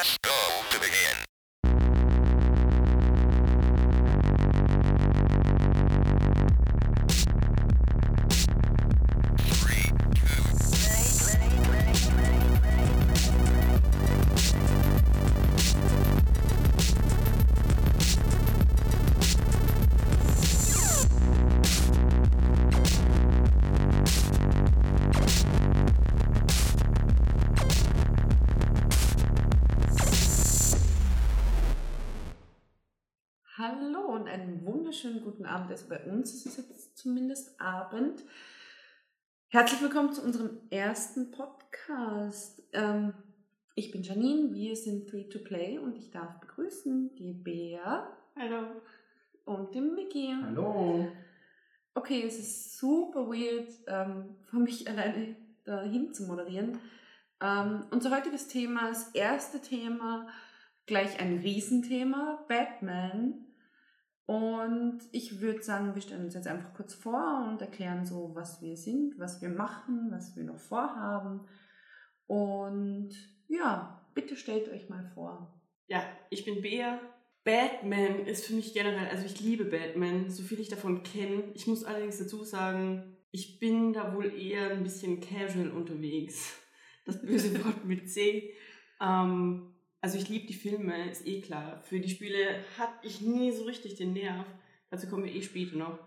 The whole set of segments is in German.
Press go to begin. Abend. Herzlich willkommen zu unserem ersten Podcast. Ähm, ich bin Janine, wir sind Free to Play und ich darf begrüßen die Bea Hallo. und den Mickey. Hallo. Okay, es ist super weird, ähm, für mich alleine dahin zu moderieren. Ähm, unser heutiges Thema, das erste Thema, gleich ein Riesenthema, Batman. Und ich würde sagen, wir stellen uns jetzt einfach kurz vor und erklären so, was wir sind, was wir machen, was wir noch vorhaben. Und ja, bitte stellt euch mal vor. Ja, ich bin Bea. Batman ist für mich generell, also ich liebe Batman, so viel ich davon kenne. Ich muss allerdings dazu sagen, ich bin da wohl eher ein bisschen casual unterwegs. Das böse Wort mit C. Ähm, also ich liebe die Filme, ist eh klar. Für die Spiele hatte ich nie so richtig den Nerv. Dazu kommen wir eh später noch.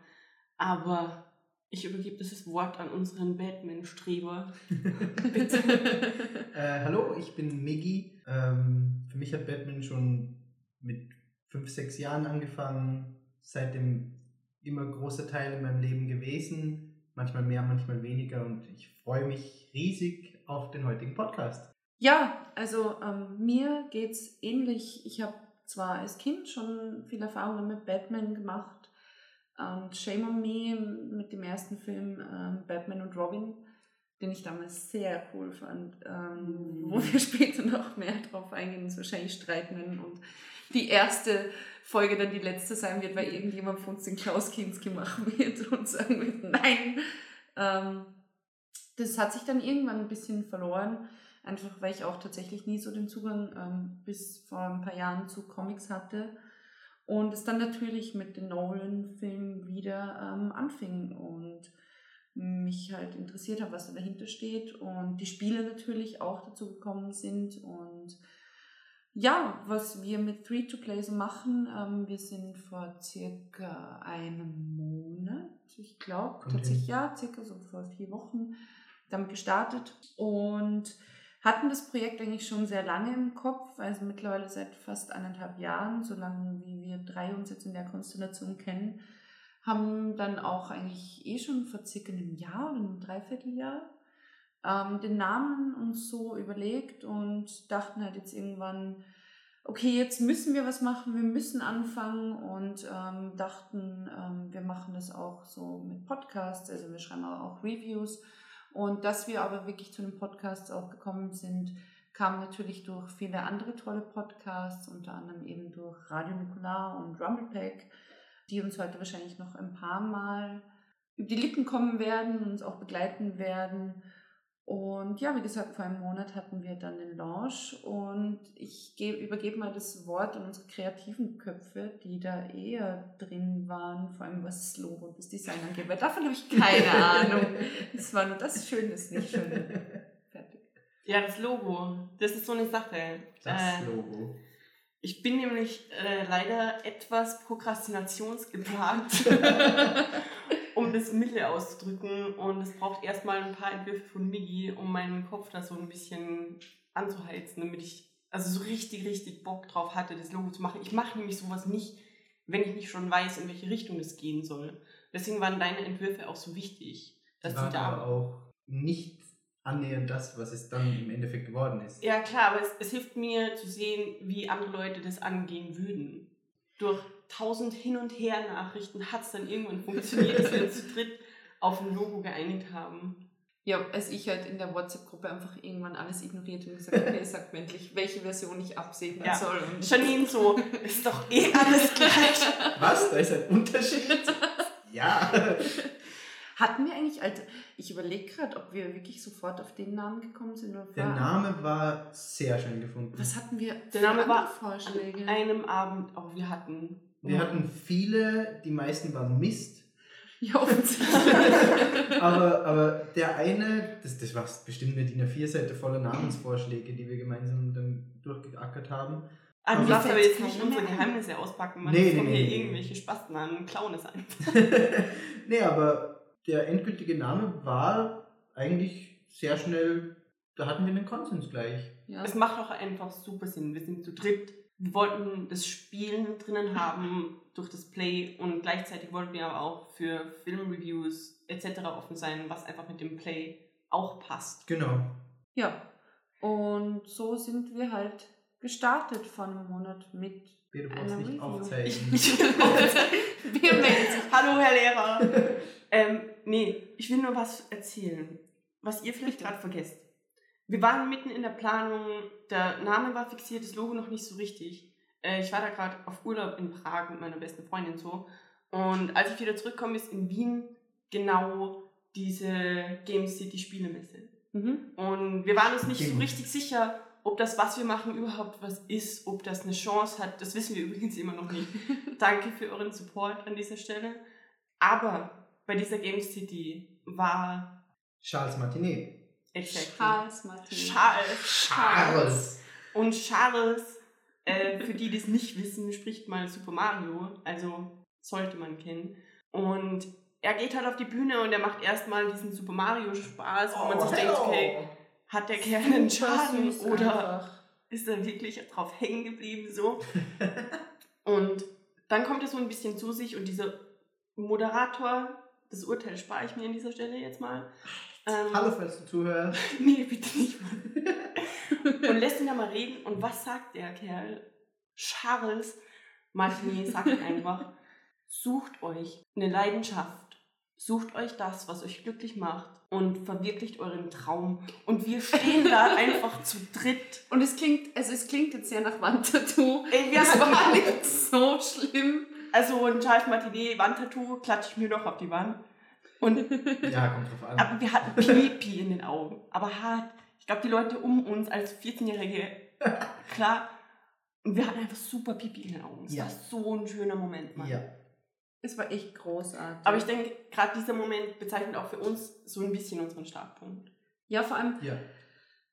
Aber ich übergebe das Wort an unseren Batman-Streber. Bitte. Äh, hallo, ich bin Miggy. Ähm, für mich hat Batman schon mit fünf, sechs Jahren angefangen. Seitdem immer großer Teil in meinem Leben gewesen. Manchmal mehr, manchmal weniger. Und ich freue mich riesig auf den heutigen Podcast. Ja, also ähm, mir geht's ähnlich. Ich habe zwar als Kind schon viel Erfahrungen mit Batman gemacht. Und Shame on Me mit dem ersten Film ähm, Batman und Robin, den ich damals sehr cool fand, ähm, wo wir später noch mehr drauf eingehen, uns wahrscheinlich streiten werden und die erste Folge dann die letzte sein wird, weil irgendjemand von uns den Klaus Kinski machen wird und sagen wird, nein. Ähm, das hat sich dann irgendwann ein bisschen verloren. Einfach weil ich auch tatsächlich nie so den Zugang ähm, bis vor ein paar Jahren zu Comics hatte. Und es dann natürlich mit den Nolan-Filmen wieder ähm, anfing und mich halt interessiert hat, was da dahinter steht. Und die Spiele natürlich auch dazu gekommen sind. Und ja, was wir mit Free to Play so machen, ähm, wir sind vor circa einem Monat, ich glaube, tatsächlich ja, circa so vor vier Wochen damit gestartet. Und hatten das Projekt eigentlich schon sehr lange im Kopf, also mittlerweile seit fast eineinhalb Jahren, so lange wie wir drei uns jetzt in der Konstellation kennen, haben dann auch eigentlich eh schon vor circa einem Jahr oder einem Dreivierteljahr ähm, den Namen uns so überlegt und dachten halt jetzt irgendwann, okay, jetzt müssen wir was machen, wir müssen anfangen und ähm, dachten, ähm, wir machen das auch so mit Podcasts, also wir schreiben auch Reviews und dass wir aber wirklich zu den Podcasts auch gekommen sind, kam natürlich durch viele andere tolle Podcasts, unter anderem eben durch Radio Nukular und Rumblepack, die uns heute wahrscheinlich noch ein paar Mal über die Lippen kommen werden, uns auch begleiten werden. Und ja, wie gesagt, vor einem Monat hatten wir dann den Launch und ich gebe, übergebe mal das Wort an unsere kreativen Köpfe, die da eher drin waren, vor allem was das Logo und das Design angeht, weil davon habe ich keine Ahnung. Es war nur das Schöne, das nicht Schöne. Fertig. Ja, das Logo, das ist so eine Sache. Das Äh, Logo. Ich bin nämlich äh, leider etwas prokrastinationsgeplagt, um das Mittel auszudrücken. Und es braucht erstmal ein paar Entwürfe von Miggy, um meinen Kopf da so ein bisschen anzuheizen, damit ich also so richtig, richtig Bock drauf hatte, das Logo zu machen. Ich mache nämlich sowas nicht, wenn ich nicht schon weiß, in welche Richtung es gehen soll. Deswegen waren deine Entwürfe auch so wichtig, dass Die die waren da aber auch nicht annähernd das, was es dann im Endeffekt geworden ist. Ja, klar, aber es, es hilft mir zu sehen, wie andere Leute das angehen würden. Durch tausend Hin- und Her-Nachrichten hat es dann irgendwann funktioniert, dass wir uns zu dritt auf ein Logo geeinigt haben. Ja, als ich halt in der WhatsApp-Gruppe einfach irgendwann alles ignoriert und gesagt, okay, sagt mir endlich, welche Version ich absegnen Ja. soll. Und Janine so, ist doch eh alles gleich. Was? Da ist ein Unterschied? ja. Hatten wir eigentlich, also ich überlege gerade, ob wir wirklich sofort auf den Namen gekommen sind oder Der war- Name war sehr schön gefunden. Was hatten wir? Der Name war Vorschläge. An einem Abend auch wir hatten. Wir hatten viele, die meisten waren Mist. ja, offensichtlich. aber, aber der eine, das, das war bestimmt eine DIN A4-Seite voller Namensvorschläge, die wir gemeinsam dann durchgeackert haben. Ah, du darfst aber jetzt nicht unsere mehr. Geheimnisse auspacken, man Nee, nee, nee, hier nee, nee. irgendwelche Spasten an, klauen es ein. nee, aber der endgültige Name war eigentlich sehr schnell, da hatten wir einen Konsens gleich. ja. Es macht auch einfach super Sinn. Wir sind zu dritt. Wir wollten das Spielen drinnen haben durch das Play und gleichzeitig wollten wir aber auch für Filmreviews etc. offen sein, was einfach mit dem Play auch passt. Genau. ja. Und so sind wir halt gestartet vor einem Monat mit. Einer brauchst nicht Review. aufzeichnen. wir melden sich. Hallo, Herr Lehrer! ähm, nee, ich will nur was erzählen, was ihr vielleicht Bitte. gerade vergesst. Wir waren mitten in der Planung, der Name war fixiert, das Logo noch nicht so richtig. Äh, ich war da gerade auf Urlaub in Prag mit meiner besten Freundin so. Und als ich wieder zurückkomme, ist in Wien genau diese Game City Spielemesse. Mhm. Und wir waren uns nicht so richtig sicher, ob das, was wir machen, überhaupt was ist, ob das eine Chance hat. Das wissen wir übrigens immer noch nicht. Danke für euren Support an dieser Stelle. Aber bei dieser Game City war Charles Martinet. Exactly Charles Martin. Charles. Charles. Und Charles, äh, für die, die es nicht wissen, spricht mal Super Mario. Also sollte man kennen. Und er geht halt auf die Bühne und er macht erstmal diesen Super Mario Spaß, wo man sich denkt, okay, hat der Kerl einen Schaden oder einfach. ist er wirklich drauf hängen geblieben so. und dann kommt er so ein bisschen zu sich und dieser Moderator, das Urteil spare ich mir an dieser Stelle jetzt mal. Ähm, Hallo, falls du zuhörst. Nee, bitte nicht mal. und lässt ihn da mal reden. Und was sagt der Kerl? Charles Martinet sagt einfach, sucht euch eine Leidenschaft. Sucht euch das, was euch glücklich macht und verwirklicht euren Traum. Und wir stehen da einfach zu dritt. Und es klingt, also es klingt jetzt sehr nach Wandtattoo. Ey, wir Das war nicht so schlimm. also ein Charles Martinet Wandtattoo klatsche ich mir noch auf die Wand. Und Ja, kommt drauf an. Aber wir hatten Pipi in den Augen. Aber hart. Ich glaube, die Leute um uns als 14-Jährige, klar. Und wir hatten einfach super Pipi in den Augen. Es Ja. war so ein schöner Moment, Mann. ja. Es war echt großartig. Aber ich denke, gerade dieser Moment bezeichnet auch für uns so ein bisschen unseren Startpunkt. ja, vor allem, Ja.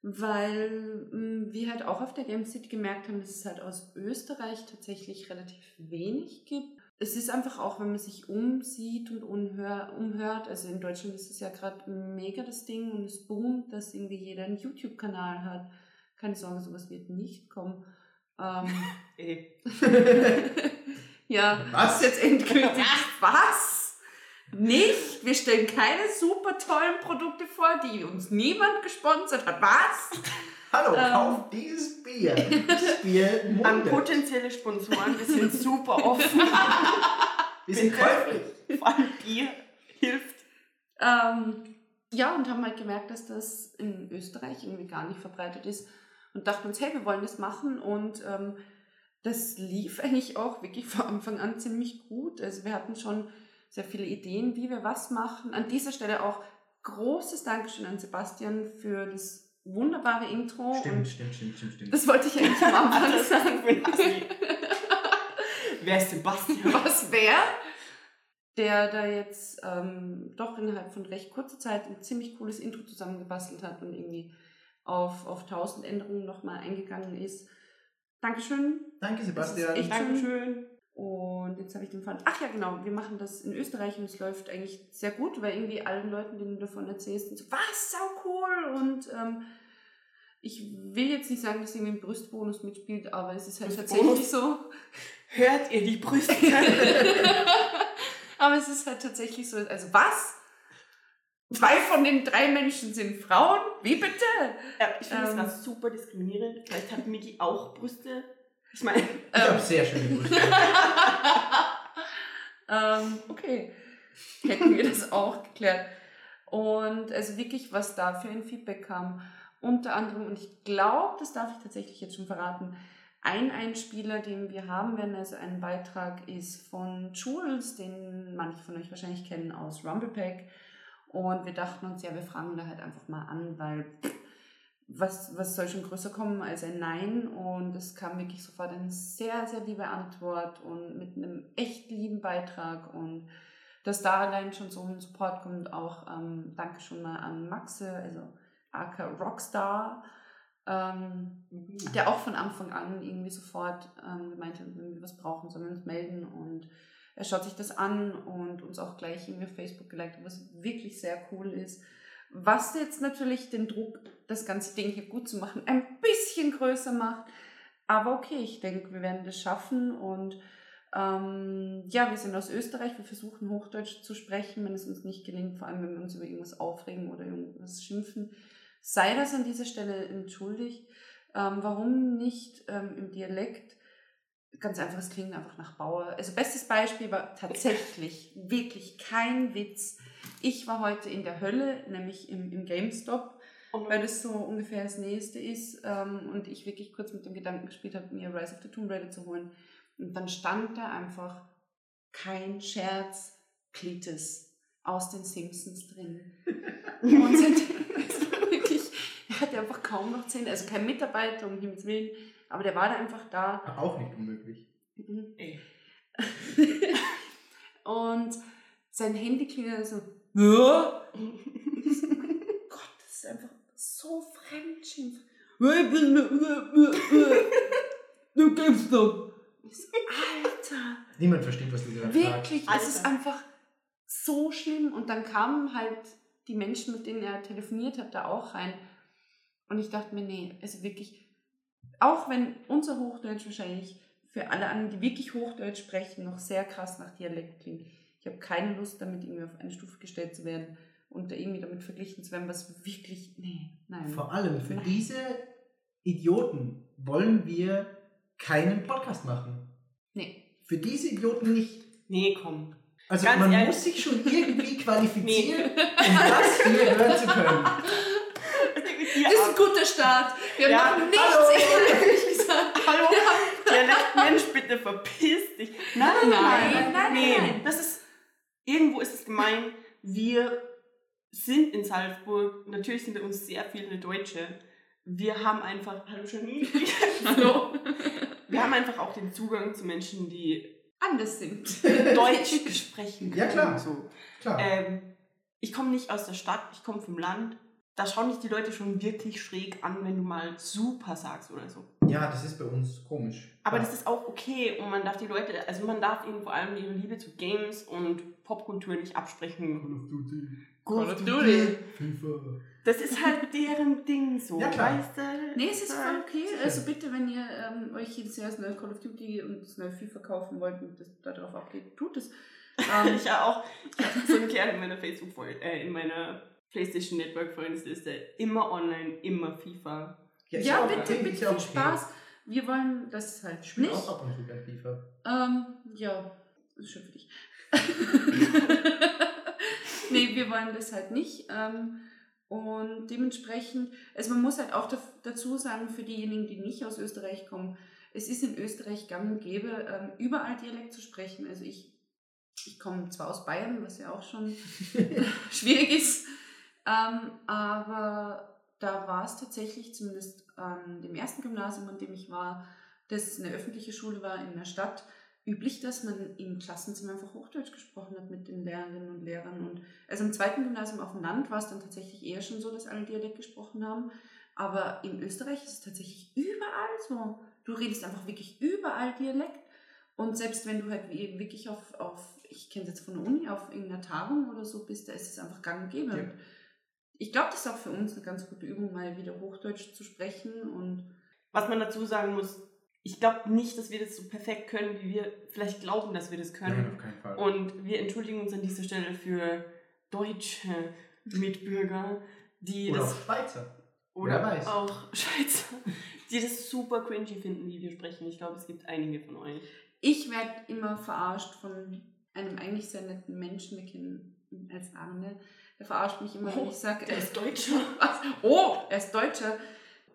weil mh, wir halt auch auf der Game City gemerkt haben, dass es halt aus Österreich tatsächlich relativ wenig gibt. Es ist einfach auch, wenn man sich umsieht und unhör, umhört, also in Deutschland ist es ja gerade mega das Ding und es boomt, dass irgendwie jeder einen YouTube-Kanal hat. Keine Sorge, sowas wird nicht kommen. Ähm, Ey. ja, Was? ist jetzt endgültig. Was? Nicht? Wir stellen keine super tollen Produkte vor, die uns niemand gesponsert hat. Was? Hallo, Ähm. kauf dieses Bier. Das Bier An mundet. potenzielle Sponsoren, wir sind super offen. Wir sind käuflich. Vor allem Bier hilft. Ähm, ja, und haben halt gemerkt, dass das in Österreich irgendwie gar nicht verbreitet ist. Und dachten uns, hey, wir wollen das machen. Und ähm, das lief eigentlich auch wirklich von Anfang an ziemlich gut. Also wir hatten schon sehr viele Ideen, wie wir was machen. An dieser Stelle auch großes Dankeschön an Sebastian für das wunderbare Intro. Stimmt, Und stimmt, stimmt, stimmt, stimmt. das wollte ich eigentlich am Anfang sagen. Wer ist Sebastian? was wäre, der da jetzt ähm, doch innerhalb von recht kurzer Zeit ein ziemlich cooles Intro zusammengebastelt hat und irgendwie auf, auf 1000 Änderungen nochmal eingegangen ist. Dankeschön. Danke, Sebastian. echt Dankeschön. Und jetzt habe ich den Fall. Ach ja, genau, wir machen das in Österreich und es läuft eigentlich sehr gut, weil irgendwie allen Leuten, denen du davon erzählst, sind so, was, sau cool. Und ähm, ich will jetzt nicht sagen, dass irgendwie ein Brustbonus mitspielt, aber es ist halt tatsächlich so. Hört ihr die Brüste? Aber es ist halt tatsächlich so, also was? Zwei von den drei Menschen sind Frauen? Wie bitte? Ja, ich finde das Ähm. gerade super diskriminierend. Vielleicht hat Miki auch Brüste. Ich meine, Ich habe sehr schöne Brüste. ähm, okay, hätten wir das auch geklärt. Und also wirklich, was da für ein Feedback kam. Unter anderem, und ich glaube, das darf ich tatsächlich jetzt schon verraten, ein Einspieler, den wir haben werden, also ein Beitrag ist von Jules, den manche von euch wahrscheinlich kennen aus Rumblepack. Und wir dachten uns, ja, wir fragen da halt einfach mal an, weil was, was soll schon größer kommen als ein Nein? Und es kam wirklich sofort eine sehr, sehr liebe Antwort und mit einem echt lieben Beitrag. Und dass da allein schon so ein Support kommt, auch ähm, danke schon mal an Maxe, also aka Rockstar, ähm, der auch von Anfang an irgendwie sofort ähm, gemeint hat, wenn wir was brauchen, sollen wir uns melden. Und er schaut sich das an und uns auch gleich irgendwie auf Facebook geliked, was wirklich sehr cool ist. Was jetzt natürlich den Druck, das ganze Ding hier gut zu machen, ein bisschen größer macht. Aber okay, ich denke, wir werden das schaffen. Und ähm, ja, wir sind aus Österreich. Wir versuchen Hochdeutsch zu sprechen, wenn es uns nicht gelingt, vor allem wenn wir uns über irgendwas aufregen oder irgendwas schimpfen. Sei das an dieser Stelle entschuldigt. Ähm, warum nicht ähm, im Dialekt? Ganz einfach, es klingt einfach nach Bauer. Also bestes Beispiel war tatsächlich, wirklich kein Witz. Ich war heute in der Hölle, nämlich im, im GameStop, Und weil das so ungefähr das Nächste ist ähm, und ich wirklich kurz mit dem Gedanken gespielt habe, mir Rise of the Tomb Raider zu holen. Und dann stand da einfach kein Scherz, Klitis aus den Simpsons drin. Und sind, also wirklich, er hatte einfach kaum noch Zähne, also kein Mitarbeiter, um Himmels Willen, aber der war da einfach da. Aber auch nicht unmöglich. Mhm. Ey. und sein Handy klingelt so? Gott, das ist einfach so bin Du gibst doch. Alter. Niemand versteht, was du gerade fragst. Wirklich, es ist einfach so schlimm. Und dann kamen halt die Menschen, mit denen er telefoniert hat, da auch rein. Und ich dachte mir, nee, also wirklich, auch wenn unser Hochdeutsch wahrscheinlich für alle anderen, die wirklich Hochdeutsch sprechen, noch sehr krass nach Dialekt klingt. Ich habe keine Lust, damit irgendwie auf eine Stufe gestellt zu werden und da irgendwie damit verglichen zu werden, was wirklich, nee, nein. Vor allem für Nein. diese Idioten wollen wir keinen Podcast machen. Nee. Für diese Idioten nicht. Nee, komm. Also Ganz man ehrlich. muss sich schon irgendwie qualifizieren, um das hier hören zu können. Das ist ein guter Start. Wir Ja, haben noch nichts hallo. inhaltlich gesagt. Hallo, Dialektmensch, bitte verpiss dich. Nein, Nein, nein, nein, nee, nein. das ist, irgendwo ist es gemein, wir sind in Salzburg, natürlich sind bei uns sehr viele Deutsche. Wir haben einfach, hallo Janine, Hallo. wir haben einfach auch den Zugang zu Menschen, die Anders sind. Deutsch sprechen können. Ja, klar. So. Klar. Ähm, ich komme nicht aus der Stadt, ich komme vom Land. Da schauen dich die Leute schon wirklich schräg an, wenn du mal super sagst oder so. ja, das ist bei uns komisch. Aber ja. das ist auch okay und man darf die Leute, also man darf ihnen vor allem ihre Liebe zu Games und Popkultur nicht absprechen. Call of Duty. Call of Duty. FIFA. Das ist halt deren Ding so, Ja, klar. weißt du? Nee, es ist voll okay. Sicher. Also bitte, wenn ihr ähm, euch jedes Jahr das neue Call of Duty und das neue FIFA kaufen wollt und das da drauf abgeht, tut es. Ähm, Ich ja auch, ich habe so einen Kerl in meiner Facebook, äh, in meiner PlayStation Network Freundesliste, immer online, immer FIFA. ja, auch bitte, bitte, ja viel. Spaß. Wir wollen das halt Ich nicht. auch ab und zu gern FIFA. Ähm, ja, das ist schön für dich. nee, wir wollen das halt nicht. Ähm, und dementsprechend, also man muss halt auch dazu sagen, für diejenigen, die nicht aus Österreich kommen, es ist in Österreich gang und gäbe, ähm, überall Dialekt zu sprechen. Also ich, ich komme zwar aus Bayern, was ja auch schon schwierig ist, ähm, aber da war es tatsächlich, zumindest an dem ersten Gymnasium, an dem ich war, das eine öffentliche Schule war in der Stadt, üblich, dass man im Klassenzimmer einfach Hochdeutsch gesprochen hat mit den Lehrerinnen und Lehrern. Und also im zweiten Gymnasium auf dem Land war es dann tatsächlich eher schon so, dass alle Dialekt gesprochen haben. Aber in Österreich ist es tatsächlich überall so. Du redest einfach wirklich überall Dialekt. Und selbst wenn du halt wirklich auf, auf ich kenne es jetzt von der Uni, auf irgendeiner Tagung oder so bist, da ist es einfach gang und gäbe. Ja. Ich glaube, das ist auch für uns eine ganz gute Übung, mal wieder Hochdeutsch zu sprechen und Was man dazu sagen muss, ich glaube nicht, dass wir das so perfekt können, wie wir vielleicht glauben, dass wir das können. Nein, auf keinen Fall. Und wir entschuldigen uns an dieser Stelle für deutsche Mitbürger, die Oder das auch Schweizer. oder wer weiß. auch Schweizer, die das super cringy finden, wie wir sprechen. Ich glaube, es gibt einige von euch. Ich werde immer verarscht von einem eigentlich sehr netten Menschen, wir kennen ihn als Arne. Der verarscht mich immer, wenn ich sage, der ist Deutscher. Was? Oh, er ist Deutscher.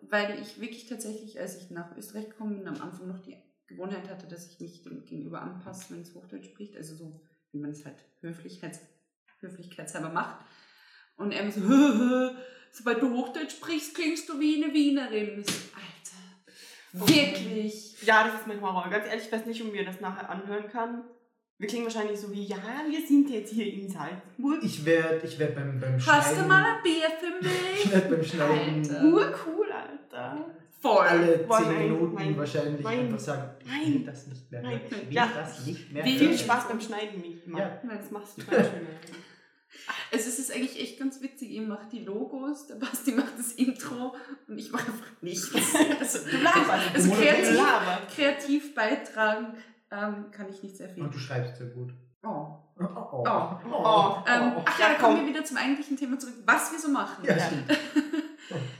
Weil ich wirklich tatsächlich, als ich nach Österreich gekommen bin, am Anfang noch die Gewohnheit hatte, dass ich mich dem Gegenüber anpasse, wenn es Hochdeutsch spricht. Also so, wie man es halt Höflichkeits, höflichkeitshalber macht. Und er so, hö, hö, sobald du Hochdeutsch sprichst, klingst du wie eine Wienerin. Ich so, Alter, wirklich? Ja, das ist mein Horror. Ganz ehrlich, ich weiß nicht, ob mir das nachher anhören kann. Wir klingen wahrscheinlich so wie, ja, wir sind jetzt hier in Salzburg. Ich werde ich werd beim, beim Hast du Schneiden... mal ein Bier für Ich mich? werde beim Schneiden Alter. Urcool, Alter. Voll. alle Boah, 10 nein, Minuten nein, wahrscheinlich nein, einfach sagen, ich nein, will das nicht mehr nein. hören. Ich will Ja. das nicht mehr Viel hören. Spaß beim Schneiden, Miki. Mann. Ja. Das machst du schön. Also es ist eigentlich echt ganz witzig. Ihr macht die Logos, der Basti macht das Intro und ich mache einfach nichts. Also, Du laberst. also kreativ, kreativ beitragen ähm, kann ich nicht sehr viel. Und du schreibst sehr gut. Oh. Oh, oh, Oh. Oh. Ähm, oh. ach ja, da kommen komm. wir wieder zum eigentlichen Thema zurück, was wir so machen. Ja, stimmt.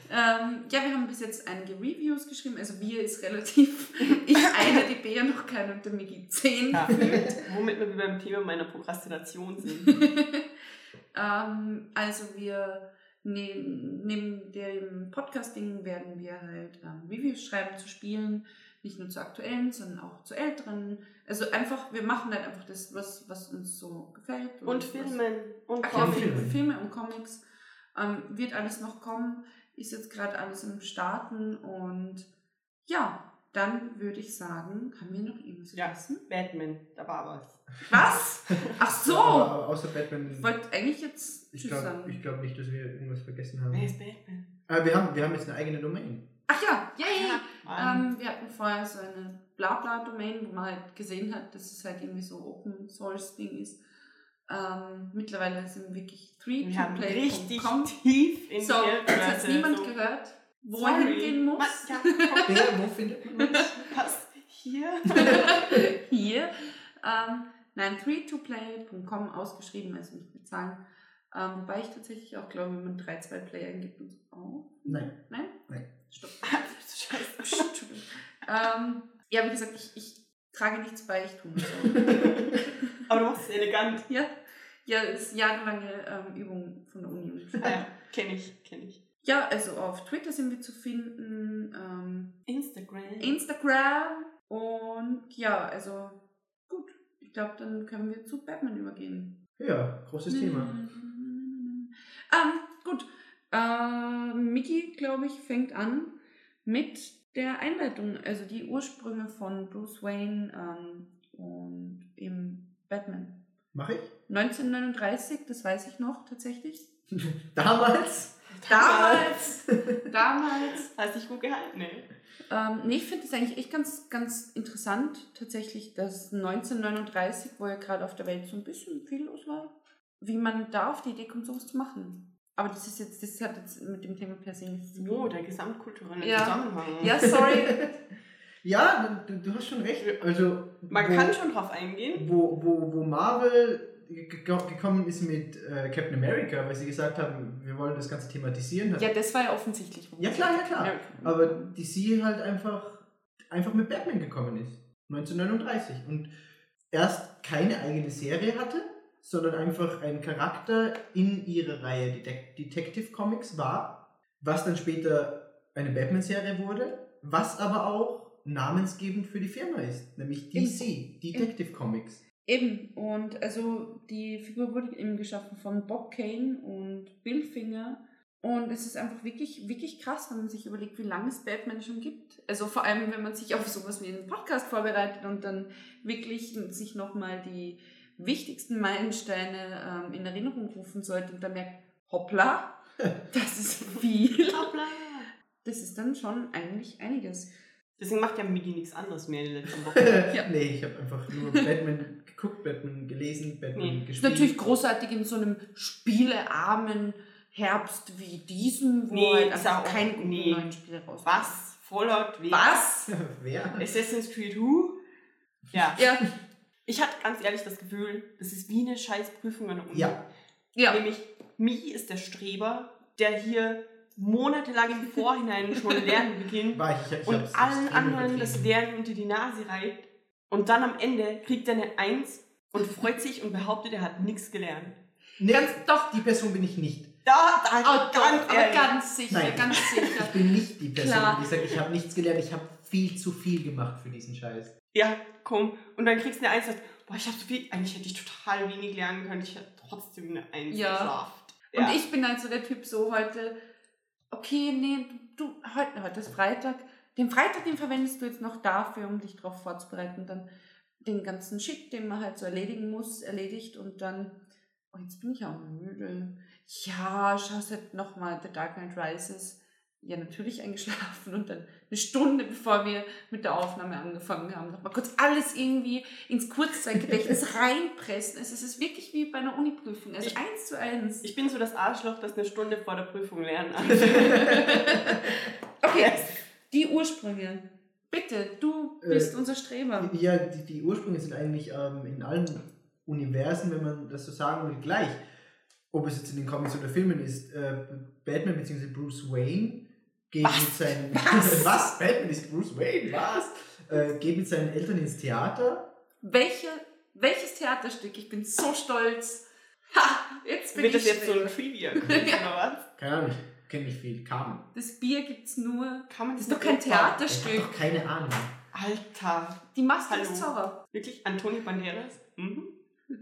Ähm, ja, wir haben bis jetzt einige Reviews geschrieben. Also wir ist relativ. Ich eine, die Bea noch keine und der Migi 10. Ja. Womit wir beim Thema meiner Prokrastination sind. ähm, also wir ne, neben dem Podcasting werden wir halt ähm, Reviews schreiben zu Spielen, nicht nur zu aktuellen, sondern auch zu älteren. Also einfach, wir machen halt einfach das, was, was uns so gefällt. Und was- Filmen. Und Ach ja, Comics. Filme, Filme. Filme und Comics. Ähm, wird alles noch kommen. Ist jetzt gerade alles im Starten und ja, dann würde ich sagen, haben wir noch irgendwas Ja. vergessen? Batman, da war was. Was? Ach so! Aber, aber außer Batman. Ich wollte eigentlich jetzt Ich Tschüss glaube sagen. ich glaub nicht, dass wir irgendwas vergessen haben. Wer ist Batman? Aber wir haben, wir haben jetzt eine eigene Domain. Ach ja, yay! Mann. Ähm, wir hatten vorher so eine Blabla-Domain, wo man halt gesehen hat, dass es halt irgendwie so Open Source Ding ist. Ähm, mittlerweile sind wir wirklich wir haben richtig 3 tief in So, die jetzt hat niemand so. gehört, wo er Sorry. hingehen muss. Ma- Ja, Wer, wo findet man uns? passt hier. Hier. Ähm, nein, 3toplay.com ausgeschrieben, also nicht mit Zahlen. Ähm, wobei ich tatsächlich auch glaube, wenn man 3-2 Player eingibt und so. Oh. Nein. Nein? Nein. Stopp. Scheiße. Ähm, ja, wie gesagt, ich, ich trage nichts bei, ich tue nur so. Aber du machst es elegant. ja, ja, ist jahrelange ähm, Übung von der Uni. Ah ja, kenn ich, kenn ich. Ja, also auf Twitter sind wir zu finden, ähm, Instagram. Instagram und ja, also gut. Ich glaube, dann können wir zu Batman übergehen. Ja, großes Thema. Ähm, gut. Äh, Mickey, glaube ich, fängt an mit der Einleitung, also die Ursprünge von Bruce Wayne ähm, und eben Batman. Mach ich? 1939, das weiß ich noch tatsächlich. Damals? Damals, damals. Hast dich gut gehalten, ne? Ähm, nee, ich finde es eigentlich echt ganz, ganz interessant, tatsächlich, dass 1939, wo ja gerade auf der Welt so ein bisschen viel los war, wie man da auf die Idee kommt, sowas zu machen. Aber das ist jetzt, das hat jetzt mit dem Thema per se nichts zu Oh, tun. der gesamtkulturelle Ja. Zusammenhang. Ja, sorry. Ja, du, du hast schon recht. Also, Man wo, kann schon drauf eingehen. Wo, wo, wo Marvel ge- ge- gekommen ist mit äh, Captain America, weil sie gesagt haben, wir wollen das Ganze thematisieren. hat- ja, das war ja offensichtlich. Ja, klar, ja, klar. Aber DC halt einfach, einfach mit Batman gekommen ist. 1939. Und erst keine eigene Serie hatte, sondern einfach ein Charakter in ihrer Reihe Detec Detective Comics war, was dann später eine Batman-Serie wurde, was aber auch namensgebend für die Firma ist, nämlich DC, Detective Comics. Eben, und also die Figur wurde eben geschaffen von Bob Kane und Bill Finger. Und es ist einfach wirklich, wirklich krass, wenn man sich überlegt, wie lange es Batman schon gibt. Also vor allem, wenn man sich auf sowas wie einen Podcast vorbereitet und dann wirklich sich nochmal die wichtigsten Meilensteine ähm, in Erinnerung rufen sollte und dann merkt, hoppla, das ist viel. Hoppla. Das ist dann schon eigentlich einiges. Deswegen macht ja Migi nichts anderes mehr in den letzten Wochen. Ja. Nee, ich habe einfach nur Batman geguckt, Batman gelesen, Batman Nee. Ist gespielt. natürlich großartig in so einem spielearmen Herbst wie diesem, wo Nee, halt ist einfach auch- keine guten nee. neuen Spiele rauskommen. Was? Fallout? Wer? Was? Wer? Assassin's Creed Who? Ja. Ja, Ich hatte ganz ehrlich das Gefühl, das ist wie eine scheiß Prüfung an der Uni. Ja. ja. Nämlich, Migi ist der Streber, der hier monatelang im Vorhinein schon Lernen beginnt War ich, ich, ich und allen anderen das. Lernen unter die Nase reibt. Und dann am Ende kriegt er eine Eins und freut sich und behauptet, er hat nichts gelernt. Nee, Ganz, doch. die Person bin ich nicht. Da, da, Oh, doch, ganz aber ehrlich. ganz sicher, Nein. ganz Ich sicher. bin nicht die Person, Klar. die sagt, ich habe nichts gelernt, ich habe viel zu viel gemacht für diesen Scheiß. Ja, komm. Und dann kriegst du eine Eins und sagst, boah, ich habe so viel, eigentlich hätte ich total wenig lernen können, ich hätte trotzdem eine Eins Ja. geschafft. Ja. Und ich bin halt so der Typ so heute, okay, nee, du, heute, heute ist Freitag. Den Freitag, den verwendest du jetzt noch dafür, um dich darauf vorzubereiten. Dann den ganzen Shit, den man halt so erledigen muss, erledigt und dann, oh, jetzt bin ich auch müde. Ja, schaust halt nochmal The Dark Knight Rises. Ja, natürlich eingeschlafen und dann eine Stunde, bevor wir mit der Aufnahme angefangen haben, nochmal kurz alles irgendwie ins Kurzzeitgedächtnis reinpressen. Es ist wirklich wie bei einer Uniprüfung, also Ich- eins zu eins. Ich bin so das Arschloch, das eine Stunde vor der Prüfung lernen. okay, die Ursprünge. Bitte, du bist Äh, unser Streber. Ja, die, die Ursprünge sind eigentlich ähm, in allen Universen, wenn man das so sagen will, gleich. Ob es jetzt in den Comics oder Filmen ist, äh, Batman bzw. Bruce Wayne geht Was? mit seinen. Was? Was? Batman ist Bruce Wayne? Was? Äh, geht mit seinen Eltern ins Theater. Welche, welches Theaterstück? Ich bin so stolz. Ha, jetzt bin Wird ich das jetzt so ein. Trivia oder was? Keine Ahnung, ich kenne nicht viel. Carmen. Das Bier gibt's nur. Kann man Das ist doch kein mit- Ich habe Theaterstück. doch keine Ahnung. Alter. Die Maske Hallo. des Zorro. Wirklich? Antonio Banderas? Mhm.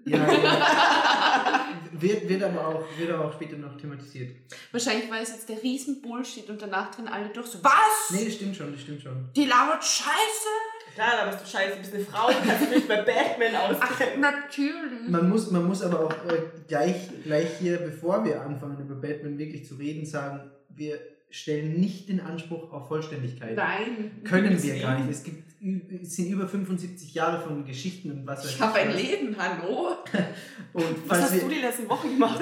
Ja, ja. wird, wird, aber auch, wird aber auch später noch thematisiert. Wahrscheinlich war es jetzt der riesen Bullshit und danach drin alle durch so, was? Nee, das stimmt schon, das stimmt schon. Die labert Scheiße? Klar, aber bist du scheiße, du bist eine Frau, du kannst dich bei Batman Ach, auskennen. natürlich. Man muss, man muss aber auch äh, gleich, gleich hier, bevor wir anfangen über Batman wirklich zu reden, sagen, wir stellen nicht den Anspruch auf Vollständigkeit. Nein. Können wir gar nicht. Es, gibt, es sind über 75 Jahre von Geschichten und was weiß Ich habe ein was. Leben, hallo? Und Was falls hast du wir, die letzten Wochen gemacht,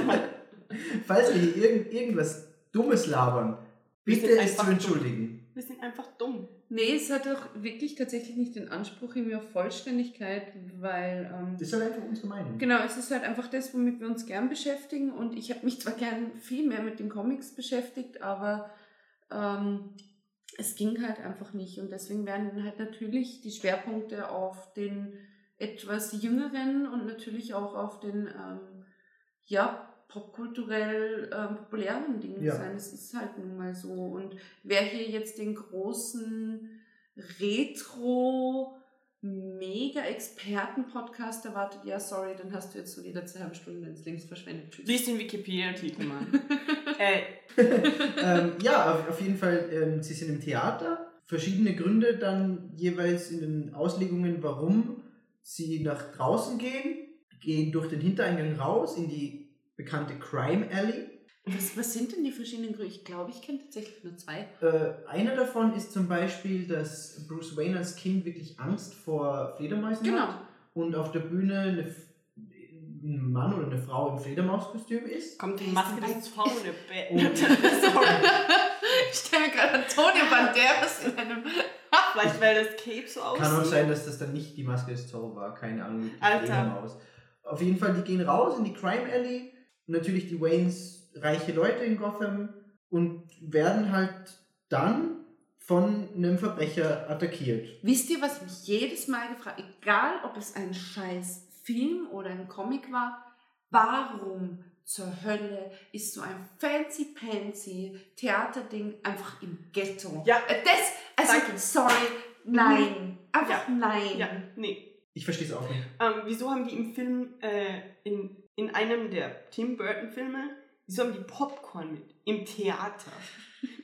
falls wir hier irgend, irgendwas Dummes labern, bitte es zu entschuldigen. Wir sind einfach dumm. Nee, es hat doch wirklich tatsächlich nicht den Anspruch irgendwie auf Vollständigkeit, weil... Ähm, Das ist halt einfach unsere Meinung. Genau, es ist halt einfach das, womit wir uns gern beschäftigen. Und ich habe mich zwar gern viel mehr mit den Comics beschäftigt, aber ähm, es ging halt einfach nicht. Und deswegen werden halt natürlich die Schwerpunkte auf den etwas jüngeren und natürlich auch auf den ähm, ja, popkulturell ähm, populären Dingen Ja. sein. Es ist halt nun mal so. Und wer hier jetzt den großen Retro Mega-Experten-Podcast erwartet, ja, sorry, dann hast du jetzt so die letzte halbe Stunde ins Links verschwendet. Tschüss. Lies den Wikipedia-Artikel, Mann. äh, ähm, ja, auf, auf jeden Fall, ähm, sie sind im Theater. Verschiedene Gründe dann jeweils in den Auslegungen, warum sie nach draußen gehen, gehen durch den Hintereingang raus in die bekannte Crime Alley. Was, was sind denn die verschiedenen Gründe? Ich glaube, ich kenne tatsächlich nur zwei. Äh, einer davon ist zum Beispiel, dass Bruce Wayne als Kind wirklich Angst vor Fledermäusen Genau. hat und auf der Bühne eine, ein Mann oder eine Frau im Fledermauskostüm ist. kommt die Maske des Batman. Sorry. Ich stelle mir gerade Antonio Banderas in einem. Vielleicht, weil das Cape so aussieht. Kann auch sein, dass das dann nicht die Maske des Zorro war, keine Ahnung. Alter. Fledermaus. Auf jeden Fall, die gehen raus in die Crime Alley. Natürlich die Waynes reiche Leute in Gotham und werden halt dann von einem Verbrecher attackiert. Wisst ihr, was mich jedes Mal gefragt egal ob es ein scheiß Film oder ein Comic war, warum zur Hölle ist so ein fancy-pansy Theaterding einfach im Ghetto? Ja. Äh, Das, also, Danke. sorry, nein. Einfach nein. Ja, nee. Ich verstehe es auch nicht. Ähm, wieso haben die im Film, äh, in, in einem der Tim Burton-Filme, wieso haben die Popcorn mit? Im Theater.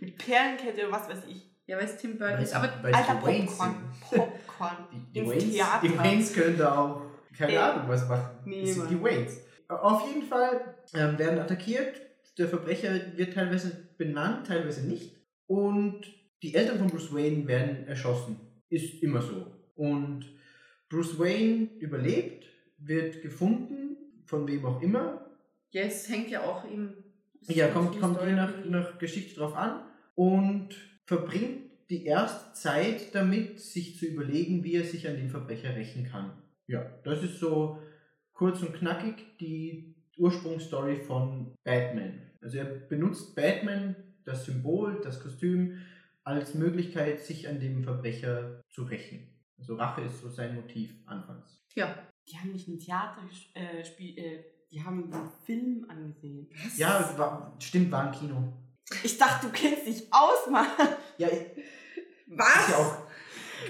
mit Perlenkette oder was weiß ich. Ja, weil es Tim Burton Weil ist, aber Alter, Popcorn. Popcorn. Die, die, Ins Waynes, Theater. die Waynes können da auch, keine Nee. Ahnung, was machen. Nee, das sind die Waynes. Auf jeden Fall ähm, werden attackiert. Der Verbrecher wird teilweise benannt, teilweise nicht. Und die Eltern von Bruce Wayne werden erschossen. Ist immer so. Und Bruce Wayne überlebt, wird gefunden, von wem auch immer. Ja, es hängt ja auch im. Ja, kommt, kommt Story je nach, nach Geschichte drauf an. Und verbringt die erste Zeit damit, sich zu überlegen, wie er sich an den Verbrecher rächen kann. Ja, das ist so kurz und knackig die Ursprungsstory von Batman. Also er benutzt Batman, das Symbol, das Kostüm, als Möglichkeit, sich an dem Verbrecher zu rächen. Also Rache ist so sein Motiv anfangs. Ja. Die haben nicht ein Theater äh, spiel, äh, die haben einen Film angesehen. Ja, war, stimmt, war ein Kino. Ich dachte, du kennst dich aus, Mann. Ja, ist Was? ja auch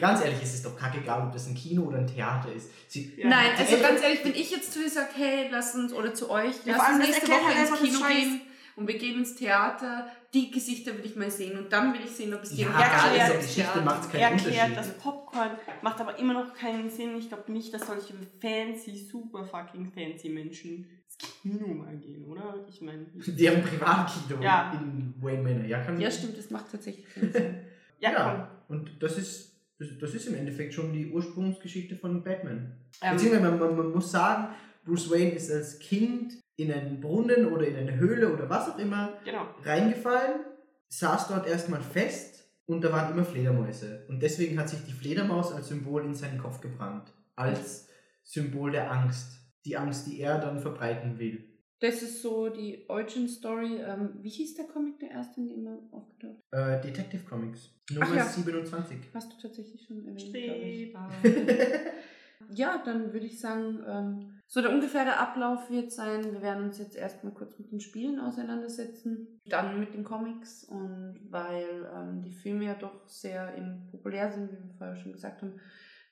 ganz ehrlich, es ist doch kackegal, ob das ein Kino oder ein Theater ist. Sie, Ja. Nein, also Eltern- ganz ehrlich, wenn ich jetzt zu dir sage, hey, lass uns, oder zu euch, Ja, lass uns nächste Woche halt ins Kino gehen und wir gehen ins Theater, die Gesichter will ich mal sehen und dann will ich sehen, ob es dir ja, Ja, klar, ist das Geschichte macht es keinen Erklärt Unterschied. das Popcorn, macht aber immer noch keinen Sinn. Ich glaube nicht, dass solche fancy, super fucking fancy Menschen ins Kino mal gehen, oder? Ich meine. Die haben Privatkino Ja. in Wayne Manor. Ja, kann Ja, stimmt, das macht tatsächlich keinen Sinn. Ja, Ja. Und das ist, das, ist im Endeffekt schon die Ursprungsgeschichte von Batman. Ähm, Beziehungsweise man, man, man muss sagen, Bruce Wayne ist als Kind in einen Brunnen oder in eine Höhle oder was auch immer genau. reingefallen, saß dort erstmal fest und da waren immer Fledermäuse. Und deswegen hat sich die Fledermaus als Symbol in seinen Kopf gebrannt. Als Symbol der Angst. Die Angst, die er dann verbreiten will. Das ist so die Origin-Story. Ähm, wie hieß der Comic, der erste, in dem er aufgetaucht Äh, Detective Comics. Nummer ja. 27. Hast du tatsächlich schon erwähnt. Ja, dann würde ich sagen, ähm, so der ungefähre Ablauf wird sein, wir werden uns jetzt erstmal kurz mit den Spielen auseinandersetzen, dann mit den Comics und weil ähm, die Filme ja doch sehr eben populär sind, wie wir vorher schon gesagt haben,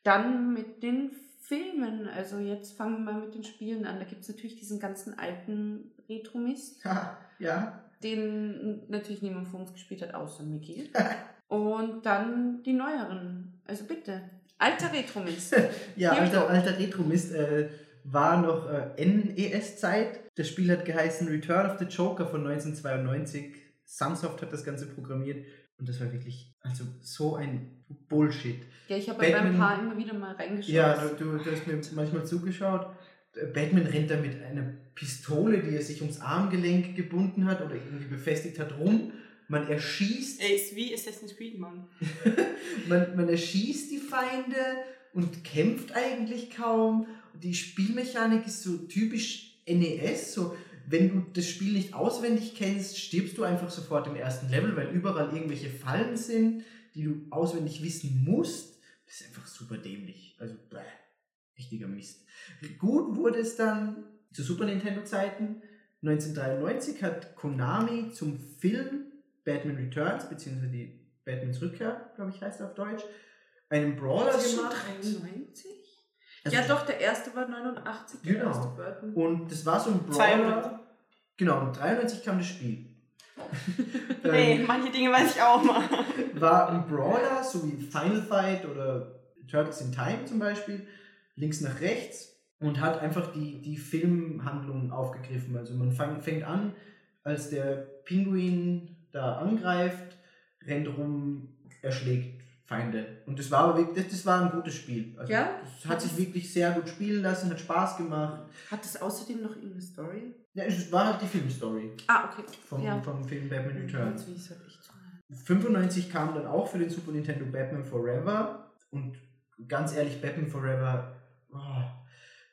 dann mit den Filmen. Also jetzt fangen wir mal mit den Spielen an. Da gibt es natürlich diesen ganzen alten Retro-Mist, Ha, ja. den natürlich niemand von uns gespielt hat, außer Mickey. Und dann die neueren. Also bitte, alter Retro-Mist. Ja, alter, alter Retro-Mist äh, war noch äh, NES-Zeit. Das Spiel hat geheißen Return of the Joker von 1992. Sunsoft hat das Ganze programmiert und das war wirklich also so ein Bullshit. Ja, ich habe ja beim Batman- Paar immer wieder mal reingeschaut. Ja, du, du, du hast mir manchmal zugeschaut. Äh, Batman rennt da mit einer Pistole, die er sich ums Armgelenk gebunden hat oder irgendwie befestigt hat, rum. Man erschießt Ey, ist wie Assassin's Creed, Mann. man, man erschießt die Feinde und kämpft eigentlich kaum. Die Spielmechanik ist so typisch NES. So, wenn du das Spiel nicht auswendig kennst, stirbst du einfach sofort im ersten Level, weil überall irgendwelche Fallen sind, die du auswendig wissen musst. Das ist einfach super dämlich. Also, bäh, richtiger Mist. Gut wurde es dann zu Super Nintendo-Zeiten. 1993 hat Konami zum Film Batman Returns, beziehungsweise die Batmans Rückkehr, glaube ich, heißt er auf Deutsch, einen Brawler gemacht. 93? Also ja, doch, der erste war 89. Der Genau. Und das war so ein Brawler. 92. Genau, und 93 kam das Spiel. Hey, ähm, manche Dinge weiß ich auch mal. war ein Brawler, so wie Final Fight oder Turtles in Time zum Beispiel, links nach rechts und hat einfach die, die Filmhandlung aufgegriffen. Also man fang, fängt an, als der Pinguin da angreift, rennt rum, erschlägt Feinde. Und das war aber wirklich, das, das war ein gutes Spiel. Also Ja? Das hat sich wirklich sehr gut spielen lassen, hat Spaß gemacht. Hat es außerdem noch irgendeine Story? Ja, es war halt die Filmstory Ah, okay. vom, ja. vom Film Batman Returns. Jetzt will ich's halt echt so. 95 kam dann auch für den Super Nintendo Batman Forever und ganz ehrlich, Batman Forever, oh,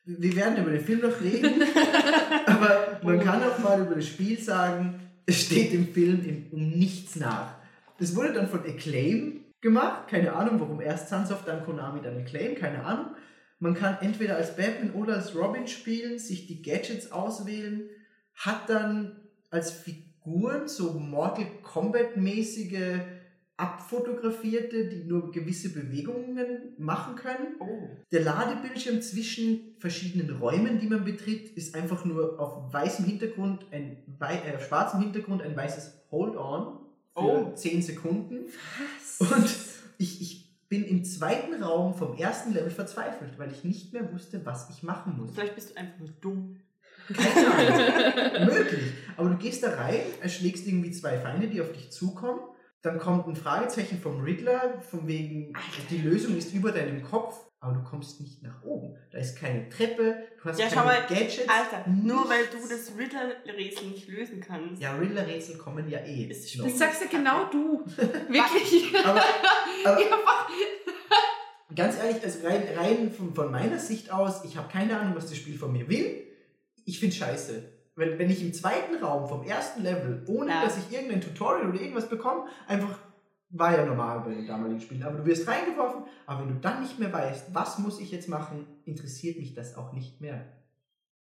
wir werden über den Film noch reden, aber man kann auch mal über das Spiel sagen, es steht im Film um nichts nach. Das wurde dann von Acclaim gemacht, keine Ahnung, warum erst Sunsoft, dann Konami, dann Acclaim, keine Ahnung. Man kann entweder als Batman oder als Robin spielen, sich die Gadgets auswählen, hat dann als Figuren so Mortal Kombat-mäßige abfotografierte, die nur gewisse Bewegungen machen können. Oh. Der Ladebildschirm zwischen verschiedenen Räumen, die man betritt, ist einfach nur auf weißem Hintergrund, ein wei äh, auf schwarzem Hintergrund ein weißes Hold-on für Oh. 10 Sekunden. Was? Und ich, ich bin im zweiten Raum vom ersten Level verzweifelt, weil ich nicht mehr wusste, was ich machen muss. Vielleicht bist du einfach nur dumm. Keine Ahnung. Möglich. Aber du gehst da rein, erschlägst irgendwie zwei Feinde, die auf dich zukommen. Dann kommt ein Fragezeichen vom Riddler, von wegen, die Lösung ist über deinem Kopf, aber du kommst nicht nach oben. Da ist keine Treppe, du hast Ja, keine schau mal, Gadgets. Alter, nur weil du das Riddler-Rätsel nicht lösen kannst. Ja, Riddler-Rätsel kommen ja eh. Ist. Das sagst ja genau du. Wirklich. Aber, aber Ja, ganz ehrlich, also rein, rein von, von meiner Sicht aus, ich habe keine Ahnung, was das Spiel von mir will. Ich finde scheiße. Wenn, wenn ich im zweiten Raum vom ersten Level, ohne Ja. dass ich irgendein Tutorial oder irgendwas bekomme, einfach war ja normal bei den damaligen Spielen, aber du wirst reingeworfen, aber wenn du dann nicht mehr weißt, was muss ich jetzt machen, interessiert mich das auch nicht mehr.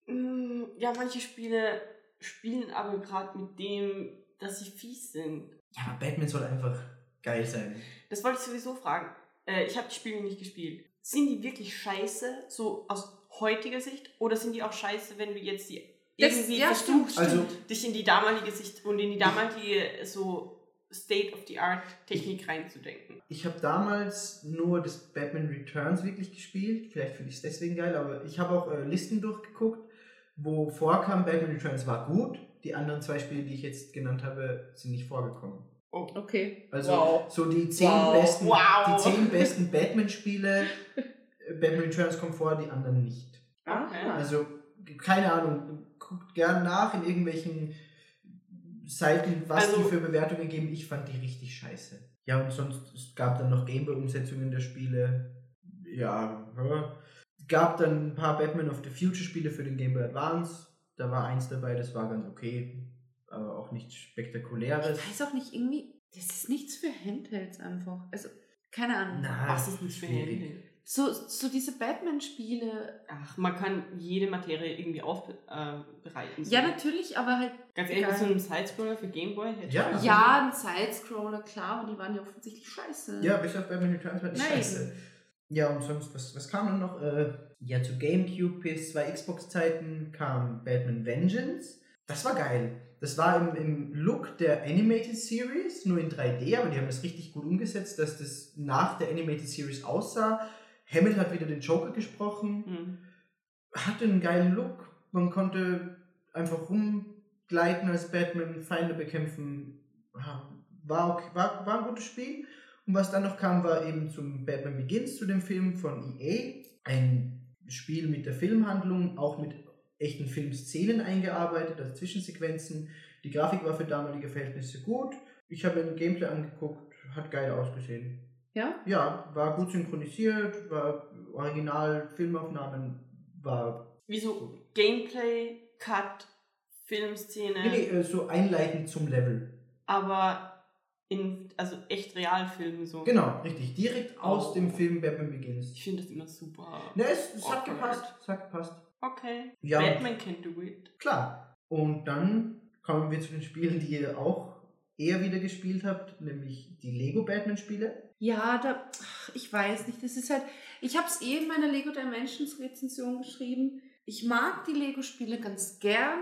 Mm, Ja, manche Spiele spielen aber gerade mit dem, dass sie fies sind. Ja, aber Batman soll einfach geil sein. Das wollte ich sowieso fragen. äh, ich habe die Spiele nicht gespielt. Sind die wirklich scheiße, so aus heutiger Sicht? Oder sind die auch scheiße, wenn du jetzt die irgendwie ja, versuchst, stimmt, Also- dich in die damalige Sicht und in die damalige so State-of-the-Art-Technik reinzudenken? Ich habe damals nur das Batman Returns wirklich gespielt. Vielleicht finde ich es deswegen geil, aber ich habe auch äh, Listen durchgeguckt, wo vorkam, Batman Returns war gut. Die anderen zwei Spiele, die ich jetzt genannt habe, sind nicht vorgekommen. Oh. Okay. Also wow. so die zehn Wow. besten, Wow. die zehn besten Batman-Spiele, äh, Batman Returns kommt vor, die anderen nicht. Aha. Also keine Ahnung, guckt gern nach in irgendwelchen Seiten, was Also- die für Bewertungen geben. Ich fand die richtig scheiße. Ja, und sonst es gab dann noch Gameboy-Umsetzungen der Spiele. Ja, gab dann ein paar Batman of the Future Spiele für den Game Boy Advance. Da war eins dabei, das war ganz okay, aber auch nichts Spektakuläres. Ich weiß auch nicht, irgendwie, das ist nichts für Handhelds einfach. Also, keine Ahnung. Na, Was ist nicht für schwierig. So, so diese Batman-Spiele. Ach, man kann jede Materie irgendwie aufbereiten. Ja, natürlich, aber halt. Ganz ehrlich, so einem Sidescroller für Gameboy hätte Ja. ich- Ja, ein Sidescroller, klar, aber die waren ja offensichtlich scheiße. Ja, bis auf Batman Returns war die Nein. scheiße. Ja, und sonst, was, was kam dann noch? Äh, ja, zu GameCube, PS2, Xbox-Zeiten kam Batman Vengeance. Das war geil. Das war im, im Look der Animated Series, nur in 3D, aber die haben das richtig gut umgesetzt, dass das nach der Animated Series aussah. Hammett hat wieder den Joker gesprochen, Hm. hatte einen geilen Look. Man konnte einfach rumgleiten als Batman, Feinde bekämpfen. War, okay, war, war ein gutes Spiel. Und was dann noch kam, war eben zum Batman Begins, zu dem Film von EA. Ein Spiel mit der Filmhandlung, auch mit echten Filmszenen eingearbeitet, also Zwischensequenzen. Die Grafik war für damalige Verhältnisse gut. Ich habe mir ein Gameplay angeguckt, hat geil ausgesehen. Ja? Ja, war gut synchronisiert, war original Filmaufnahmen, war Wieso Gameplay, Cut, Filmszene, nee, nee, äh, so einleitend zum Level. aber in, also echt Realfilme so. Genau, richtig. Direkt aus Oh. dem Film Batman Begins. Ich finde das immer super. Ne, es, es hat gepasst. Es hat gepasst. Okay. Ja. Batman can do it. Klar. Und dann kommen wir zu den Spielen, die ihr auch eher wieder gespielt habt, nämlich die Lego Batman Spiele. Ja, da, ich weiß nicht. Das ist halt, ich habe es eh in meiner Lego Dimensions Rezension geschrieben. Ich mag die Lego-Spiele ganz gern,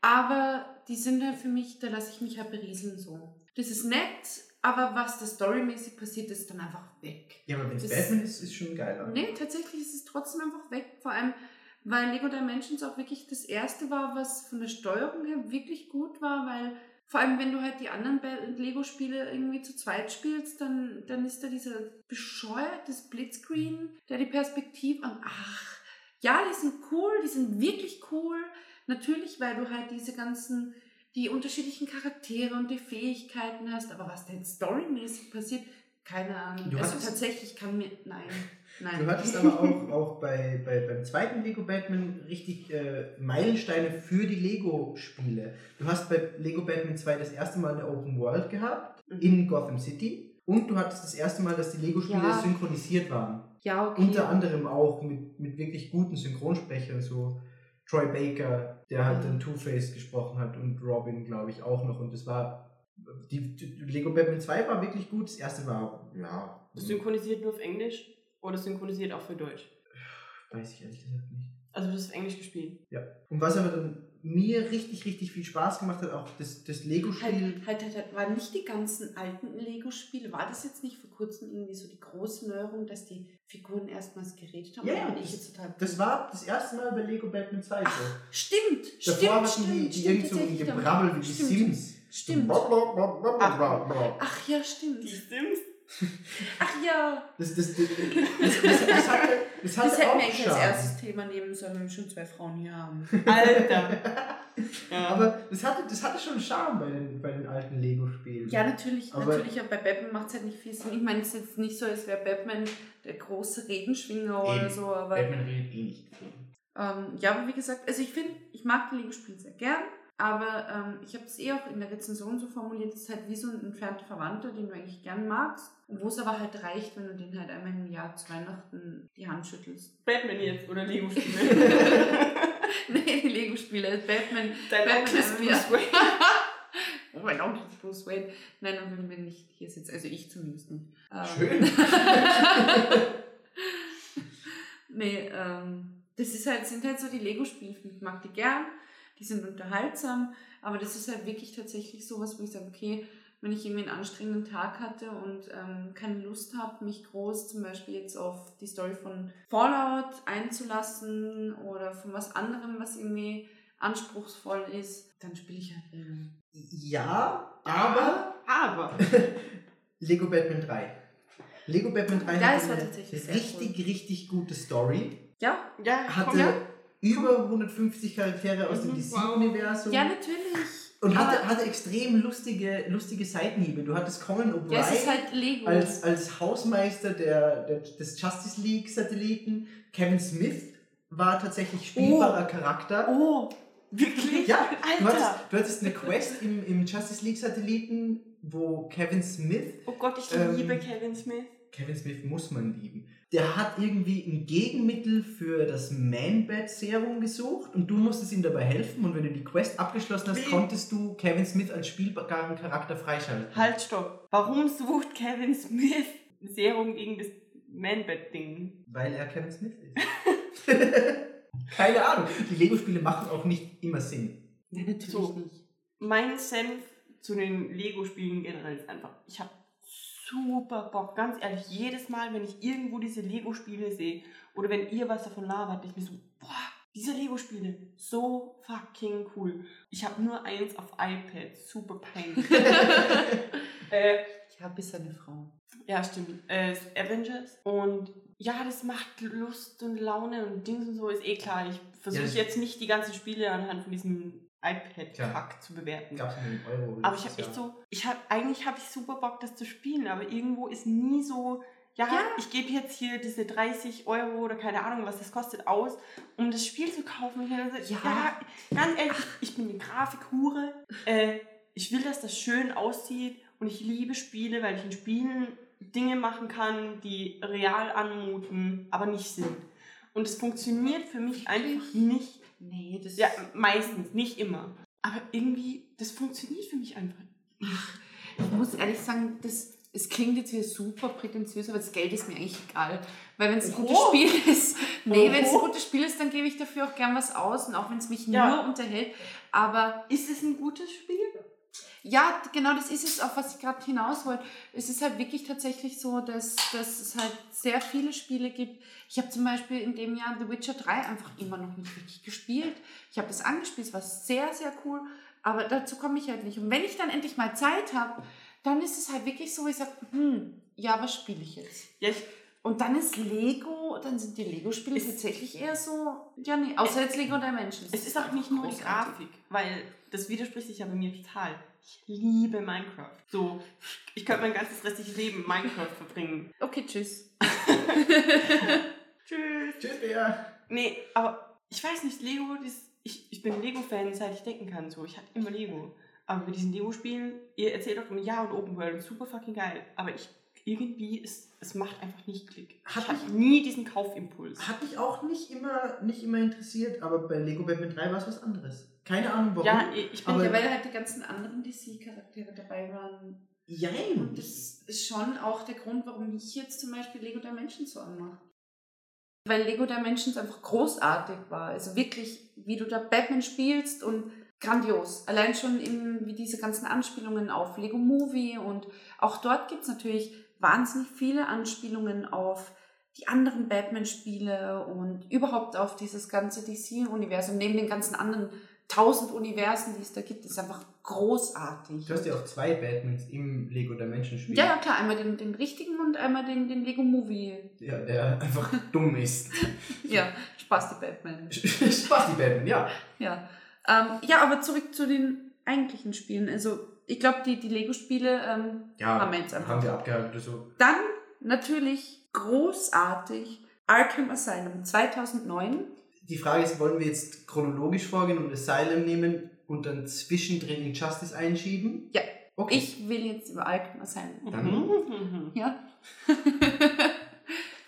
aber die sind halt für mich, da lasse ich mich halt berieseln so. Das ist nett, aber was da storymäßig passiert, ist dann einfach weg. Ja, aber wenn es Das- Batman ist, ist schon geiler. Nee, tatsächlich ist es trotzdem einfach weg. Vor allem, weil Lego Dimensions auch wirklich das erste war, was von der Steuerung her wirklich gut war, weil vor allem, wenn du halt die anderen Lego-Spiele irgendwie zu zweit spielst, dann, dann ist da dieser bescheuerte Splitscreen, der die Perspektive an. Ach, ja, die sind cool, die sind wirklich cool. Natürlich, weil du halt diese ganzen, die unterschiedlichen Charaktere und die Fähigkeiten hast, aber was jetzt storymäßig passiert, keine Ahnung. Du also tatsächlich kann mir. Nein. Nein. Du hattest aber auch, auch bei, bei, beim zweiten Lego Batman richtig äh, Meilensteine für die Lego-Spiele. Du hast bei Lego Batman 2 das erste Mal eine Open World gehabt Mhm. in Gotham City und du hattest das erste Mal, dass die Lego-Spiele Ja. synchronisiert waren. Ja, okay. Unter anderem auch mit, mit wirklich guten Synchronsprechern, so Troy Baker, der halt den Two-Face gesprochen hat und Robin, glaube ich, auch noch. Und das war, die, die Lego Batman 2 war wirklich gut, das erste war, ja, Synchronisiert nur auf Englisch oder synchronisiert auch für Deutsch? weiß ich ehrlich gesagt nicht. Also du hast Englisch gespielt. Und was aber dann mir richtig, richtig viel Spaß gemacht hat, auch das, das Lego-Spiel. Halt, halt, halt, halt, waren nicht die ganzen alten Lego-Spiele, war das jetzt nicht vor kurzem irgendwie so die große Neuerung, dass die Figuren erstmals geredet haben? Ja, ja, ich das- jetzt total Das war das erste Mal bei Lego Batman 2 so. Stimmt, Davor stimmt, hatten stimmt, die, die stimmt, irgend so ein Gebrabbel wie die stimmt, Sims. Stimmt. Bla. Ach ja, stimmt. Die Sims? Ach ja. Das, das, das, das, das, das hatte, das hatte Das hätten auch wir eigentlich als erstes Thema nehmen sollen, wenn wir schon zwei Frauen hier haben. Alter. Ja. Aber das hatte, das hatte schon Charme bei den, bei den alten Lego-Spielen. Ja, natürlich, Aber- natürlich, aber bei Batman macht es halt nicht viel Sinn. Ich meine, es ist jetzt nicht so, als wäre Batman der große Redenschwinger oder Eben. so, aber. Batman redet eh nicht. Ähm, ja, aber wie gesagt, also ich finde, ich mag die Lego-Spiele sehr gern, aber ähm, ich habe es eh auch in der Rezension so formuliert, es ist halt wie so ein entfernter Verwandter, den du eigentlich gern magst, und wo es aber halt reicht, wenn du den halt einmal im Jahr zu Weihnachten die Hand schüttelst. Batman jetzt oder Lego-Spiele? nee, die Lego-Spiele, Batman. Dein Batman Onkel ist Bruce. Wayne. mein Onkel ist Bruce Wayne. Nein, würden wir nicht hier sitzen. Also ich zumindest nicht. Ähm, Schön. nee, ähm, das ist halt, sind halt so die Lego-Spiele. Ich mag die gern, die sind unterhaltsam, aber das ist halt wirklich tatsächlich sowas, wo ich sage, okay, wenn ich irgendwie einen anstrengenden Tag hatte und ähm, keine Lust habe, mich groß zum Beispiel jetzt auf die Story von Fallout einzulassen oder von was anderem, was irgendwie anspruchsvoll ist, dann spiele ich halt Lego. Ja, aber Aber. Lego Batman 3. Lego Batman 3 Das hatte war eine richtig, richtig gute Story. Ja, Ja, Hatte komm, ja. Über 150 Charaktere aus dem Mhm, DC-Universum. ja, natürlich. Und hatte, hatte extrem lustige, lustige Seitenhiebe. Du hattest Conan Ja, O'Brien halt Lego. als, als Hausmeister der, der, des Justice League-Satelliten. Kevin Smith war tatsächlich spielbarer Charakter. Oh, wirklich? Ja, du hattest, Alter. du hattest eine Quest im, im Justice League-Satelliten, wo Kevin Smith Oh Gott, ich Ähm, liebe Kevin Smith. Kevin Smith muss man lieben. Der hat irgendwie ein Gegenmittel für das Man-Bat-Serum gesucht und du musstest ihm dabei helfen und wenn du die Quest abgeschlossen hast, Wie? konntest du Kevin Smith als spielbaren Charakter freischalten. Halt, stopp. Warum sucht Kevin Smith ein Serum gegen das Man-Bat-Ding? Weil er Kevin Smith ist. Keine Ahnung. Die Lego-Spiele machen auch nicht immer Sinn. Nein, natürlich So. nicht. Mein Senf zu den Lego-Spielen generell ist einfach, ich habe super Bock. Ganz ehrlich, jedes Mal, wenn ich irgendwo diese Lego-Spiele sehe oder wenn ihr was davon labert, ich mir so, boah, diese Lego-Spiele, so fucking cool. Ich habe nur eins auf iPad, super peinlich. äh, Ich habe bis eine Frau. Ja, stimmt. Äh, ist Avengers. Und ja, das macht Lust und Laune und Dings und so, ist eh klar. Ich versuche Ja, jetzt nicht die ganzen Spiele anhand von diesem IPad-Kack zu bewerten. Gab's einen Euro. Aber ich habe echt so, ich habe eigentlich habe ich super Bock, das zu spielen, aber irgendwo ist nie so, ja, Ja. ich gebe jetzt hier diese 30 Euro oder keine Ahnung, was das kostet, aus, um das Spiel zu kaufen. Ja. ja, ganz ehrlich, ich bin eine Grafikhure. Äh, ich will, dass das schön aussieht und ich liebe Spiele, weil ich in Spielen Dinge machen kann, die real anmuten, aber nicht sind. Und es funktioniert für mich einfach nicht. Nee, das Ja, meistens, nicht immer. Aber irgendwie, das funktioniert für mich einfach. Ich muss ehrlich sagen, das, es klingt jetzt wieder super prätentiös, aber das Geld ist mir eigentlich egal. Weil wenn es ein gutes. Spiel ist, nee, wenn es ein gutes Spiel ist, dann gebe ich dafür auch gern was aus und auch wenn es mich Ja. nur unterhält. Aber Ist es ein gutes Spiel? Ja, genau das ist es, auf was ich gerade hinaus wollte. Es ist halt wirklich tatsächlich so, dass, dass es halt sehr viele Spiele gibt. Ich habe zum Beispiel in dem Jahr The Witcher 3 einfach immer noch nicht richtig gespielt. Ich habe das angespielt, es war sehr, sehr cool, aber dazu komme ich halt nicht. Und wenn ich dann endlich mal Zeit habe, dann ist es halt wirklich so, ich sage, hm, ja, was spiele ich jetzt? Ja, ich, Und dann ist Lego, dann sind die Lego-Spiele Es- tatsächlich eher so, ja, nee, außer jetzt Lego Dimensions. es ist auch nicht nur die. Grafik, weil das widerspricht sich ja bei mir total. Ich liebe Minecraft. So, ich könnte mein ganzes restliches Leben in Minecraft verbringen. Okay, tschüss. Tschüss. Tschüss, Bea. Nee, aber ich weiß nicht, Lego, das, ich, ich bin Lego-Fan, seit ich denken kann. So, ich hatte immer Lego. Aber bei diesen Lego-Spielen, ihr erzählt doch immer, ja, und Open World, super fucking geil. Aber ich, irgendwie, ist, es macht einfach nicht Klick. Hat ich hatte nie diesen Kaufimpuls. Hat mich auch nicht immer, nicht immer interessiert, aber bei Lego Batman 3 war es was anderes. Keine Ahnung warum. Ja, ich bin ja, weil halt die ganzen anderen DC-Charaktere dabei waren. Jein. Und das ist schon auch der Grund, warum ich jetzt zum Beispiel Lego Dimensions so anmache. Weil Lego Dimensions einfach großartig war. Also wirklich, wie du da Batman spielst und grandios. Allein schon in, wie diese ganzen Anspielungen auf Lego Movie und auch dort gibt es natürlich wahnsinnig viele Anspielungen auf die anderen Batman-Spiele und überhaupt auf dieses ganze DC-Universum, neben den ganzen anderen tausend Universen, die es da gibt, ist einfach großartig. Du hast ja auch zwei Batmans im Lego Dimension Spiel. Ja, ja, klar, einmal den, den richtigen und einmal den, den Lego Movie. Ja, der einfach dumm ist. Ja, Spaß die Batman. Spaß, die Batman, ja. Ja. Ähm, ja, aber zurück zu den eigentlichen Spielen. Also, ich glaube, die, die Lego-Spiele ähm, Ja, haben wir jetzt einfach. haben wir abgehakt. Also, Dann natürlich großartig Arkham Asylum 2009. die Frage ist, wollen wir jetzt chronologisch vorgehen und Asylum nehmen und dann zwischendrin Injustice einschieben? Ja. Okay. Ich will jetzt über Arkham Asylum. Dann- Mhm. Ja.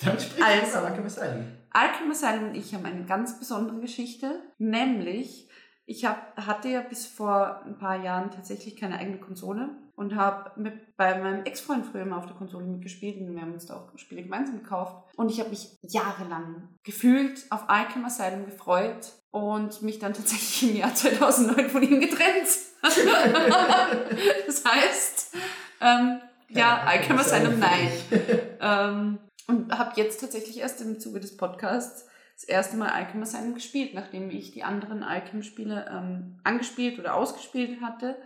Dann sprich Also. über Arkham Asylum. Arkham Asylum und ich haben eine ganz besondere Geschichte, nämlich Ich hab, hatte ja bis vor ein paar Jahren tatsächlich keine eigene Konsole und habe bei meinem Ex-Freund früher mal auf der Konsole mitgespielt und wir haben uns da auch Spiele gemeinsam gekauft. Und ich habe mich jahrelang gefühlt auf Arkham Asylum gefreut und mich dann tatsächlich im Jahr 2009 von ihm getrennt. das heißt, ähm, ja, Arkham Asylum nein. Ähm, und habe jetzt tatsächlich erst im Zuge des Podcasts das erste Mal Arkham Asylum gespielt, nachdem ich die anderen Arkham-Spiele ähm, angespielt oder ausgespielt hatte.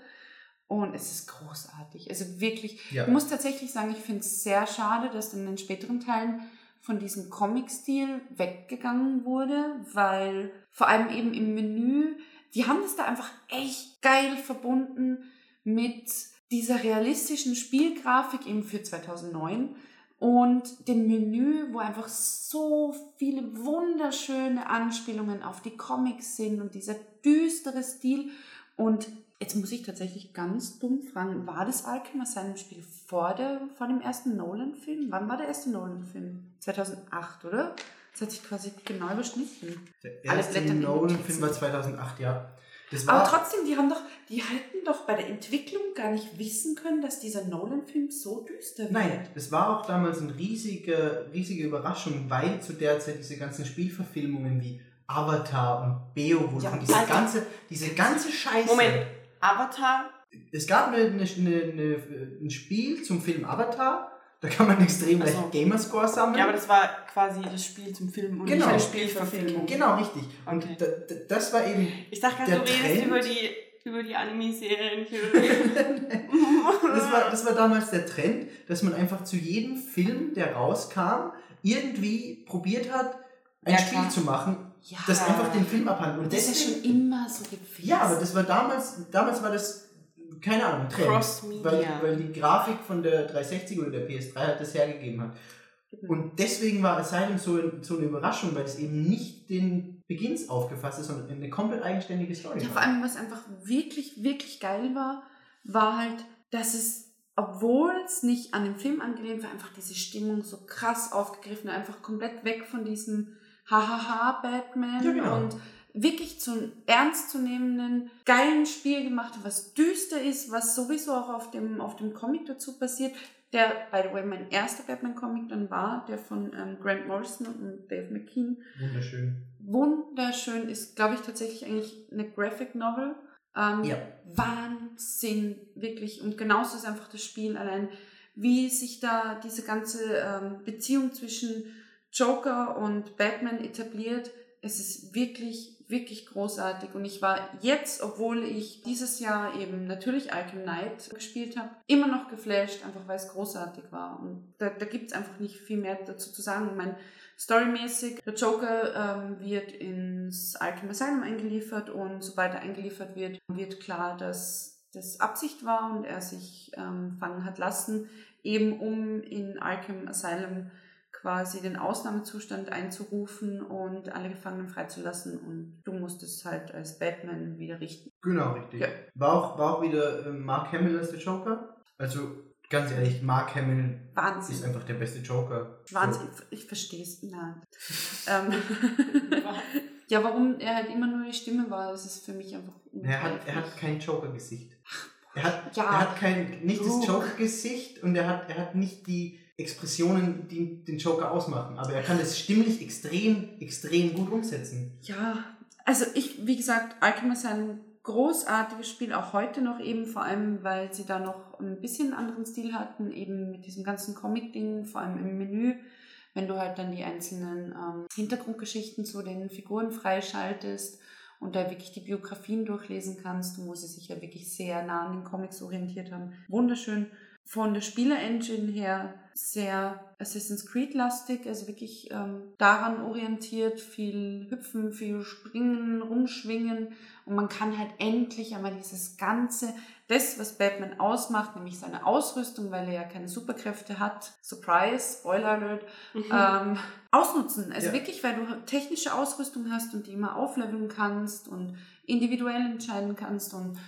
Und es ist großartig. Also wirklich, Ja. ich muss tatsächlich sagen, ich finde es sehr schade, dass in den späteren Teilen von diesem Comic-Stil weggegangen wurde, weil vor allem eben im Menü, die haben das da einfach echt geil verbunden mit dieser realistischen Spielgrafik eben für 2009 und dem Menü, wo einfach so viele wunderschöne Anspielungen auf die Comics sind und dieser düstere Stil. Und jetzt muss ich tatsächlich ganz dumm fragen, war das Arkham Asylum Spiel vor, der, vor dem ersten Nolan-Film? Wann war der erste Nolan-Film? 2008, oder? Das hat sich quasi genau überschnitten. Der erste Nolan-Film war Notizen. 2008, ja. Aber trotzdem, die haben doch, die hätten doch bei der Entwicklung gar nicht wissen können, dass dieser Nolan-Film so düster wird. Nein, das war auch damals eine riesige, riesige Überraschung, weil zu der Zeit diese ganzen Spielverfilmungen wie Avatar und Beowulf Ja, und diese Alter. ganze, diese ganze Scheiße. Moment, Avatar, Es gab eine, eine, eine, ein Spiel zum Film Avatar, da kann man extrem Ach so. leicht Gamerscore sammeln. ja, aber das war quasi das Spiel zum Film und Genau. nicht eine Spielverfilmung. genau, richtig. Und Okay. da, da, das war eben Ich dachte gerade, du redest Trend- über die, über die Anime-Serien. das war, das war damals der Trend, dass man einfach zu jedem Film, der rauskam, irgendwie probiert hat, ein Ja, Spiel klar. zu machen, Ja, das einfach den Film abhandelt. Und das ist ja deswegen- schon immer so gewesen. Ja, aber das war damals, damals war das, keine Ahnung, Trend. Cross-Media. Weil, weil die Grafik von der 360 oder der PS3 halt das hergegeben hat. Und deswegen war Asylum so, so eine Überraschung, weil es eben nicht den Begins aufgefasst ist, sondern eine komplett eigenständige Story Ja, vor allem, was einfach wirklich, wirklich geil war, war halt, dass es, obwohl es nicht an den Film angelehnt war, einfach diese Stimmung so krass aufgegriffen, einfach komplett weg von diesem Hahaha-Batman Ja, genau. und wirklich zu einem ernstzunehmenden, geilen Spiel gemacht, was düster ist, was sowieso auch auf dem, auf dem Comic dazu passiert. Der, by the way, mein erster Batman-Comic dann war, der von ähm, Grant Morrison und Dave McKean Wunderschön. wunderschön ist, glaube ich, tatsächlich eigentlich eine Graphic Novel. Ähm, Ja. Wahnsinn, wirklich. Und genauso ist einfach das Spiel allein, wie sich da diese ganze ähm, Beziehung zwischen Joker und Batman etabliert. Es ist wirklich, wirklich großartig. Und ich war jetzt, obwohl ich dieses Jahr eben natürlich Arkham Knight gespielt habe, immer noch geflasht, einfach weil es großartig war. Und da, da gibt es einfach nicht viel mehr dazu zu sagen. Ich meine, Storymäßig, der Joker ähm, wird ins Arkham Asylum eingeliefert und sobald er eingeliefert wird, wird klar, dass das Absicht war und er sich ähm, fangen hat lassen, eben um in Arkham Asylum quasi den Ausnahmezustand einzurufen und alle Gefangenen freizulassen und du musstest halt als Batman wieder richten. Genau, richtig. Ja. War, auch, war auch wieder äh, Mark Hamill als der Joker. Also, ganz ehrlich, Mark Hamill ist Wahnsinn. einfach der beste Joker. Wahnsinn. Ich verstehe es. Nein. ähm, ja, warum er halt immer nur die Stimme war, das ist für mich einfach So. Er, hat, er hat kein Joker-Gesicht. Er hat, Ja. er hat kein, nicht das. Joker-Gesicht und er hat, er hat nicht die Expressionen, die den Joker ausmachen. Aber er kann das stimmlich extrem, extrem gut umsetzen. Ja, also ich, wie gesagt, Arkham ist ein großartiges Spiel, auch heute noch eben, vor allem, weil sie da noch ein bisschen anderen Stil hatten, eben mit diesem ganzen Comic-Ding, vor allem im Menü, wenn du halt dann die einzelnen ähm, Hintergrundgeschichten zu den Figuren freischaltest und da wirklich die Biografien durchlesen kannst, wo sie sich ja wirklich sehr nah an den Comics orientiert haben. Wunderschön. Von der Spieler-Engine her sehr Assassin's Creed-lastig, also wirklich ähm, daran orientiert, viel hüpfen, viel springen, rumschwingen und man kann halt endlich einmal dieses ganze, das, was Batman ausmacht, nämlich seine Ausrüstung, weil er ja keine Superkräfte hat, Surprise, Spoiler Alert, ähm, ausnutzen. Also Ja. wirklich, weil du technische Ausrüstung hast und die immer aufleveln kannst und individuell entscheiden kannst und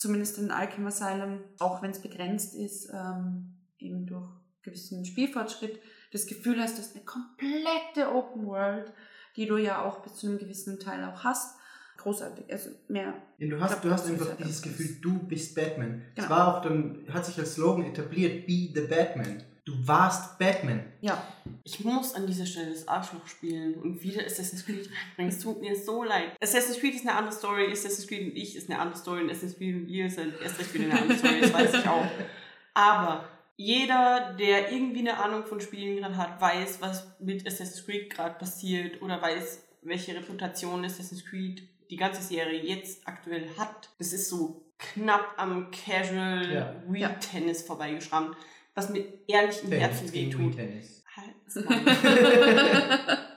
zumindest in Arkham Asylum, auch wenn es begrenzt ist, ähm, eben durch gewissen Spielfortschritt, das Gefühl hast, du hast eine komplette Open World, die du ja auch bis zu einem gewissen Teil auch hast. großartig. Also mehr. Ja, du hast, du hast einfach dieses Gefühl, du bist Batman. Es Genau. war auch dann, hat sich als Slogan etabliert, be the Batman. Du warst Batman. Ja, Ich muss an dieser Stelle das Arschloch spielen und wieder Assassin's Creed reinbringen. Es tut mir so leid. Assassin's Creed ist eine andere Story, Assassin's Creed und ich ist eine andere Story und Assassin's Creed und ihr seid erst recht wieder eine andere Story, das weiß ich auch. Aber jeder, der irgendwie eine Ahnung von Spielen gerade hat, weiß, was mit Assassin's Creed gerade passiert oder weiß, welche Reputation Assassin's Creed die ganze Serie jetzt aktuell hat. Das ist so knapp am Casual Ja. Wii Ja. Tennis vorbeigeschrammt, was mir ehrlich im Herzen wehtut. Maul.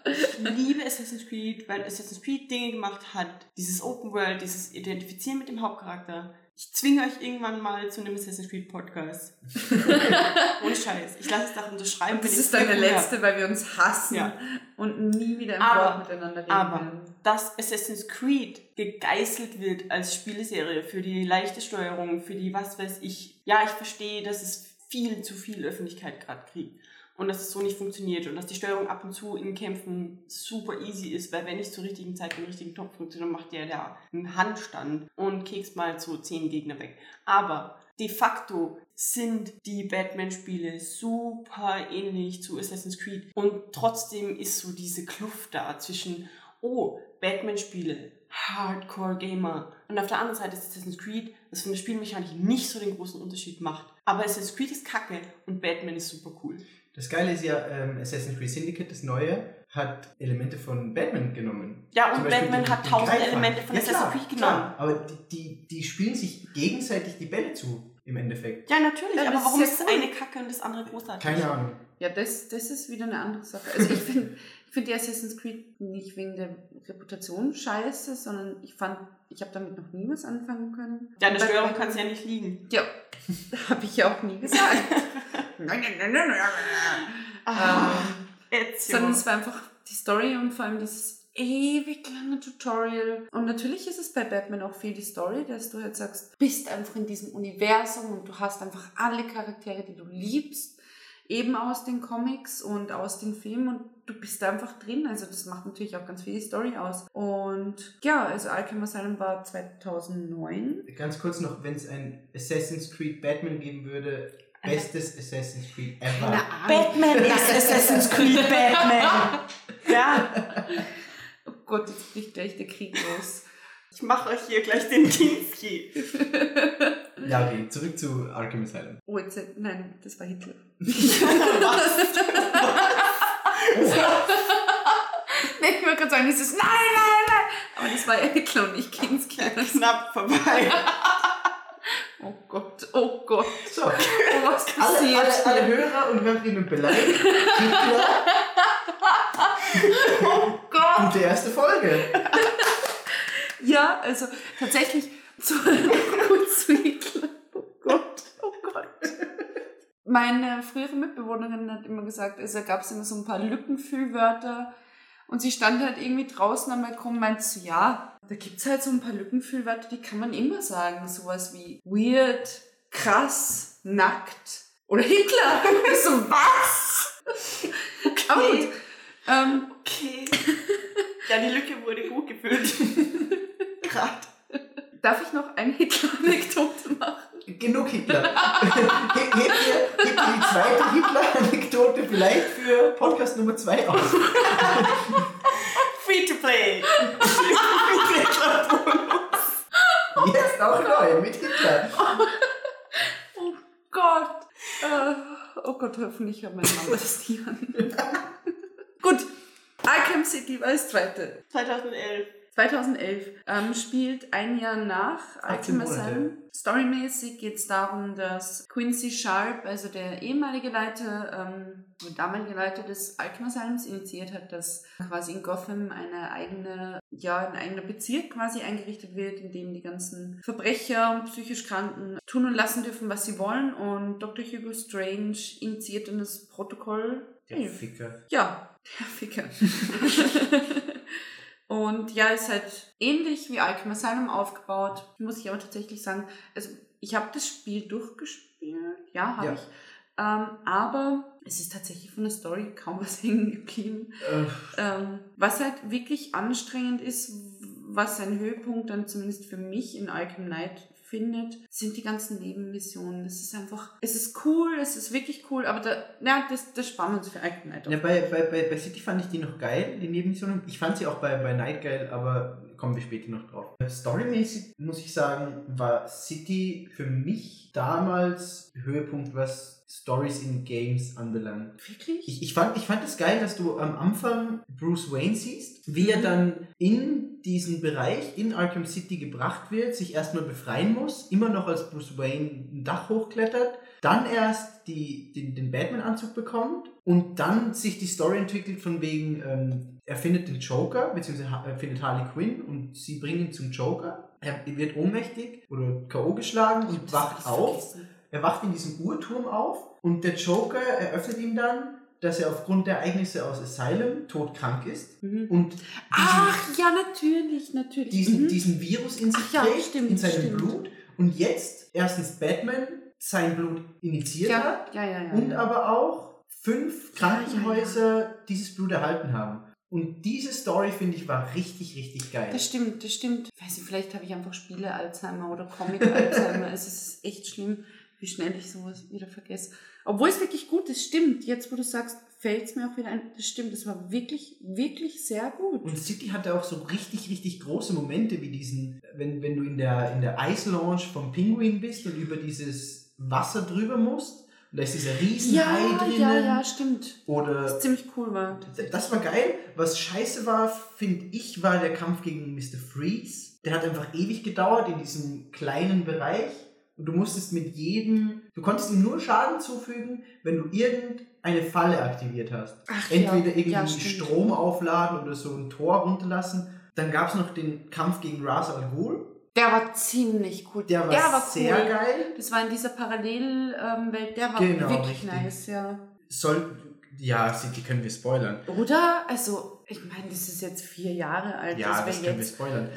Ich liebe Assassin's Creed, weil Assassin's Creed Dinge gemacht hat. Dieses Open World, dieses Identifizieren mit dem Hauptcharakter. Ich zwinge euch irgendwann mal zu einem Assassin's Creed Podcast. Ohne Scheiß. Ich lasse es da unterschreiben. das ist dann der hab. letzte, weil wir uns hassen Ja. und nie wieder im Aber- Wort miteinander reden aber- werden. Dass Assassin's Creed gegeißelt wird als Spieleserie für die leichte Steuerung, für die was weiß ich. Ja, ich verstehe, dass es viel zu viel Öffentlichkeit gerade kriegt. Und dass es so nicht funktioniert und dass die Steuerung ab und zu in Kämpfen super easy ist, weil wenn ich zur richtigen Zeit den richtigen Knopf drücke, dann macht der da einen Handstand und kekst mal so zehn Gegner weg. Aber de facto sind die Batman-Spiele super ähnlich zu Assassin's Creed und trotzdem ist so diese Kluft da zwischen, oh, Batman-Spiele, Hardcore-Gamer und auf der anderen Seite ist Assassin's Creed, das von der Spielmechanik nicht so den großen Unterschied macht. Aber Assassin's Creed ist kacke und Batman ist super cool. Das Geile ist ja, ähm, Assassin's Creed Syndicate, das neue, hat Elemente von Batman genommen. Ja, und Batman den- hat tausend. Elemente von ja, Assassin's klar, Creed klar. genommen. Aber die, die, die spielen sich gegenseitig die Bälle zu, im Endeffekt. Ja, natürlich, Ja, aber warum ist das cool. eine kacke und das andere großartig? Keine Ahnung. Ja, das, das ist wieder eine andere Sache. Also ich finde ich find die Assassin's Creed nicht wegen der Reputation scheiße, sondern ich fand, ich habe damit noch nie was anfangen können. Ja, Steuerung Batman- kann es ja nicht liegen. Ja, habe ich ja auch nie gesagt. Ah, ähm, sondern es war einfach die Story und vor allem dieses ewig lange Tutorial. Und natürlich ist es bei Batman auch viel die Story, dass du halt sagst, bist einfach in diesem Universum und du hast einfach alle Charaktere, die du liebst, eben aus den Comics und aus den Filmen und du bist da einfach drin. Also das macht natürlich auch ganz viel die Story aus. Und ja, also Arkham Asylum war 2009. Ganz kurz noch, wenn es ein Assassin's Creed Batman geben würde, bestes Assassin's Creed ever. Batman ist Assassin's Creed Batman. Ja, Gott, jetzt bricht gleich der Krieg los. ich mache euch hier gleich den Kinski. Ja, okay, zurück zu Arkham Asylum. Oh, jetzt, nein, das war Hitler. nee, ich wollte gerade sagen, dieses Nein, nein, nein. Aber das war ja Hitler und nicht Kinski. Knapp vorbei. Oh Gott, oh Gott. So, Oh, was alle, passiert alle, alle hier? Hörer und Hörerinnen beleidigt. Oh Gott. gute erste Folge. Ja, also tatsächlich zu, kurz zu Hitler. Oh Gott, oh Gott. Meine frühere Mitbewohnerin hat immer gesagt, also gab es immer so ein paar Lückenfüllwörter und sie stand halt irgendwie draußen am Balkon und meinte so, ja, da gibt es halt so ein paar Lückenfüllwörter, die kann man immer sagen. Sowas wie weird, krass, nackt oder Hitler. So, was? Aber gut. Ähm, Okay. Ja, die Lücke wurde gut gefüllt. Gerade. darf ich noch eine Hitler-Anekdote machen? Genug Hitler. Hebt ihr, hebt ihr die zweite Hitler-Anekdote vielleicht für Podcast Nummer 2 aus? Free to play. Jetzt auch neu mit Hitler. Oh Gott. Äh, oh Gott, hoffentlich hört meine Mama das nie an. Gut. Arkham City war das zweite. 2011. 2011 ähm, spielt ein Jahr nach 18 Arkham Monate. Asylum. Storymäßig geht es darum, dass Quincy Sharp, also der ehemalige Leiter, ähm, der damalige Leiter des Arkham Asylums, initiiert hat, dass quasi in Gotham eine eigene, ja, ein eigener Bezirk quasi eingerichtet wird, in dem die ganzen Verbrecher und psychisch Kranken tun und lassen dürfen, was sie wollen. Und Dr. Hugo Strange initiiert dann das Protokoll. Der Ficker. Ja, der Ficker. Und ja, ist halt ähnlich wie Arkham Asylum aufgebaut. Muss ich aber tatsächlich sagen, also ich habe das Spiel durchgespielt, ja, habe Ja. ich. Ähm, aber es ist tatsächlich von der Story kaum was hängen geblieben. Äh, Ähm, was halt wirklich anstrengend ist, was seinen Höhepunkt dann zumindest für mich in Arkham Knight findet, sind die ganzen Nebenmissionen. Es ist einfach, es ist cool, es ist wirklich cool, aber da, ja, das, das sparen wir uns für Arkham Knight Ja, bei, bei, bei, bei City fand ich die noch geil, die Nebenmissionen. Ich fand sie auch bei, bei Night geil, aber kommen wir später noch drauf. Storymäßig muss ich sagen, war City für mich damals Höhepunkt, was Stories in Games anbelangt. Wirklich? Ich, ich, fand, ich fand es geil, dass du am Anfang Bruce Wayne siehst, wie er dann in diesen Bereich in Arkham City gebracht wird, sich erstmal befreien muss, immer noch als Bruce Wayne ein Dach hochklettert, dann erst die, den, den Batman-Anzug bekommt und dann sich die Story entwickelt von wegen, ähm, er findet den Joker, beziehungsweise er findet Harley Quinn und sie bringen ihn zum Joker. Er wird ohnmächtig oder K.O. geschlagen und wacht auf. vergessen. Er wacht in diesem Uhrturm auf und der Joker eröffnet ihm dann, dass er aufgrund der Ereignisse aus Asylum todkrank ist Mhm. und diesen, Ach, ja, natürlich, natürlich. diesen, Mhm. diesen Virus in sich Ach ja, trägt, stimmt, in seinem stimmt. Blut. Und jetzt erstens Batman sein Blut initiiert ja, hat ja, ja, ja. und aber auch fünf Krankenhäuser dieses Blut erhalten haben. Und diese Story, finde ich, war richtig, richtig geil. Das stimmt, das stimmt. Ich weiß nicht, vielleicht habe ich einfach Spiele-Alzheimer oder Comic-Alzheimer. es ist echt schlimm, wie schnell ich sowas wieder vergesse. Obwohl es wirklich gut ist, stimmt. Jetzt, wo du sagst, fällt es mir auch wieder ein. Das stimmt, das war wirklich, wirklich sehr gut. Und City hatte auch so richtig, richtig große Momente wie diesen, wenn, wenn du in der, in der Eislaunch vom Pinguin bist und über dieses Wasser drüber musst. Und da ist dieser Riesenhai ja, drinnen. ja, ja, stimmt. Oder Das ziemlich cool war. das war geil. Was scheiße war, finde ich, war der Kampf gegen Mr. Freeze. Der hat einfach ewig gedauert in diesem kleinen Bereich. Und du musstest mit jedem, du konntest ihm nur Schaden zufügen, wenn du irgendeine Falle aktiviert hast. Ach, Entweder ja, irgendwie ja. Strom aufladen oder so ein Tor runterlassen. Dann gab es noch den Kampf gegen Ra's al Ghul. Der war ziemlich cool. Der war, sehr cool. geil. Das war in dieser Parallelwelt, der war Genau, wirklich richtig. nice, ja. Soll, ja, City können wir spoilern. Oder? Also, ich meine, das ist jetzt vier Jahre alt. Ja, das können wir jetzt. spoilern.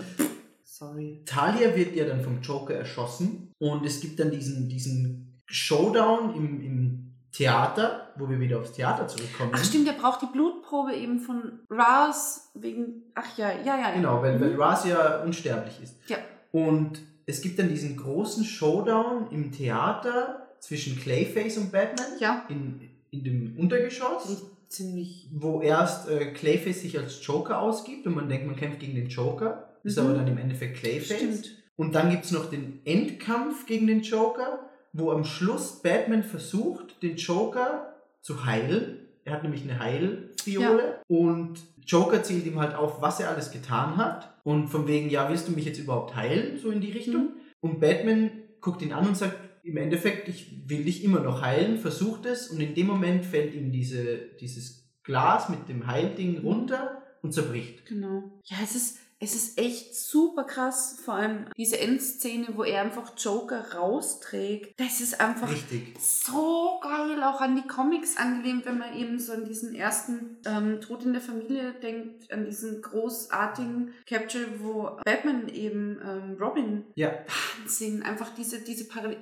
Sorry. Talia wird ja dann vom Joker erschossen und es gibt dann diesen, diesen Showdown im, im Theater, wo wir wieder aufs Theater zurückkommen. Ach stimmt, der braucht die Blutprobe eben von Raz wegen. Ach ja, ja, ja. ja. Genau, weil, weil Mhm. Raz ja unsterblich ist. Ja. Und es gibt dann diesen großen Showdown im Theater zwischen Clayface und Batman Ja, in, in dem Untergeschoss, ich ziemlich. wo erst äh, Clayface sich als Joker ausgibt und man denkt, man kämpft gegen den Joker, ist Mhm. aber dann im Endeffekt Clayface. Stimmt. Und dann gibt es noch den Endkampf gegen den Joker, wo am Schluss Batman versucht, den Joker zu heilen. Er hat nämlich eine Heilfiole und Joker zählt ihm halt auf, was er alles getan hat. Und von wegen, ja, willst du mich jetzt überhaupt heilen? So in die Richtung. Mhm. Und Batman guckt ihn an und sagt, im Endeffekt, ich will dich immer noch heilen, versucht es. Und in dem Moment fällt ihm diese, dieses Glas mit dem Heilding runter und zerbricht. Genau. Ja, es ist, es ist echt super krass. Vor allem diese Endszene, wo er einfach Joker rausträgt. Das ist einfach Richtig. so geil, auch an die Comics angelehnt, wenn man eben so an diesen ersten ähm, Tod in der Familie denkt, an diesen großartigen Capture, wo Batman eben ähm, Robin Ja. Wahnsinn, einfach diese, diese Parallel.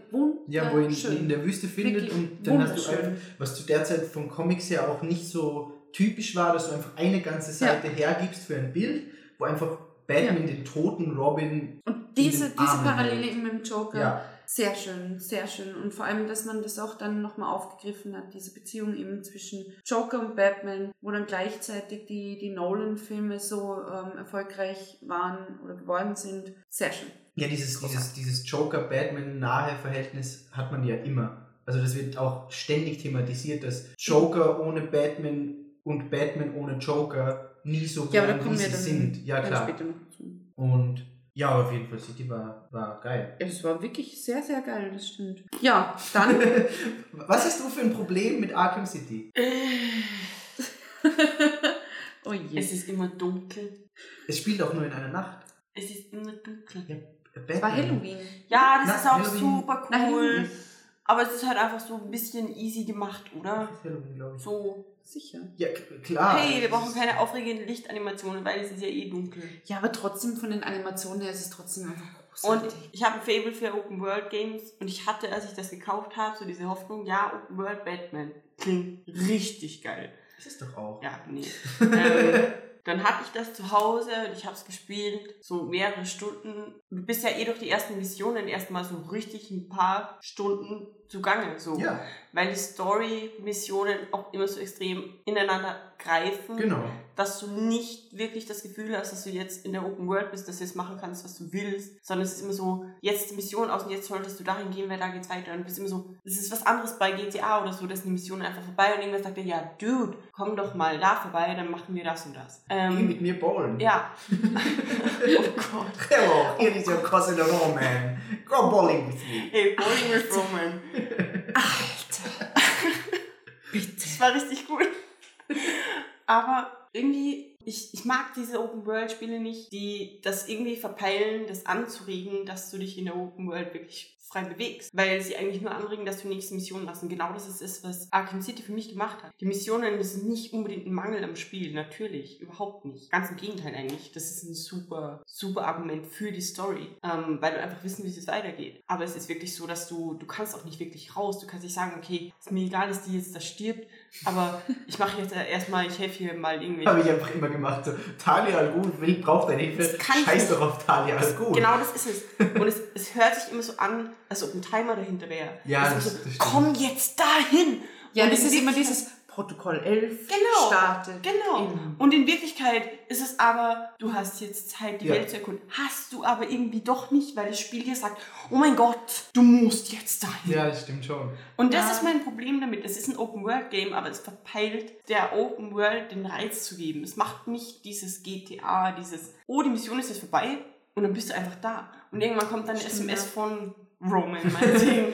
Ja, wo ihn in der Wüste findet Wirklich und dann hast du einfach, was zu der Zeit von Comics her auch nicht so typisch war, dass du einfach eine ganze Seite hergibst für ein Bild, wo einfach Batman den toten Robin. Und diese, diese Armen Parallele hält. eben mit dem Joker, Ja, sehr schön, sehr schön. Und vor allem, dass man das auch dann nochmal aufgegriffen hat, diese Beziehung eben zwischen Joker und Batman, wo dann gleichzeitig die, die Nolan-Filme so ähm, erfolgreich waren oder geworden sind. Sehr schön. ja dieses, dieses, dieses Joker-Batman-nahe Verhältnis hat man ja immer. Also das wird auch ständig thematisiert, dass Joker ohne Batman und Batman ohne Joker nie so Ja, kommen wie sie dann, sind. Ja, klar. später noch zu. Und ja, auf jeden Fall, City war, war geil. Ja, das war wirklich sehr, sehr geil, das stimmt. Ja, dann. Was hast du für ein Problem mit Arkham City? oh je. Es ist immer dunkel. Es spielt auch nur in einer Nacht. Es ist immer dunkel. Ja, Es war Halloween. Ja, das Na, ist auch Halloween. super Na, cool. Halloween. Aber es ist halt einfach so ein bisschen easy gemacht, oder? Halloween, glaube ich. So, Sicher. Ja, klar. hey, wir brauchen keine aufregenden Lichtanimationen, weil es ist ja eh dunkel. Ja, aber trotzdem von den Animationen her ist es trotzdem einfach Und großartig. ich habe ein Fable für Open World Games und ich hatte, als ich das gekauft habe, so diese Hoffnung, ja, Open World Batman klingt richtig geil. Das ist doch auch. Ja, nee. ähm, Dann hatte ich das zu Hause und ich habe es gespielt, so mehrere Stunden. Du bist ja eh durch die ersten Missionen erstmal so richtig ein paar Stunden zugange. So. Ja, Weil die Story-Missionen auch immer so extrem ineinander greifen, genau. dass du nicht wirklich das Gefühl hast, dass du jetzt in der Open World bist, dass du jetzt machen kannst, was du willst, sondern es ist immer so, jetzt die Mission aus und jetzt solltest du dahin gehen, weil da geht's weiter. Und du bist immer so, es ist was anderes bei GTA oder so, dass die Mission einfach vorbei und irgendwann sagt er, ja, Dude, komm doch mal da vorbei, dann machen wir das und das. Geh Ähm, mit mir bowlen. ja. oh Gott. Hello, here is your cousin Roman. Go bowling with me. Hey, Bowling with Roman. War richtig gut. Aber irgendwie, ich, ich mag diese Open-World-Spiele nicht, die das irgendwie verpeilen, das anzuregen, dass du dich in der Open-World wirklich frei bewegst. Weil sie eigentlich nur anregen, dass du die nächste Mission machst. Und genau das ist es, was Arkham City für mich gemacht hat. Die Missionen, ist nicht unbedingt ein Mangel am Spiel. Natürlich. Überhaupt nicht. Ganz im Gegenteil eigentlich. Das ist ein super, super Argument für die Story. Ähm, weil du einfach wissen, wie es weitergeht. Aber es ist wirklich so, dass du, du kannst auch nicht wirklich raus. Du kannst nicht sagen, okay, ist mir egal, dass die jetzt da stirbt, aber ich mache jetzt erstmal, ich helfe hier mal irgendwie. Habe ich einfach immer gemacht. So, Talia al Ghul will, braucht deine Hilfe. Scheiß doch auf Talia al Ghul. Genau das ist es. Und es, es hört sich immer so an, als ob ein Timer dahinter wäre. Ja, das- so, das stimmt. Komm jetzt dahin! Ja, Und das ist immer dieses Protokoll 11 Genau, startet. Genau. in- Und in Wirklichkeit ist es aber, du hast jetzt Zeit, die Ja. Welt zu erkunden. Hast du aber irgendwie doch nicht, weil das Spiel dir sagt, oh mein Gott, du musst jetzt dahin. Ja, das stimmt schon. Und das Ja. ist mein Problem damit. Es ist ein Open-World-Game, aber es verpeilt der Open-World den Reiz zu geben. Es macht nicht dieses GTA, dieses, oh, die Mission ist jetzt vorbei und dann bist du einfach da. Und irgendwann kommt dann eine Stimmt, SMS ja. von Roman, meinetwegen.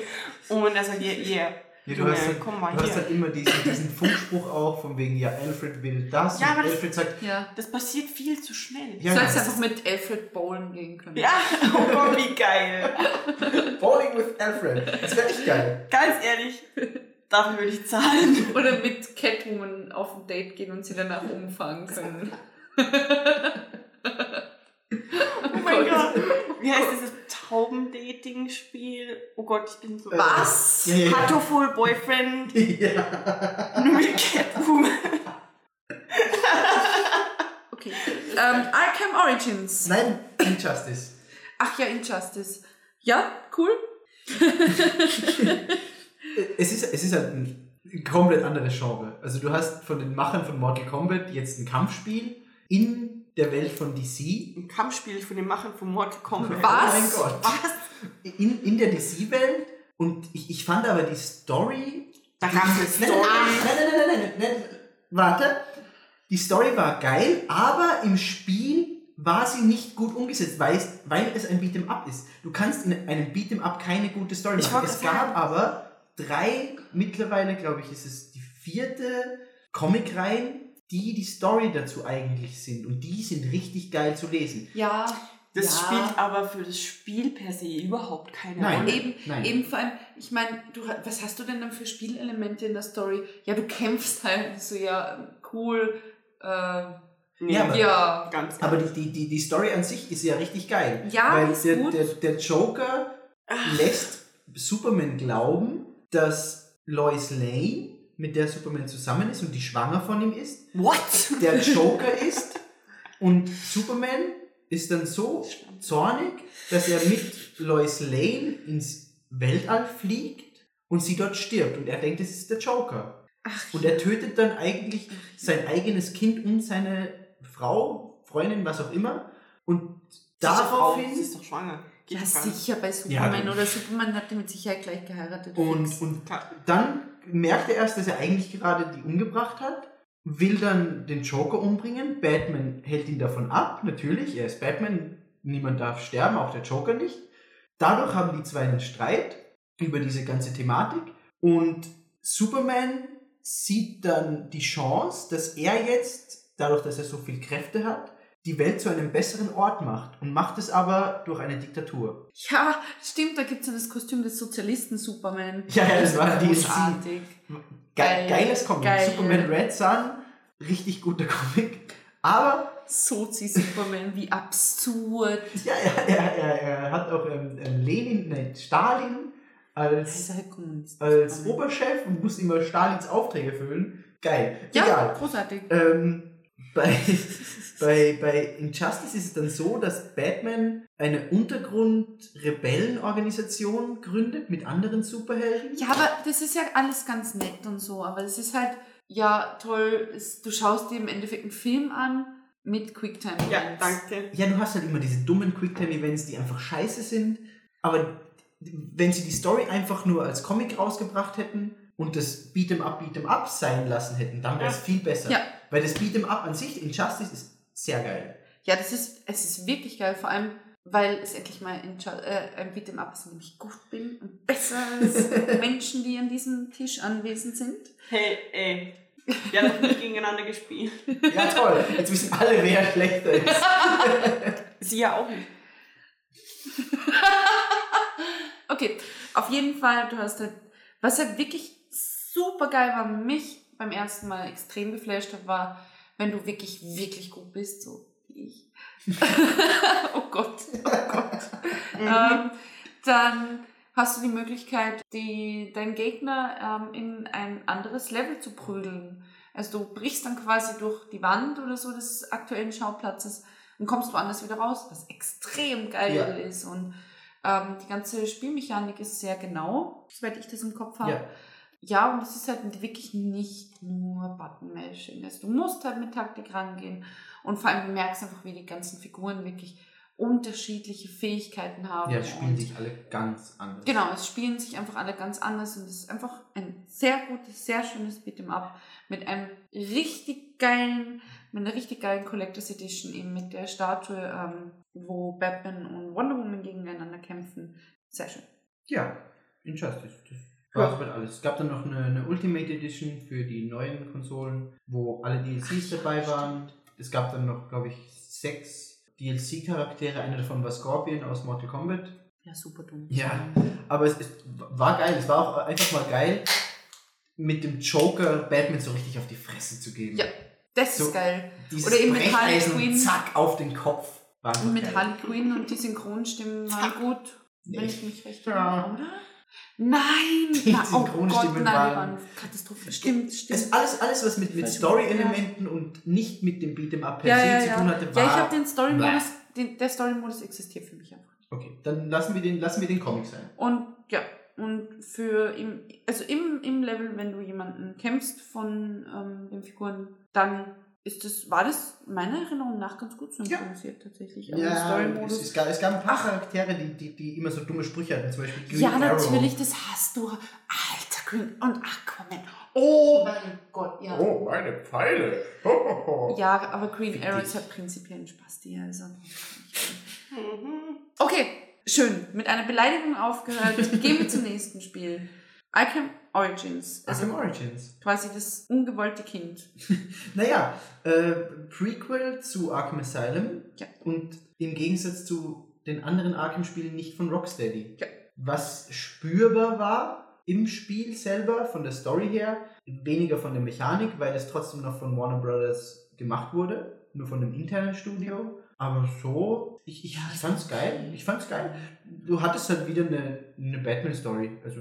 und er sagt, yeah, yeah, Ja, du hast, halt, komm mal du hast hier. halt immer diesen, diesen Funkspruch auch, von wegen, ja, Alfred will das. Ja, und aber das- Alfred sagt, Ja. Das passiert viel zu schnell. Ja, du sollst das einfach mit Alfred bowlen gehen können. Ja, oh Gott, wie geil. Bowling with Alfred. Das wäre echt geil. Ganz ehrlich, dafür würde ich zahlen. Oder mit Catwoman auf ein Date gehen und sie danach umfahren können. Oh mein Gott. Wie heißt dieses Taubendating-Spiel? Oh Gott, ich bin so... Was? Ja, ja, ja. Hatoful Boyfriend ja. nur mit Catwoman. Okay. Ähm, Arkham Origins. Nein, Injustice. Ach ja, Injustice. Ja, cool. Es ist, es ist halt ein komplett anderes Genre. Also du hast von den Machern von Mortal Kombat jetzt ein Kampfspiel in der Welt von DC. Ein Kampfspiel von den Machern von Mortal Kombat. Was? Oh mein Gott. Was? In, in der DC-Welt. Und ich, ich fand aber die Story. Da eine Nein, Story. Nein, nein, nein, nein, nein, nein. Warte. Die Story war geil, aber im Spiel war sie nicht gut umgesetzt, weil es, weil es ein Beat'em Up ist. Du kannst in einem Beat'em Up keine gute Story Ich machen. Es gab aber drei, mittlerweile glaube ich, ist es die vierte Comicreihen, die die Story dazu eigentlich sind. Und die sind richtig geil zu lesen. Ja. Das ja. spielt aber für das Spiel per se überhaupt keine Nein. Rolle. Eben, Nein. eben vor allem, ich meine, du, was hast du denn dann für Spielelemente in der Story? Ja, du kämpfst halt so, ja, cool, äh, Ja, aber- ja. ganz Aber die, die, die, die Story an sich ist ja richtig geil. Ja, weil ist der, gut. Der, der Joker lässt Superman glauben, dass Lois Lane, mit der Superman zusammen ist und die schwanger von ihm ist, What? der Joker ist und Superman ist dann so zornig, dass er mit Lois Lane ins Weltall fliegt und sie dort stirbt und er denkt, es ist der Joker. Ach, Und er tötet dann eigentlich sein eigenes Kind und seine Frau, Freundin, was auch immer. Und daraufhin Sie ist doch schwanger. Ja, sicher bei Superman Ja, oder Superman hat die mit Sicherheit gleich geheiratet. und, und dann merkt er erst, dass er eigentlich gerade die umgebracht hat, will dann den Joker umbringen. Batman hält ihn davon ab, natürlich, er ist Batman, niemand darf sterben, auch der Joker nicht. Dadurch haben die zwei einen Streit über diese ganze Thematik und Superman sieht dann die Chance, dass er jetzt, dadurch, dass er so viel Kräfte hat, die Welt zu einem besseren Ort macht und macht es aber durch eine Diktatur. ja, stimmt, da gibt es ja das Kostüm des Sozialisten Superman. Ja, ja, das war die großartig. Geil. geiles Comic. Geil. Superman Red Sun, richtig guter Comic. Aber Sozi-Superman, wie absurd. ja, er, er, er, er hat auch ähm, ähm, Lenin, nein, Stalin als, halt als Superman. Oberchef und muss immer Stalins Aufträge füllen. Geil. Ja, Egal. großartig. Ähm, bei, bei, bei Injustice ist es dann so, dass Batman eine Untergrund-Rebellenorganisation gründet mit anderen Superhelden. Ja, aber das ist ja alles ganz nett und so, aber es ist halt, ja, toll, es, du schaust dir im Endeffekt einen Film an mit Quicktime. Ja, Events. danke. Ja, du hast halt immer diese dummen Quicktime-Events, die einfach scheiße sind. Aber wenn sie die Story einfach nur als Comic rausgebracht hätten und das Beat'em Up, Beat'em Up sein lassen hätten, dann wäre es Ja. viel besser. Ja. Weil das Beat'em Up an sich, Injustice, ist sehr geil. Ja, das ist, es ist wirklich geil, vor allem, weil es endlich mal in, äh, ein Beat'em Up ist, in dem ich gut bin und besser als Menschen, die an diesem Tisch anwesend sind. Hey, ey. Wir haben noch nie gegeneinander gespielt. Ja, toll. Jetzt wissen alle, wer schlechter ist. Sie ja auch nicht. Okay, auf jeden Fall, du hast halt, was halt wirklich super geil war, mich beim ersten Mal extrem geflasht hat, war, wenn du wirklich, wirklich gut bist, so wie ich. oh Gott, oh Gott. Mhm. ähm, dann hast du die Möglichkeit, die, deinen Gegner ähm, in ein anderes Level zu prügeln. Also du brichst dann quasi durch die Wand oder so des aktuellen Schauplatzes und kommst woanders wieder raus, was extrem geil Ja. ist. Und ähm, die ganze Spielmechanik ist sehr genau, soweit ich das im Kopf habe. Ja. Ja, und es ist halt wirklich nicht nur Button-Mashing. Also du musst halt mit Taktik rangehen und vor allem du merkst einfach, wie die ganzen Figuren wirklich unterschiedliche Fähigkeiten haben. Ja, spielen und sich alle ganz anders. Genau, es spielen sich einfach alle ganz anders und es ist einfach ein sehr gutes, sehr schönes Beat'em Up mit einem richtig geilen, mit einer richtig geilen Collectors Edition eben mit der Statue, ähm, wo Batman und Wonder Woman gegeneinander kämpfen. Sehr schön. Ja, Injustice. Das war soweit alles. Es gab dann noch eine, eine Ultimate Edition für die neuen Konsolen, wo alle DLCs dabei waren. Es gab dann noch, glaube ich, sechs DLC-Charaktere. Einer davon war Scorpion aus Mortal Kombat. Ja, super dumm. Ja. Aber es, es war geil. Es war auch einfach mal geil, mit dem Joker Batman so richtig auf die Fresse zu geben. Ja, das So, ist geil. Oder eben mit Harley Quinn. zack auf den Kopf. Und mit geil. Harley Quinn und die Synchronstimmen waren gut, wenn ich mich recht Ja. erinnere, oder? Nein! Die Na, oh Gott, Synchronstimmen nein, die waren- waren Katastrophe. Stimmt, stimmt. Es, alles, alles, was mit, mit Story-Elementen und nicht mit dem Beat'em Up per Ja, se ja, zu ja. tun hatte, Ja, war... ich habe den Story-Modus, der Story-Modus existiert für mich einfach nicht. Okay, dann lassen wir den, lassen wir den Comic sein. Und ja, und für im, also im, im Level, wenn du jemanden kämpfst von ähm, den Figuren, dann ist das, war das meiner Erinnerung nach ganz gut synchronisiert tatsächlich. Aber im es, es, gab, es gab ein paar Charaktere, die, die, die immer so dumme Sprüche hatten, zum Beispiel Green Ja, Arrow. natürlich, das hast du. Alter Green und Aquaman. Oh mein Gott, ja. Oh, meine Pfeile. Ja, aber Green Fick Arrow ist halt prinzipiell ein Spasti, also. Mhm. Okay, schön. Mit einer Beleidigung aufgehört. Gehen wir zum nächsten Spiel. Arkham Origins. Also Arkham Origins. quasi das ungewollte Kind. Naja, äh, Prequel zu Arkham Asylum Ja. und im Gegensatz zu den anderen Arkham-Spielen nicht von Rocksteady. Ja. Was spürbar war im Spiel selber, von der Story her, weniger von der Mechanik, weil es trotzdem noch von Warner Brothers gemacht wurde, nur von einem internen Studio. Aber so, ich, ich, ich fand's geil. Ich fand's geil. Du hattest halt wieder eine, eine Batman-Story. Also,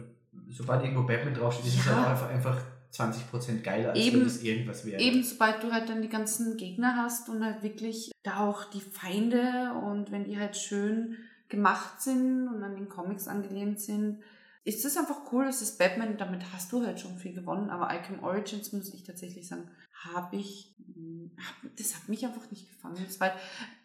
sobald irgendwo Batman draufsteht, ist es Ja. halt auch einfach, einfach 20% geiler, als Eben- wenn es irgendwas wäre. Eben, sobald du halt dann die ganzen Gegner hast und halt wirklich da auch die Feinde und wenn die halt schön gemacht sind und an den Comics angelehnt sind, ist das einfach cool, dass das Batman, damit hast du halt schon viel gewonnen, aber Arkham Origins, muss ich tatsächlich sagen, habe ich, das hat mich einfach nicht gefangen. Das war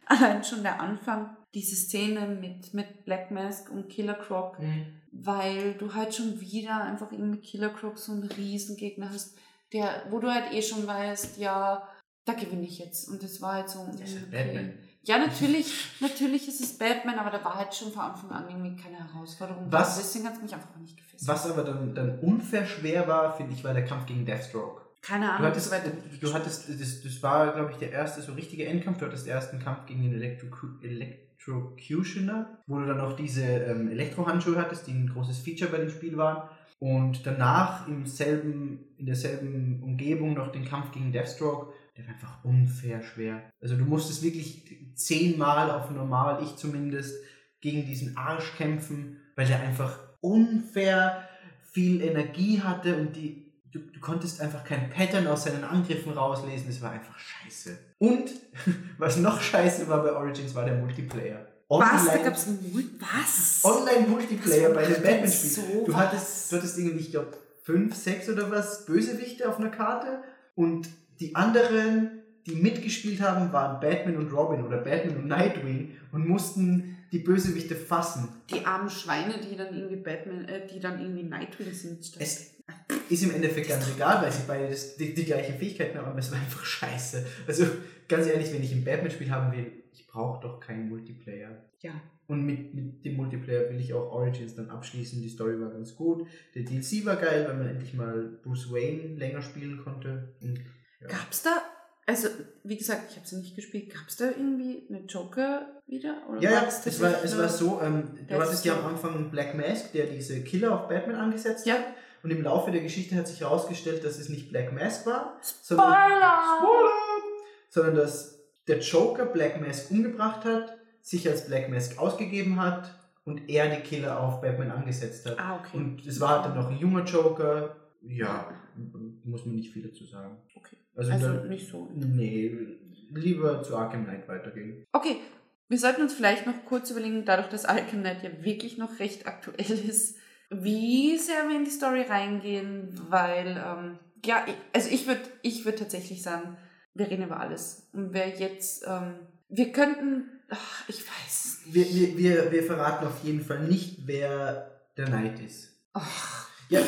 allein schon der Anfang, diese Szene mit, mit Black Mask und Killer Croc, Mhm. Weil du halt schon wieder einfach mit Killer Croc so einen Riesengegner hast, der, wo du halt eh schon weißt, ja, da gewinne ich jetzt. Und das war halt so. Das ist okay. Batman. Ja, natürlich, natürlich ist es Batman, aber da war halt schon von Anfang an irgendwie keine Herausforderung. Was-. Deswegen hat es mich einfach nicht gefesselt. Was aber dann, dann unfair schwer war, finde ich, war der Kampf gegen Deathstroke. Keine Du Ahnung, hattest, so weit du hattest das, das war, glaube ich, der erste so richtige Endkampf. Du hattest erst einen Kampf gegen den Electro Electrocutioner, wo du dann noch diese ähm, Elektrohandschuhe hattest, die ein großes Feature bei dem Spiel waren. Und danach im selben, in derselben Umgebung noch den Kampf gegen Deathstroke. Der war einfach unfair schwer. Also du musstest wirklich zehnmal auf normal, ich zumindest, gegen diesen Arsch kämpfen, weil der einfach unfair viel Energie hatte und die, du, du konntest einfach kein Pattern aus seinen Angriffen rauslesen. Es war einfach scheiße. Und was noch scheiße war bei Origins, war der Multiplayer. Was? Da Online- einen Mul Was? Online-Multiplayer bei den macht denn Batman-Spielen. Du hattest, du hattest irgendwie, ich glaube, fünf, sechs oder was Bösewichte auf einer Karte und die anderen, die mitgespielt haben, waren Batman und Robin oder Batman und Nightwing und mussten die Bösewichte fassen. Die armen Schweine, die dann irgendwie Batman, äh, die dann irgendwie Nightwing sind. Es ist im Endeffekt ganz egal, weil sie beide das, die, die gleichen Fähigkeiten haben, aber es war einfach scheiße. Also ganz ehrlich, wenn ich ein Batman-Spiel haben will, ich brauche doch keinen Multiplayer. Ja. Und mit, mit dem Multiplayer will ich auch Origins dann abschließen. Die Story war ganz gut. Der DLC war geil, weil man endlich mal Bruce Wayne länger spielen konnte. Und, ja. Gab's da, also wie gesagt, ich habe sie nicht gespielt, gab's da irgendwie eine Joker wieder? Oder Ja, ja, es war, es war so, ähm, du hattest ja am Anfang Black Mask, der diese Killer auf Batman angesetzt Ja. hat. Und im Laufe der Geschichte hat sich herausgestellt, dass es nicht Black Mask war, sondern, Spoiler! Sondern dass der Joker Black Mask umgebracht hat, sich als Black Mask ausgegeben hat und er die Killer auf Batman angesetzt hat. Ah, okay. Und es war dann noch ein junger Joker. Ja, muss man nicht viel dazu sagen. Okay. Also, Also da, nicht so. nee, lieber zu Arkham Knight weitergehen. Okay, wir sollten uns vielleicht noch kurz überlegen, dadurch, dass Arkham Knight ja wirklich noch recht aktuell ist, wie sehr wir in die Story reingehen, weil, ähm, ja, ich- also ich würde ich würd tatsächlich sagen, wir reden über alles. Und wer jetzt, ähm, wir könnten, ach, ich weiß nicht. Wir, wir, wir, wir verraten auf jeden Fall nicht, wer der Knight ist. Ach, Ja,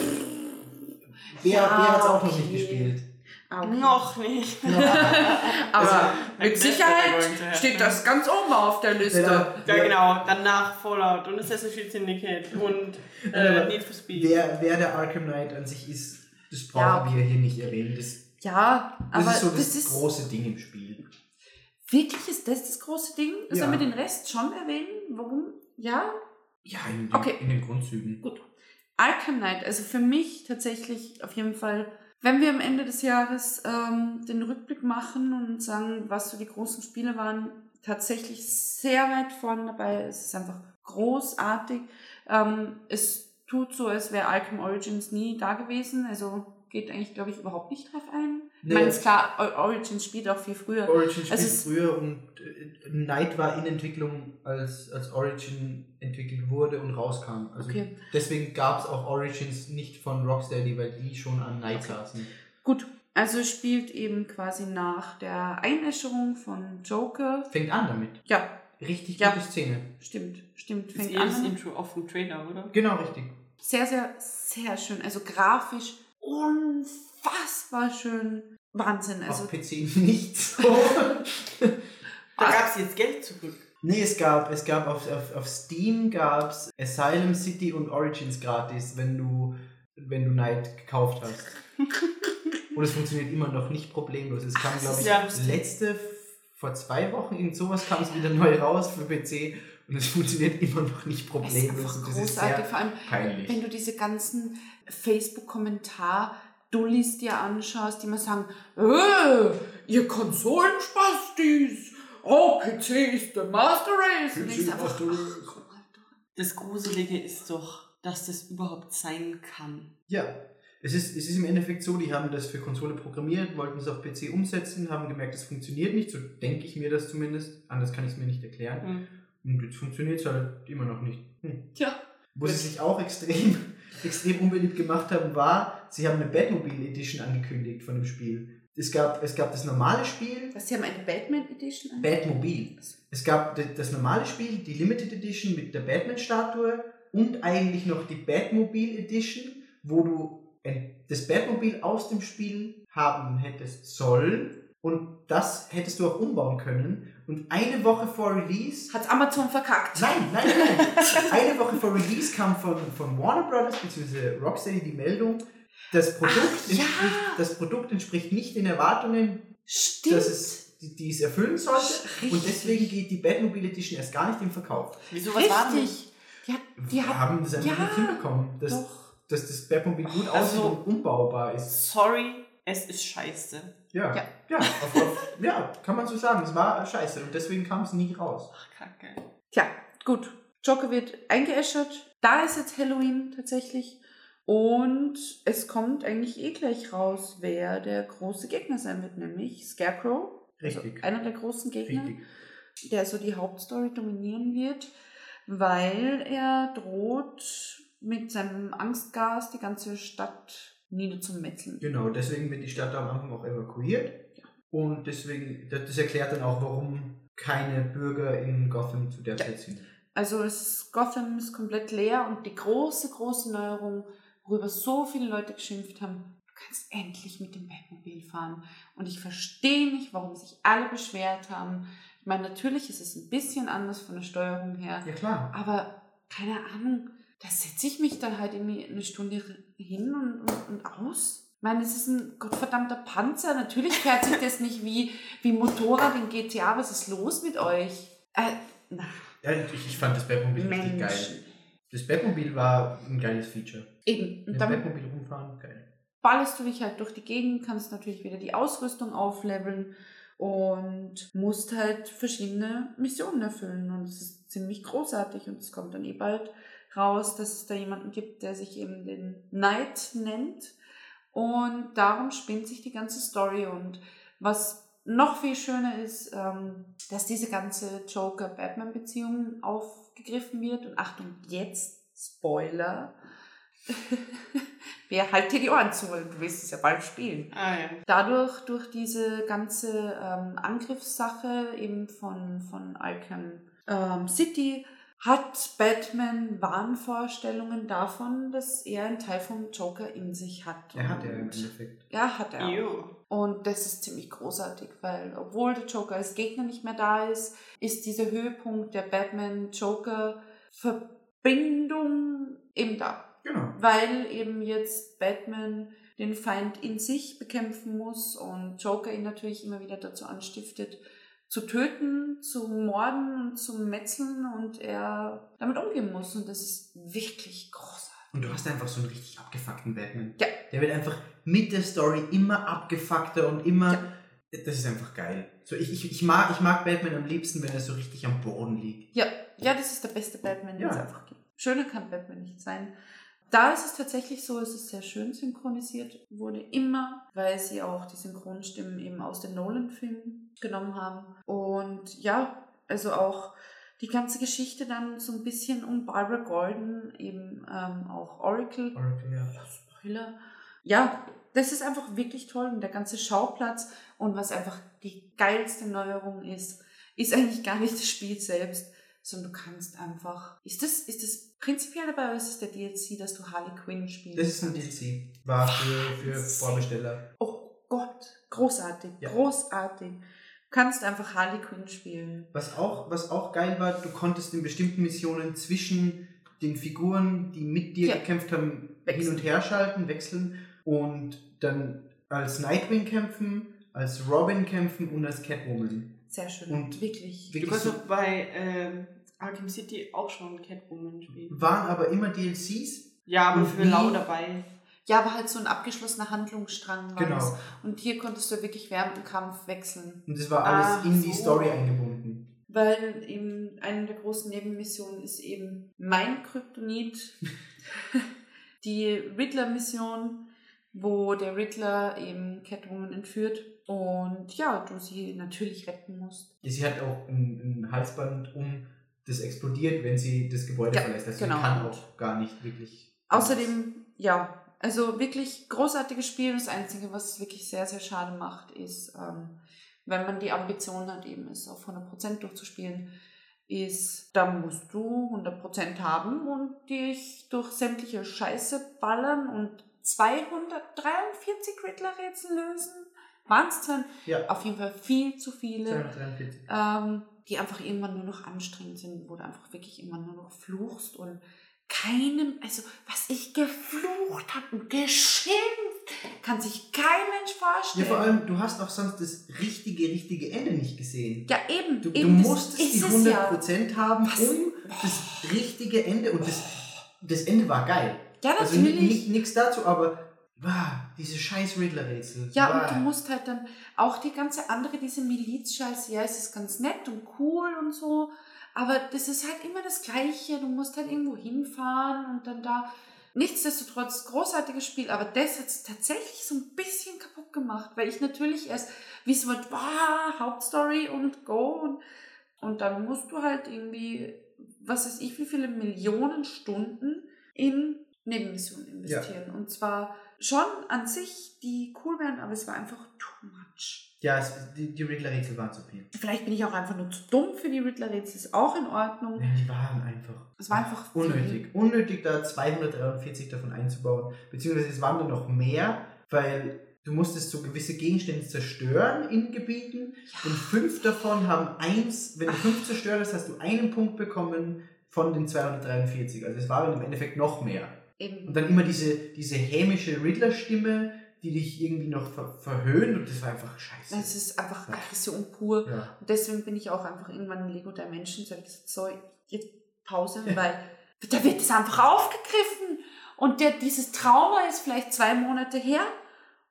wer, Ja, wer hat es auch noch okay. nicht gespielt? Ah, okay. Noch nicht. Aber Also, mit das Sicherheit steht das ganz oben auf der Liste. Wer, Ja, genau. Danach Fallout und Assassin's Creed Syndicate und Ja, äh, aber Need for Speed. wer, wer der Arkham Knight an sich ist, das brauchen Ja, wir hier nicht erwähnen. Das, Ja, das aber ist so das, das ist große Ding im Spiel. wirklich ist das das große Ding. Ja. Sollen wir den Rest schon erwähnen? Warum? Ja, Ja, in, den- Okay. in den Grundzügen. Gut. Arkham Knight, also für mich tatsächlich auf jeden Fall, wenn wir am Ende des Jahres ähm, den Rückblick machen und sagen, was so die großen Spiele waren, tatsächlich sehr weit vorne dabei. Es ist einfach großartig. Ähm, es tut so, als wäre Arkham Origins nie da gewesen. Also geht eigentlich, glaube ich, überhaupt nicht drauf ein. Ich Nee. meine, ist klar, Origins spielt auch viel früher. Origin spielt Also früher und äh, Knight war in Entwicklung, als, als Origin entwickelt wurde und rauskam. Also Okay. deswegen gab es auch Origins nicht von Rocksteady, weil die schon an Knight saßen. Gut, also es spielt eben quasi nach der Einäscherung von Joker. Fängt an damit. Ja, Richtig Ja. gute Szene. Stimmt, stimmt. Das Fängt ist eh das an. Intro auf dem Trailer, oder? Genau, richtig. Sehr, sehr, sehr schön. Also grafisch unfassbar schön. Wahnsinn. Also Auf PC nicht so. Da gab es jetzt Geld zurück. nee, es gab, es gab auf, auf, auf Steam gab's Asylum City und Origins gratis, wenn du, wenn du Knight gekauft hast. und es funktioniert immer noch nicht problemlos. Es kam, glaube ich, ja letzte, vor zwei Wochen, irgend sowas kam es wieder neu raus für PC und es funktioniert immer noch nicht es ist problemlos. das ist großartig. sehr Vor allem, peinlich. wenn du diese ganzen Facebook-Kommentar-Dullis dir anschaust, die immer sagen, äh, ihr Konsolenspastis, oh, PC ist der Master Race. Und denkst einfach, Master Race. ach, Alter. Das Gruselige ist doch, dass das überhaupt sein kann. Ja, es ist, es ist im Endeffekt so, die haben das für Konsole programmiert, wollten es auf PC umsetzen, haben gemerkt, es funktioniert nicht, so denke ich mir das zumindest, anders kann ich es mir nicht erklären. Hm. Und jetzt funktioniert es halt immer noch nicht. Hm. Tja, Wo sie sich auch extrem, extrem unbeliebt gemacht haben, war, sie haben eine Batmobile Edition angekündigt von dem Spiel. Es gab, es gab das normale Spiel, was, sie haben eine Batman Edition an? Batmobile. Es gab das normale Spiel, die Limited Edition mit der Batman-Statue und eigentlich noch die Batmobile Edition, wo du ein- das Batmobile aus dem Spiel haben hättest sollen und das hättest du auch umbauen können. Und eine Woche vor Release Hat's Amazon verkackt? Nein, nein, nein. Eine Woche vor Release kam von, von Warner Brothers bzw. Rocksteady die Meldung, das Produkt, Ach, ja. entspricht, das Produkt entspricht nicht den Erwartungen, Stimmt. dass es, die, die es erfüllen sollte. Richtig. Und deswegen geht die Batmobile Edition erst gar nicht im Verkauf. Wieso, was war? Richtig. Die hat, die Wir hat, haben das einfach ja, nicht hinbekommen, dass, doch. dass das Batmobile gut Also- aussieht und umbaubar ist. Sorry, es ist scheiße. Ja, Ja. ja, auf, auf, ja kann man so sagen. Es war scheiße und deswegen kam es nie raus. Ach, kacke. Tja, gut. Joker wird eingeäschert. Da ist jetzt Halloween tatsächlich. Und es kommt eigentlich eh gleich raus, wer der große Gegner sein wird, nämlich Scarecrow. Also Richtig. einer der großen Gegner, Richtig. der so die Hauptstory dominieren wird, weil er droht, mit seinem Angstgas die ganze Stadt niederzumetzeln. Genau, deswegen wird die Stadt am Anfang auch evakuiert. Und deswegen, das erklärt dann auch, warum keine Bürger in Gotham zu der Ja. Zeit sind. Also es, Gotham ist komplett leer und die große, große Neuerung, worüber so viele Leute geschimpft haben, du kannst endlich mit dem Batmobil fahren. Und ich verstehe nicht, warum sich alle beschwert haben. Ich meine, natürlich ist es ein bisschen anders von der Steuerung her, Ja klar. aber keine Ahnung, da setze ich mich dann halt irgendwie eine Stunde hin und, und, und aus. Ich meine, es ist ein gottverdammter Panzer. Natürlich fährt sich das nicht wie, wie Motorrad in GTA. Was ist los mit euch? Äh, na, Ja, ich, ich fand das Batmobil richtig geil. Das Batmobil war ein geiles Feature. Eben. Mit Und dem damit Batmobil rumfahren, geil. ballerst du dich halt durch die Gegend, kannst natürlich wieder die Ausrüstung aufleveln und musst halt verschiedene Missionen erfüllen. Und es ist ziemlich großartig und es kommt dann eh bald raus, dass es da jemanden gibt, der sich eben den Knight nennt. Und darum spinnt sich die ganze Story. Und was noch viel schöner ist, ähm, dass diese ganze Joker-Batman-Beziehung aufgegriffen wird. Und Achtung, jetzt Spoiler. Wer halt dir die Ohren zu, weil du willst es ja bald spielen. Ah ja. Dadurch, durch diese ganze ähm, Angriffssache eben von, von Arkham ähm, City, hat Batman Wahnvorstellungen davon, dass er einen Teil vom Joker in sich hat. Er hat ja im Und- Endeffekt. Ja, hat er. auch. Jo. Und das ist ziemlich großartig, weil obwohl der Joker als Gegner nicht mehr da ist, ist dieser Höhepunkt der Batman-Joker-Verbindung eben da. Genau. Weil eben jetzt Batman den Feind in sich bekämpfen muss und Joker ihn natürlich immer wieder dazu anstiftet, zu töten, zu morden und zu metzeln und er damit umgehen muss. Und das ist wirklich großartig. Und du hast einfach so einen richtig abgefuckten Batman. Ja. Der wird einfach mit der Story immer abgefuckter und immer. Ja. Das ist einfach geil. So, ich, ich, ich, mag, ich mag Batman am liebsten, wenn er so richtig am Boden liegt. Ja, ja, das ist der beste Batman, den Ja. es einfach gibt. Schöner kann Batman nicht sein. Da ist es tatsächlich so, es ist sehr schön synchronisiert wurde, immer, weil sie auch die Synchronstimmen eben aus den Nolan-Filmen genommen haben. Und ja, also auch die ganze Geschichte dann so ein bisschen um Barbara Gordon, eben ähm, auch Oracle. Oracle, ja. Spoiler. Ja, das ist einfach wirklich toll und der ganze Schauplatz und was einfach die geilste Neuerung ist, ist eigentlich gar nicht das Spiel selbst, sondern du kannst einfach. Ist das, ist das prinzipiell dabei oder ist es der DLC, dass du Harley Quinn spielst? Das ist ein DLC. War für, für Vorbesteller. Oh Gott, großartig, Ja. großartig. Du kannst einfach Harley Quinn spielen. Was auch, was auch geil war, du konntest in bestimmten Missionen zwischen den Figuren, die mit dir Ja. gekämpft haben, hin Wechseln. und her schalten, wechseln und dann als Nightwing kämpfen, als Robin kämpfen und als Catwoman. Sehr schön. Und wirklich. Du Wirklich kannst so, doch bei ähm, Arkham City auch schon Catwoman spielen. waren aber immer DLCs. Ja, aber Und für wie- Lau dabei. Ja, aber halt so ein abgeschlossener Handlungsstrang war Genau. das. Und hier konntest du wirklich während dem Kampf wechseln. Und das war alles Ach in die so. Story eingebunden. Weil eben eine der großen Nebenmissionen ist eben mein Kryptonit, die Riddler-Mission, wo der Riddler eben Catwoman entführt und ja, du sie natürlich retten musst. Sie hat auch ein, ein Halsband um, das explodiert, wenn sie das Gebäude Ja, verlässt. Also genau. sie kann auch gar nicht wirklich. Außerdem, ja, also wirklich großartiges Spiel. Das Einzige, was es wirklich sehr, sehr schade macht, ist, ähm, wenn man die Ambition hat, eben es auf 100% durchzuspielen, ist, da musst du 100% haben und dich durch sämtliche Scheiße ballern und 243 Riddler-Rätsel lösen. Wahnsinn. Ja, Auf jeden Fall viel zu viele 243. ähm, die einfach irgendwann nur noch anstrengend sind, wo du einfach wirklich immer nur noch fluchst und keinem, also was ich geflucht habe und geschimpft, kann sich kein Mensch Ja, vorstellen. vor allem, du hast auch sonst das richtige, richtige Ende nicht gesehen. Ja, eben. Du, du eben, das musstest die ist es 100% haben, Was? um das richtige Ende. Und das, das Ende war geil. Ja, ja Also natürlich. nichts dazu, aber wow, diese scheiß Riddler-Rätsel. Ja, wow. und du musst halt dann auch die ganze andere, diese Miliz-Scheiße, ja, es ist ganz nett und cool und so, aber das ist halt immer das Gleiche. Du musst halt irgendwo hinfahren und dann da Nichtsdestotrotz großartiges Spiel, aber das hat es tatsächlich so ein bisschen kaputt gemacht, weil ich natürlich erst, wie es wird, wow, Hauptstory und go und, und dann musst du halt irgendwie, was weiß ich, wie viele Millionen Stunden in Nebenmissionen investieren. Und zwar schon an sich, die cool wären, aber es war einfach too much. Ja, es, die, die Riddler-Rätsel waren zu viel. Vielleicht bin ich auch einfach nur zu dumm für die Riddler-Rätsel, ist auch in Ordnung. Nein, die waren einfach. Es war einfach viel. unnötig. Unnötig, da 243 davon einzubauen. Beziehungsweise es waren dann noch mehr, weil du musstest so gewisse Gegenstände zerstören in Gebieten. Und fünf davon haben eins, wenn du fünf zerstört hast, hast du einen Punkt bekommen von den 243. Also es waren im Endeffekt noch mehr. Eben. Und dann immer diese, diese hämische Riddler-Stimme, die dich irgendwie noch ver verhöhnt und das war einfach scheiße. Es ist einfach. Aggression pur. Ja. Und deswegen bin ich auch einfach irgendwann in Lego Dimensions, habe ich gesagt, so, jetzt Pause, weil da wird es einfach aufgegriffen. Und der, dieses Trauma ist vielleicht zwei Monate her.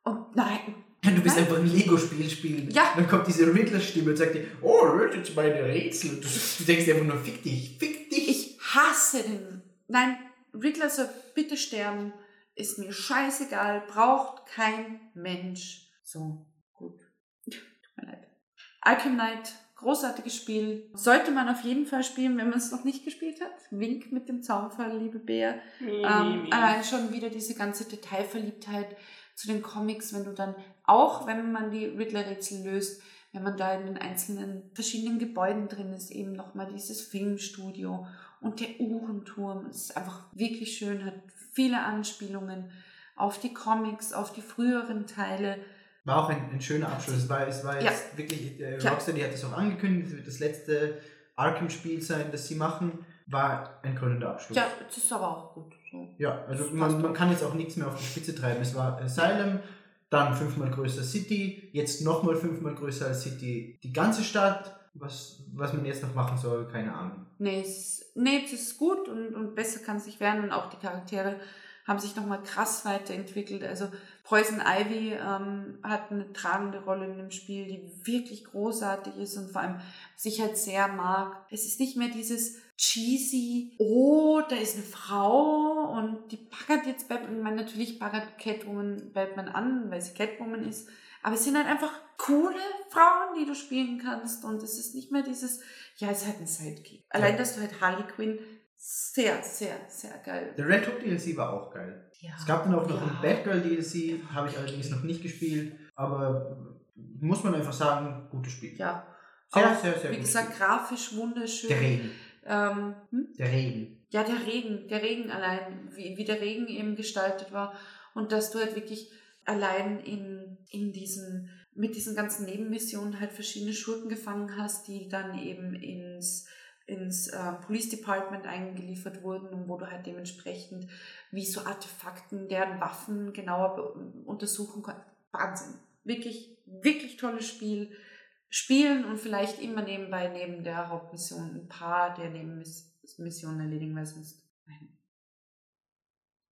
Und nein, Du bist Nein. einfach ein Lego-Spiel spielen. Ja. Dann kommt diese Riddler-Stimme und sagt dir, oh, löst jetzt meine Rätsel. Und du, du denkst dir einfach nur, fick dich, fick dich. ich hasse den. Nein, Riddler soll bitte sterben. Ist mir scheißegal. Braucht kein Mensch. So, gut. Tut mir leid. Arkham Knight, großartiges Spiel. Sollte man auf jeden Fall spielen, wenn man es noch nicht gespielt hat. Wink mit dem Zaunfall, liebe Bär. Ähm, allein schon wieder diese ganze Detailverliebtheit zu den Comics, wenn du dann, auch wenn man die Riddler-Rätsel löst, wenn man da in den einzelnen verschiedenen Gebäuden drin ist, eben nochmal dieses Filmstudio und der Uhrenturm. Ist einfach wirklich schön, hat viele Anspielungen auf die Comics, auf die früheren Teile. War auch ein, ein schöner Abschluss. Es war, es war Ja. jetzt wirklich, äh, Ja. Rocksteady hat es auch angekündigt, es wird das letzte Arkham-Spiel sein, das sie machen. War ein krönender Abschluss. Ja, das ist aber auch gut. So. Ja, also man, man kann jetzt auch nichts mehr auf die Spitze treiben. Es war Asylum, dann fünfmal größer City, jetzt nochmal fünfmal größer als City. Die ganze Stadt, was, was man jetzt noch machen soll, keine Ahnung. Nee, es, nee, es ist gut und, und besser kann es nicht werden und auch die Charaktere haben sich nochmal krass weiterentwickelt. Also Poison Ivy ähm, hat eine tragende Rolle in dem Spiel, die wirklich großartig ist und vor allem, was ich halt sehr mag. Es ist nicht mehr dieses cheesy, oh, da ist eine Frau und die baggert jetzt Batman. Ich meine, natürlich baggert Catwoman Batman an, weil sie Catwoman ist. Aber es sind halt einfach coole Frauen, die du spielen kannst. Und es ist nicht mehr dieses, ja, es ist halt ein Sidekick. Allein, Ja. dass du halt Harley Quinn sehr, sehr, sehr geil. Der Red Hook DLC war auch geil. Ja. Es gab dann auch noch Ja. ein Batgirl DLC, habe ich allerdings noch nicht gespielt, aber muss man einfach sagen, gutes Spiel. Ja. Sehr, Auch, sehr, sehr Wie gut. gesagt, grafisch wunderschön. Der Regen. Ähm, hm? Der Regen. Ja, der Regen, der Regen allein, wie, wie der Regen eben gestaltet war und dass du halt wirklich allein in, in diesen, mit diesen ganzen Nebenmissionen halt verschiedene Schurken gefangen hast, die dann eben ins, ins äh, Police Department eingeliefert wurden und wo du halt dementsprechend wie so Artefakten, deren Waffen genauer untersuchen konntest. Wahnsinn. Wirklich, wirklich tolles Spiel. Spielen und vielleicht immer nebenbei neben der Hauptmission ein paar der Nebenmissionen erledigen, weil sonst.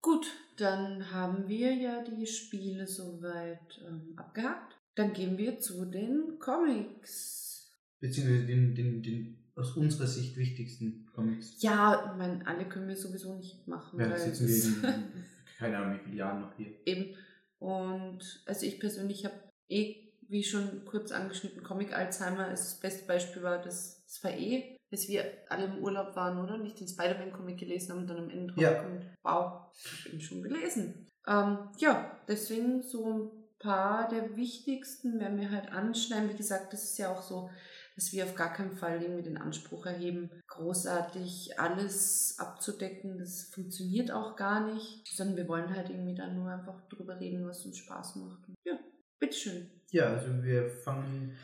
Gut, dann haben wir ja die Spiele soweit ähm, abgehakt. Dann gehen wir zu den Comics. Beziehungsweise den, den, den aus unserer Sicht wichtigsten Comics. Ja, ich meine, alle können wir sowieso nicht machen. Ja, weil das sitzen wir in, keine Ahnung, wie viele Jahren noch hier. Eben. Und also ich persönlich habe eh, wie schon kurz angeschnitten, Comic Alzheimer ist das beste Beispiel war das, das war eh, dass wir alle im Urlaub waren, oder? Nicht den Spider-Man-Comic gelesen haben und dann am Ende Ja. draufkommt, wow, ich habe ihn schon gelesen. Ähm, ja, deswegen so ein paar der wichtigsten werden wir halt anschneiden. Wie gesagt, das ist ja auch so, dass wir auf gar keinen Fall irgendwie den Anspruch erheben, großartig alles abzudecken. Das funktioniert auch gar nicht, sondern wir wollen halt irgendwie dann nur einfach drüber reden, was uns Spaß macht. Und ja, bitteschön. Ja, also wir fangen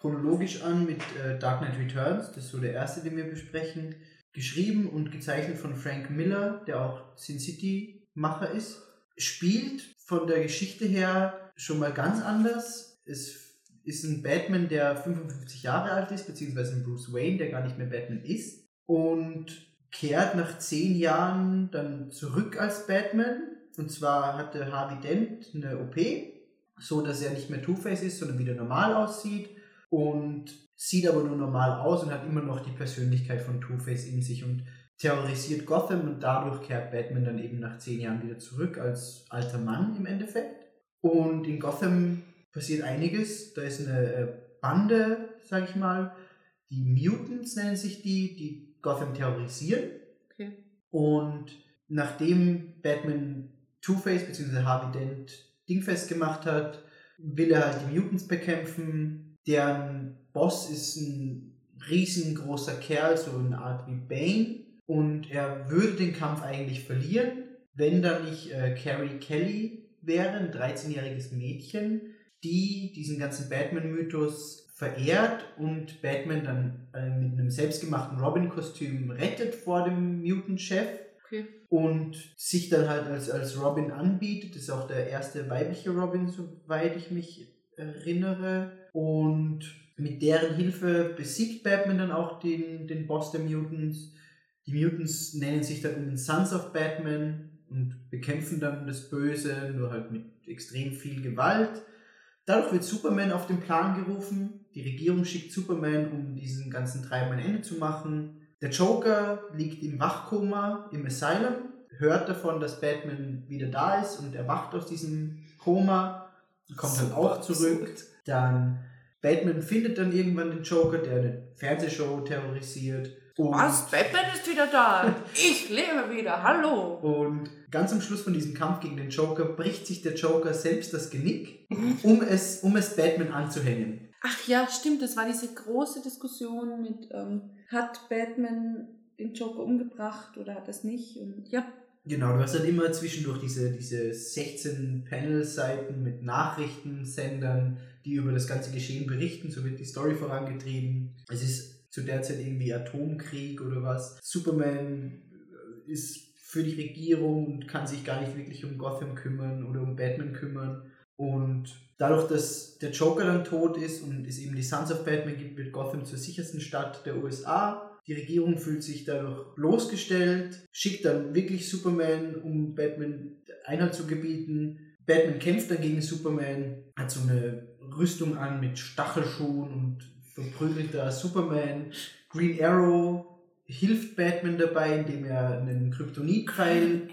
chronologisch an mit äh, Dark Knight Returns. Das ist so der erste, den wir besprechen. Geschrieben und gezeichnet von Frank Miller, der auch Sin City-Macher ist. Spielt von der Geschichte her schon mal ganz anders. Es ist ein Batman, der 55 Jahre alt ist, beziehungsweise ein Bruce Wayne, der gar nicht mehr Batman ist. Und kehrt nach zehn Jahren dann zurück als Batman. Und zwar hatte Harvey Dent eine OP, so dass er nicht mehr Two-Face ist, sondern wieder normal aussieht. Und sieht aber nur normal aus und hat immer noch die Persönlichkeit von Two-Face in sich. Und terrorisiert Gotham und dadurch kehrt Batman dann eben nach zehn Jahren wieder zurück als alter Mann im Endeffekt. Und in Gotham passiert einiges. Da ist eine äh, Bande, sag ich mal, die Mutants nennen sich die, die Gotham terrorisieren. Okay. Und nachdem Batman Two-Face bzw. Harvey Dent dingfest gemacht hat, will er halt die Mutants bekämpfen. Deren Boss ist ein riesengroßer Kerl, so eine Art wie Bane. Und er würde den Kampf eigentlich verlieren, wenn da nicht äh, Carrie Kelly wäre, ein 13-jähriges Mädchen, die diesen ganzen Batman-Mythos verehrt und Batman dann äh, mit einem selbstgemachten Robin-Kostüm rettet vor dem Mutant-Chef Okay. und sich dann halt als, als Robin anbietet. Das ist auch der erste weibliche Robin, soweit ich mich erinnere. Und mit deren Hilfe besiegt Batman dann auch den, den Boss der Mutants. Die Mutants nennen sich dann Sons of Batman und bekämpfen dann das Böse, nur halt mit extrem viel Gewalt. Dadurch wird Superman auf den Plan gerufen. Die Regierung schickt Superman, um diesen ganzen Treiben ein Ende zu machen. Der Joker liegt im Wachkoma im Asylum, hört davon, dass Batman wieder da ist und erwacht aus diesem Koma, kommt dann auch zurück. Dann Batman findet dann irgendwann den Joker, der eine Fernsehshow terrorisiert. Und, Was? Batman ist wieder da. Ich lebe wieder. Hallo. und ganz am Schluss von diesem Kampf gegen den Joker bricht sich der Joker selbst das Genick, um es, um es Batman anzuhängen. Ach ja, stimmt. Das war diese große Diskussion mit, ähm, hat Batman den Joker umgebracht oder hat er es nicht? Und ja, Genau, du hast dann immer zwischendurch diese, diese 16 Panel-Seiten mit Nachrichtensendern, die über das ganze Geschehen berichten, so wird die Story vorangetrieben. Es ist zu der Zeit irgendwie Atomkrieg oder was. Superman ist für die Regierung und kann sich gar nicht wirklich um Gotham kümmern oder um Batman kümmern. Und dadurch, dass der Joker dann tot ist und es eben die Sons of Batman gibt, wird Gotham zur sichersten Stadt der USA. Die Regierung fühlt sich dadurch bloßgestellt, schickt dann wirklich Superman, um Batman Einhalt zu gebieten. Batman kämpft dann gegen Superman, hat so eine Rüstung an mit Stachelschuhen und verprügelt da Superman. Green Arrow hilft Batman dabei, indem er einen Kryptonitpfeil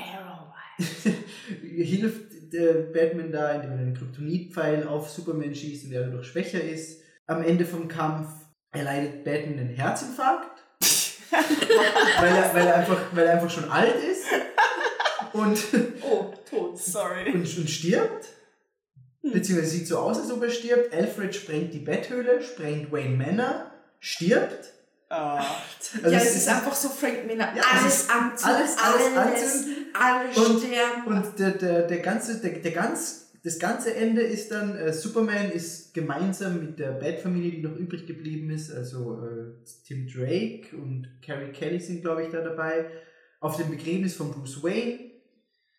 hilft der Batman da, indem er einen Kryptonitpfeil auf Superman schießt und der dadurch schwächer ist. Am Ende vom Kampf erleidet Batman einen Herzinfarkt, weil er, weil er, einfach, weil er einfach schon alt ist und, Oh, tot. Sorry. und, und stirbt. Beziehungsweise sieht so aus, als ob er stirbt. Alfred sprengt die Betthöhle, sprengt Wayne Manor, stirbt. Ah. Also ja, es ist- ist einfach so Frank Miller. Ja, es alles anzünden, alles- alles alle anzünden. essen, alle Und- sterben. Und der, der, der ganze, der, der ganz, das ganze Ende ist dann, äh, Superman ist gemeinsam mit der Bat-Familie, die noch übrig geblieben ist, also äh, Tim Drake und Carrie Kelly sind, glaube ich, da dabei, auf dem Begräbnis von Bruce Wayne.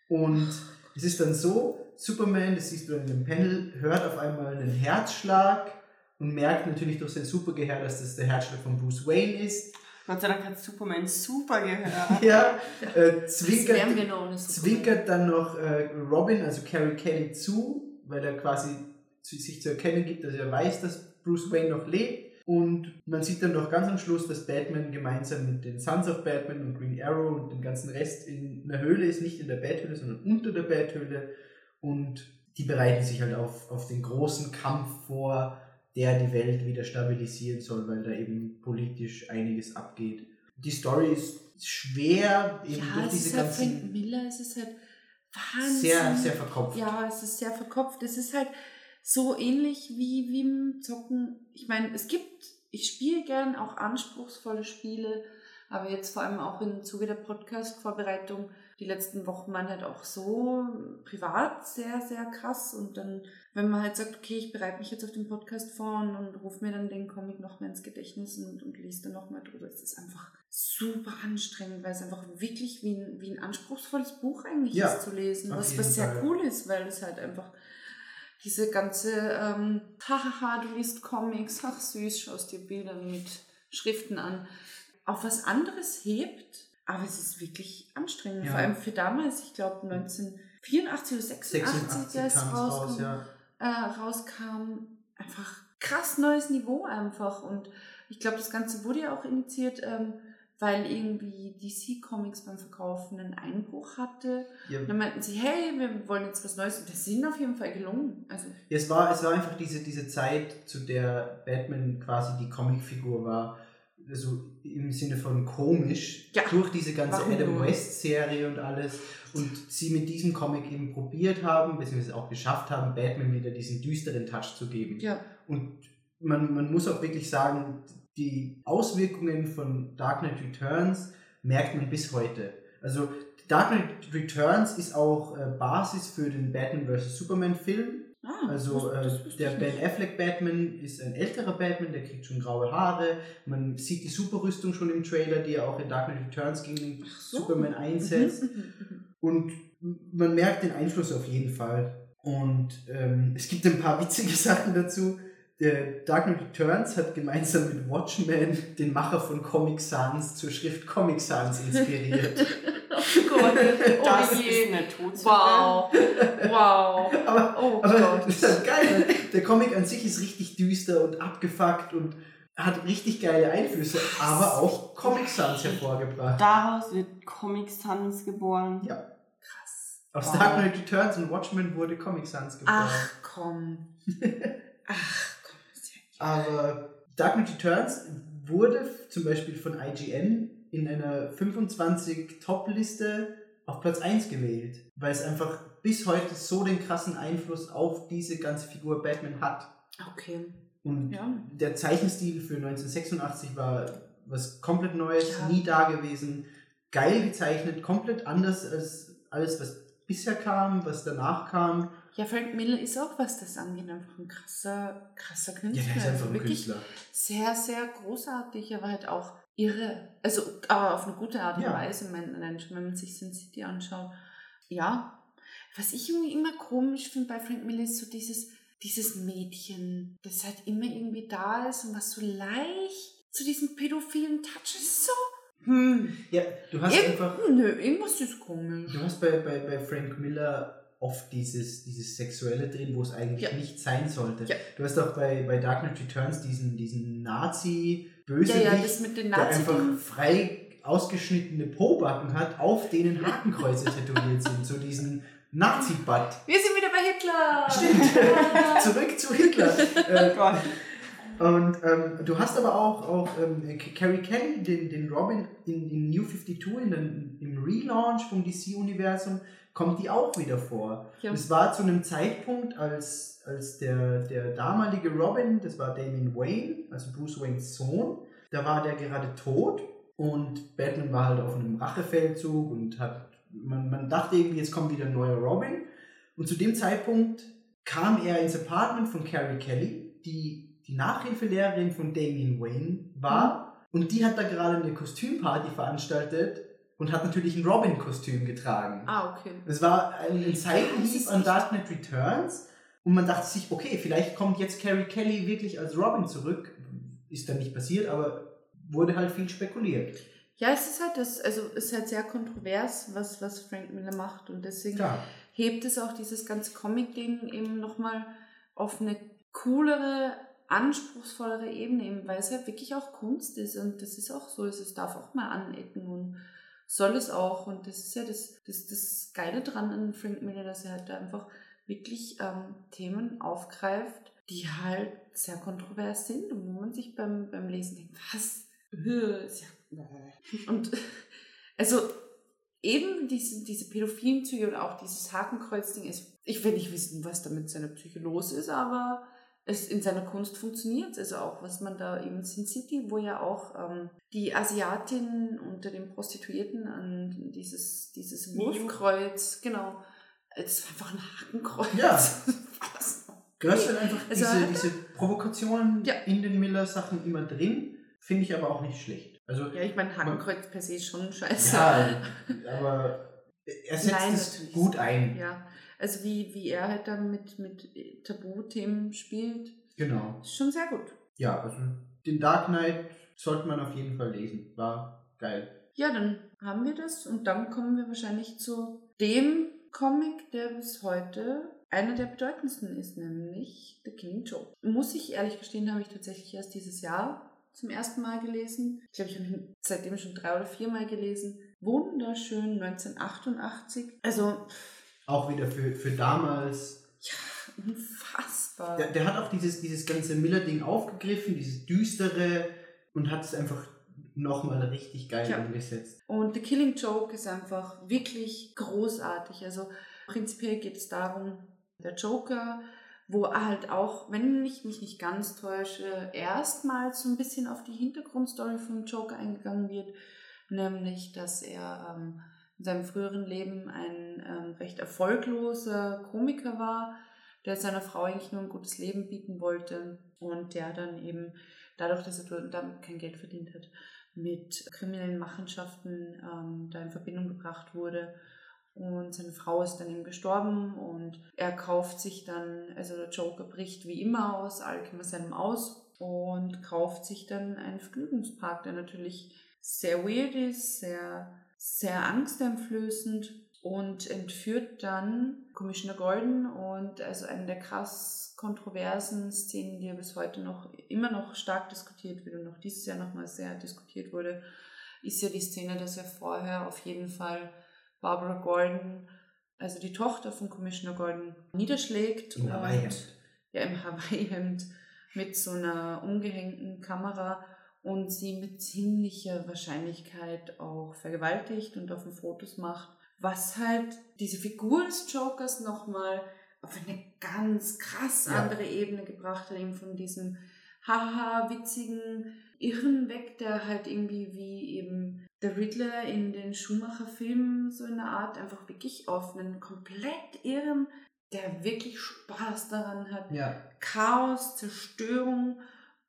Und es ist dann so, Superman, das siehst du in dem Panel, hört auf einmal einen Herzschlag und merkt natürlich durch sein Supergehör, dass das der Herzschlag von Bruce Wayne ist. Gott sei Dank hat Superman super gehört. Ja, äh, zwinkert, so zwinkert dann noch äh, Robin, also Carrie Kelly, zu, weil er quasi zu, sich zu erkennen gibt, dass er weiß, dass Bruce Wayne noch lebt. Und man sieht dann noch ganz am Schluss, dass Batman gemeinsam mit den Sons of Batman und Green Arrow und dem ganzen Rest in einer Höhle ist, nicht in der Bathöhle, sondern unter der Bathöhle. Und die bereiten sich halt auf, auf den großen Kampf vor, der die Welt wieder stabilisieren soll, weil da eben politisch einiges abgeht. Die Story ist schwer, eben Ja, durch es diese ist halt Frank ganzen Miller, es ist halt Wahnsinn. sehr, sehr verkopft. Ja, es ist sehr verkopft. Es ist halt so ähnlich wie, wie im Zocken. Ich meine, es gibt, ich spiele gern auch anspruchsvolle Spiele, aber jetzt vor allem auch im Zuge der Podcast-Vorbereitung, die letzten Wochen waren halt auch so privat sehr, sehr krass. Und dann, wenn man halt sagt, okay, ich bereite mich jetzt auf den Podcast vor und, und rufe mir dann den Comic nochmal ins Gedächtnis und, und lese dann nochmal drüber, es ist einfach super anstrengend, weil es einfach wirklich wie ein, wie ein anspruchsvolles Buch eigentlich Ja, ist zu lesen, was, was sehr Fall. cool ist, weil es halt einfach diese ganze, ähm, hahaha, du liest Comics, ach süß, schaust dir Bilder mit Schriften an, auf was anderes hebt, aber es ist wirklich anstrengend. Ja. Vor allem für damals, ich glaube 1984 oder 86, 86 als es kam es raus, rauskam, ja. äh, rauskam, einfach krass neues Niveau einfach und ich glaube, das Ganze wurde ja auch initiiert ähm, weil irgendwie DC Comics beim Verkaufen einen Einbruch hatte. Ja, Und dann meinten sie, hey, wir wollen jetzt was Neues. Und das sind auf jeden Fall gelungen. Also, es, war, es war einfach diese, diese Zeit, zu der Batman quasi die Comicfigur war. Also im Sinne von komisch, Ja. durch diese ganze Warum Adam? West-Serie und alles. Und sie mit diesem Comic eben probiert haben, beziehungsweise auch geschafft haben, Batman wieder diesen düsteren Touch zu geben. ja. Und man, man muss auch wirklich sagen, die Auswirkungen von Dark Knight Returns merkt man bis heute. Also Dark Knight Returns ist auch äh, Basis für den Batman vs. Superman Film. Ah, Also das- das äh, wusste der Ben. Affleck Batman ist ein älterer Batman, der kriegt schon graue Haare. Man sieht die Superrüstung schon im Trailer, die er auch in Dark Knight Returns gegen so. Superman einsetzt. Mhm, mhm, mhm. Und man merkt den Einfluss auf jeden Fall. Und ähm, es gibt ein paar witzige Sachen dazu. Der Dark Knight Returns hat gemeinsam mit Watchmen den Macher von Comic Sans zur Schrift Comic Sans inspiriert. oh Gott, Das oh ist je. eine Todsünde. Wow, wow. aber Oh aber Gott. das ist halt geil. Der Comic an sich ist richtig düster und abgefuckt und hat richtig geile Einflüsse, aber auch Comic Sans hervorgebracht. Daraus wird Comic Sans geboren. Ja. Krass. Aus Wow. Dark Knight Returns und Watchmen wurde Comic Sans geboren. Ach komm. Ach komm. ist ja- Aber Dark Knight Returns wurde zum Beispiel von IGN in einer 25 Top-Liste auf Platz 1 gewählt, weil es einfach bis heute so den krassen Einfluss auf diese ganze Figur Batman hat. Okay. Und Ja. der Zeichenstil für 1986 war was komplett Neues, Ja. nie da gewesen, geil gezeichnet, komplett anders als alles, was bisher kam, was danach kam. Ja, Frank Miller ist auch, was das angeht, einfach ein krasser, krasser Ja, Künstler. der ist einfach also ein wirklich Künstler. sehr, sehr großartig, aber halt auch irre. Also, aber auf eine gute Art und Ja. Weise, wenn man sich Sin City anschaut. Ja. Was ich irgendwie immer komisch finde bei Frank Miller ist so dieses, dieses Mädchen, das halt immer irgendwie da ist und was so leicht zu diesem pädophilen Touch ist. So, hm. Ja, du hast Irgend- einfach Nö, irgendwas ist komisch. Du hast bei, bei, bei Frank Miller oft dieses, dieses Sexuelle drin, wo es eigentlich Ja. nicht sein sollte. Ja. Du hast auch bei, bei Dark Knight Returns diesen, diesen Nazi-Bösewicht, ja, den der nazi einfach frei ausgeschnittene Pobacken hat, auf denen Hakenkreuze tätowiert sind. So diesen Nazi-Butt. Wir sind wieder bei Hitler! Stimmt. Zurück zu Hitler. Äh, Gott. und ähm, du hast aber auch, auch ähm, Carrie Kelly, den, den Robin in, in New 52, in den, im Relaunch vom DC-Universum, kommt die auch wieder vor. Ja. Es war zu einem Zeitpunkt, als, als der, der damalige Robin, das war Damien Wayne, also Bruce Waynes Sohn, da war der gerade tot und Batman war halt auf einem Rachefeldzug und hat, man, man dachte irgendwie, jetzt kommt wieder ein neuer Robin. Und zu dem Zeitpunkt kam er ins Apartment von Carrie Kelly, die die Nachhilfelehrerin von Damien Wayne war. Und die hat da gerade eine Kostümparty veranstaltet und hat natürlich ein Robin-Kostüm getragen. Ah, okay. Es war ein, ist an Dark Knight Returns und man dachte sich, okay, vielleicht kommt jetzt Carrie Kelly wirklich als Robin zurück. Ist dann nicht passiert, aber wurde halt viel spekuliert. Ja, es ist halt das, also es ist halt sehr kontrovers, was, was Frank Miller macht und deswegen Klar. hebt es auch dieses ganze Comic-Ding eben nochmal auf eine coolere, anspruchsvollere Ebene, eben, weil es halt wirklich auch Kunst ist und das ist auch so, es darf auch mal anecken und soll es auch und das ist ja das, das, das Geile dran an Frank Miller, dass er halt da einfach wirklich ähm, Themen aufgreift, die halt sehr kontrovers sind und wo man sich beim, beim Lesen denkt, was? Äh, und also eben diese, diese pädophilen Züge und auch dieses Hakenkreuzding ist, ich will nicht wissen, was da mit seiner Psyche los ist, aber es in seiner Kunst funktioniert Also auch, was man da eben in Sin City, wo ja auch ähm, die Asiatin unter den Prostituierten an dieses, dieses. Wurfkreuz, genau, es ist einfach ein Hakenkreuz. Ja. Hast halt einfach Also diese, er- diese Provokationen Ja. in den Miller-Sachen immer drin, finde ich aber auch nicht schlecht. Also, Ja, ich meine, Hakenkreuz per se ist schon scheiße. ja, aber er setzt Nein, es gut ein. Ja, also wie, wie er halt dann mit, mit Tabuthemen spielt, Genau. ist schon sehr gut. Ja, also den Dark Knight sollte man auf jeden Fall lesen. War geil. Ja, dann haben wir das und dann kommen wir wahrscheinlich zu dem Comic, der bis heute einer der bedeutendsten ist, nämlich The Killing Joke. Muss ich ehrlich gestehen, habe ich tatsächlich erst dieses Jahr zum ersten Mal gelesen. Ich glaube, ich habe ihn seitdem schon drei oder vier Mal gelesen. Wunderschön, 1988. Also, Auch wieder für, für damals. ja, unfassbar. Der, der hat auch dieses, dieses ganze Miller-Ding aufgegriffen, dieses Düstere und hat es einfach nochmal richtig geil Ja. umgesetzt. Und The Killing Joke ist einfach wirklich großartig. Also prinzipiell geht es darum, der Joker, wo halt auch, wenn ich mich nicht ganz täusche, erstmals so ein bisschen auf die Hintergrundstory vom Joker eingegangen wird, nämlich, dass er ähm, in seinem früheren Leben ein ähm, recht erfolgloser Komiker war, der seiner Frau eigentlich nur ein gutes Leben bieten wollte und der dann eben dadurch, dass er damit kein Geld verdient hat, mit kriminellen Machenschaften ähm, da in Verbindung gebracht wurde. Und seine Frau ist dann eben gestorben und er kauft sich dann, also der Joker bricht wie immer aus Arkham Asylum aus und kauft sich dann einen Vergnügungspark, der natürlich sehr weird ist, sehr, sehr angsteinflößend und entführt dann Commissioner Gordon und also eine der krass kontroversen Szenen, die ja bis heute noch immer noch stark diskutiert wird und auch dieses Jahr nochmal sehr diskutiert wurde, ist ja die Szene, dass er vorher auf jeden Fall Barbara Gordon, also die Tochter von Commissioner Gordon, niederschlägt. Im Hawaii-Hemd. Ja, im Hawaii-Hemd mit so einer umgehängten Kamera und sie mit ziemlicher Wahrscheinlichkeit auch vergewaltigt und auf den Fotos macht, was halt diese Figur des Jokers nochmal auf eine ganz krass Ja. andere Ebene gebracht hat, eben von diesem haha witzigen Irren weg, der halt irgendwie wie eben der Riddler in den Schumacher-Filmen so in der Art einfach wirklich auf einen komplett irren, der wirklich Spaß daran hat, Ja, Chaos, Zerstörung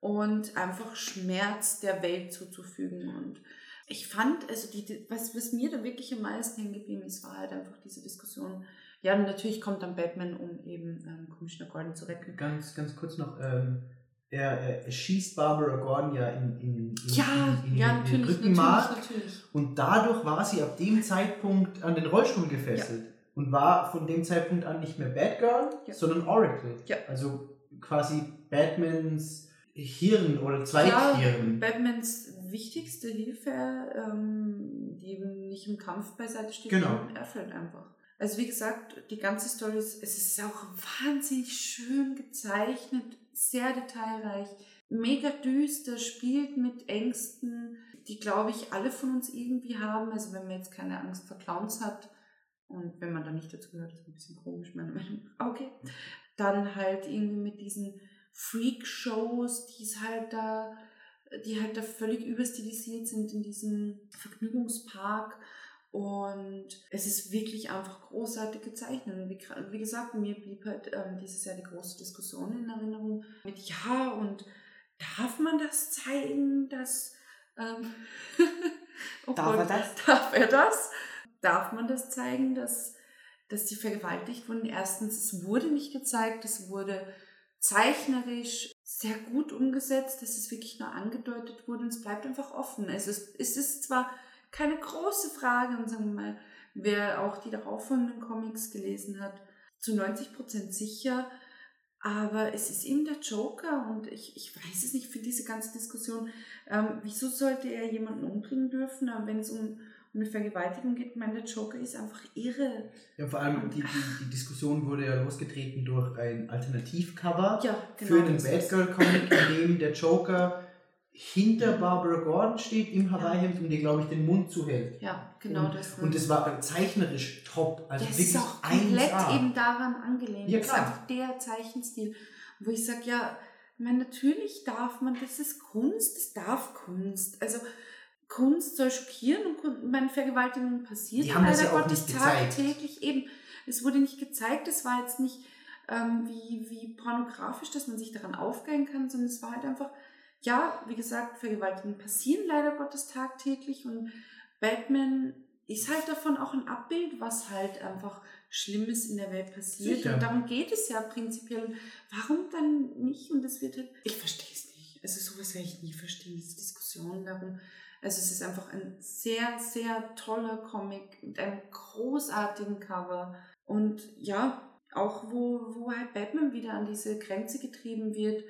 und einfach Schmerz der Welt zuzufügen. Und ich fand, also die, was, was mir da wirklich am meisten hängen geblieben ist, war halt einfach diese Diskussion. Ja, und natürlich kommt dann Batman, um eben ähm, Commissioner Gordon zu retten. ganz, ganz kurz noch. Ähm, er, er schießt Barbara Gordon ja in, in, in, Ja, in, in, ja, in den natürlich, Rückenmark. natürlich, natürlich. Und dadurch war sie ab dem Zeitpunkt an den Rollstuhl gefesselt und war von dem Zeitpunkt an nicht mehr Batgirl, Ja. sondern Oracle. Ja. Also quasi Batmans Hirn oder Ja, Zweithirn. Batmans wichtigste Hilfe, ähm, die eben nicht im Kampf beiseite steht, Genau. er fällt einfach. Also wie gesagt, die ganze Story ist, es ist auch wahnsinnig schön gezeichnet, sehr detailreich, mega düster, spielt mit Ängsten, die glaube ich alle von uns irgendwie haben. Also wenn man jetzt keine Angst vor Clowns hat und wenn man da nicht dazu gehört, ist ein bisschen komisch, meiner Meinung nach. Okay. Dann halt irgendwie mit diesen Freak-Shows, die es halt da, die halt da völlig überstilisiert sind in diesem Vergnügungspark. Und es ist wirklich einfach großartig gezeichnet. Und wie, wie gesagt, mir blieb halt ähm, dieses Jahr die große Diskussion in Erinnerung mit, ja, und darf man das zeigen, dass... Ähm, oh Darf Gott, er das? Darf er das? Darf man das zeigen, dass, dass die vergewaltigt wurden? Erstens, es wurde nicht gezeigt, es wurde zeichnerisch sehr gut umgesetzt, dass es wirklich nur angedeutet wurde und es bleibt einfach offen. Es ist, es ist zwar keine große Frage und sagen wir mal, wer auch die darauffolgenden Comics gelesen hat, zu 90% sicher, aber es ist eben der Joker und ich, ich weiß es nicht für diese ganze Diskussion, ähm, wieso sollte er jemanden umbringen dürfen, wenn es um, um eine Vergewaltigung geht, der Joker ist einfach irre. Ja, vor allem die, die, die Diskussion wurde ja losgetreten durch ein Alternativcover Ja, für genau. einen das ist- Batgirl-Comic, in dem der Joker hinter Barbara Gordon steht im Hawaii-Hemd und ihr, glaube ich, den Mund zuhält. Ja, genau und, das. Und das war zeichnerisch top. Also es wirklich ist auch komplett 1A. eben daran angelehnt. Ja, das ist klar. einfach der Zeichenstil, wo ich sage, ja, ich meine, natürlich darf man, das ist Kunst, das darf Kunst. Also Kunst soll schockieren und Kun- meine Vergewaltigung passiert Die haben das leider ja auch Gottes nicht gezeigt. tagtäglich eben. Es wurde nicht gezeigt, es war jetzt nicht ähm, wie, wie pornografisch, dass man sich daran aufgeilen kann, sondern es war halt einfach, ja, wie gesagt, Vergewaltigungen passieren leider Gottes tagtäglich und Batman ist halt davon auch ein Abbild, was halt einfach Schlimmes in der Welt passiert. Sicher. Und darum geht es ja prinzipiell. Warum dann nicht? Und das wird halt, ich verstehe es nicht. Also sowas werde ich nie verstehen, diese Diskussion darum. Also es ist einfach ein sehr, sehr toller Comic mit einem großartigen Cover. Und ja, auch wo, wo halt Batman wieder an diese Grenze getrieben wird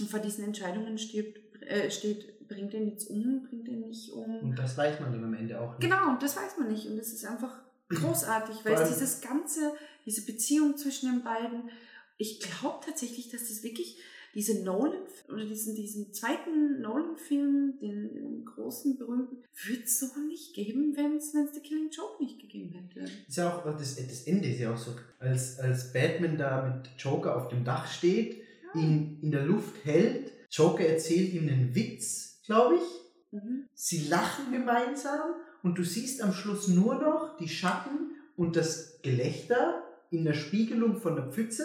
und vor diesen Entscheidungen stirbt, äh, steht, bringt er ihn jetzt um, bringt er ihn nicht um. Und das weiß man dann am Ende auch nicht. Genau, und das weiß man nicht. Und es ist einfach großartig, weil es dieses ganze, diese Beziehung zwischen den beiden, ich glaube tatsächlich, dass das wirklich diese Nolan oder diesen, diesen zweiten Nolan-Film, den, den großen, berühmten, wird es so nicht geben, wenn es The Killing Joke nicht gegeben hätte. Ist ja auch, das, das Ende ist ja auch so, als, als Batman da mit Joker auf dem Dach steht, ihn in der Luft hält, Joker erzählt ihm einen Witz, glaube ich. Mhm. Sie lachen gemeinsam und du siehst am Schluss nur noch die Schatten und das Gelächter in der Spiegelung von der Pfütze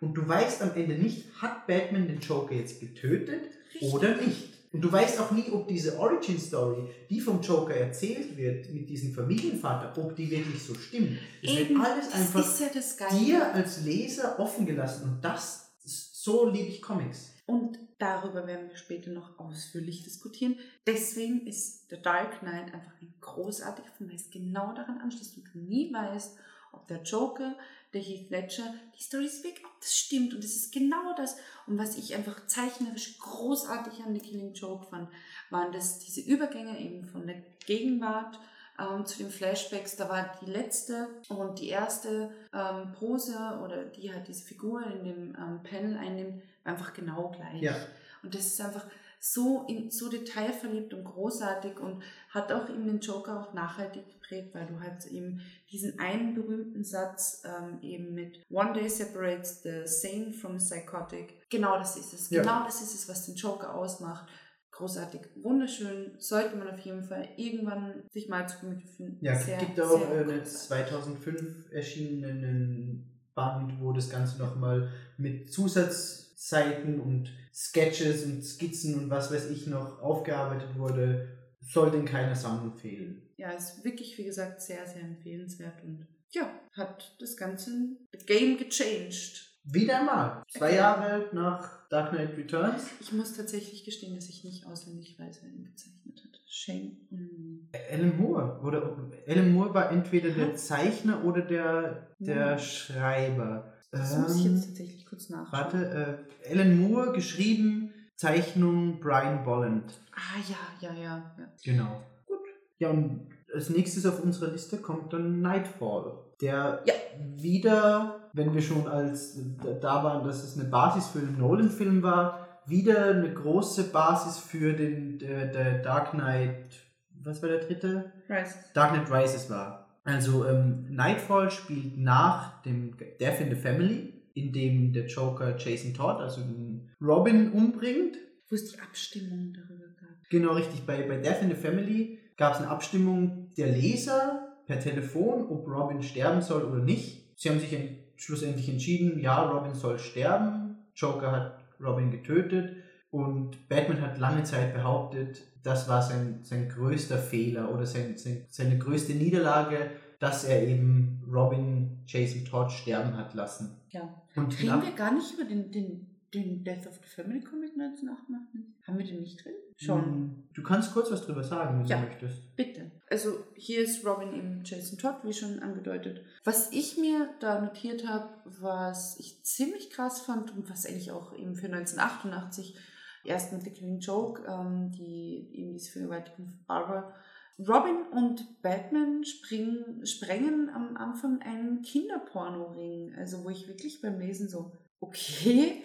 und du weißt am Ende nicht, hat Batman den Joker jetzt getötet Richtig. oder nicht. Und du weißt auch nie, ob diese Origin Story, die vom Joker erzählt wird, mit diesem Familienvater, ob die wirklich so stimmt. Es Eben, wird alles einfach ja dir als Leser offen gelassen und das, so liebe ich Comics. Und darüber werden wir später noch ausführlich diskutieren. Deswegen ist The Dark Knight einfach ein großartiger Film, weil es genau daran anschließt und du nie weißt, ob der Joker, der Heath Ledger, die Story ist weg, das stimmt. Und es ist genau das. Und was ich einfach zeichnerisch großartig an The Killing Joke fand, waren das diese Übergänge eben von der Gegenwart ähm, zu den Flashbacks. Da war die letzte und die erste ähm, Pose oder die halt diese Figur in dem ähm, Panel einnimmt, einfach genau gleich. Ja. Und das ist einfach so, in, so detailverliebt und großartig und hat auch eben den Joker auch nachhaltig geprägt, weil du halt eben diesen einen berühmten Satz ähm, eben mit One day separates the sane from the psychotic. Genau das ist es. Ja. Genau das ist es, was den Joker ausmacht. Großartig, wunderschön, sollte man auf jeden Fall irgendwann sich mal zu Gemüte führen. Ja, es Sehr, gibt auch äh, großartig. 2005 erschienenen Band, wo das Ganze nochmal mit Zusatzseiten und Sketches und Skizzen und was weiß ich noch aufgearbeitet wurde. Sollte in keiner Sammlung fehlen. Ja, ist wirklich, wie gesagt, sehr, sehr empfehlenswert und ja, hat das ganze Game gechanged. Wieder mal. Zwei Okay. Jahre nach Dark Knight Returns. Ich muss tatsächlich gestehen, dass ich nicht auswendig weiß, wer ihn gezeichnet hat. Shame. Mm. Alan Moore. Oder Alan Moore war entweder der. Zeichner oder der, der Ja. Schreiber. Das muss ich Ähm, jetzt tatsächlich kurz nachschauen. Warte, äh, Alan Moore geschrieben, Zeichnung Brian Bolland. Ah ja, ja, ja. ja. Genau. Ja, und als nächstes auf unserer Liste kommt dann Nightfall. Der Ja. wieder, wenn wir schon als da waren, dass es eine Basis für den Nolan-Film war, wieder eine große Basis für den der, der Dark Knight, was war der dritte? Rises. Dark Knight Rises war. Also ähm, Nightfall spielt nach dem Death in the Family, in dem der Joker Jason Todd, also den Robin, umbringt. Wo es die Abstimmung darüber gab. Genau richtig, bei, bei Death in the Family gab es eine Abstimmung der Leser per Telefon, ob Robin sterben soll oder nicht. Sie haben sich en schlussendlich entschieden, ja, Robin soll sterben. Joker hat Robin getötet und Batman hat lange Zeit behauptet, das war sein, sein größter Fehler oder sein, sein, seine größte Niederlage, dass er eben Robin Jason Todd sterben hat lassen. Ja. Und Reden wir gar nicht über den, den, den Death of the Family Comic 1988? Haben wir den nicht drin? Schon. Hm, Du kannst kurz was drüber sagen, wenn Ja. du möchtest. Bitte. Also hier ist Robin eben Jason Todd, wie schon angedeutet. Was ich mir da notiert habe, was ich ziemlich krass fand und was eigentlich auch eben für 1988 erst mit The Killing Joke, ähm, die eben diese Vergewaltigung von Barbara. Robin und Batman springen, sprengen am Anfang einen Kinderpornoring. Also wo ich wirklich beim Lesen so, okay,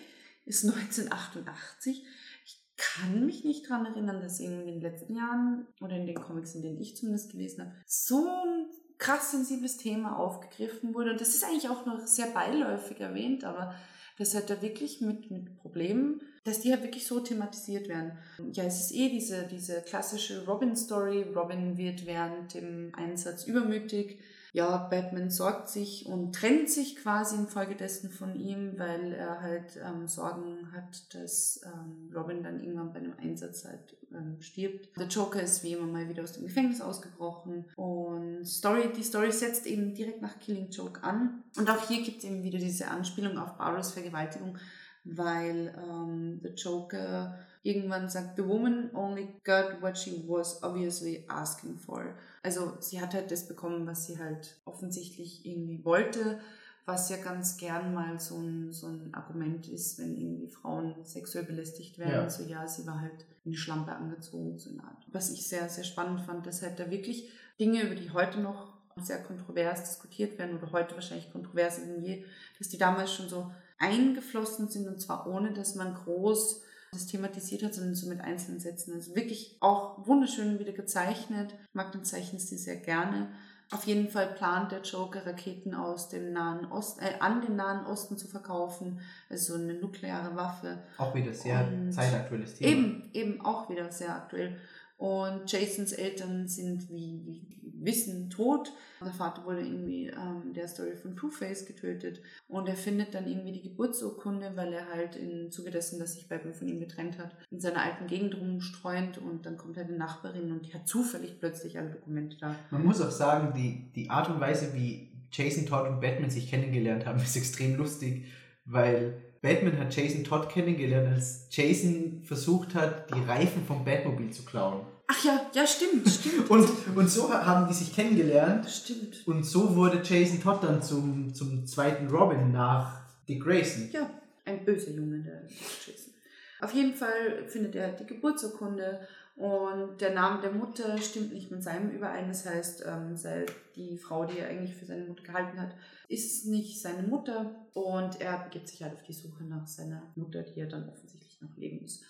ist 1988. Ich kann mich nicht daran erinnern, dass in den letzten Jahren oder in den Comics, in denen ich zumindest gelesen habe, so ein krass sensibles Thema aufgegriffen wurde. Und das ist eigentlich auch noch sehr beiläufig erwähnt, aber das hat da wirklich mit, mit Problemen, dass die halt wirklich so thematisiert werden. Ja, es ist eh diese, diese klassische Robin-Story. Robin wird während dem Einsatz übermütig. Ja, Batman sorgt sich und trennt sich quasi infolgedessen von ihm, weil er halt ähm, Sorgen hat, dass ähm, Robin dann irgendwann bei einem Einsatz halt ähm, stirbt. Der Joker ist wie immer mal wieder aus dem Gefängnis ausgebrochen und Story, die Story setzt eben direkt nach Killing Joke an. Und auch hier gibt es eben wieder diese Anspielung auf Barbaras Vergewaltigung, weil ähm, der Joker irgendwann sagt, the woman only got what she was obviously asking for. Also sie hat halt das bekommen, was sie halt offensichtlich irgendwie wollte. was ja ganz gern mal so ein, so ein Argument ist, wenn irgendwie Frauen sexuell belästigt werden. Ja. So, ja, sie war halt in die Schlampe angezogen, so eine Art. Was ich sehr, sehr spannend fand, dass halt da wirklich Dinge, über die heute noch sehr kontrovers diskutiert werden oder heute wahrscheinlich kontroverser denn je, dass die damals schon so eingeflossen sind und zwar ohne, dass man groß das thematisiert hat, sondern so mit einzelnen Sätzen. Also wirklich auch wunderschön wieder gezeichnet. Ich mag den Zeichenstil sehr gerne. Auf jeden Fall plant der Joker, Raketen aus dem Nahen Osten, äh, an den Nahen Osten zu verkaufen. Also so eine nukleare Waffe. Auch wieder sehr zeitaktuelles Thema. Eben, eben auch wieder sehr aktuell. Und Jasons Eltern sind wie, wie wissen tot. Der Vater wurde irgendwie ähm, in der Story von Two-Face getötet. Und er findet dann irgendwie die Geburtsurkunde, weil er halt im Zuge dessen, dass sich Batman von ihm getrennt hat, in seiner alten Gegend rumstreunt. Und dann kommt halt eine Nachbarin und die hat zufällig plötzlich alle Dokumente da. Man muss auch sagen, die, die Art und Weise, wie Jason Todd und Batman sich kennengelernt haben, ist extrem lustig, weil Batman hat Jason Todd kennengelernt, als Jason versucht hat, die Reifen vom Batmobil zu klauen. Ach ja, ja, stimmt, stimmt. Und, und so haben die sich kennengelernt stimmt. und so wurde Jason Todd dann zum, zum zweiten Robin nach Dick Grayson. Ja, ein böser Junge, der Jason. Auf jeden Fall findet er die Geburtsurkunde und der Name der Mutter stimmt nicht mit seinem überein. Das heißt, ähm, sei- die Frau, die er eigentlich für seine Mutter gehalten hat, ist nicht seine Mutter und er begibt sich halt auf die Suche nach seiner Mutter, die ja dann offensichtlich noch leben muss.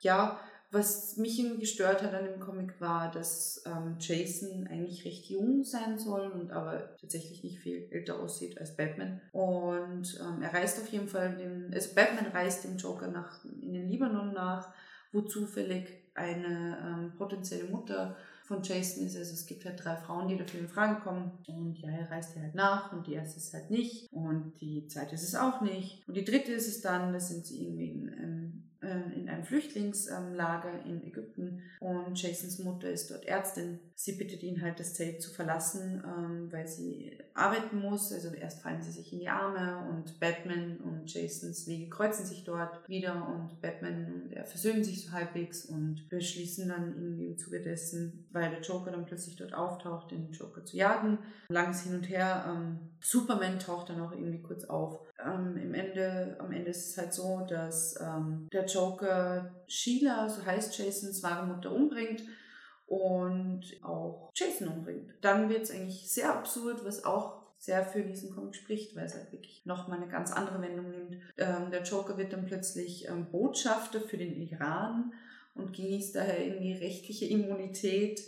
Ja, was mich gestört hat an dem Comic war, dass ähm, Jason eigentlich recht jung sein soll und aber tatsächlich nicht viel älter aussieht als Batman. Und ähm, er reist auf jeden Fall dem, also Batman reist dem Joker nach, in den Libanon nach, wo zufällig eine ähm, potenzielle Mutter von Jason ist. Also es gibt halt drei Frauen, die dafür in Frage kommen. Und ja, er reist ihr halt nach und die erste ist halt nicht. Und die zweite ist es auch nicht. Und die dritte ist es dann, da sind sie irgendwie in, ähm, äh, in einem Flüchtlingslager in Ägypten. Und Jasons Mutter ist dort Ärztin. Sie bittet ihn halt, das Zelt zu verlassen, ähm, weil sie arbeiten muss. Also erst fallen sie sich in die Arme und Batman und Jasons Wege kreuzen sich dort wieder und Batman und er versöhnen sich so halbwegs und beschließen dann irgendwie im Zuge dessen, weil der Joker dann plötzlich dort auftaucht, den Joker zu jagen. Langes Hin und Her. Ähm, Superman taucht dann auch irgendwie kurz auf. Ähm, im Ende, am Ende ist es halt so, dass ähm, der Joker Sheila, so heißt Jasons wahre Mutter, umbringt und auch Jason umbringt. Dann wird es eigentlich sehr absurd, was auch sehr für diesen Comic spricht, weil es halt wirklich nochmal eine ganz andere Wendung nimmt. Ähm, der Joker wird dann plötzlich ähm, Botschafter für den Iran und genießt daher irgendwie rechtliche Immunität.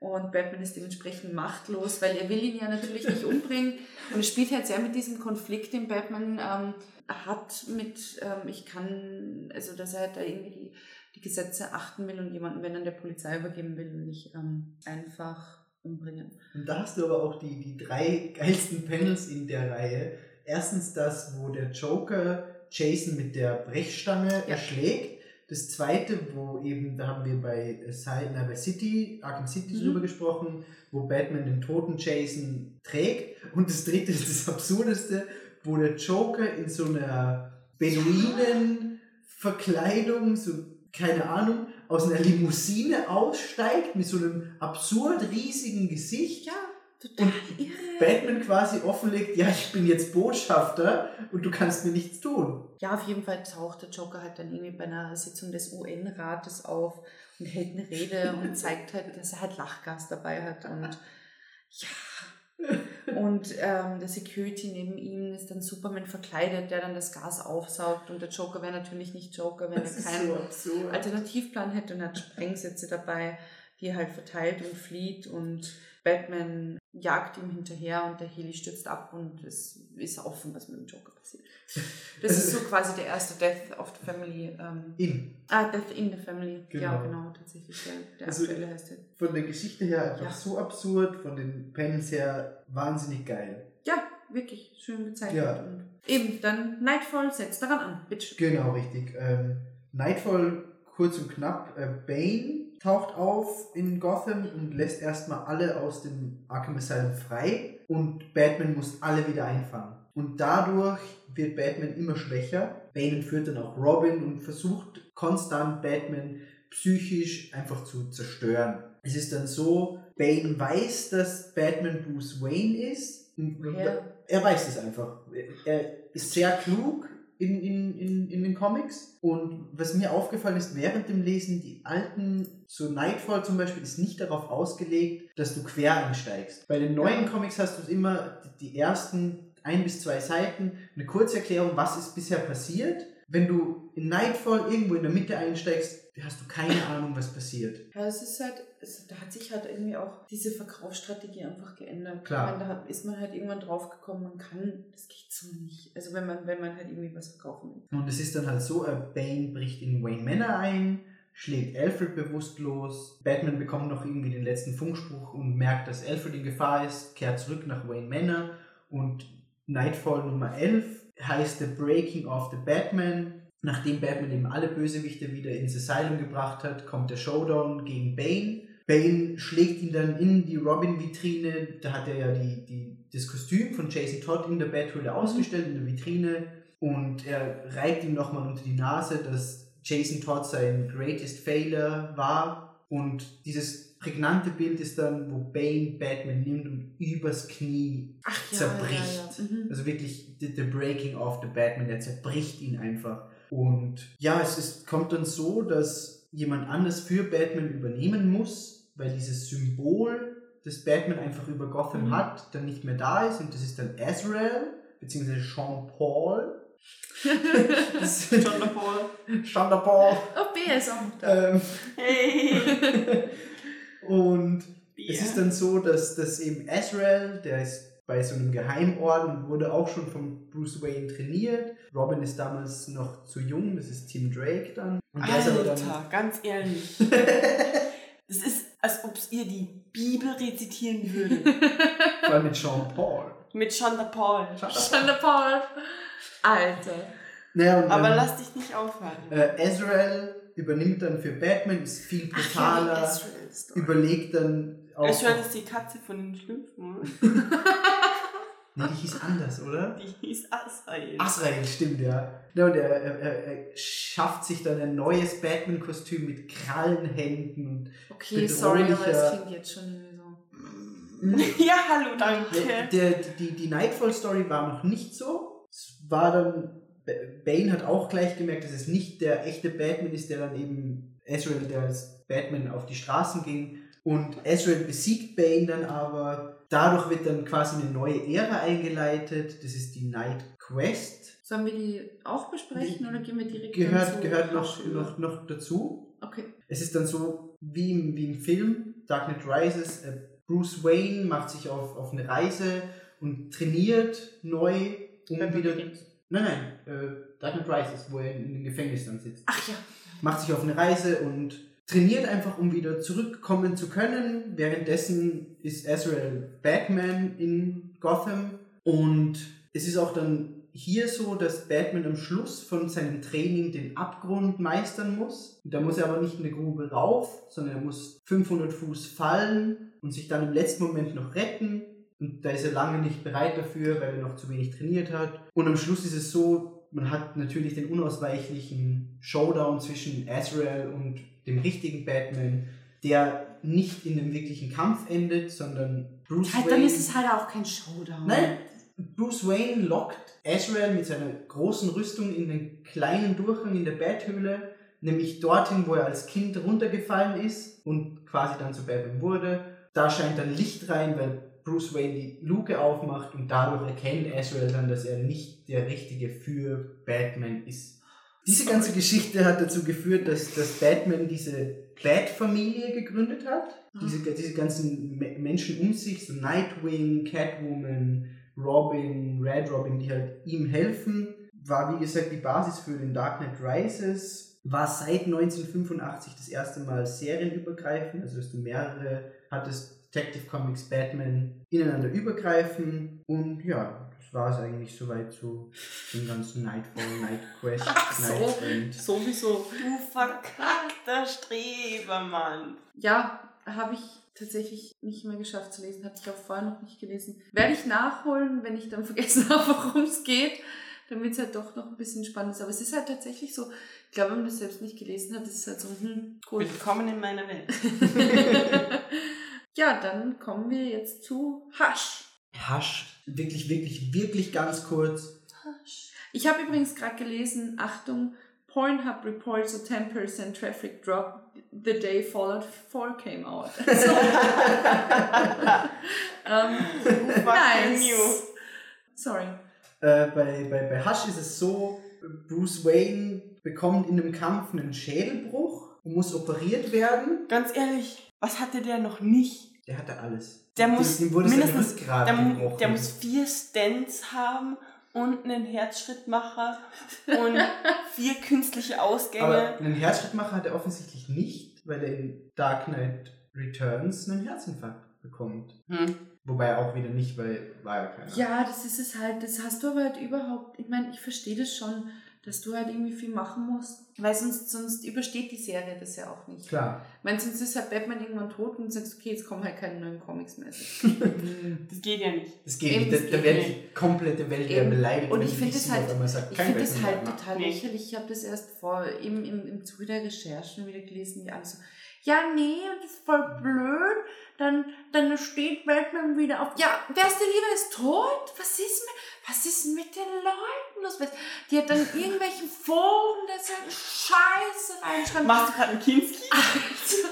Und Batman ist dementsprechend machtlos, weil er will ihn ja natürlich nicht umbringen. Und es spielt halt sehr mit diesem Konflikt, den Batman ähm, hat mit, ähm, ich kann, also dass er halt da irgendwie die, die Gesetze achten will und jemanden, wenn er der Polizei übergeben will, und nicht ähm, einfach umbringen. Und da hast du aber auch die, die drei geilsten Panels in der Reihe. Erstens das, wo der Joker Jason mit der Brechstange erschlägt. Das zweite, wo eben, da haben wir bei, na, bei City, Arkham City Mhm. drüber gesprochen, wo Batman den toten Jason trägt. Und das dritte ist das Absurdeste, wo der Joker in so einer Beduinen-Verkleidung, so, keine Ahnung, aus einer Limousine aussteigt mit so einem absurd riesigen Gesicht. Ja, total irre. Batman quasi offenlegt, ja, ich bin jetzt Botschafter und du kannst mir nichts tun. Ja, auf jeden Fall taucht der Joker halt dann irgendwie bei einer Sitzung des UN-Rates auf und hält eine Rede und zeigt halt, dass er halt Lachgas dabei hat und ja. Und ähm, der Security neben ihm ist dann Superman verkleidet, der dann das Gas aufsaugt und der Joker wäre natürlich nicht Joker, wenn er keinen absurd. Alternativplan hätte und hat Sprengsätze dabei, die er halt verteilt und flieht und Batman jagt ihm hinterher und der Heli stürzt ab und es ist offen, was mit dem Joker passiert. Das ist so quasi der erste Death of the Family. Ähm, In. ah, Death in the Family. Ja, Genau. genau, tatsächlich. Der, der Also- aktuelle heißt der. Von der Geschichte her einfach Ja. so absurd, von den Panels her wahnsinnig geil. Ja, wirklich schön gezeichnet. Ja. Und eben, dann Nightfall setzt daran an. Bitte. Genau, richtig. Ähm, Nightfall, kurz und knapp, äh, Bane taucht auf in Gotham und lässt erstmal alle aus dem Arkham Asylum frei und Batman muss alle wieder einfangen. Und dadurch wird Batman immer schwächer. Bane entführt dann auch Robin und versucht konstant Batman psychisch einfach zu zerstören. Es ist dann so, Bane weiß, dass Batman Bruce Wayne ist Ja. Er weiß es einfach. Er ist sehr klug in, in, in, in den Comics. Und was mir aufgefallen ist während dem Lesen, die alten, so Nightfall zum Beispiel, ist nicht darauf ausgelegt, dass du quer einsteigst. Bei den neuen. Comics hast du immer die ersten ein bis zwei Seiten, eine Kurzerklärung, was ist bisher passiert. Wenn du in Nightfall irgendwo in der Mitte einsteigst, hast du keine Ahnung, was passiert. Ja, es ist halt, es, da hat sich halt irgendwie auch diese Verkaufsstrategie einfach geändert. Klar. Meine, da hat, ist man halt irgendwann draufgekommen, man kann, das geht so nicht. Also wenn man, wenn man halt irgendwie was verkaufen will. Und es ist dann halt so, äh, Bane bricht in Wayne Manor ein, schlägt Alfred bewusstlos. Batman bekommt noch irgendwie den letzten Funkspruch und merkt, dass Alfred in Gefahr ist, kehrt zurück nach Wayne Manor und Nightfall Nummer 11 heißt The Breaking of the Batman. Nachdem Batman eben alle Bösewichte wieder ins Asylum gebracht hat, kommt der Showdown gegen Bane. Bane schlägt ihn dann in die Robin-Vitrine. Da hat er ja die, die, das Kostüm von Jason Todd in der Bathöhle ausgestellt, in der Vitrine. Und er reibt ihm nochmal unter die Nase, dass Jason Todd sein greatest failure war. Und dieses prägnante Bild ist dann, wo Bane Batman nimmt und übers Knie Ach zerbricht. Mhm. Also wirklich the, the breaking of the Batman, der zerbricht ihn einfach. Und ja, es ist, kommt dann so, dass jemand anders für Batman übernehmen muss, weil dieses Symbol, das Batman einfach über Gotham Mhm. hat, dann nicht mehr da ist. Und das ist dann Azrael, beziehungsweise Sean Paul. Das John Paul. Sean Paul. Oh, B ist auch noch da. Ähm, Hey! und Bier. Es ist dann so, dass, dass eben Azrael, der ist bei so einem Geheimorden wurde auch schon von Bruce Wayne trainiert. Robin ist damals noch zu jung, das ist Tim Drake dann. Und der ist aber dann, Alter, ganz ehrlich. Es ist, als ob ihr die Bibel rezitieren würdet. vor allem mit Sean Paul. Mit Shonda Paul. Schande Paul. Alter. Naja, und Aber dann, lass dich nicht aufhalten. äh, Azrael übernimmt dann für Batman, ist viel brutaler, Azrael-Story. überlegt dann auch... Azrael ist die Katze von den Schlümpfen. oder? nee, die hieß anders, oder? Die hieß Azrael. Azrael, stimmt, ja. ja und er, er, er, schafft sich dann ein neues Batman-Kostüm mit Krallenhänden und Okay, sorry, aber es bedrohlicher- klingt jetzt schon so. Ja, hallo, danke. Der, der, die, die Nightfall-Story war noch nicht so. Es war dann, Bane hat auch gleich gemerkt, dass es nicht der echte Batman ist, der dann eben Ezreal, der als Batman auf die Straßen ging. Und Ezreal besiegt Bane dann aber. Dadurch wird dann quasi eine neue Ära eingeleitet. Das ist die Night Quest. Sollen wir die auch besprechen Die- oder gehen wir direkt Gehört, gehört noch, noch, noch dazu. Okay. Es ist dann so wie im, wie im Film Dark Knight Rises. Äh, Bruce Wayne macht sich auf, auf eine Reise und trainiert neu, um Batman wieder. Begins. Nein, nein, äh, Dark Knight Rises, wo er in, in dem Gefängnis dann sitzt. Ach ja. Macht sich auf eine Reise und trainiert einfach, um wieder zurückkommen zu können. Währenddessen ist Azrael Batman in Gotham und es ist auch dann hier so, dass Batman am Schluss von seinem Training den Abgrund meistern muss. Da muss er aber nicht in eine Grube rauf, sondern er muss 500 Fuß fallen und sich dann im letzten Moment noch retten. Und da ist er lange nicht bereit dafür, weil er noch zu wenig trainiert hat. Und am Schluss ist es so, man hat natürlich den unausweichlichen Showdown zwischen Azrael und dem richtigen Batman, der nicht in einem wirklichen Kampf endet, sondern Bruce Halt, Wayne. dann ist es halt auch kein Showdown. Nein, Bruce Wayne lockt Azrael mit seiner großen Rüstung in den kleinen Durchgang in der Bathöhle, nämlich dorthin, wo er als Kind runtergefallen ist und quasi dann zu Batman wurde. Da scheint dann Licht rein, weil Bruce Wayne die Luke aufmacht und dadurch erkennt Azrael dann, dass er nicht der Richtige für Batman ist. Diese ganze Geschichte hat dazu geführt, dass, dass Batman diese Bat-Familie gegründet hat. Diese, diese ganzen Me- Menschen um sich, so Nightwing, Catwoman, Robin, Red Robin, die halt ihm helfen. War wie gesagt die Basis für den Dark Knight Rises. War seit 1985 das erste Mal serienübergreifend, also dass du mehrere hattest, Detective Comics, Batman ineinander übergreifen. Und ja, war es eigentlich soweit zu dem ganzen Nightfall, Night Quest, Ach so. End. Sowieso. Du verkackter Strebermann. Ja, habe ich tatsächlich nicht mehr geschafft zu lesen. Hatte ich auch vorher noch nicht gelesen. Werde ich nachholen, wenn ich dann vergessen habe, worum es geht. Damit es halt doch noch ein bisschen spannend ist. Aber es ist halt tatsächlich so, ich glaube, wenn man das selbst nicht gelesen hat, ist es halt so, hm, cool. Willkommen in meiner Welt. ja, dann kommen wir jetzt zu Hush. Hush, wirklich, wirklich, wirklich ganz kurz. Ich habe übrigens gerade gelesen, Achtung, Pornhub reports a 10% traffic drop the day Fallout 4 came out. So, ähm, nice. you. Sorry. Äh, bei, bei, bei Hush ist es so, Bruce Wayne bekommt in einem Kampf einen Schädelbruch und muss operiert werden. Ganz ehrlich, was hatte der noch nicht? Der hatte alles. Der Dem- muss dem wurde seine mindestens, der, der muss vier Stents haben und einen Herzschrittmacher und vier künstliche Ausgänge. Aber einen Herzschrittmacher hat er offensichtlich nicht, weil er in Dark Knight Returns einen Herzinfarkt bekommt. Hm. Wobei auch wieder nicht, weil war ja keiner. Ja, das ist es halt. Das hast du aber halt überhaupt. Ich meine, ich verstehe das schon, dass du halt irgendwie viel machen musst. Weil sonst, sonst übersteht die Serie das ja auch nicht. Klar. Ich meine, sonst ist halt Batman irgendwann tot und du sagst, okay, jetzt kommen halt keine neuen Comics mehr. Das geht ja nicht. Das geht Eben, nicht. Da, das da wäre die komplette Welt wieder Eben. beleidigt, Und ich finde das halt- sagt, Ich finde das halt total Nee. lächerlich. Ich habe das erst vor im, im, im Zuge der Recherchen wieder gelesen, wie alle so, ja, nee, das ist voll blöd. Dann, dann steht Batman wieder auf. Ja, wer ist der Liebe ist tot? Was ist mit, was ist mit den Leuten los? Die hat dann irgendwelchen Foren, der so eine Scheiße reinschreiben. Machst du gerade einen Kinski? Also,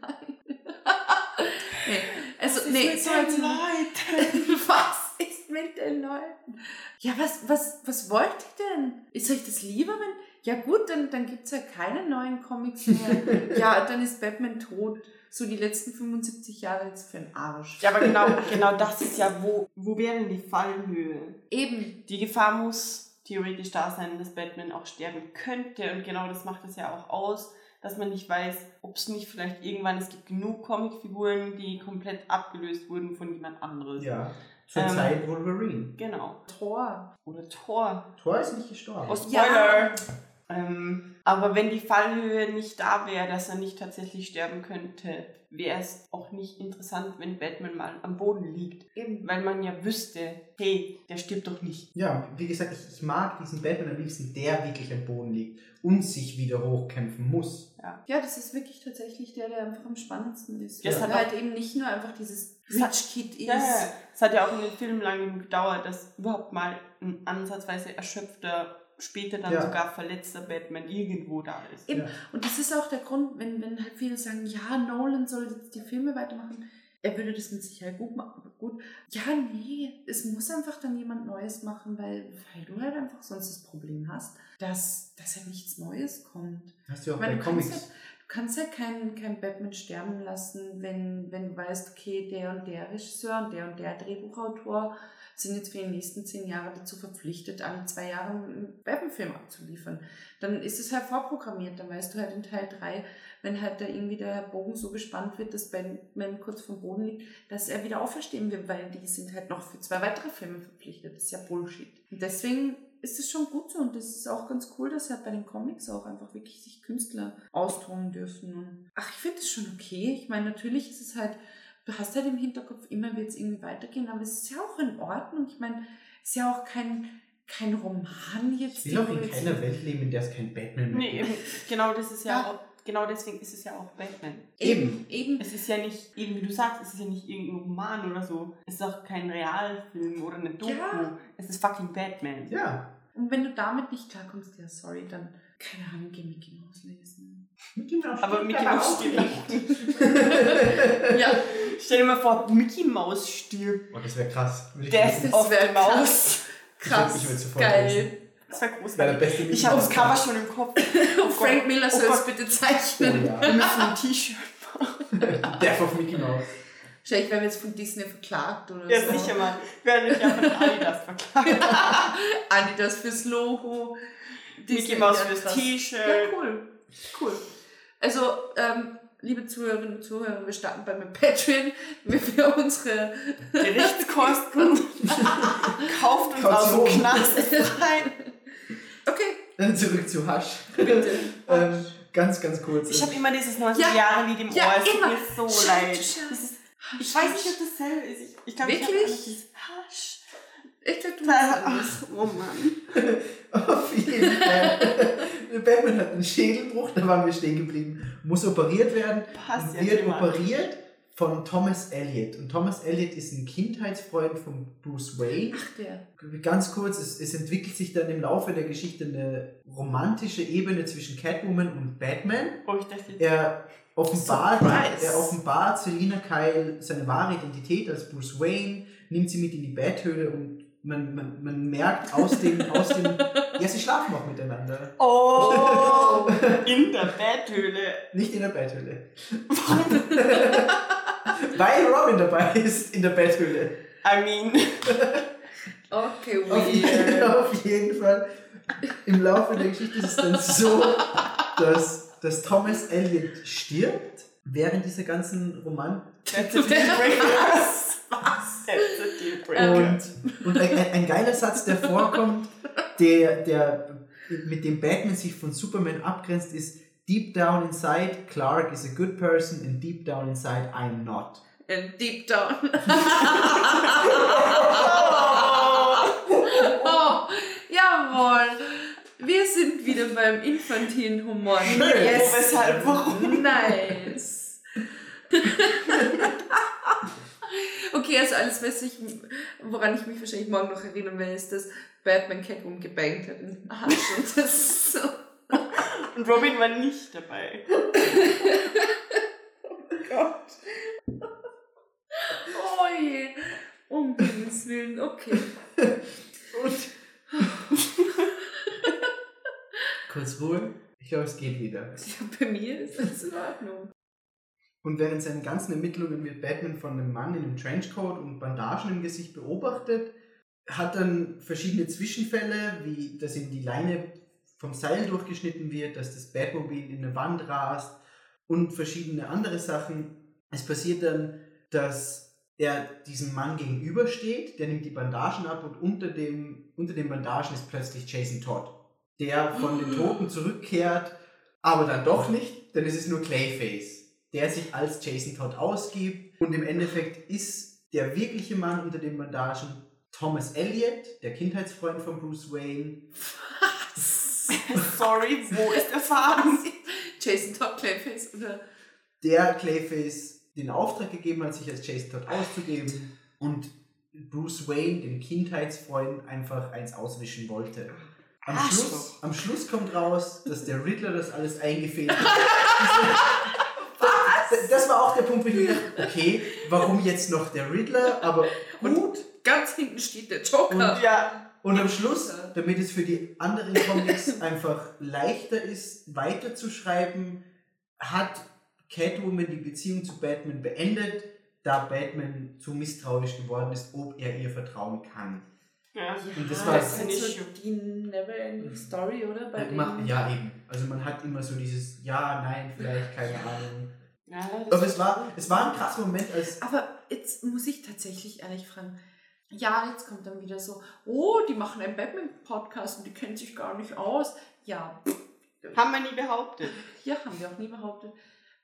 nein. nee, also, Was ist nee, mit so den Leuten? was ist mit den Leuten? Ja, was, was, was wollt ihr denn? Ist euch das lieber, wenn. Ja, gut, dann, dann gibt es ja keine neuen Comics mehr. ja, dann ist Batman tot. So die letzten 75 Jahre jetzt für den Arsch. Ja, aber genau, genau das ist ja, wo, wo wäre denn die Fallhöhe? Eben. Die Gefahr muss theoretisch da sein, dass Batman auch sterben könnte. Und genau das macht es ja auch aus, dass man nicht weiß, ob es nicht vielleicht irgendwann, es gibt genug Comicfiguren, die komplett abgelöst wurden von jemand anderes. Ja. Zur Ähm, Zeit Wolverine. Genau. Thor. Oder Thor. Thor ist nicht gestorben. Oh, Spoiler! Ähm, aber wenn die Fallhöhe nicht da wäre, dass er nicht tatsächlich sterben könnte, wäre es auch nicht interessant, wenn Batman mal am Boden liegt. Eben. Weil man ja wüsste, hey, der stirbt doch nicht. Ja, wie gesagt, ich, ich mag diesen Batman am liebsten, der wirklich am Boden liegt und sich wieder hochkämpfen muss. Ja, das ist wirklich tatsächlich der, der einfach am spannendsten ist. Das Weil hat er halt eben nicht nur einfach dieses Das hat- Rich Kid ist. Ja, ja, es hat ja auch in den Filmen lange genug gedauert, dass überhaupt mal ein ansatzweise erschöpfter, später dann Ja. sogar verletzter Batman irgendwo da ist. Eben. Ja. Und das ist auch der Grund, wenn, wenn halt viele sagen, ja, Nolan soll jetzt die Filme weitermachen. Er würde das mit Sicherheit gut machen. aber Gut. Ja, nee, es muss einfach dann jemand Neues machen, weil, weil du halt einfach sonst das Problem hast, dass, dass ja nichts Neues kommt. Hast du auch meine, bei du kannst Comics. ja, du kannst ja keinen kein Batman sterben lassen, wenn, wenn du weißt, okay, der und der Regisseur und der und der Drehbuchautor sind jetzt für die nächsten zehn Jahre dazu verpflichtet, alle zwei Jahre einen Batman-Film abzuliefern. Dann ist es halt vorprogrammiert. Dann weißt du halt in Teil 3, wenn halt da irgendwie der Bogen so gespannt wird, dass Batman kurz vom Boden liegt, dass er wieder auferstehen wird, weil die sind halt noch für zwei weitere Filme verpflichtet. Das ist ja Bullshit. Und deswegen ist es schon gut so und das ist auch ganz cool, dass halt bei den Comics auch einfach wirklich sich Künstler austoben dürfen. Und ach, ich finde es schon okay. Ich meine, natürlich ist es halt, du hast halt im Hinterkopf, immer wird es irgendwie weitergehen, aber es ist ja auch in Ordnung. Ich meine, es ist ja auch kein, kein Roman jetzt. Ich will auch in keiner Welt leben, in der es kein Batman mehr Nee, gibt. eben, genau das ist ja, Ja. auch, genau deswegen ist es ja auch Batman. Eben. Eben. Es ist ja nicht, eben wie du sagst, es ist ja nicht irgendein Roman oder so. Es ist auch kein Realfilm oder eine Doku. Ja. Es ist fucking Batman. Ja. Und wenn du damit nicht klarkommst, ja, sorry, dann, keine Ahnung, geh Mickey Mouse lesen. Mickey Mouse Aber Mickey aber Mouse auch nicht. Ja, Stell dir mal vor, Mickey Mouse stirbt. Oh, das wäre krass. Ich Death of the Mouse. krass. Ich würd sofort geil. lesen. Das wäre großartig. beste Mickey Ich habe das Mouse. Cover schon im Kopf. Oh Frank Gott. Miller Oh soll es Gott. bitte Oh, zeichnen. Wir ja. müssen ein T-Shirt. Death of Mickey Mouse. Wahrscheinlich werden wir jetzt von Disney verklagt oder Ja, so. sicher mal. Wir werden ja von Adidas verklagt. Adidas fürs Logo. Mickey Disney Mouse wieder fürs. T-Shirt. Ja, cool. Cool. Also, ähm, liebe Zuhörerinnen und Zuhörer, wir starten bei meinem Patreon mit wir unsere Gerichtskosten. Kauft uns aus dem. Knast rein. Okay, Dann zurück zu Hush. bitte. ähm, ganz, ganz kurz. Ich habe immer dieses 90 Ja, Jahre Lied im ja, Ohr. Es tut immer. mir so Schau, leid. ist, ich weiß nicht, ob das selber ist. Ich, ich glaube, ich habe dieses Hasch. Ich dachte, du machst Ach, oh Mann. Auf jeden Fall. Batman hat einen Schädelbruch, da waren wir stehen geblieben. Muss operiert werden. Passt ja wird operiert, von Thomas Elliot. Und Thomas Elliot ist ein Kindheitsfreund von Bruce Wayne. Ach, der. Ganz kurz, es, es entwickelt sich dann im Laufe der Geschichte eine romantische Ebene zwischen Catwoman und Batman. Oh, ich dachte, Er offenbart, Surprise. er offenbart Selina Kyle seine wahre Identität als Bruce Wayne, nimmt sie mit in die Betthöhle und man, man, man merkt aus dem, aus dem, ja, sie schlafen auch miteinander. Oh, in der Betthöhle. Nicht in der Betthöhle. Weil Robin dabei ist in der Betthöhle. I mean, Okay, Auf jeden, weird. auf jeden Fall. Im Laufe der Geschichte ist es dann so, dass, dass Thomas Elliot stirbt während dieser ganzen Roman. that's a. Was? Und, und ein, ein, ein geiler Satz, der vorkommt, der, der mit dem Batman sich von Superman abgrenzt, ist Deep down inside, Clark is a good person and deep down inside, I'm not. And deep down. oh, jawohl. Wir sind wieder beim infantilen Humor. Schön. Wo, weshalb, warum? Nice. okay, also alles, was ich, woran ich mich wahrscheinlich morgen noch erinnern werde, ist, dass Batman Catwoman gebankt hat in den Arsch. Und das ist so. Und Robin war nicht dabei. Gott. Oh je. Um Gottes Willen, okay. Kurz Ruhe. Ich glaube, es geht wieder. Ja, bei mir ist das in Ordnung. Und während seinen ganzen Ermittlungen wird Batman von einem Mann in einem Trenchcoat und Bandagen im Gesicht beobachtet, hat dann verschiedene Zwischenfälle, wie dass ihm die Leine vom Seil durchgeschnitten wird, dass das Batmobil in eine Wand rast und verschiedene andere Sachen. Es passiert dann, dass er diesem Mann gegenübersteht, der nimmt die Bandagen ab und unter dem, unter den Bandagen ist plötzlich Jason Todd, der von den Toten zurückkehrt, aber dann doch nicht, denn es ist nur Clayface, der sich als Jason Todd ausgibt und im Endeffekt ist der wirkliche Mann unter den Bandagen Thomas Elliot, der Kindheitsfreund von Bruce Wayne. Sorry, wo ist der Faden? Jason Todd Clayface oder der Clayface den Auftrag gegeben hat, sich als Jason Todd auszugeben und Bruce Wayne, dem Kindheitsfreund, einfach eins auswischen wollte. Am. Schluss, am Schluss kommt raus, dass der Riddler das alles eingefädelt hat. Das, war auch der Punkt, wo ich mir dachte, okay, warum jetzt noch der Riddler, aber gut. ganz hinten steht der Joker. Und- Ja, Und am Schluss, damit es für die anderen Comics einfach leichter ist, weiterzuschreiben, hat Catwoman die Beziehung zu Batman beendet, da Batman zu misstrauisch geworden ist, ob er ihr vertrauen kann. ja. Und das Ja, war- das ist halt so die Never-Ending Story, oder? Bei Äh, mach- denen? Ja, eben. Also man hat immer so dieses Ja, nein, vielleicht, keine Ahnung. Ja Aber es war, es war ein krasser Moment, als Aber jetzt muss ich tatsächlich ehrlich fragen. Ja, jetzt kommt dann wieder so, oh, die machen einen Batman-Podcast und die kennen sich gar nicht aus. Ja, haben wir nie behauptet. ja, haben wir auch nie behauptet.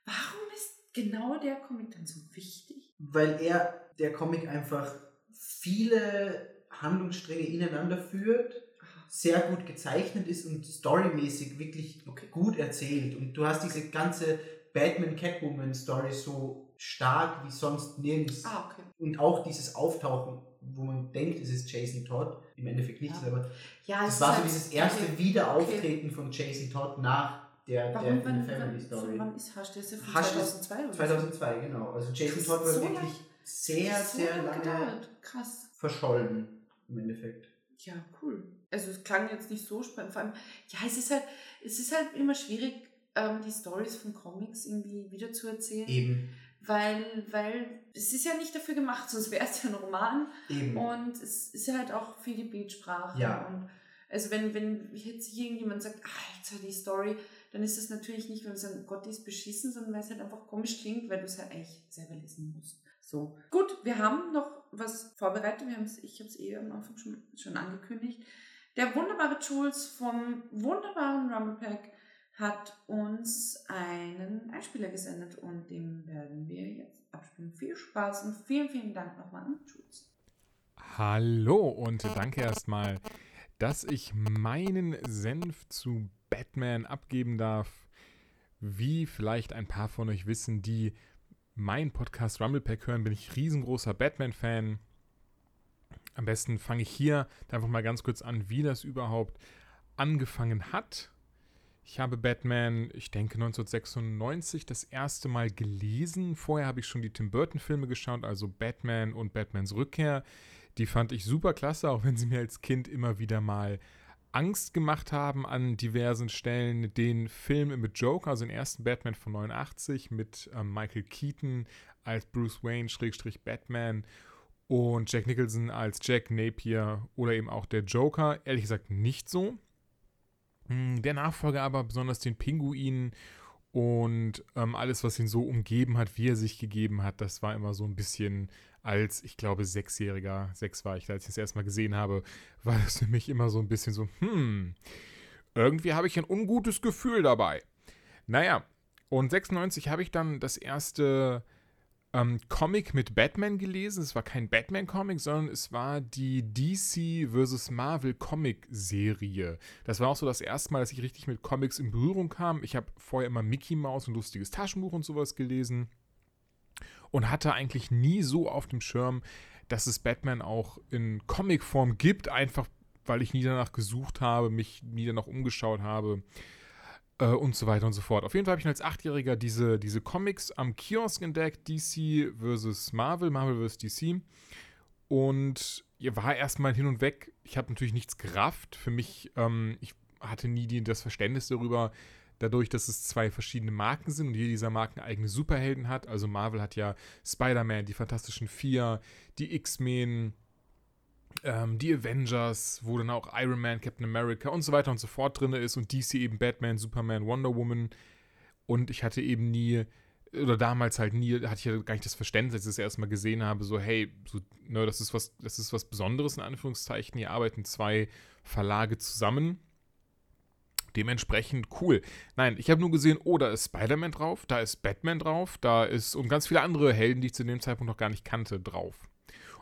Warum ist genau der Comic dann so wichtig? weil er, der Comic einfach viele Handlungsstränge ineinander führt, sehr gut gezeichnet ist und storymäßig wirklich gut erzählt. Und du hast diese ganze Batman-Catwoman-Story so stark wie sonst nirgends. Ah, okay. Und auch dieses Auftauchen, wo man denkt, es ist Jason Todd, im Endeffekt nicht, Ja. aber Ja, es war so halt- dieses erste okay. Wiederauftreten von Jason Todd nach der, der Warum, in wann, der Family Story. wann ist Hasch? Der ist ja von Hush ist 2002 oder 2002, genau. Also Jason Todd war so wirklich lang- sehr, so sehr lange lange gedauert. Krass. verschollen im Endeffekt. Ja, cool. Also es klang jetzt nicht so spannend. Vor allem, ja, es ist halt, es ist halt immer schwierig, ähm, die Stories von Comics irgendwie wieder zu erzählen. Eben, Weil, weil es ist ja nicht dafür gemacht, sonst wäre es ja ein Roman. eben. Und es ist ja halt auch viel die Bildsprache. Ja. Und also wenn, wenn jetzt hier irgendjemand sagt, Alter, die Story, dann ist das natürlich nicht, weil wir sagen, Gott, die ist beschissen, sondern weil es halt einfach komisch klingt, weil du es halt eigentlich selber lesen musst. So. Gut, wir haben noch was vorbereitet. Wir haben's, ich habe es eh am Anfang schon, schon angekündigt. Der wunderbare Jules vom wunderbaren Rumblepack hat uns einen Einspieler gesendet und den werden wir jetzt abspielen. Viel Spaß und vielen, vielen Dank nochmal an Jules. Hallo und danke erstmal, dass ich meinen Senf zu Batman abgeben darf. Wie vielleicht ein paar von euch wissen, die meinen Podcast Rumblepack hören, bin ich riesengroßer Batman-Fan. Am besten fange ich hier einfach mal ganz kurz an, wie das überhaupt angefangen hat. Ich habe Batman, ich denke 1996, das erste Mal gelesen. Vorher habe ich schon die Tim Burton-Filme geschaut, also Batman und Batmans Rückkehr. Die fand ich super klasse, auch wenn sie mir als Kind immer wieder mal Angst gemacht haben an diversen Stellen. Den Film mit Joker, also den ersten Batman von 89 mit ähm, Michael Keaton als Bruce Wayne, Schrägstrich Batman und Jack Nicholson als Jack Napier oder eben auch der Joker. Ehrlich gesagt nicht so. Hm, Der Nachfolger aber, besonders den Pinguin und ähm, alles, was ihn so umgeben hat, wie er sich gegeben hat, das war immer so ein bisschen als, ich glaube, Sechsjähriger, sechs war ich, als ich das erstmal gesehen habe, war das für mich immer so ein bisschen so, hm, irgendwie habe ich ein ungutes Gefühl dabei. Naja, und 96 habe ich dann das erste ähm, Comic mit Batman gelesen. Es war kein Batman-Comic, sondern es war die DC vs. Marvel Comic-Serie. Das war auch so das erste Mal, dass ich richtig mit Comics in Berührung kam. Ich habe vorher immer Mickey Mouse und lustiges Taschenbuch und sowas gelesen und hatte eigentlich nie so auf dem Schirm, dass es Batman auch in Comicform gibt, einfach weil ich nie danach gesucht habe, mich nie danach umgeschaut habe äh, und so weiter und so fort. Auf jeden Fall habe ich als Achtjähriger diese, diese Comics am Kiosk entdeckt, DC vs. Marvel, Marvel vs. DC. Und ihr war erstmal hin und weg. Ich habe natürlich nichts gerafft. Für mich, ähm, ich hatte nie die, das Verständnis darüber, dadurch, dass es zwei verschiedene Marken sind und jede dieser Marken eigene Superhelden hat. Also Marvel hat ja Spider-Man, die Fantastischen Vier, die X-Men, ähm, die Avengers, wo dann auch Iron Man, Captain America und so weiter und so fort drin ist und DC eben Batman, Superman, Wonder Woman. Und ich hatte eben nie, oder damals halt nie, hatte ich ja gar nicht das Verständnis, als ich das erstmal gesehen habe, so, hey, so, ne, das ist was, das ist was Besonderes in Anführungszeichen. Hier arbeiten zwei Verlage zusammen. Dementsprechend cool. Nein, ich habe nur gesehen, oh, da ist Spider-Man drauf, da ist Batman drauf, da ist und ganz viele andere Helden, die ich zu dem Zeitpunkt noch gar nicht kannte, drauf.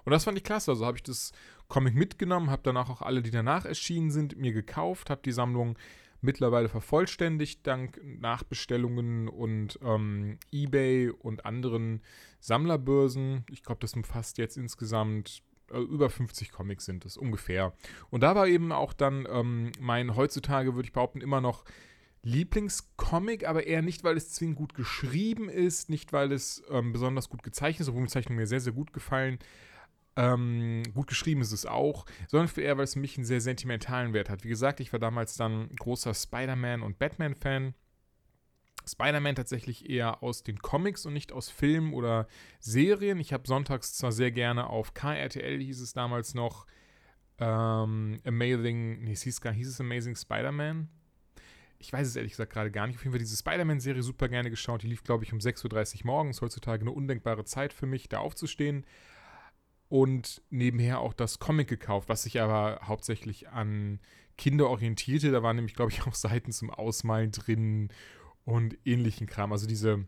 Und das fand ich klasse. Also habe ich das Comic mitgenommen, habe danach auch alle, die danach erschienen sind, mir gekauft, habe die Sammlung mittlerweile vervollständigt, dank Nachbestellungen und ähm, eBay und anderen Sammlerbörsen. Ich glaube, das umfasst jetzt insgesamt äh, über 50 Comics sind es ungefähr. Und da war eben auch dann ähm, mein heutzutage, würde ich behaupten, immer noch Lieblingscomic, aber eher nicht, weil es zwingend gut geschrieben ist, nicht weil es ähm, besonders gut gezeichnet ist, obwohl die Zeichnungen mir sehr, sehr gut gefallen. Ähm, gut geschrieben ist es auch, sondern eher, weil es für mich einen sehr sentimentalen Wert hat. Wie gesagt, ich war damals dann großer Spider-Man und Batman-Fan. Spider-Man tatsächlich eher aus den Comics und nicht aus Filmen oder Serien. Ich habe sonntags zwar sehr gerne auf KRTL, hieß es damals noch, ähm, Amazing, nee, hieß, hieß es Amazing Spider-Man? Ich weiß es ehrlich gesagt gerade gar nicht. Auf jeden Fall diese Spider-Man-Serie super gerne geschaut. Die lief, glaube ich, um 6.30 Uhr morgens. Heutzutage eine undenkbare Zeit für mich, da aufzustehen. Und nebenher auch das Comic gekauft, was sich aber hauptsächlich an Kinder orientierte. Da waren nämlich, glaube ich, auch Seiten zum Ausmalen drin und ähnlichen Kram. Also diese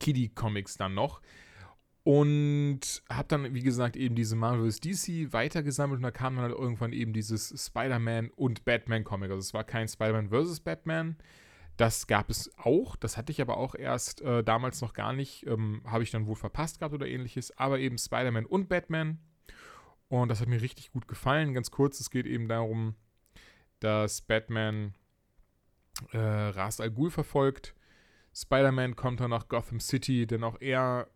Kiddie-Comics dann noch. Und habe dann, wie gesagt, eben diese Marvel vs. DC weitergesammelt und da kam dann halt irgendwann eben dieses Spider-Man und Batman-Comic. Also es war kein Spider-Man vs. Batman. Das gab es auch. Das hatte ich aber auch erst äh, damals noch gar nicht. Ähm, Habe ich dann wohl verpasst gehabt oder ähnliches. Aber eben Spider-Man und Batman. Und das hat mir richtig gut gefallen. Ganz kurz, es geht eben darum, dass Batman äh, Ras Al Ghul verfolgt. Spider-Man kommt dann nach Gotham City, denn auch er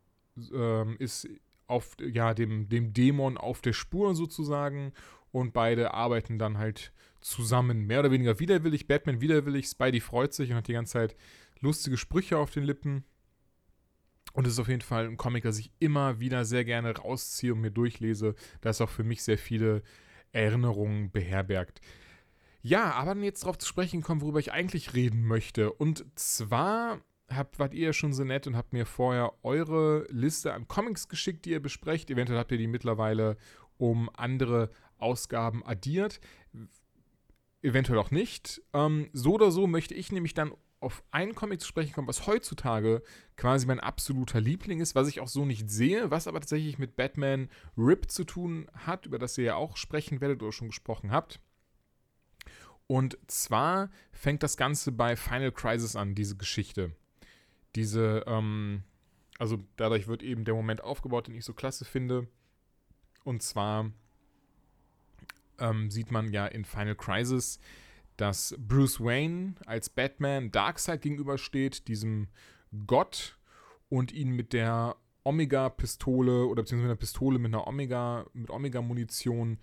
ähm, ist auf ja, dem, dem Dämon auf der Spur sozusagen und beide arbeiten dann halt zusammen. Mehr oder weniger widerwillig. Batman widerwillig, Spidey freut sich und hat die ganze Zeit lustige Sprüche auf den Lippen. Und es ist auf jeden Fall ein Comic, das ich immer wieder sehr gerne rausziehe und mir durchlese, das auch für mich sehr viele Erinnerungen beherbergt. Ja, aber dann jetzt darauf zu sprechen kommen, worüber ich eigentlich reden möchte. Und zwar habt, wart ihr ja schon so nett und habt mir vorher eure Liste an Comics geschickt, die ihr besprecht. Eventuell habt ihr die mittlerweile um andere Ausgaben addiert. Eventuell auch nicht. Ähm, so oder so möchte ich nämlich dann auf einen Comic zu sprechen kommen, was heutzutage quasi mein absoluter Liebling ist, was ich auch so nicht sehe, was aber tatsächlich mit Batman Rip zu tun hat, über das ihr ja auch sprechen werdet oder schon gesprochen habt. Und zwar fängt das Ganze bei Final Crisis an, diese Geschichte. Diese, ähm, also dadurch wird eben der Moment aufgebaut, den ich so klasse finde. Und zwar ähm, sieht man ja in Final Crisis, dass Bruce Wayne als Batman Darkseid gegenübersteht, diesem Gott, und ihn mit der Omega-Pistole oder beziehungsweise mit einer Pistole mit einer Omega, mit Omega-Munition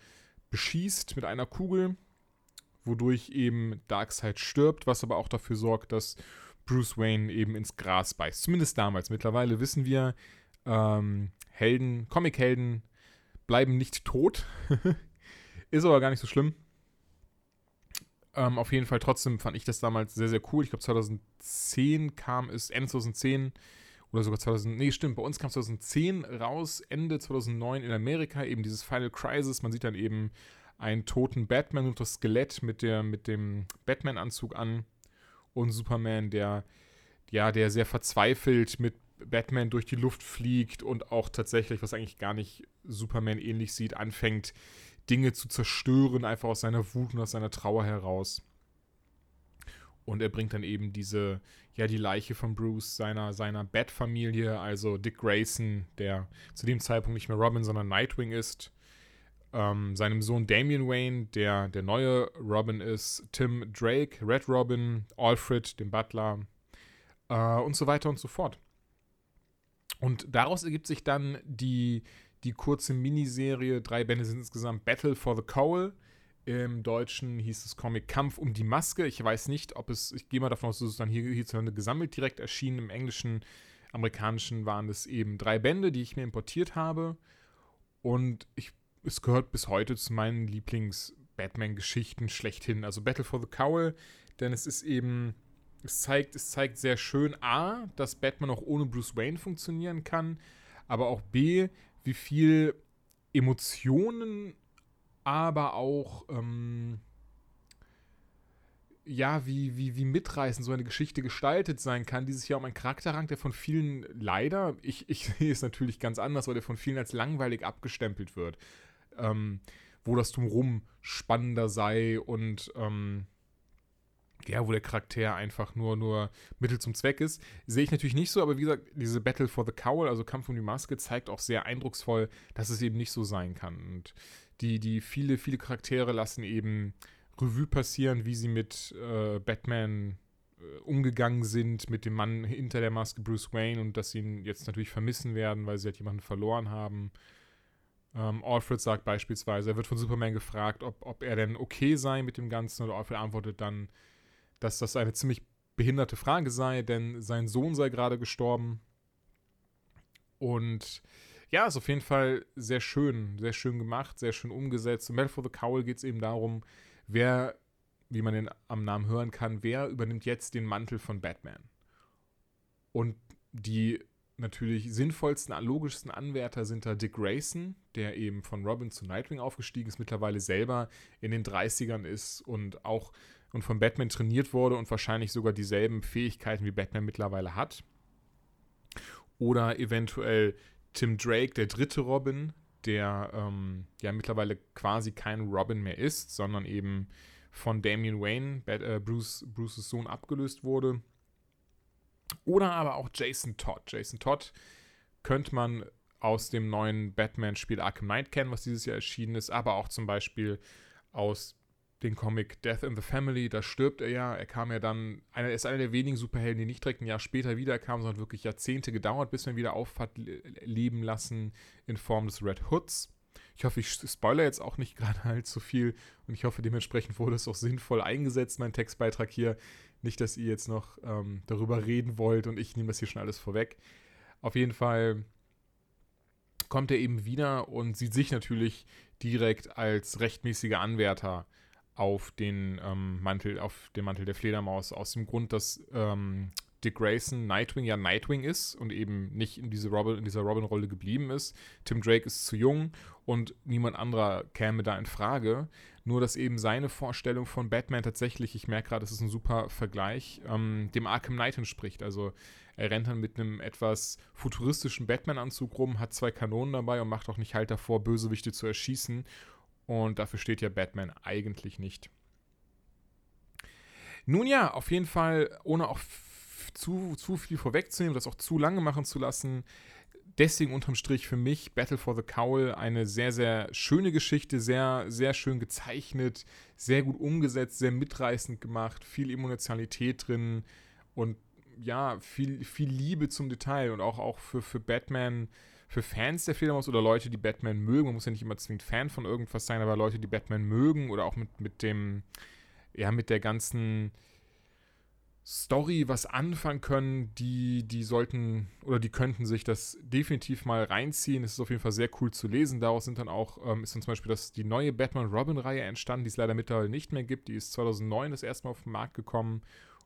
beschießt mit einer Kugel, wodurch eben Darkseid stirbt, was aber auch dafür sorgt, dass Bruce Wayne eben ins Gras beißt. Zumindest damals. Mittlerweile wissen wir, ähm, Helden, Comic-Helden bleiben nicht tot. Ist aber gar nicht so schlimm. Ähm, auf jeden Fall trotzdem fand ich das damals sehr, sehr cool. Ich glaube 2010 kam es, Ende 2010 oder sogar 2000, nee stimmt, bei uns kam 2010 raus, Ende 2009 in Amerika, eben dieses Final Crisis. Man sieht dann eben einen toten Batman und das Skelett mit, der, mit dem Batman-Anzug an und Superman, der, ja, der sehr verzweifelt mit Batman durch die Luft fliegt und auch tatsächlich, was eigentlich gar nicht Superman ähnlich sieht, anfängt, Dinge zu zerstören, einfach aus seiner Wut und aus seiner Trauer heraus. Und er bringt dann eben diese, ja, die Leiche von Bruce, seiner, seiner Bat-Familie, also Dick Grayson, der zu dem Zeitpunkt nicht mehr Robin, sondern Nightwing ist, ähm, seinem Sohn Damian Wayne, der der neue Robin ist, Tim Drake, Red Robin, Alfred, dem Butler äh, und so weiter und so fort. Und daraus ergibt sich dann die, die kurze Miniserie, drei Bände sind insgesamt Battle for the Cowl. Im Deutschen hieß es Comic Kampf um die Maske. Ich weiß nicht, ob es, ich gehe mal davon aus, dass es dann hier hierzulande gesammelt direkt erschienen. Im Englischen, amerikanischen waren es eben drei Bände, die ich mir importiert habe. Und ich, es gehört bis heute zu meinen Lieblings-Batman-Geschichten schlechthin. Also Battle for the Cowl, denn es ist eben, es zeigt, es zeigt sehr schön A, dass Batman auch ohne Bruce Wayne funktionieren kann, aber auch B, wie viel Emotionen, aber auch ähm, ja, wie, wie, wie mitreißend so eine Geschichte gestaltet sein kann, die sich ja um einen Charakter rankt, der von vielen leider, ich, ich sehe es natürlich ganz anders, weil der von vielen als langweilig abgestempelt wird. Ähm, wo das Drumherum spannender sei und ähm, ja, wo der Charakter einfach nur, nur Mittel zum Zweck ist. Sehe ich natürlich nicht so, aber wie gesagt, diese Battle for the Cowl, also Kampf um die Maske, zeigt auch sehr eindrucksvoll, dass es eben nicht so sein kann. Und die, die viele, viele Charaktere lassen eben Revue passieren, wie sie mit äh, Batman äh, umgegangen sind, mit dem Mann hinter der Maske Bruce Wayne und dass sie ihn jetzt natürlich vermissen werden, weil sie halt jemanden verloren haben. Ähm, Alfred sagt beispielsweise, er wird von Superman gefragt, ob, ob er denn okay sei mit dem Ganzen und Alfred antwortet dann, dass das eine ziemlich behinderte Frage sei, denn sein Sohn sei gerade gestorben. Und ja, ist auf jeden Fall sehr schön, sehr schön gemacht, sehr schön umgesetzt. In Battle for the Cowl geht es eben darum, wer, wie man den am Namen hören kann, wer übernimmt jetzt den Mantel von Batman. Und die natürlich sinnvollsten, logischsten Anwärter sind da Dick Grayson, der eben von Robin zu Nightwing aufgestiegen ist, mittlerweile selber in den 30ern ist und auch und von Batman trainiert wurde und wahrscheinlich sogar dieselben Fähigkeiten wie Batman mittlerweile hat. Oder eventuell Tim Drake, der dritte Robin, der ähm, ja mittlerweile quasi kein Robin mehr ist, sondern eben von Damian Wayne, Bat äh, Bruce, Bruces Sohn, abgelöst wurde. Oder aber auch Jason Todd. Jason Todd könnte man aus dem neuen Batman-Spiel Arkham Knight kennen, was dieses Jahr erschienen ist, aber auch zum Beispiel aus den Comic Death in the Family, da stirbt er ja. Er kam ja dann, er ist einer der wenigen Superhelden, die nicht direkt ein Jahr später wiederkamen, sondern wirklich Jahrzehnte gedauert, bis man wieder auf hat leben lassen in Form des Red Hoods. Ich hoffe, ich spoilere jetzt auch nicht gerade allzu viel und ich hoffe, dementsprechend wurde es auch sinnvoll eingesetzt, mein Textbeitrag hier. Nicht, dass ihr jetzt noch ähm, darüber reden wollt und ich nehme das hier schon alles vorweg. Auf jeden Fall kommt er eben wieder und sieht sich natürlich direkt als rechtmäßiger Anwärter auf den ähm, Mantel, auf den Mantel der Fledermaus, aus dem Grund, dass ähm, Dick Grayson Nightwing ja Nightwing ist und eben nicht in, diese Robin, in dieser Robin-Rolle geblieben ist. Tim Drake ist zu jung und niemand anderer käme da in Frage. Nur, dass eben seine Vorstellung von Batman tatsächlich, ich merke gerade, das ist ein super Vergleich, ähm, dem Arkham Knight entspricht. Also er rennt dann mit einem etwas futuristischen Batman-Anzug rum, hat zwei Kanonen dabei und macht auch nicht halt davor, Bösewichte zu erschießen. Und dafür steht ja Batman eigentlich nicht. Nun ja, auf jeden Fall, ohne auch zu, zu viel vorwegzunehmen, das auch zu lange machen zu lassen. Deswegen unterm Strich für mich Battle for the Cowl eine sehr, sehr schöne Geschichte, sehr, sehr schön gezeichnet, sehr gut umgesetzt, sehr mitreißend gemacht, viel Emotionalität drin und ja, viel, viel Liebe zum Detail und auch, auch für, für Batman, für Fans der Fledermaus oder Leute, die Batman mögen. Man muss ja nicht immer zwingend Fan von irgendwas sein, aber Leute, die Batman mögen oder auch mit, mit dem, ja, mit der ganzen Story was anfangen können, die, die sollten oder die könnten sich das definitiv mal reinziehen. Es ist auf jeden Fall sehr cool zu lesen. Daraus sind dann auch, ähm, ist dann zum Beispiel das, die neue Batman-Robin-Reihe entstanden, die es leider mittlerweile nicht mehr gibt. Die ist 2009 das erste Mal auf den Markt gekommen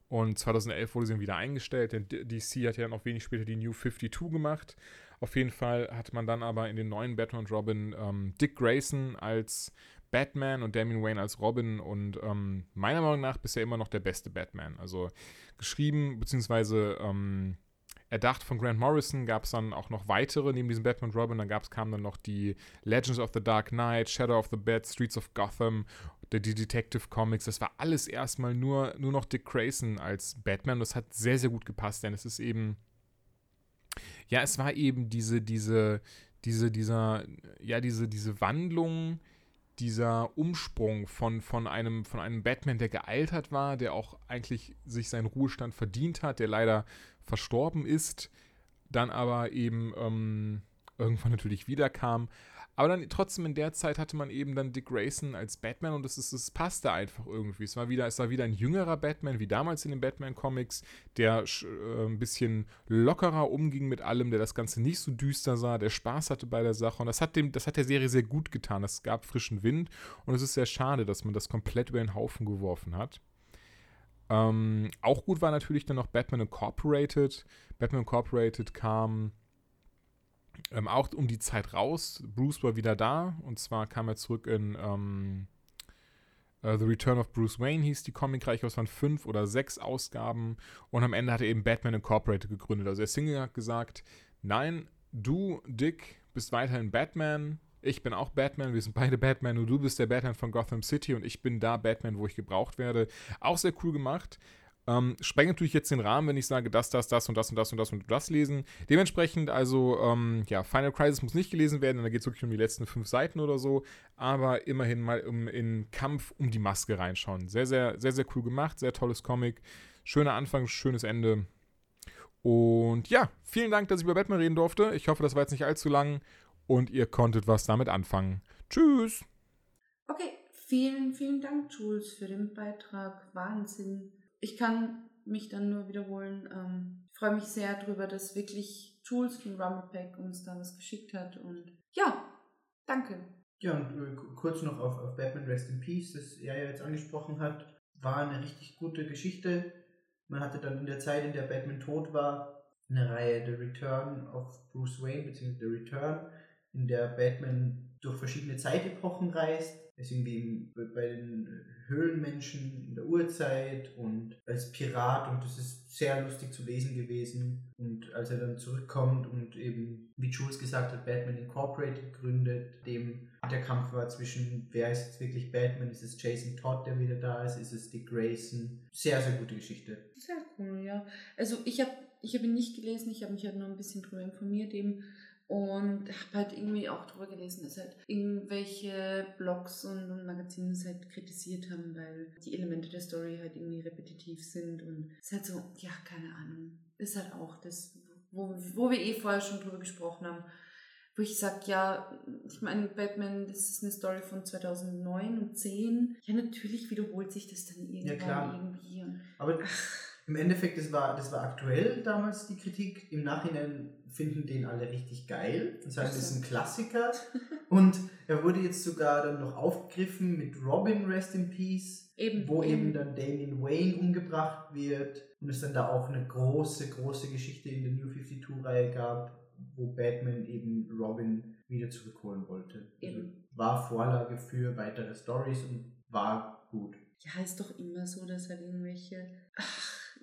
und 2011 wurde sie wieder eingestellt, denn DC hat ja auch wenig später die New 52 gemacht. Auf jeden Fall hat man dann aber in den neuen Batman und Robin ähm, Dick Grayson als Batman und Damian Wayne als Robin und ähm, meiner Meinung nach bisher immer noch der beste Batman. Also geschrieben bzw. Ähm, erdacht von Grant Morrison gab es dann auch noch weitere neben diesem Batman und Robin. Dann gab's, kamen dann noch die Legends of the Dark Knight, Shadow of the Bed, Streets of Gotham, die, die Detective Comics. Das war alles erstmal nur, nur noch Dick Grayson als Batman. Das hat sehr, sehr gut gepasst, denn es ist eben ja, es war eben diese, diese, diese, dieser, ja, diese, diese Wandlung, dieser Umsprung von, von, einem, von einem Batman, der gealtert war, der auch eigentlich sich seinen Ruhestand verdient hat, der leider verstorben ist, dann aber eben ähm, irgendwann natürlich wiederkam. Aber dann trotzdem in der Zeit hatte man eben dann Dick Grayson als Batman und es, ist, es passte einfach irgendwie. Es war, wieder, es war wieder ein jüngerer Batman, wie damals in den Batman-Comics, der äh, ein bisschen lockerer umging mit allem, der das Ganze nicht so düster sah, der Spaß hatte bei der Sache. Und das hat, dem, das hat der Serie sehr gut getan. Es gab frischen Wind und es ist sehr schade, dass man das komplett über den Haufen geworfen hat. Ähm, auch gut war natürlich dann noch Batman Incorporated. Batman Incorporated kam ähm, auch um die Zeit raus. Bruce war wieder da und zwar kam er zurück in ähm, äh, The Return of Bruce Wayne hieß die Comicreiche, es waren fünf oder sechs Ausgaben und am Ende hat er eben Batman Incorporated gegründet. Also der Single hat gesagt, nein, du, Dick, bist weiterhin Batman, ich bin auch Batman, wir sind beide Batman und du bist der Batman von Gotham City und ich bin da Batman, wo ich gebraucht werde. Auch sehr cool gemacht. Ähm, sprengt natürlich jetzt den Rahmen, wenn ich sage, das, das, das und das und das und das und das lesen. Dementsprechend, also, ähm, ja, Final Crisis muss nicht gelesen werden, denn da geht es wirklich um die letzten fünf Seiten oder so, aber immerhin mal um, in Kampf um die Maske reinschauen. Sehr, sehr, sehr, sehr cool gemacht, sehr tolles Comic. Schöner Anfang, schönes Ende. Und ja, vielen Dank, dass ich über Batman reden durfte. Ich hoffe, das war jetzt nicht allzu lang und ihr konntet was damit anfangen. Tschüss! Okay, vielen, vielen Dank, Jules, für den Beitrag. Wahnsinn. Ich kann mich dann nur wiederholen. Ähm, ich freue mich sehr darüber, dass wirklich Jules von Rumblepack uns da was geschickt hat. Und ja, danke. Ja, und äh, ku- kurz noch auf, auf Batman Rest in Peace, das er ja jetzt angesprochen hat, war eine richtig gute Geschichte. Man hatte dann in der Zeit, in der Batman tot war, eine Reihe The Return of Bruce Wayne, beziehungsweise The Return, in der Batman durch verschiedene Zeitepochen reist. Ist irgendwie im- bei den Höhlenmenschen in der Urzeit und als Pirat und das ist sehr lustig zu lesen gewesen. Und als er dann zurückkommt und eben, wie Jules gesagt hat, Batman Incorporated gründet, dem der Kampf war zwischen, wer ist jetzt wirklich Batman, ist es Jason Todd, der wieder da ist, ist es Dick Grayson. Sehr, sehr gute Geschichte. Sehr cool, ja. Also ich habe ich hab ihn nicht gelesen, ich habe mich halt nur ein bisschen drüber informiert eben und habe halt irgendwie auch drüber gelesen, dass halt irgendwelche Blogs und, Magazine es halt kritisiert haben, weil die Elemente der Story halt irgendwie repetitiv sind und es ist halt so, ja, keine Ahnung, ist halt auch das, wo, wo wir eh vorher schon drüber gesprochen haben, wo ich sage, ja, ich meine, Batman, das ist eine Story von 2009 und 10. Ja, natürlich wiederholt sich das dann irgendwann klar. irgendwie. Aber im Endeffekt, das war, das war aktuell damals die Kritik. Im Nachhinein finden den alle richtig geil und sagen, das ist ein Klassiker. Und er wurde jetzt sogar dann noch aufgegriffen mit Robin Rest in Peace, Eben, wo eben dann Damian Wayne umgebracht wird und es dann da auch eine große, große Geschichte in der New 52-Reihe gab, wo Batman eben Robin wieder zurückholen wollte. Also war Vorlage für weitere Stories und war gut. Ja, ist doch immer so, dass halt irgendwelche,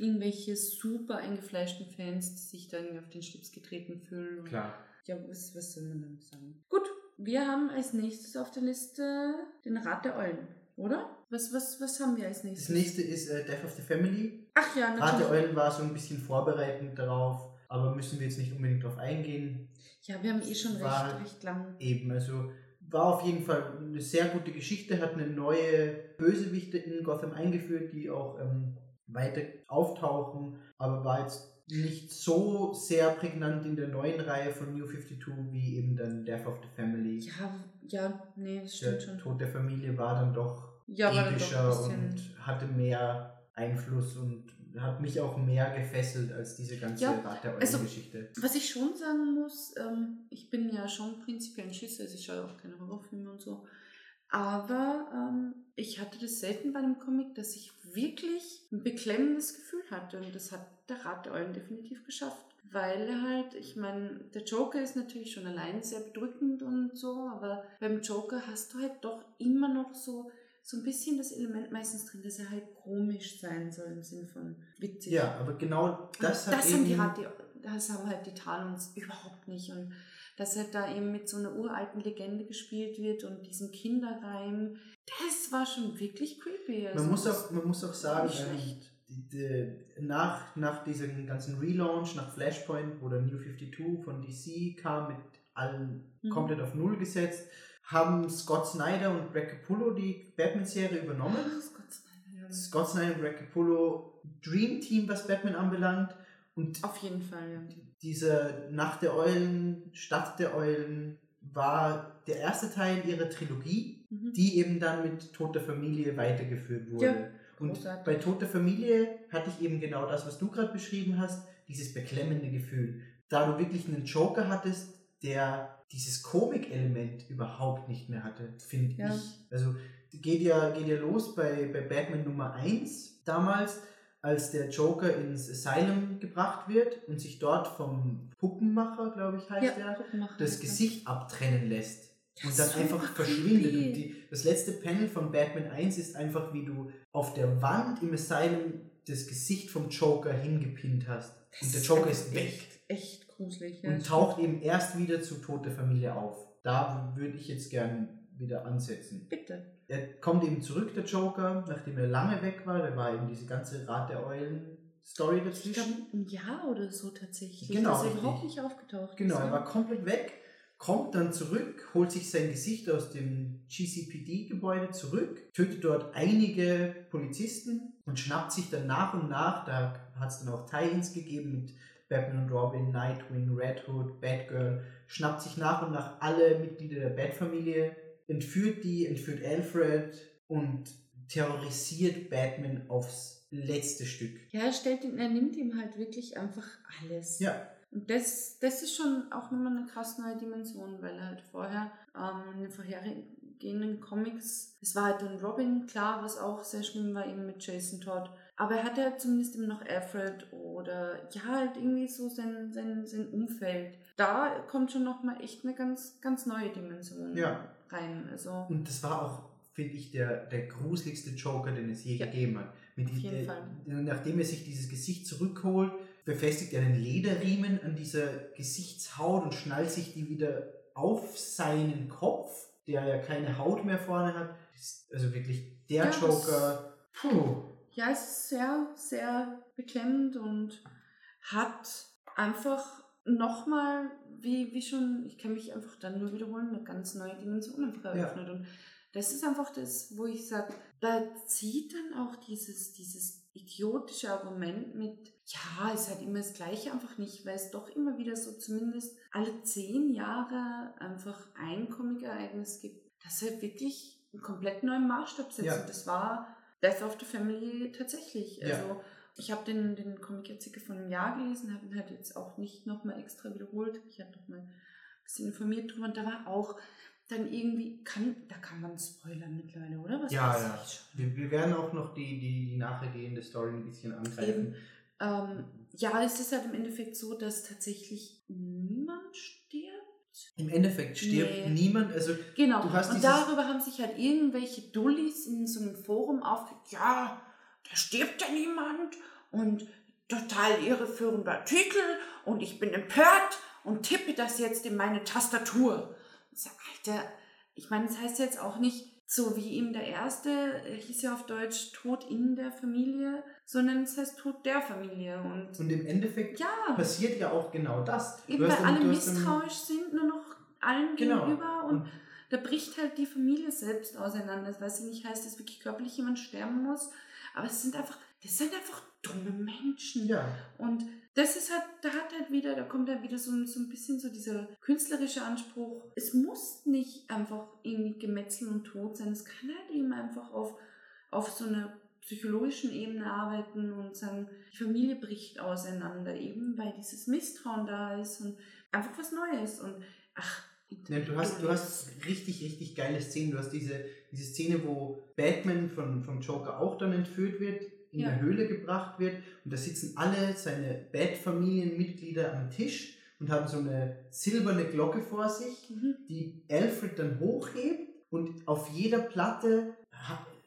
irgendwelche super eingefleischten Fans die sich da irgendwie auf den Schlips getreten fühlen. Klar. Ja, was, was soll man dann sagen? Gut, wir haben als nächstes auf der Liste den Rat der Eulen. oder? Was, was, was haben wir als nächstes? Das nächste ist äh, Death of the Family. Ach ja, Rat der natürlich. Eulen war so ein bisschen vorbereitend darauf, aber müssen wir jetzt nicht unbedingt drauf eingehen. Ja, wir haben eh schon War recht, recht lang. Eben, also war auf jeden Fall eine sehr gute Geschichte, hat eine neue Bösewichte in Gotham eingeführt, die auch ähm, weiter auftauchen, aber war jetzt nicht so sehr prägnant in der neuen Reihe von New 52 wie eben dann Death of the Family. Ja, ja, nee, das der stimmt schon. Tod der Familie war dann doch Ja, doch epischer bisschen. und hatte mehr Einfluss und hat mich auch mehr gefesselt als diese ganze Ja, Rat der also- Eulen-Geschichte. Was ich schon sagen muss, ähm, ich bin ja schon prinzipiell ein Schisser, also ich schaue auch keine Horrorfilme und so. Aber ähm, ich hatte das selten bei einem Comic, dass ich wirklich ein beklemmendes Gefühl hatte. Und das hat der Rat der Eulen definitiv geschafft. Weil er halt, ich meine, der Joker ist natürlich schon allein sehr bedrückend und so, aber beim Joker hast du halt doch immer noch so, so ein bisschen das Element meistens drin, dass er halt komisch sein soll im Sinn von witzig. Ja, aber genau das Und hat das haben eben... die, Rat- die, das haben halt die Talons überhaupt nicht. Und dass halt da eben mit so einer uralten Legende gespielt wird und diesem Kinderreim, das war schon wirklich creepy. Also Man muss, auch, man muss auch sagen, ähm, die, die, nach, nach diesem ganzen Relaunch, nach Flashpoint, wo der New 52 von DC kam, mit allen Mhm. komplett auf Null gesetzt, haben Scott Snyder und Greg Capullo die Batman-Serie übernommen. Ach, Gott sei Dank. Scott Snyder und Greg Capullo, Dream Team, was Batman anbelangt. Und Auf jeden Fall, ja. Diese Nacht der Eulen, Stadt der Eulen war der erste Teil ihrer Trilogie, Mhm. die eben dann mit Tod der Familie weitergeführt wurde. Ja, Und großartig. bei Tod der Familie hatte ich eben genau das, was du gerade beschrieben hast, dieses beklemmende Gefühl. Da du wirklich einen Joker hattest, der dieses Komik-Element überhaupt nicht mehr hatte, finde Ja. ich. Also geht ja, geht ja los bei, bei Batman Nummer 1 damals, als der Joker ins Asylum gebracht wird und sich dort vom Puppenmacher, glaube ich, heißt ja, er, das Gesicht abtrennen lässt und dann einfach verschwindet. Und die, das letzte Panel von Batman 1 ist einfach, wie du auf der Wand im Asylum das Gesicht vom Joker hingepinnt hast. Das und der Joker einfach ist weg Echt, echt gruselig. Ja, und taucht eben erst wieder zu Tod der Familie auf. Da würde ich jetzt gern wieder ansetzen. Bitte. Er kommt eben zurück, der Joker, nachdem er lange weg war. Da war eben diese ganze Rat der Eulen Story Ich dazwischen. glaube, ein Jahr oder so tatsächlich. Genau, Dass er überhaupt nicht aufgetaucht Genau, ist. er war komplett weg, kommt dann zurück, holt sich sein Gesicht aus dem GCPD-Gebäude zurück, tötet dort einige Polizisten und schnappt sich dann nach und nach, da hat es dann auch Tie-Ins gegeben mit Batman und Robin, Nightwing, Red Hood, Batgirl, schnappt sich nach und nach alle Mitglieder der Bat-Familie, entführt die, entführt Alfred und terrorisiert Batman aufs letzte Stück. Ja, er, stellt ihn, er nimmt ihm halt wirklich einfach alles. Ja, Und das, das ist schon auch nochmal eine krass neue Dimension, weil er halt vorher ähm, in den vorhergehenden Comics, es war halt dann Robin, klar, was auch sehr schlimm war, eben mit Jason Todd. Aber er hatte halt zumindest immer noch Alfred oder ja, halt irgendwie so sein, sein, sein Umfeld. Da kommt schon nochmal echt eine ganz, ganz neue Dimension Ja. Rein. Also, Und das war auch, finde ich, der, der gruseligste Joker, den es je Ja, gegeben hat. Mit auf jeden der, Fall. Nachdem er sich dieses Gesicht zurückholt, befestigt er einen Lederriemen an dieser Gesichtshaut und schnallt sich die wieder auf seinen Kopf, der ja keine Haut mehr vorne hat. Also wirklich der Ja, Joker. Puh. Ja, es ist sehr, sehr beklemmend und hat einfach nochmal, wie, wie schon, ich kann mich einfach dann nur wiederholen, eine ganz neue Dimension einfach Ja. eröffnet. Und das ist einfach das, wo ich sage, da zieht dann auch dieses, dieses idiotische Argument mit, ja, es hat immer das Gleiche einfach nicht, weil es doch immer wieder so zumindest alle zehn Jahre einfach ein Comic-Ereignis gibt, das halt wirklich einen komplett neuen Maßstab setzt. Ja. Und das war Death of the Family tatsächlich. Ja. Ich habe den, den Comic jetzt circa vor einem Jahr gelesen, habe ihn halt jetzt auch nicht nochmal extra wiederholt. Ich habe nochmal ein bisschen informiert drüber und da war auch dann irgendwie, kann, da kann man spoilern mittlerweile, oder? Was Ja, ja. Wir, wir werden auch noch die, die, die nachhergehende Story ein bisschen angreifen. Ähm, ja, es ist halt im Endeffekt so, dass tatsächlich niemand stirbt. Im Endeffekt stirbt Nee. niemand. Also Genau. Du hast und darüber haben sich halt irgendwelche Dullis in so einem Forum aufgeregt. Ja, da stirbt ja niemand und total irreführender Titel und ich bin empört und tippe das jetzt in meine Tastatur. Ich sag, Alter, ich meine, das heißt jetzt auch nicht, So wie eben der erste, hieß ja auf Deutsch Tod in der Familie, sondern es heißt Tod der Familie. Und Und im Endeffekt ja, passiert ja auch genau das. eben weil alle misstrauisch sind, nur noch allen Genau. gegenüber und Und da bricht halt die Familie selbst auseinander. Was ja nicht heißt, dass wirklich körperlich jemand sterben muss, aber es sind einfach, das sind einfach dumme Menschen. ja, Und das ist halt, da hat halt wieder, da kommt halt wieder so, ein- so ein bisschen so dieser künstlerische Anspruch. Es muss nicht einfach irgendwie Gemetzel und Tod sein. Es kann halt eben einfach auf, auf so einer psychologischen Ebene arbeiten und sagen, die Familie bricht auseinander, eben weil dieses Misstrauen da ist und einfach was Neues. Und ach, Ne, du, hast, du hast richtig, richtig geile Szenen. Du hast diese, diese Szene, wo Batman von, vom Joker auch dann entführt wird, in Ja. der Höhle gebracht wird. Und da sitzen alle seine Bat-Familienmitglieder am Tisch und haben so eine silberne Glocke vor sich, Mhm. die Alfred dann hochhebt. Und auf jeder Platte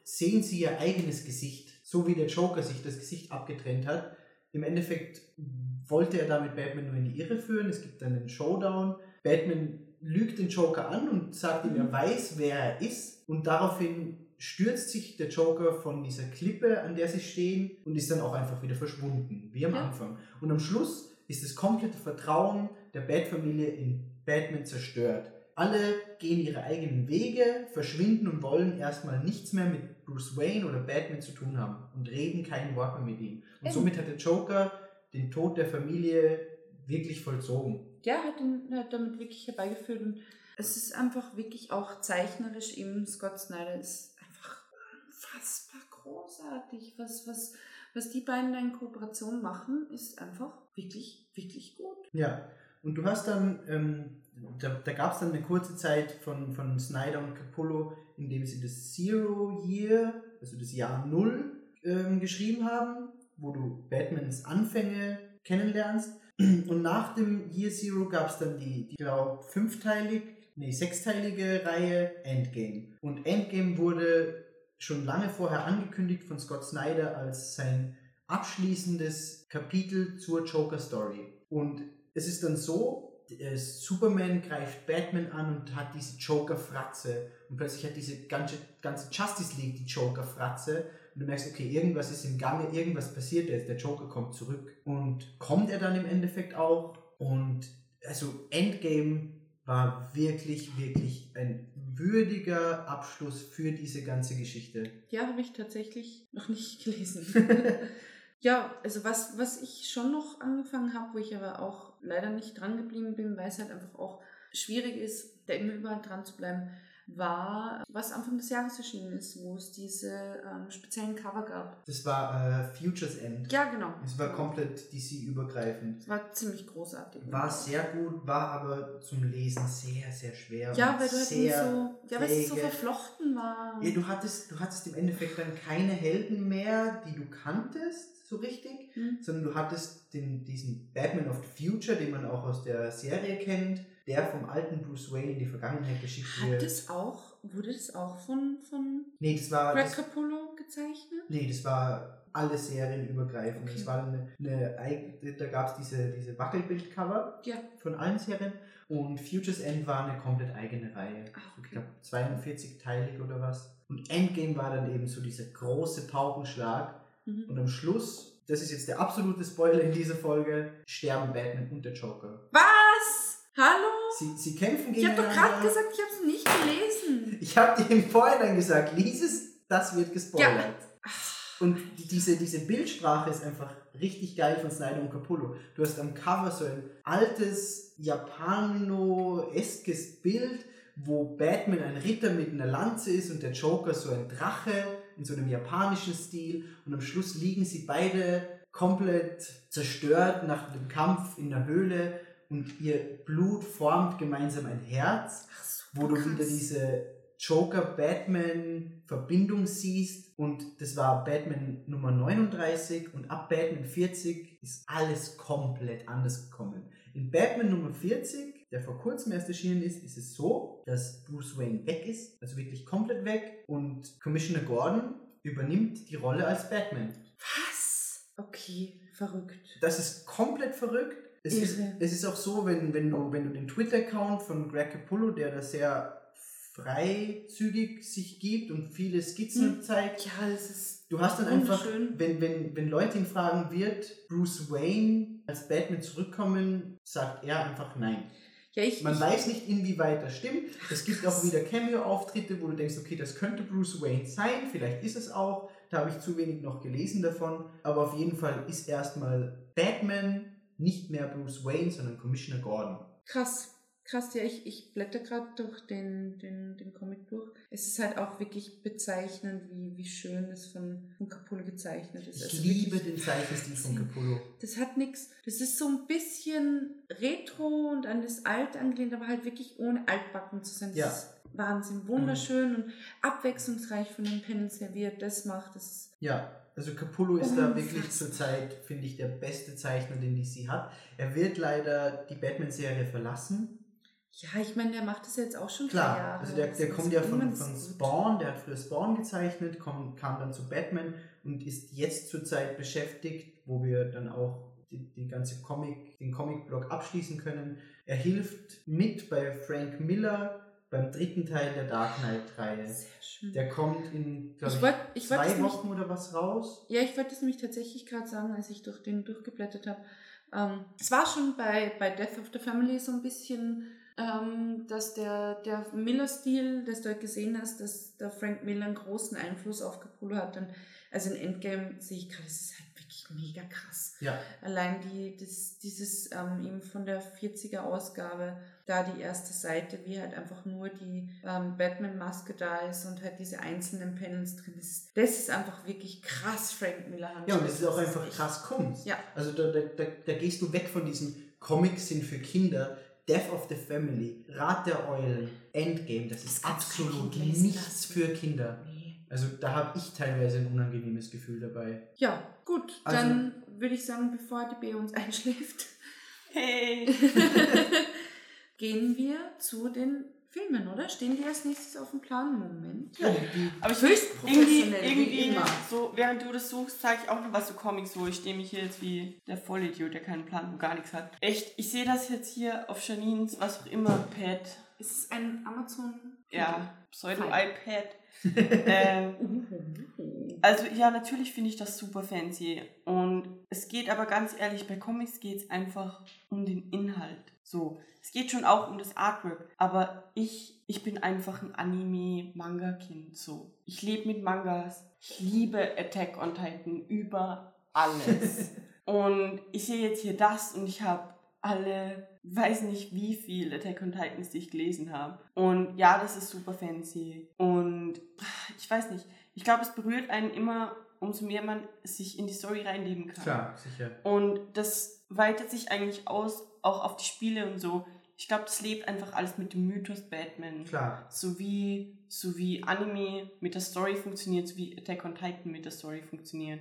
sehen sie ihr eigenes Gesicht. So wie der Joker sich das Gesicht abgetrennt hat. Im Endeffekt wollte er damit Batman nur in die Irre führen. Es gibt dann einen Showdown. Batman lügt den Joker an und sagt ihm, er Mhm. weiß, wer er ist. Und daraufhin stürzt sich der Joker von dieser Klippe, an der sie stehen, und ist dann auch einfach wieder verschwunden, wie am Ja. Anfang. Und am Schluss ist das komplette Vertrauen der Bat-Familie in Batman zerstört. Alle gehen ihre eigenen Wege, verschwinden und wollen erstmal nichts mehr mit Bruce Wayne oder Batman zu tun haben und reden kein Wort mehr mit ihm. Und Eben. somit hat der Joker den Tod der Familie wirklich vollzogen. Ja, hat, ihn, hat damit wirklich herbeigeführt. Und es ist einfach wirklich auch zeichnerisch eben, Scott Snyder ist einfach unfassbar großartig. Was, was, was die beiden da in Kooperation machen, ist einfach wirklich, wirklich gut. Ja, und du hast dann, ähm, da, da gab es dann eine kurze Zeit von, von Snyder und Capullo, in dem sie das Zero Year, also das Jahr Null, ähm, geschrieben haben, wo du Batmans Anfänge kennenlernst. Und nach dem Year Zero gab es dann die, die glaube fünfteilig, nee, sechsteilige Reihe Endgame. Und Endgame wurde schon lange vorher angekündigt von Scott Snyder als sein abschließendes Kapitel zur Joker Story. Und es ist dann so, äh, Superman greift Batman an und hat diese Joker-Fratze. Und plötzlich hat diese ganze, ganze Justice League die Joker-Fratze. Und du merkst, okay, irgendwas ist im Gange, irgendwas passiert jetzt. Der Joker kommt zurück. Und kommt er dann im Endeffekt auch? Und also Endgame war wirklich, wirklich ein würdiger Abschluss für diese ganze Geschichte. Ja, habe ich tatsächlich noch nicht gelesen. ja, also was, was ich schon noch angefangen habe, wo ich aber auch leider nicht dran geblieben bin, weil es halt einfach auch schwierig ist, da immer überall dran zu bleiben, war, was Anfang des Jahres erschienen ist, wo es diese ähm, speziellen Cover gab. Das war äh, Futures End. Ja, genau. Es war komplett DC-übergreifend. Es war ziemlich großartig. War sehr gut, war aber zum Lesen sehr, sehr schwer. Ja, weil du halt nicht so, ja, weil es so verflochten war. Ja, du hattest, du hattest im Endeffekt dann keine Helden mehr, die du kanntest, so richtig, Hm. sondern du hattest den, diesen Batman of the Future, den man auch aus der Serie kennt, der vom alten Bruce Wayne in die Vergangenheit geschickt Hat wird. das auch, wurde das auch von, von nee, das war, Greg das, Capullo gezeichnet? nee, das war alle Serien übergreifend. Okay. Das war eine, eine, da gab es diese, diese Wackelbildcover Ja. von allen Serien und Futures End war eine komplett eigene Reihe. Ach, Ich okay. glaube 42-teilig oder was. Und Endgame war dann eben so dieser große Paukenschlag. Mhm. Und am Schluss, das ist jetzt der absolute Spoiler in dieser Folge, sterben Batman und der Joker. Was? Hallo? Sie, sie kämpfen Ich habe doch gerade gesagt, ich habe es nicht gelesen. Ich habe dir im Vorhinein gesagt, lies es, das wird gespoilert. Ja. Und die- diese, diese Bildsprache ist einfach richtig geil von Snyder und Capullo. Du hast am Cover so ein altes Japano-eskes Bild, wo Batman ein Ritter mit einer Lanze ist und der Joker so ein Drache in so einem japanischen Stil. Und am Schluss liegen sie beide komplett zerstört nach dem Kampf in der Höhle und ihr Blut formt gemeinsam ein Herz so, wo du krass. wieder diese Joker-Batman-Verbindung siehst. Und das war Batman Nummer 39 und ab Batman 40 ist alles komplett anders gekommen. In Batman Nummer 40, der vor kurzem erst erschienen ist, ist es so, dass Bruce Wayne weg ist, also wirklich komplett weg und Commissioner Gordon übernimmt die Rolle als Batman. Was? Okay, verrückt. Das ist komplett verrückt. Es ist, es ist auch so, wenn, wenn, du, wenn du den Twitter-Account von Greg Capullo, der da sehr freizügig sich gibt und viele Skizzen Hm. zeigt. Ja, das ist Du hast dann einfach, wenn, wenn, wenn Leute ihn fragen, wird Bruce Wayne als Batman zurückkommen, sagt er einfach nein. Ja, ich, Man ich, weiß nicht, inwieweit das stimmt. Es gibt auch wieder Cameo-Auftritte, wo du denkst, okay, das könnte Bruce Wayne sein, vielleicht ist es auch. Da habe ich zu wenig noch gelesen davon. Aber auf jeden Fall ist erstmal Batman nicht mehr Bruce Wayne, sondern Commissioner Gordon. Krass. Krass, ja, ich, ich blätter gerade durch den, den, den Comic durch. Es ist halt auch wirklich bezeichnend, wie, wie schön das von, von Capullo gezeichnet ist. Ich Also liebe den Zeichenstil von Capullo. Das hat nichts. Das ist so ein bisschen retro und an das Alte angelehnt, aber halt wirklich ohne altbacken zu sein. Das Ja. ist Wahnsinn. Wunderschön und abwechslungsreich von den Panels her, wie er das macht. Das Ja, also Capullo ist da Unfassbar. wirklich zurzeit, finde ich, der beste Zeichner, den DC hat. Er wird leider die Batman-Serie verlassen. ja, ich meine, der macht das jetzt auch schon Klar, Jahre. also der, der kommt ja von, von. Spawn, der hat früher Spawn gezeichnet, kom, kam dann zu Batman und ist jetzt zurzeit beschäftigt, wo wir dann auch die, die ganze Comic, den Comic-Blog abschließen können. Er hilft mit bei Frank Miller beim dritten Teil der Dark Knight-Reihe. Sehr schön. Der kommt in, glaube Ich wollt- ich zwei Wochen oder was raus. Ja, ich wollte es nämlich tatsächlich gerade sagen, als ich durch den durchgeblättert habe. Ähm, es war schon bei, bei Death of the Family so ein bisschen, ähm, dass der, der Miller-Stil, dass du halt gesehen hast, dass der Frank Miller einen großen Einfluss auf Capullo hat. Und also in Endgame sehe ich gerade, es ist halt mega krass. Ja, Allein die, das, dieses ähm, eben von der 40er Ausgabe, da die erste Seite, wie halt einfach nur die ähm, Batman-Maske da ist und halt diese einzelnen Panels drin. Das ist, das ist einfach wirklich krass, Frank Miller Handschrift. ja und es ist auch einfach krass Kunst. Ja. Also da, da, da, da gehst du weg von diesen Comics sind für Kinder, Death of the Family, Rat der Eulen, Endgame, das ist Das absolut nichts für Kinder. Also da habe ich teilweise ein unangenehmes Gefühl dabei. Ja, gut, Also- dann würde ich sagen, bevor die B uns einschläft, Hey! gehen wir zu den Filmen, oder? Stehen die als nächstes auf dem Plan? Moment. Ja, die, Aber ich Höchst irgendwie, professionell, wie irgendwie immer. so, während du das suchst, zeige ich auch noch was zu Comics, wo ich stehe mich hier jetzt wie der Vollidiot, der keinen Plan und gar nichts hat. Echt, ich sehe das jetzt hier auf Janines, was auch immer, Pad. Es ist ein Amazon. Ja, Pseudo-iPad. Ähm, also ja, natürlich finde ich das super fancy. Und es geht aber ganz ehrlich, bei Comics geht es einfach um den Inhalt. So, es geht schon auch um das Artwork. Aber ich, ich bin einfach ein Anime-Manga-Kind. So, ich lebe mit Mangas. Ich liebe Attack on Titan über alles. und ich sehe jetzt hier das und ich habe alle, weiß nicht wie viel Attack on Titans, die ich gelesen habe. Und ja, das ist super fancy. Und ich weiß nicht, ich glaube, es berührt einen immer, umso mehr man sich in die Story reinleben kann. klar, sicher. Und das weitet sich eigentlich aus, auch auf die Spiele und so. Ich glaube, das lebt einfach alles mit dem Mythos Batman. Klar. So wie, so wie Anime mit der Story funktioniert, so wie Attack on Titan mit der Story funktioniert.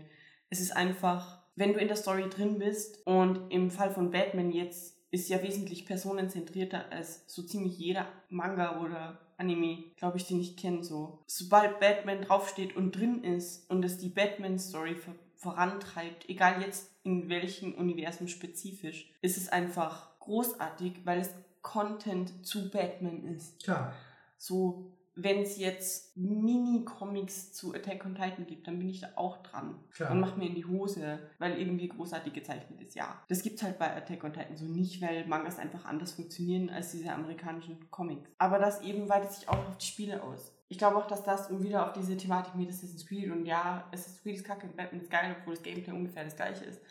Es ist einfach, wenn du in der Story drin bist und im Fall von Batman jetzt ist ja wesentlich personenzentrierter als so ziemlich jeder Manga oder Anime, glaube ich, den ich kenne. So. Sobald Batman draufsteht und drin ist und es die Batman-Story ver vorantreibt, egal jetzt in welchem Universum spezifisch, ist es einfach großartig, weil es Content zu Batman ist. Klar. So, wenn es jetzt Mini-Comics zu Attack on Titan gibt, dann bin ich da auch dran. Klar. Und mach mir in die Hose, weil irgendwie großartig gezeichnet ist. Ja, das gibt's halt bei Attack on Titan so nicht, weil Mangas einfach anders funktionieren als diese amerikanischen Comics. Aber das eben weitet sich auch auf die Spiele aus. Ich glaube auch, dass das um wieder auf diese Thematik mit Assassin's Creed und ja, Assassin's Creed ist kacke und Batman ist geil, obwohl das Gameplay ungefähr das gleiche ist.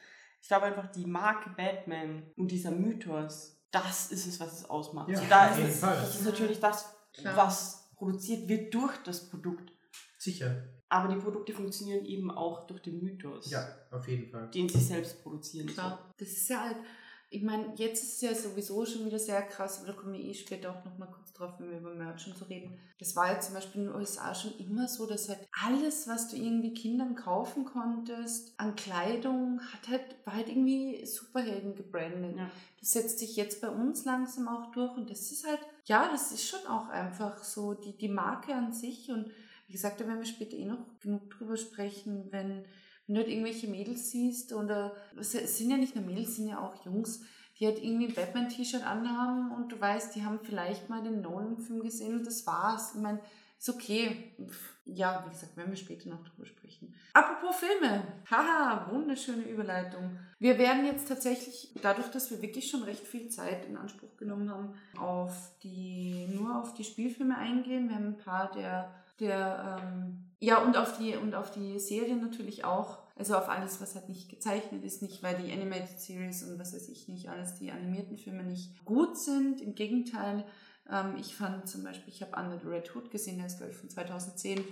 Ich glaube einfach, die Marke Batman und dieser Mythos, das ist es, was es ausmacht. Ja, so, da ist es, das ist natürlich das, Klar. was produziert wird durch das Produkt. Sicher. Aber die Produkte funktionieren eben auch durch den Mythos, Ja, auf jeden Fall. den sie selbst produzieren. Klar, das ist ja halt, ich meine, jetzt ist es ja sowieso schon wieder sehr krass, aber da kommen wir eh später auch nochmal kurz drauf, wenn wir über Merch und so reden. Das war jetzt zum Beispiel in den USA schon immer so, dass halt alles, was du irgendwie Kindern kaufen konntest, an Kleidung, hat halt, war halt irgendwie Superhelden gebrandet. Ja. Das setzt sich jetzt bei uns langsam auch durch und das ist halt, ja, das ist schon auch einfach so die, die Marke an sich und wie gesagt, da werden wir später eh noch genug drüber sprechen, wenn, wenn du halt irgendwelche Mädels siehst oder es sind ja nicht nur Mädels, es sind ja auch Jungs, die halt irgendwie ein Batman-T-Shirt anhaben und du weißt, die haben vielleicht mal den Nolan-Film gesehen und das war's. Ich meine, ist okay. Ja, wie gesagt, werden wir später noch drüber sprechen. Apropos Filme. Haha, wunderschöne Überleitung. Wir werden jetzt tatsächlich, dadurch, dass wir wirklich schon recht viel Zeit in Anspruch genommen haben, auf die, nur auf die Spielfilme eingehen. Wir haben ein paar der, der ähm, ja, und auf die, und auf die Serien natürlich auch. Also auf alles, was halt nicht gezeichnet ist, nicht weil die Animated Series und was weiß ich nicht, alles die animierten Filme nicht gut sind. Im Gegenteil, ähm, ich fand zum Beispiel, ich habe Under the Red Hood gesehen, der ist glaube ich von 2010.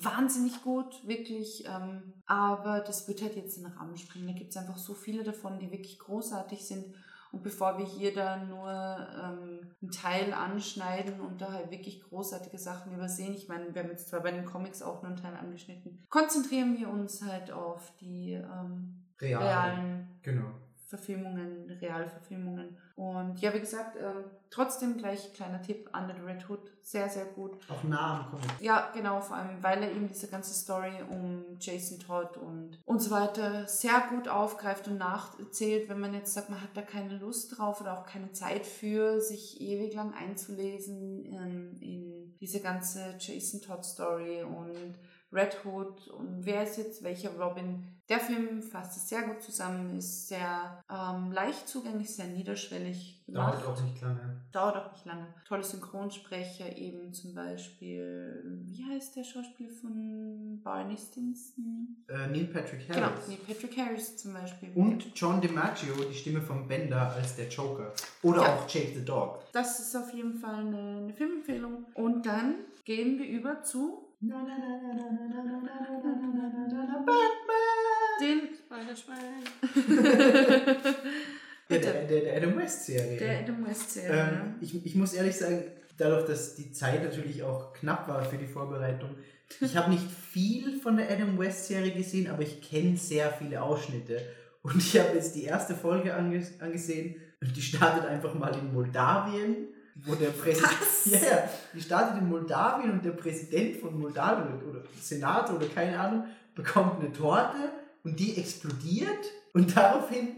Wahnsinnig gut, wirklich. Ähm, aber das wird halt jetzt in den Rahmen springen. Da gibt es einfach so viele davon, die wirklich großartig sind. Und bevor wir hier dann nur ähm, einen Teil anschneiden und da halt wirklich großartige Sachen übersehen, ich meine, wir haben jetzt zwar bei den Comics auch nur einen Teil angeschnitten, konzentrieren wir uns halt auf die ähm, Real. realen Genau. Verfilmungen, Realverfilmungen. Und ja, wie gesagt, ähm, trotzdem gleich kleiner Tipp, Under the Red Hood, sehr, sehr gut. Auch nah am Comic. Ja, genau, vor allem, weil er eben diese ganze Story um Jason Todd und, und so weiter sehr gut aufgreift und nacherzählt, wenn man jetzt sagt, man hat da keine Lust drauf oder auch keine Zeit für, sich ewig lang einzulesen in, in diese ganze Jason Todd Story und Red Hood und wer ist jetzt welcher Robin. Der Film fasst es sehr gut zusammen, ist sehr ähm, leicht zugänglich, sehr niederschwellig gemacht. Dauert auch nicht lange. Dauert auch nicht lange. Tolle Synchronsprecher, eben zum Beispiel, wie heißt der Schauspieler von Barney Stinson? Äh, Neil Patrick Genau, Harris. Neil Patrick Harris zum Beispiel. Und John DiMaggio, die Stimme von Bender als der Joker. Oder Ja. auch Jake the Dog. Das ist auf jeden Fall eine, eine Filmempfehlung. Und dann gehen wir über zu den. Spider-Schwein. Ja, der, der, der Adam West Serie. Der Adam West Serie. Ähm, ich, ich muss ehrlich sagen, dadurch, dass die Zeit natürlich auch knapp war für die Vorbereitung, ich habe nicht viel von der Adam West Serie gesehen, aber ich kenne sehr viele Ausschnitte. Und ich habe jetzt die erste Folge ange angesehen und die startet einfach mal in Moldawien, wo der Präsident. Was? Ja, ja, die startet in Moldawien und der Präsident von Moldawien oder, oder Senator oder keine Ahnung bekommt eine Torte und die explodiert und daraufhin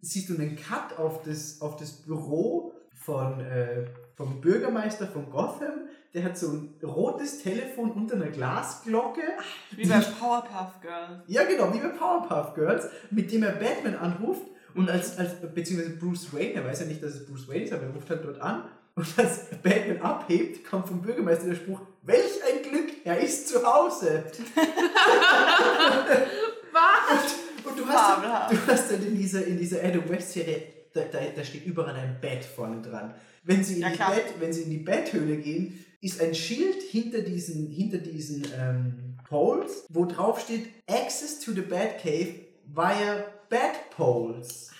siehst du einen Cut auf das, auf das Büro von, äh, vom Bürgermeister von Gotham. Der hat so ein rotes Telefon unter einer Glasglocke. Wie bei Powerpuff Girls. Ja, genau, wie bei Powerpuff Girls, mit dem er Batman anruft. Und als, als beziehungsweise Bruce Wayne, er weiß ja nicht, dass es Bruce Wayne ist, aber er ruft halt dort an. Und als Batman abhebt, kommt vom Bürgermeister der Spruch, welch ein Glück, er ist zu Hause. Was? Und du hast, du hast dann in dieser, in dieser Adam West Serie, da, da, da steht überall ein Bett vorne dran. Wenn sie, in Ja, die klar. Bett, wenn sie in die Betthöhle gehen, ist ein Schild hinter diesen, hinter diesen ähm, Poles, wo drauf steht Access to the Batcave via Batpoles.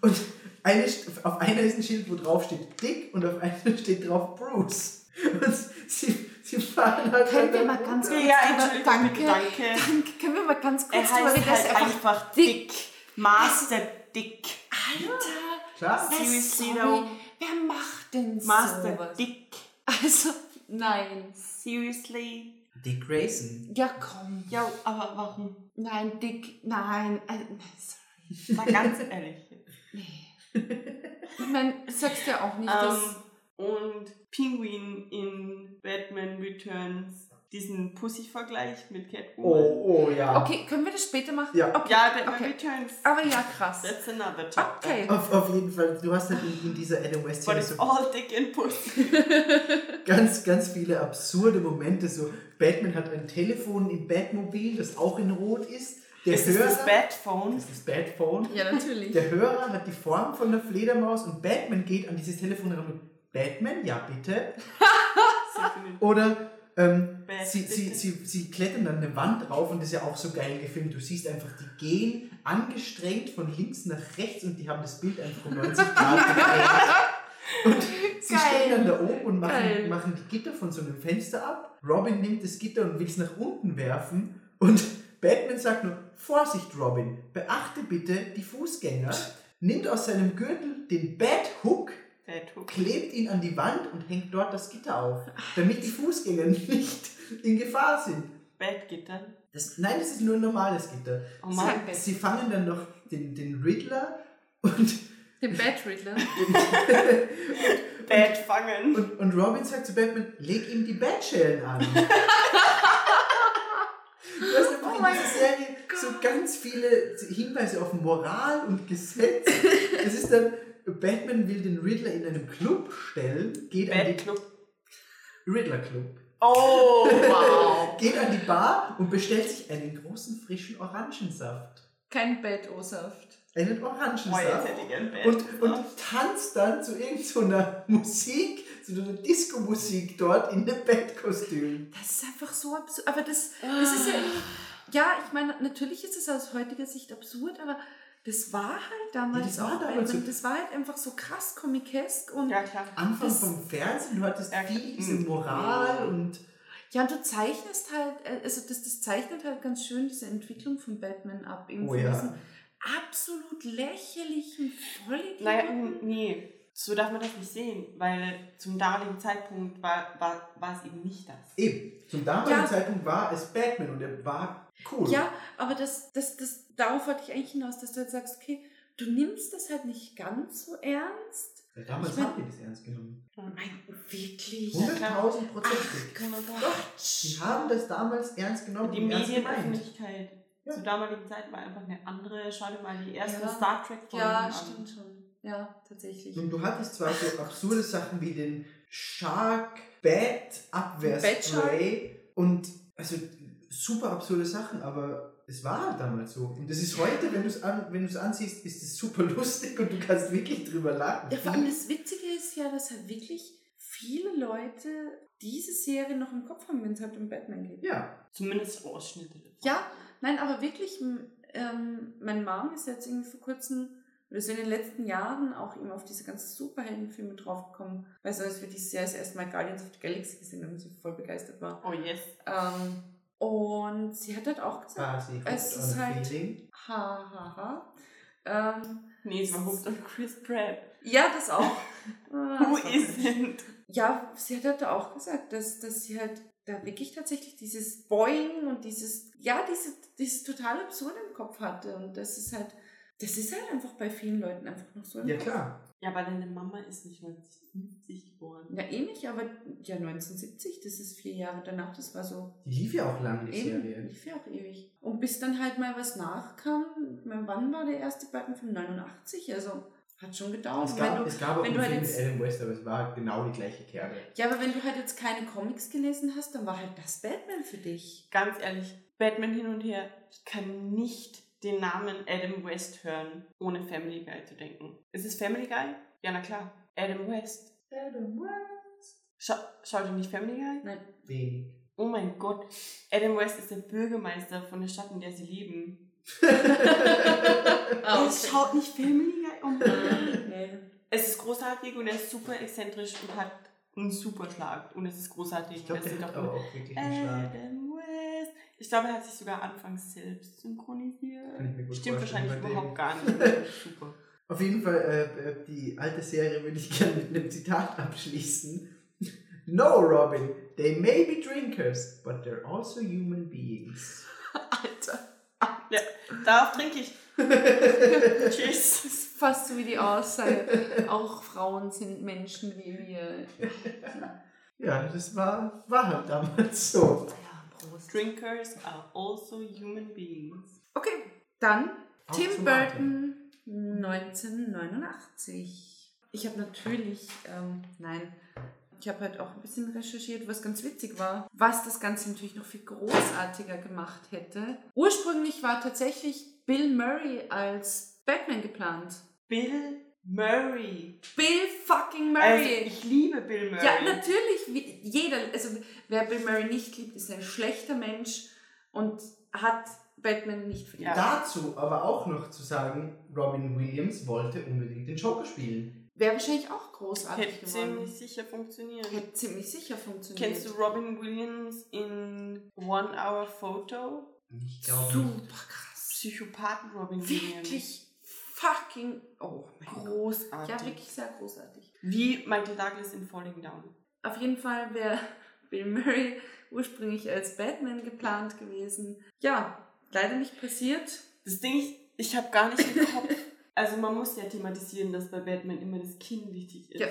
Und eine, auf einer ist ein Schild, wo drauf steht Dick und auf einer steht drauf Bruce. Und sie, sie fahren halt Können wir mal ganz kurz Ja, Entschuldigung, danke, danke. danke. Können wir mal ganz kurz Er heißt halt er einfach Dick. Master Dick. Alter, Klar. Seriously, sorry, wer macht denn Master sowas? Dick. Also, nein. Seriously? Dick Grayson. Ja, komm. Ja, aber warum? Nein, Dick, nein. äh, sorry. Mal ganz ehrlich. Nee. Ich meine, sagst ja auch nicht, dass... Ähm, und Penguin in Batman Returns, diesen Pussy-Vergleich mit Catwoman. Oh, oh ja. Okay, können wir das später machen? Ja. Okay. Ja, Batman okay. Returns. Aber ja, krass. That's another chapter. Okay. Auf, auf jeden Fall, du hast halt in, in dieser Adam West But it's so all Dick and Pussy. ganz, ganz viele absurde Momente. So, Batman hat ein Telefon im Batmobil, das auch in Rot ist. Der Ist das Hörer, das Batphone? das ist das Batphone. Ja, natürlich. Der Hörer hat die Form von der Fledermaus und Batman geht an dieses Telefon ran und Batman, ja bitte. Oder ähm, sie, sie, sie, sie klettern dann eine Wand rauf und das ist ja auch so geil gefilmt. Du siehst einfach, die gehen angestrengt von links nach rechts und die haben das Bild einfach um 90 Grad. Und sie Geil. stehen dann da oben und machen, Geil. machen die Gitter von so einem Fenster ab. Robin nimmt das Gitter und will es nach unten werfen. Und Batman sagt nur, Vorsicht Robin, beachte bitte die Fußgänger. Nimmt aus seinem Gürtel den Bathook. Klebt ihn an die Wand und hängt dort das Gitter auf, damit die Fußgänger nicht in Gefahr sind. Batgitter. Das, nein, das ist nur ein normales Gitter. Oh Mann. Sag- Sie fangen dann noch den, den Riddler und Den Bad Riddler. Bad fangen. Und, und Robin sagt zu Batman, leg ihm die Bettschellen an. Du hast einfach Oh in dieser Serie so ganz viele Hinweise auf Moral und Gesetz. Es ist dann, Batman will den Riddler in einem Club stellen, geht an die Club. Riddler Club, Oh, wow. geht an die Bar und bestellt sich einen großen frischen Orangensaft. Kein Bad O-Saft. Einen Oh, jetzt Orangensaft. hätte ich gern Bad und, und tanzt dann zu irgendeiner Musik, zu einer Disco-Musik dort in einem Bettkostüm. Das ist einfach so absurd. Aber das, das ist ja. Ja, ich meine, natürlich ist es aus heutiger Sicht absurd, aber das war halt damals Ja, das war auch damals Batman. so. Das war halt einfach so krass komikesk und Ja, klar. Anfang vom Fernsehen, du hattest Ja, viel diese mm. Moral und Ja, und du zeichnest halt, äh, also das, das zeichnet halt ganz schön diese Entwicklung von Batman ab. Eben Oh von ja. diesem absolut lächerlichen Vollidioten. Naja, nee. So darf man das nicht sehen, weil zum damaligen Zeitpunkt war, war, war es eben nicht das. eben, zum damaligen Ja. Zeitpunkt war es Batman und er war cool. Ja, aber das, das, das, darauf wollte ich eigentlich hinaus, dass du halt sagst, okay, du nimmst das halt nicht ganz so ernst. Ja, Damals Ich mein- haben die das ernst genommen. Mein, wirklich? 100.000 Prozent. Die haben das damals ernst genommen Die. Medienöffentlichkeit Ja. zur damaligen Zeit war einfach eine andere. Schau dir mal die ersten Ja. Star Trek-Folgen Ja, an. stimmt schon. Ja, tatsächlich. Und du hattest zwar so absurde Sachen wie den Shark Bat Abwehrspray und also super absurde Sachen, aber es war halt damals so. Und das ist heute, wenn du es an, wenn du es ansiehst, ist es super lustig und du kannst wirklich drüber lachen. Ja, vor allem das Witzige ist ja, dass halt wirklich viele Leute diese Serie noch im Kopf haben, wenn es halt um Batman geht. ja, Zumindest Ausschnitte. Ja, nein, aber wirklich, ähm, mein Mom ist jetzt irgendwie vor kurzem, oder so in den letzten Jahren auch eben auf diese ganzen Superheldenfilme draufgekommen. Weißt du, als wir dieses Jahr das erste Mal Guardians of the Galaxy gesehen haben, und sie voll begeistert war. Oh yes. Ähm, und sie hat halt auch gesagt, quasi. Es ist halt- feeling. ha, ha, ha. Ähm, Nee, es war hooked on Chris Pratt. ja, das auch. Ah, Who isn't? Ja, sie hat halt auch gesagt, dass, dass sie halt da wirklich tatsächlich dieses Boing und dieses, ja, diese, dieses total absurd im Kopf hatte. Und das ist halt, das ist halt einfach bei vielen Leuten einfach noch so im Ja Kopf. klar. Ja, aber deine Mama ist nicht 1950 geboren. Ja, eh nicht, aber ja, 1970, das ist vier Jahre danach, das war so Die lief ja auch lang, die eben, Serie. lief ja auch ewig. Und bis dann halt mal was nachkam, ich meine, wann war der erste Batman-Film? 89, also hat schon gedauert. Es Und wenn gab, du, es gab auch wenn einen du halt jetzt- mit Adam West, aber es war genau die gleiche Kerbe. ja, aber wenn du halt jetzt keine Comics gelesen hast, dann war halt das Batman für dich. Ganz ehrlich, Batman hin und her, ich kann nicht den Namen Adam West hören, ohne Family Guy zu denken. Ist es Family Guy? Ja, na klar. Adam West. Adam West. Schau, schaut ihr nicht Family Guy? Nein. Wenig. Oh mein Gott. Adam West ist der Bürgermeister von der Stadt, in der sie leben. Oh, schaut nicht Family Guy? Oh Mann. nee. Es ist großartig und er ist super exzentrisch und hat einen super Schlag. Und es ist großartig. Ich glaube, der hat auch aber auch wirklich einen Schlag. Adam West. Ich glaube, er hat sich sogar anfangs selbst synchronisiert. Kann ich mir gut Stimmt wahrscheinlich überhaupt gar nicht. das super. Auf jeden Fall, äh, äh, die alte Serie würde ich gerne mit einem Zitat abschließen. No, Robin, they may be drinkers, but they're also human beings. Alter. Ja, darauf trinke ich. Das Tschüss. ist fast so wie die Aussage. Auch Frauen sind Menschen wie wir. Ja, das war, war halt damals so. Drinkers are also human beings. Okay, dann Auf Tim Burton 1989. Ich habe natürlich, ähm, nein, ich habe halt auch ein bisschen recherchiert, was ganz witzig war, was das Ganze natürlich noch viel großartiger gemacht hätte. Ursprünglich war tatsächlich Bill Murray als Batman geplant. Bill Murray. Bill fucking Also, Murray! ich liebe Bill Murray. Ja, natürlich. Jeder, also wer Bill Murray nicht liebt, ist ein schlechter Mensch und hat Batman nicht verdient. Dazu aber auch noch zu sagen, Robin Williams wollte unbedingt den Joker spielen. Wäre wahrscheinlich auch großartig Hätte geworden. ziemlich sicher funktioniert. Hätte ziemlich sicher funktioniert. Kennst du Robin Williams in One Hour Photo? Ich glaube, Super krass. Psychopathen Robin Williams. Wirklich fucking. Oh mein Gott. Großartig. Ja, wirklich sehr großartig. Wie Michael Douglas in Falling Down. Auf jeden Fall wäre Bill Murray ursprünglich als Batman geplant gewesen. Ja, leider nicht passiert. Das Ding ist, ich habe gar nicht im Kopf, Also man muss ja thematisieren, dass bei Batman immer das Kinn wichtig ist. Ja.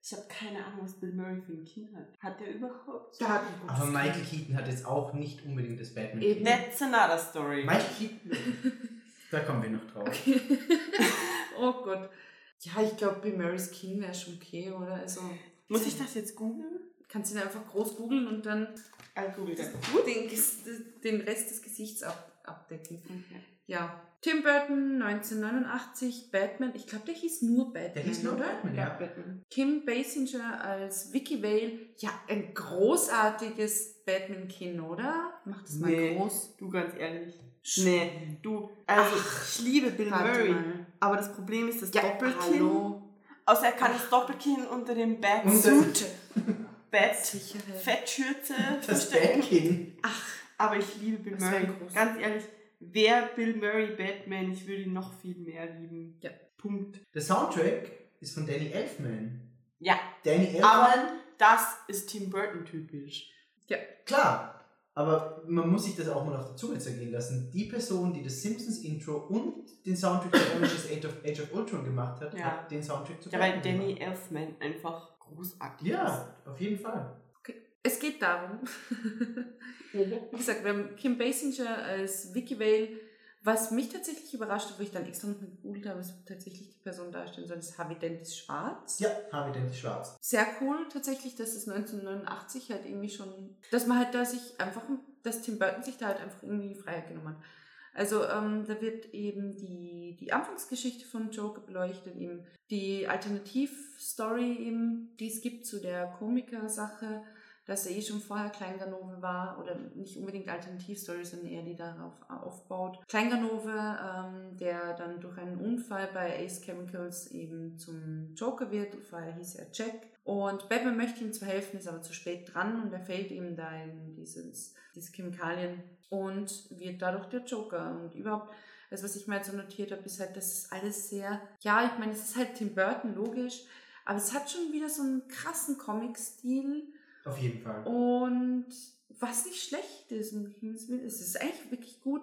Ich habe keine Ahnung, was Bill Murray für ein Kinn hat. Hat der überhaupt? Der hat ein Aber Michael Kind. Keaton hat jetzt auch nicht unbedingt das Batman. Eben. That's another story. Michael Keaton, da kommen wir noch drauf. Okay. oh Gott. Ja, ich glaube, Bill Murrays Kinn wäre schon okay, oder? Also, Muss ich das jetzt googeln? Kannst du ihn einfach groß googeln und dann den, den Rest des Gesichts ab, abdecken. Ja. Tim Burton, 1989, Batman. Ich glaube, der hieß nur Batman, Der hieß nur oder? Batman, Ja. Batman. Kim Basinger als Vicky Vale. Ja, ein großartiges Batman-Kinn, oder? Mach das mal Nee. groß. Du ganz ehrlich. Nee, du. Also, ich liebe Bill Murray. mal. Aber das Problem ist das Ja, Doppelkinn. hallo. Außer er kann das Doppelkinn unter dem Batsuit, Bat, Sicherheit. Fettschürze Das verstecken. Batkin. Aber ich liebe Bill Das Murray. groß. Ganz ehrlich, wer Bill Murray Batman, ich würde ihn noch viel mehr lieben. Ja. Punkt. Der Soundtrack ist von Danny Elfman. Ja, Danny Elfman, aber das ist Tim Burton typisch. klar. Aber man muss sich das auch mal auf der Zunge zergehen lassen. Die Person, die das Simpsons-Intro und den Soundtrack für Avengers Age of, Age of Ultron gemacht hat, Ja. hat den Soundtrack zu Ja, weil Danny gemacht. Elfman einfach großartig Ja, auf jeden Fall. Es geht darum. Wie gesagt, wir haben Kim Basinger als Vicky Vale. Was mich tatsächlich überrascht hat, wo ich dann extra noch gegoogelt habe, ist tatsächlich die Person darstellen soll, ist Harvey Dent ist schwarz. Ja, Harvey Dent ist schwarz. Sehr cool tatsächlich, dass es 1989 halt irgendwie schon, dass man halt da sich einfach, dass Tim Burton sich da halt einfach irgendwie die Freiheit genommen hat. Also ähm, da wird eben die, die Anfangsgeschichte von Joker beleuchtet, eben die Alternativstory eben, die es gibt zu der Komiker-Sache, dass er eh schon vorher Kleinganove war oder nicht unbedingt Alternativstory, sondern eher die darauf aufbaut. Kleinganove, ähm, der dann durch einen Unfall bei Ace Chemicals eben zum Joker wird, vorher hieß er Jack. Und Batman möchte ihm zwar helfen, ist aber zu spät dran und er fällt ihm da in dieses, diese Chemikalien und wird dadurch der Joker. Und überhaupt, also was ich mal so notiert habe, ist halt, das ist alles sehr, ja, ich meine, es ist halt Tim Burton, logisch, aber es hat schon wieder so einen krassen Comic-Stil. Auf jeden Fall. Und was nicht schlecht ist, um Himmels Willen, es ist eigentlich wirklich gut,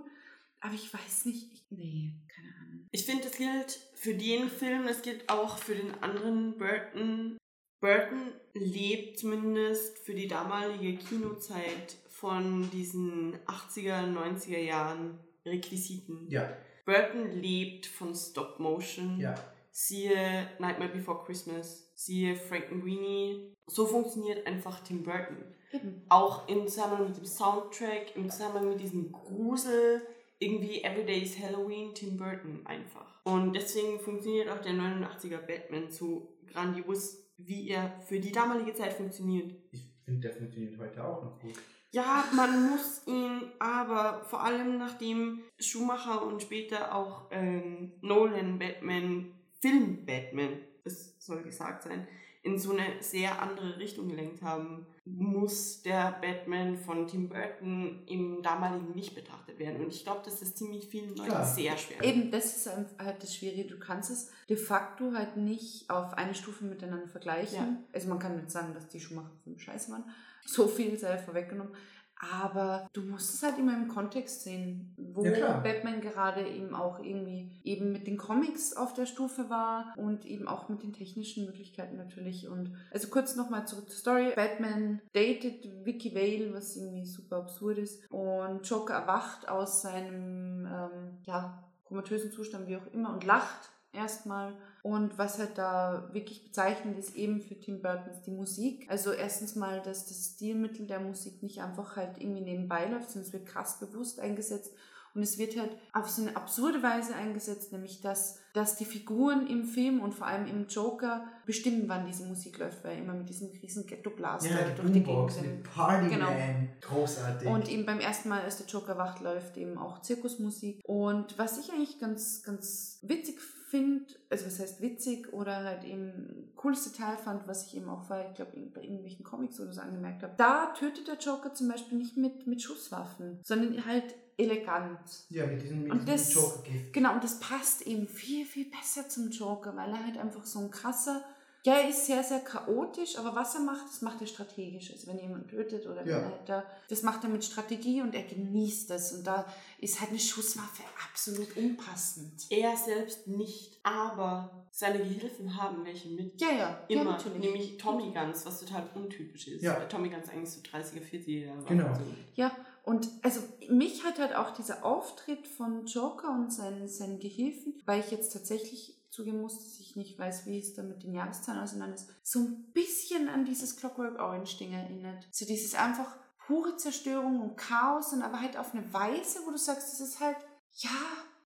aber ich weiß nicht, ich, nee, keine Ahnung. Ich finde, das gilt für den Film, das gilt auch für den anderen Burton. Burton lebt zumindest für die damalige Kinozeit von diesen 80er, 90er Jahren Requisiten. Ja, Burton lebt von Stop Motion. ja. Siehe Nightmare Before Christmas, siehe Frankenweenie. So funktioniert einfach Tim Burton. Eben. Auch im Zusammenhang mit dem Soundtrack, im Zusammenhang mit diesem Grusel, irgendwie Everyday's Halloween, Tim Burton einfach. Und deswegen funktioniert auch der 89er Batman so grandios, wie er für die damalige Zeit funktioniert. Ich finde, der funktioniert heute auch noch gut. Ja, man muss ihn aber vor allem nachdem Schumacher und später auch ähm, Nolan Batman, Film Batman, das soll gesagt sein, in so eine sehr andere Richtung gelenkt haben, muss der Batman von Tim Burton im damaligen Licht betrachtet werden. Und ich glaube, dass das ziemlich vielen Leuten Klar. sehr schwer Eben, das ist halt das Schwierige. Du kannst es de facto halt nicht auf eine Stufe miteinander vergleichen. Ja. Also man kann nicht sagen, dass die Schumacher-Filme scheiße waren. So viel sei vorweggenommen. Aber du musst es halt immer im Kontext sehen, wo Ja. Batman gerade eben auch irgendwie eben mit den Comics auf der Stufe war und eben auch mit den technischen Möglichkeiten natürlich. Und also kurz nochmal zurück zur Story. Batman datet Vicky Vale, was irgendwie super absurd ist. Und Joker erwacht aus seinem ähm, ja, komatösen Zustand, wie auch immer, und lacht erstmal. Und was halt da wirklich bezeichnend ist, eben für Tim Burton, ist die Musik. Also erstens mal, dass das Stilmittel der Musik nicht einfach halt irgendwie nebenbei läuft, sondern es wird krass bewusst eingesetzt. Und es wird halt auf so eine absurde Weise eingesetzt, nämlich dass, dass die Figuren im Film und vor allem im Joker bestimmen, wann diese Musik läuft, weil immer mit diesem riesen Ghetto-Blaster Ja, durch die Gegend sind. Party Genau. Man. Großartig. Und eben beim ersten Mal, als der Joker wacht, läuft eben auch Zirkusmusik. Und was ich eigentlich ganz, ganz witzig finde, also was heißt witzig oder halt eben cooles Detail fand, was ich eben auch bei, ich glaube, bei irgendwelchen Comics oder so angemerkt habe, da tötet der Joker zum Beispiel nicht mit, mit Schusswaffen, sondern halt elegant. ja, mit diesem, mit Und diesem das- Joker-Gift. Genau, und das passt eben viel, viel besser zum Joker, weil er halt einfach so ein krasser Ja, er ist sehr, sehr chaotisch, aber was er macht, das macht er strategisch. Also wenn er jemanden tötet oder Ja. wenn er da, das macht er mit Strategie und er genießt das. Und da ist halt eine Schusswaffe absolut unpassend. Er selbst nicht, aber seine Gehilfen haben welche mit. Ja, ja, Immer, ja, natürlich. nämlich Tommy Guns, was total untypisch ist. Ja. Tommy Guns eigentlich so 30er, 40er Jahre Genau. alt sind. Ja, und also mich hat halt auch dieser Auftritt von Joker und seinen, seinen Gehilfen, weil ich jetzt tatsächlich zugeben muss, dass ich nicht weiß, wie es da mit den Jahreszahlen auseinander ist, so ein bisschen an dieses Clockwork Orange Ding erinnert. So dieses einfach pure Zerstörung und Chaos und aber halt auf eine Weise, wo du sagst, das ist halt, ja,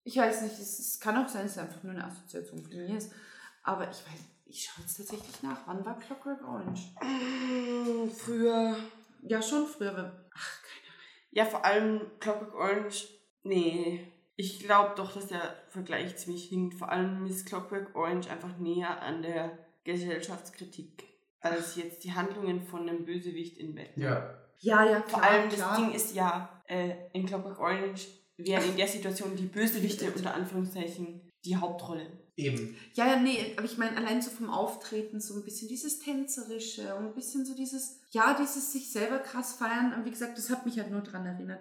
ich weiß nicht, es, es kann auch sein, dass es einfach nur eine Assoziation von mir ist, aber ich weiß, ich schaue jetzt tatsächlich nach. Wann war Clockwork Orange? Mm, Früher. Ja, schon früher, ach, Ja, vor allem Clockwork Orange. Nee. Ich glaube doch, dass der Vergleich ziemlich hinkt. Vor allem ist Clockwork Orange einfach näher an der Gesellschaftskritik als jetzt die Handlungen von einem Bösewicht in Batman. Ja. Ja, ja, Vor klar, allem klar. das Ding ist ja, äh, in Clockwork Orange wären in der Situation die Bösewichte unter Anführungszeichen die Hauptrolle. Eben. Ja, ja, nee, aber ich meine, allein so vom Auftreten, so ein bisschen dieses Tänzerische und ein bisschen so dieses, ja, dieses sich selber krass feiern. Und wie gesagt, das hat mich halt nur dran erinnert.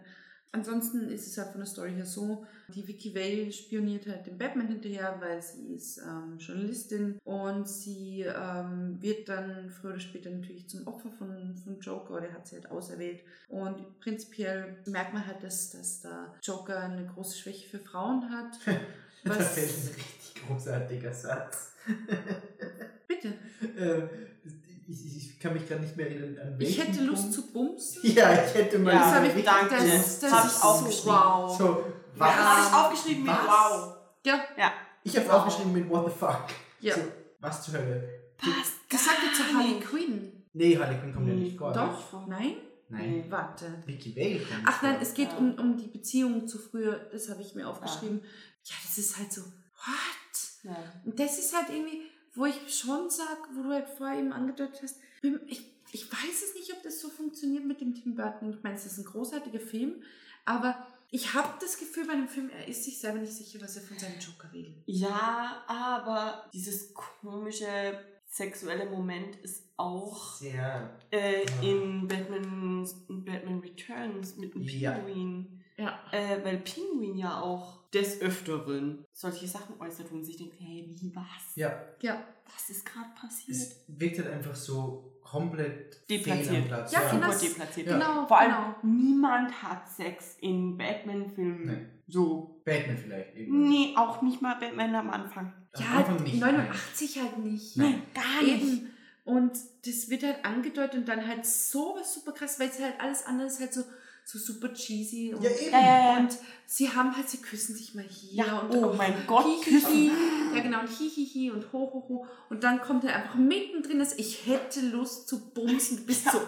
Ansonsten ist es halt von der Story her so, die Vicky Vale spioniert halt dem Batman hinterher, weil sie ist ähm, Journalistin und sie ähm, wird dann früher oder später natürlich zum Opfer von, von Joker, der hat sie halt auserwählt. Und prinzipiell merkt man halt, dass, dass da Joker eine große Schwäche für Frauen hat. Was- fällt ein richtig großartiger Satz. Bitte. Äh, ich, ich kann mich gerade nicht mehr erinnern, an Ich welchen hätte Lust Punkt. zu bumsen. Ja, ich hätte mal. Ja, das habe ich richtig- danke. Das, das Hab ist ich so aufgeschrieben. wow. So, Was? was? habe ich aufgeschrieben mit Was? Wow. Ja, Ja. Ich habe Wow. aufgeschrieben mit What the fuck. ja. So, was zur Hölle? Passt. Das sagt ihr zu Harley. Quinn. Nee, Harley Quinn kommt ja Hm, nicht vor. Doch? Nein? Nein. Warte. Vicky Vale kommt Ach nein, vor. es geht Ja. um, um die Beziehung zu früher. Das habe ich mir aufgeschrieben. Ja, das ist halt so, what? Ja. Und das ist halt irgendwie, wo ich schon sage, wo du halt vorher eben angedeutet hast, ich, ich weiß es nicht, ob das so funktioniert mit dem Tim Burton. Ich meine, es ist ein großartiger Film, aber ich habe das Gefühl bei dem Film, er ist sich selber nicht sicher, was er von seinem Joker will. Ja, aber dieses komische sexuelle Moment ist auch Sehr. äh, Ja. in Batman, Batman Returns mit dem Ja. Pinguin. Ja. Äh, weil Pinguin ja auch des Öfteren solche Sachen äußert und sich denkt, hey, wie was? Ja, Ja, Was ist gerade passiert? es wirkt halt einfach so komplett fehl am Deplatziert. Platz. Ja, Super genau. deplatziert. Ja. genau. Vor allem, genau. niemand hat Sex in Batman-Filmen. Nee. So. Batman vielleicht. Irgendwann. Nee, auch nicht mal Batman am Anfang. Am Ja, Anfang nicht. 89 halt nicht. Nein. gar Eben. Und das wird halt angedeutet und dann halt so was super krass, weil es halt alles andere ist halt so, so super cheesy. Und, Ja, eben. Ja, ja, ja. und sie haben halt, sie küssen sich mal hier Ja, und oh mein Gott, hihihi. Ja, genau, und hihihi und ho, ho, ho. Und dann kommt er einfach mittendrin, dass ich hätte Lust zu bumsen. Du bist so.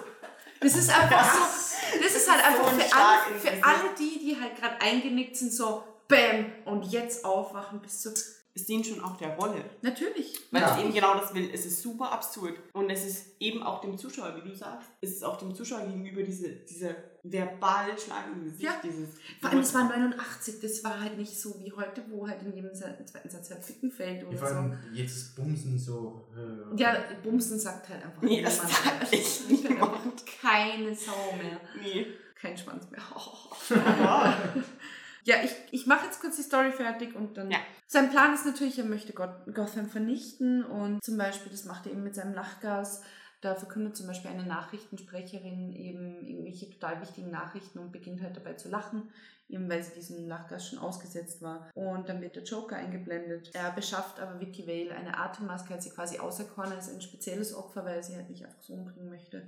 Das ist einfach so. Das ist halt einfach ein für alle, für alle die, die halt gerade eingenickt sind, so Bäm und jetzt aufwachen bist du. Es dient schon auch der Rolle. Natürlich. Weil Ja. es eben genau das will. Es ist super absurd. Und es ist eben auch dem Zuschauer, wie du sagst, es ist auch dem Zuschauer gegenüber diese, diese verbale Schlag im Gesicht. Ja. Dieses, Vor allem, es war 89, das war halt nicht so wie heute, wo halt in jedem zweiten Satz halt Ficken fällt oder vor so. allem jetzt Bumsen so. Äh, Ja, Bumsen sagt halt einfach Nee, das niemand. echt sagt halt niemand. einfach Keine Sau mehr. nee. Kein Schwanz mehr. Ja. Ja, ich, ich mache jetzt kurz die Story fertig und dann. Ja. Sein Plan ist natürlich, er möchte Got Gotham vernichten und zum Beispiel, das macht er eben mit seinem Lachgas. Da verkündet zum Beispiel eine Nachrichtensprecherin eben irgendwelche total wichtigen Nachrichten und beginnt halt dabei zu lachen, eben weil sie diesem Lachgas schon ausgesetzt war. Und dann wird der Joker eingeblendet. Er beschafft aber Vicky Vale eine Atemmaske, hat sie quasi auserkoren als ein spezielles Opfer, weil sie halt nicht einfach so umbringen möchte.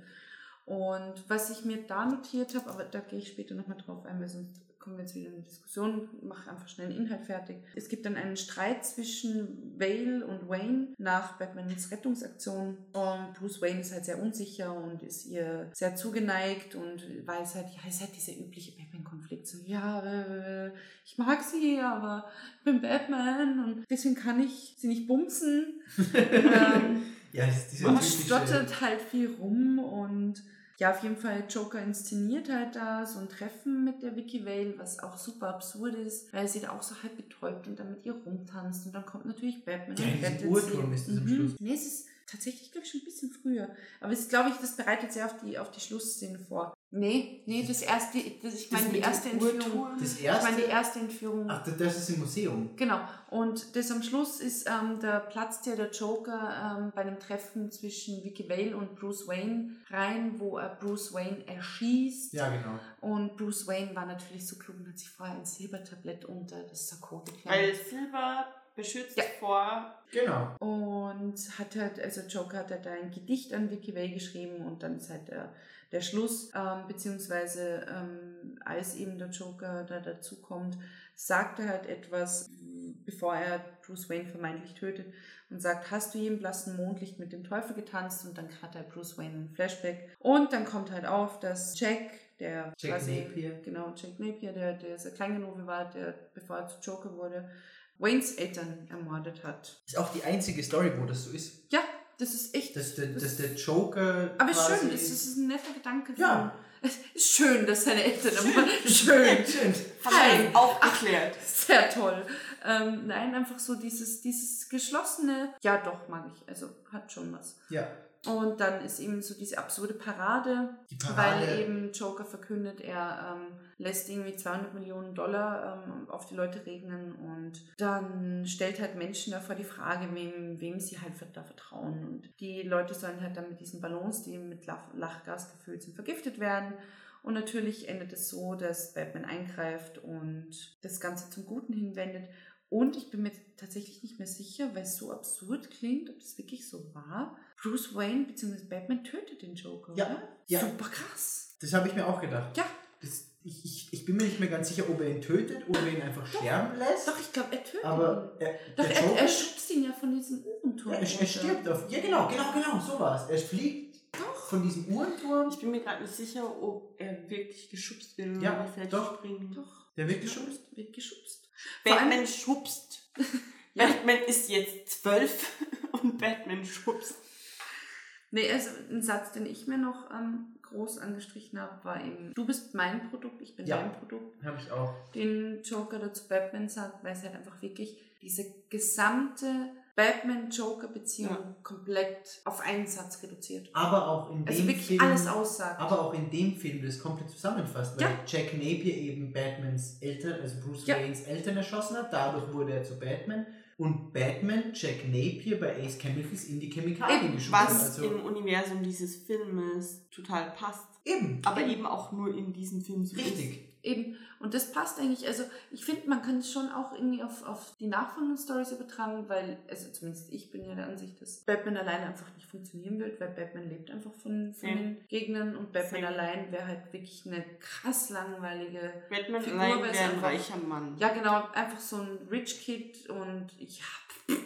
Und was ich mir da notiert habe, aber da gehe ich später nochmal drauf ein, weil sonst kommen wir jetzt wieder in eine Diskussion, mache einfach schnell den Inhalt fertig. Es gibt dann einen Streit zwischen Vale und Wayne nach Batmans Rettungsaktion. Und Bruce Wayne ist halt sehr unsicher und ist ihr sehr zugeneigt und weiß halt, ja, es ist halt dieser übliche Batman-Konflikt. So, ja, äh, ich mag sie, aber ich bin Batman und deswegen kann ich sie nicht bumsen. ähm, ja, ist und typische. stottert halt viel rum und ja, auf jeden Fall Joker inszeniert halt da so ein Treffen mit der Vicky Vale, was auch super absurd ist, weil sie da auch so halb betäubt und dann mit ihr rumtanzt und dann kommt natürlich Batman Ja, in diesem sie. ist es am Mhm. Schluss. Nee, es ist, tatsächlich, glaube ich, schon ein bisschen früher. Aber es glaube ich, das bereitet sehr auf die, auf die Schlussszene vor. Nee, nee, das erste, das, ich meine, die erste Entführung. Das Ich erste. meine, die erste Entführung. Ach, das- ist im Museum. Genau. Und das am Schluss ist, ähm, da platzt ja der Joker ähm, bei einem Treffen zwischen Vicky Vale und Bruce Wayne rein, wo er Bruce Wayne erschießt. Ja, genau. Und Bruce Wayne war natürlich so klug und hat sich vorher ein Silbertablett unter das Sarkote Weil. Silber beschützt Ja. vor. Genau. Und hat halt, also Joker hat halt ein Gedicht an Vicky Vale geschrieben und dann ist halt der, der Schluss, ähm, beziehungsweise ähm, als eben der Joker da dazu kommt, sagt er halt etwas, bevor er Bruce Wayne vermeintlich tötet und sagt, hast du je im blassen Mondlicht mit dem Teufel getanzt? Und dann hat er Bruce Wayne ein Flashback. Und dann kommt halt auf, dass Jack, der Jack Napier. genau, Jack Napier, der, der sehr Kleingenove war, der, bevor er zu Joker wurde, Waynes Eltern ermordet hat. Ist auch die einzige Story, wo das so ist. Ja, das ist echt. Dass der, das- dass der Joker. aber ist schön, das ist ein netter Gedanke. Ja. Es ist schön, dass seine Eltern ermordet Schön. Schön. Hi. Auch erklärt. Sehr toll. Ähm, nein, einfach so dieses, dieses geschlossene, ja doch, mag ich. Also hat schon was. Ja. Und dann ist eben so diese absurde Parade, Die Parade. weil eben Joker verkündet, er ähm, lässt irgendwie 200 Millionen Dollar ähm, auf die Leute regnen und dann stellt halt Menschen da vor die Frage, wem, wem sie halt da vertrauen. Und die Leute sollen halt dann mit diesen Ballons, die mit Lach Lachgas gefüllt sind, vergiftet werden. Und natürlich endet es so, dass Batman eingreift und das Ganze zum Guten hinwendet. Und ich bin mir tatsächlich nicht mehr sicher, weil es so absurd klingt, ob das wirklich so war. Bruce Wayne bzw. Batman tötet den Joker, Ja, oder? ja. Super krass. Das habe ich mir auch gedacht. Ja, Das, ich, ich, ich bin mir nicht mehr ganz sicher, ob er ihn tötet oder ihn einfach sterben lässt. doch, ich glaube, er tötet Aber ihn. er, Doch, er, Joker, er schubst ihn ja von diesem Uhrenturm. ja, er, er stirbt auf. Ja, genau, genau, genau, so war es. Er fliegt von diesem Uhrenturm. Ich bin mir gerade nicht sicher, ob er wirklich geschubst wird oder Ja, fertig doch. bringen. Doch. Der wird geschubst. Wird geschubst. Batman schubst. Batman ist jetzt zwölf und Batman schubst. Nee, also ein Satz, den ich mir noch ähm, groß angestrichen habe, war eben, du bist mein Produkt, ich bin Ja. dein Produkt. Habe ich auch. Den Joker dazu Batman sagt, weil es halt einfach wirklich diese gesamte Batman-Joker-Beziehung Ja. komplett auf einen Satz reduziert. Aber auch in dem Also wirklich Film. alles aussagt. Aber auch in dem Film das komplett zusammenfasst, weil Ja. Jack Napier eben Batmans Eltern, also Bruce. Waynes Eltern erschossen hat, dadurch wurde er zu Batman und Batman Jack Napier bei Ace Chemicals in die Chemikalien Eben, geschoben. Was Also im Universum dieses Filmes total passt. eben, Aber Eben. eben auch nur in diesem Film so ist. Eben. Und das passt eigentlich, also ich finde, man kann es schon auch irgendwie auf, auf die nachfolgenden Stories übertragen, weil, also zumindest ich bin ja der Ansicht, dass Batman alleine einfach nicht funktionieren wird, weil Batman lebt einfach von, von Ja. den Gegnern und Batman Same. allein wäre halt wirklich eine krass langweilige Batman Figur allein wäre ein einfach- reicher Mann. Ja, genau, einfach so ein Rich Kid und ich hab,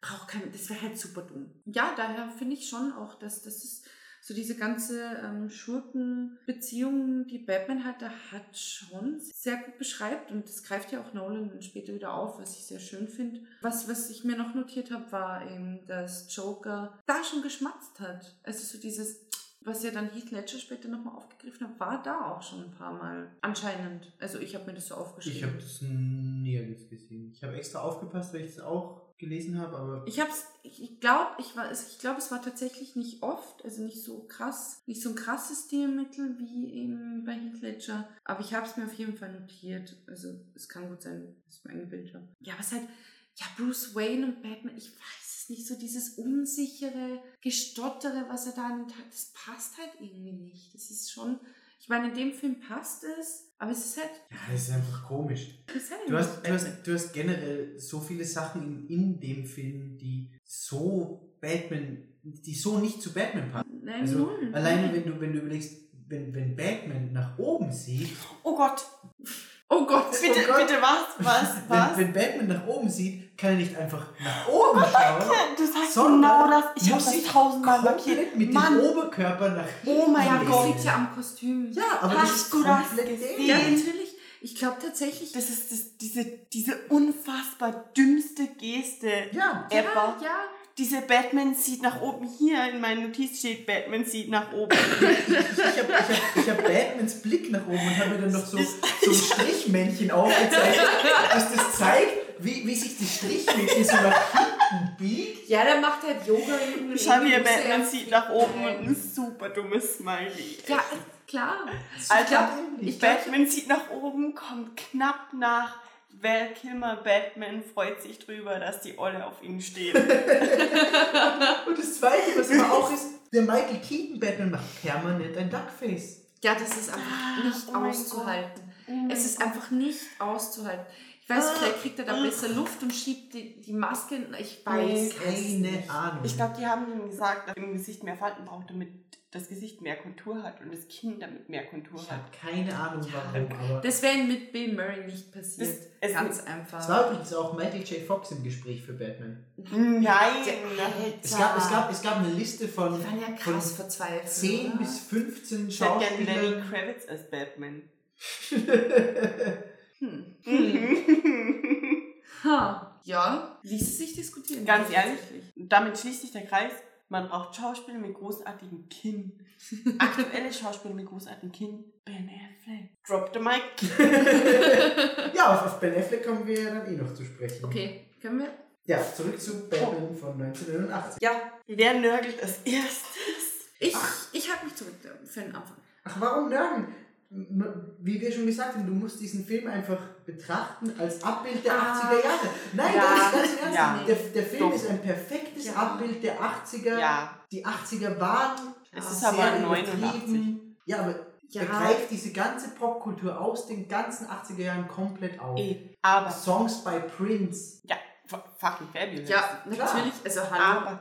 brauch kein, das wäre halt super dumm. Ja, daher finde ich schon auch, dass das ist so diese ganze ähm, Schurkenbeziehung, die Batman halt da hat, schon sehr gut beschreibt und das greift ja auch Nolan dann später wieder auf, was ich sehr schön finde. Was, was ich mir noch notiert habe, war eben, dass Joker da schon geschmatzt hat. Also so dieses was ja dann Heath Ledger später nochmal aufgegriffen hat, war da auch schon ein paar Mal. Anscheinend. Also ich habe mir das so aufgeschrieben. Ich habe das nirgends gesehen. Ich habe extra aufgepasst, weil ich es auch gelesen habe, aber Ich hab's, ich, glaube, ich war, ich glaube, es war tatsächlich nicht oft, also nicht so krass, nicht so ein krasses Stilmittel wie eben bei Heath Ledger. Aber ich habe es mir auf jeden Fall notiert. Also es kann gut sein, dass ich mir eingebildet habe. Ja, ist halt, ja, Bruce Wayne und Batman, ich weiß es nicht, so dieses unsichere, gestottere, was er da an den Tag, das passt halt irgendwie nicht. Das ist schon, ich meine, in dem Film passt es, aber es ist halt, ja, es ist einfach komisch. ist halt Du hast, du, hast, du hast generell so viele Sachen in, in dem Film, die so Batman, die so nicht zu Batman passen. Nein, Also alleine wenn du, wenn du überlegst, wenn, wenn Batman nach oben sieht, Oh Gott, Oh Gott. bitte, Oh Gott. bitte was, was, was? wenn, wenn Batman nach oben sieht, kann er nicht einfach nach oben schauen. Du sagst genau das. Ich habe das sich tausendmal markiert. mit Mann, dem Oberkörper nach Oh mein Ja, das Gott. liegt ja am Kostüm. Ja, aber Hast das ist du das gesehen? Ja, natürlich. Ich glaube tatsächlich. das ist das, diese, diese unfassbar dümmste Geste Ja, ever. ja, ja. Diese Batman sieht nach oben. Hier in meiner Notiz steht Batman sieht nach oben. ich habe ich hab, hab Batmans Blick nach oben und habe mir dann noch so, so ein Strichmännchen aufgezeigt, dass das zeigt, wie, wie sich die Strichmännchen so nach hinten Beat? Ja, der macht halt Yoga. Ich habe hier Batman sieht nach oben und ein super dummes Smiley. Ja, klar. Alter, ich glaub, ich glaub, Batman sieht nach oben, kommt knapp nach. Val Kilmer Batman freut sich drüber, dass die Olle auf ihn steht. Und das Zweite, was aber auch ist, der Michael Keaton Batman macht permanent ein Duckface. ja, das ist einfach nicht oh auszuhalten. Oh Es ist einfach nicht auszuhalten. Ich weiß, Ah, vielleicht kriegt er da ah. besser Luft und schiebt die, die Maske. Ich weiß Keine. Ahnung. Ich glaube, die haben ihm gesagt, dass er im Gesicht mehr Falten braucht, damit das Gesicht mehr Kontur hat und das Kinn damit mehr Kontur Ich hat. habe keine Ahnung warum, aber. Das wäre mit Bill Murray nicht passiert. Das- es- Ganz einfach. Es war übrigens auch Michael J. Fox im Gespräch für Batman. Nein! Es gab, es gab, es gab eine Liste von, ja von krass verzweifelt. 10 oder? bis 15 Ich hätte gerne Lenny Schauspielern. Kravitz als Batman. Hm. Mhm. Ha. Ja, ließe sich diskutieren. Ganz ehrlich? Damit schließt sich der Kreis. Man braucht Schauspieler mit großartigem Kinn. Aktuelle Schauspieler mit großartigem Kinn. Ben Affleck. Drop the mic. ja, auf, auf Ben Affleck kommen wir dann eh noch zu sprechen. Okay, können wir? Ja, zurück zu Batman von 1989. Ja, wer nörgelt als erstes? Ich, ich habe mich zurück für den Anfang. Ach, warum nörgeln? Wie wir schon gesagt haben, du musst diesen Film einfach betrachten als Abbild der Ah. 80er Jahre. Nein, Ja. ganz, ganz ernst. Ja. Der, der Film Doch. ist ein perfektes Ja. Abbild der 80er. Ja, Die 80er waren es ist sehr aber übertrieben. 89. Ja, aber Ja. er greift diese ganze Popkultur aus den ganzen 80er Jahren komplett auf. Eh, aber, Songs by Prince. ja, fucking fabulous. Ja, Klar. natürlich. Also hallo. Aber-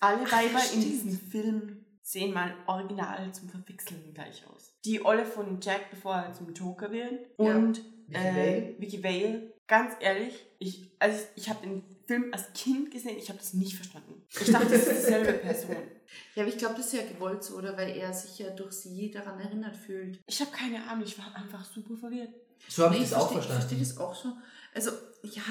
Alle Weiber in diesem Film sehen mal original zum Verwechseln gleich aus. Die Olle von Jack, bevor er zum Joker wird. Ja. Und Vicky äh, Vale. Vicky Vale. Ganz ehrlich, ich, also ich, ich habe den Film als Kind gesehen, ich habe das nicht verstanden. Ich dachte, das ist dieselbe Person. Ja, aber ich glaube, das ist ja gewollt so, oder? Weil er sich ja durch sie daran erinnert fühlt. Ich habe keine Ahnung, ich war einfach super verwirrt. So habe Nee, ich das auch versteh- Ich verstehe verstanden. das auch so. Also, ja,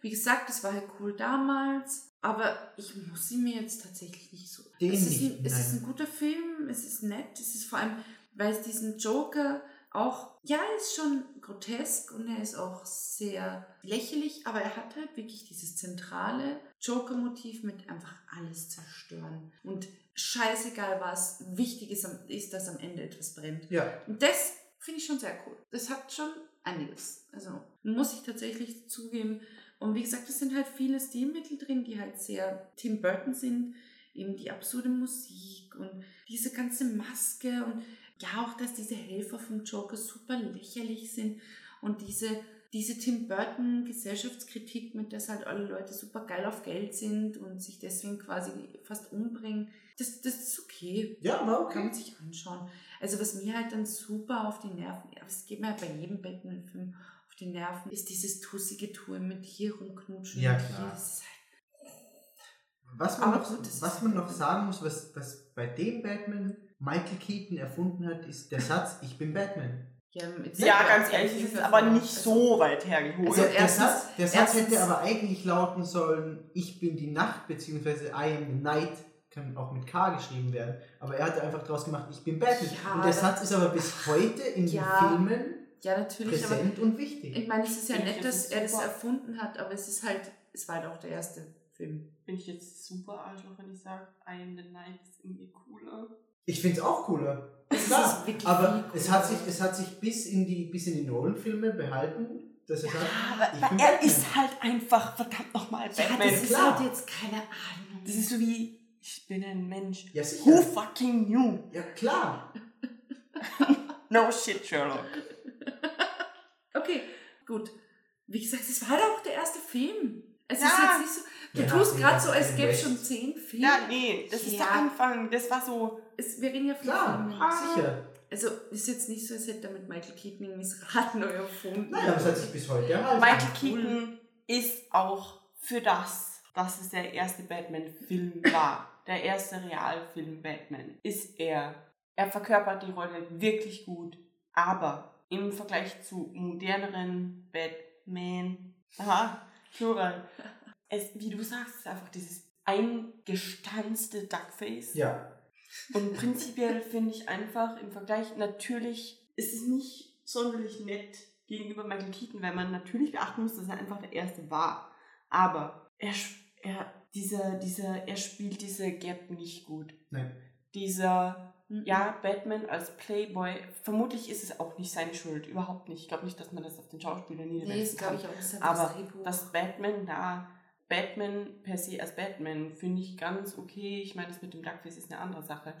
wie gesagt, das war halt cool damals, aber ich muss sie mir jetzt tatsächlich nicht so. Den es, ist nicht, ein, es ist ein guter Film, es ist nett, es ist vor allem, weil es diesen Joker auch, ja, er ist schon grotesk und er ist auch sehr lächerlich, aber er hat halt wirklich dieses zentrale Joker-Motiv mit einfach alles zerstören. Und scheißegal was, wichtig ist, ist, dass am Ende etwas brennt. Ja, Und das finde ich schon sehr cool. Das hat schon einiges. Also muss ich tatsächlich zugeben. Und wie gesagt, es sind halt viele Stilmittel drin, die halt sehr Tim Burton sind. Eben die absurde Musik und diese ganze Maske und ja auch, dass diese Helfer vom Joker super lächerlich sind und diese, diese Tim Burton Gesellschaftskritik, mit der halt alle Leute super geil auf Geld sind und sich deswegen quasi fast umbringen. Das, das ist okay ja, war kann okay. man sich anschauen. Also was mir halt dann super auf die Nerven, aber es geht mir halt bei jedem Batman-Film die Nerven, ist dieses tussige Tun mit hier rumknutschen. Ja, und hier. klar. Ist halt, Was man, noch, gut, was ist- man noch sagen muss, was, was bei dem Batman Michael Keaton erfunden hat, ist der Satz, ich bin Batman. ja, Ja, ganz ehrlich, es ist aber nicht Also, so weit hergeholt. Also der, der erstens- Satz, der Satz erstens- hätte aber eigentlich lauten sollen, ich bin die Nacht, beziehungsweise I am the night, kann auch mit K geschrieben werden. Aber er hat einfach draus gemacht, ich bin Batman. Ja, und der Satz ist aber bis heute in Ja, den Filmen Ja, natürlich, aber präsent und wichtig. ich meine, es ist ja ich, nett, das dass er das erfunden hat, aber es ist halt, es war halt auch der erste Film. Bin ich jetzt super Arschloch, wenn ich sage, I am the Night ist irgendwie cooler. Ich finde es auch cooler. Es Klar, ist wirklich aber viel es hat, sich, es hat sich bis in die, bis in die Nolan-Filme behalten, dass er sagt, Aber, ich bin er Batman. ist halt einfach verdammt nochmal Ja, Batman. das ist halt jetzt keine Ahnung. Das ist so wie, ich bin ein Mensch. Ja. Who fucking knew? Ja, klar. No shit, Sherlock. Okay, gut. Wie gesagt, es war auch der erste Film. Es ist Ja. jetzt nicht so. Du Ja, tust gerade so, als gäbe es schon zehn Filme. Ja, nee, das ist Ja. der Anfang. Das war so. Es, wir reden ja von Filmen. sicher. Also ist jetzt nicht so, als hätte er mit Michael Keaton irgendwie das Rad neu erfunden. Nein, aber es hat sich bis heute erhalten. Michael cool. Keaton ist auch für das, dass es der erste Batman-Film war, der erste Realfilm Batman, ist er. Er verkörpert die Rolle wirklich gut, aber im Vergleich zu moderneren Batman, aha, Plural, es, wie du sagst, ist einfach dieses eingestanzte Duckface. Ja, Und prinzipiell finde ich einfach im Vergleich, natürlich ist es nicht sonderlich nett gegenüber Michael Keaton, weil man natürlich beachten muss, dass er einfach der Erste war. Aber er, er dieser, dieser, er spielt diese Gap nicht gut. Nein. Dieser, Mhm. ja, Batman als Playboy, vermutlich ist es auch nicht seine Schuld, überhaupt nicht. Ich glaube nicht, dass man das auf den Schauspieler Nee, niederwälzen das glaube kann. ich auch. Das ist Aber das dass Batman da, Batman per se als Batman, finde ich ganz okay. Ich meine, das mit dem Duckface ist eine andere Sache.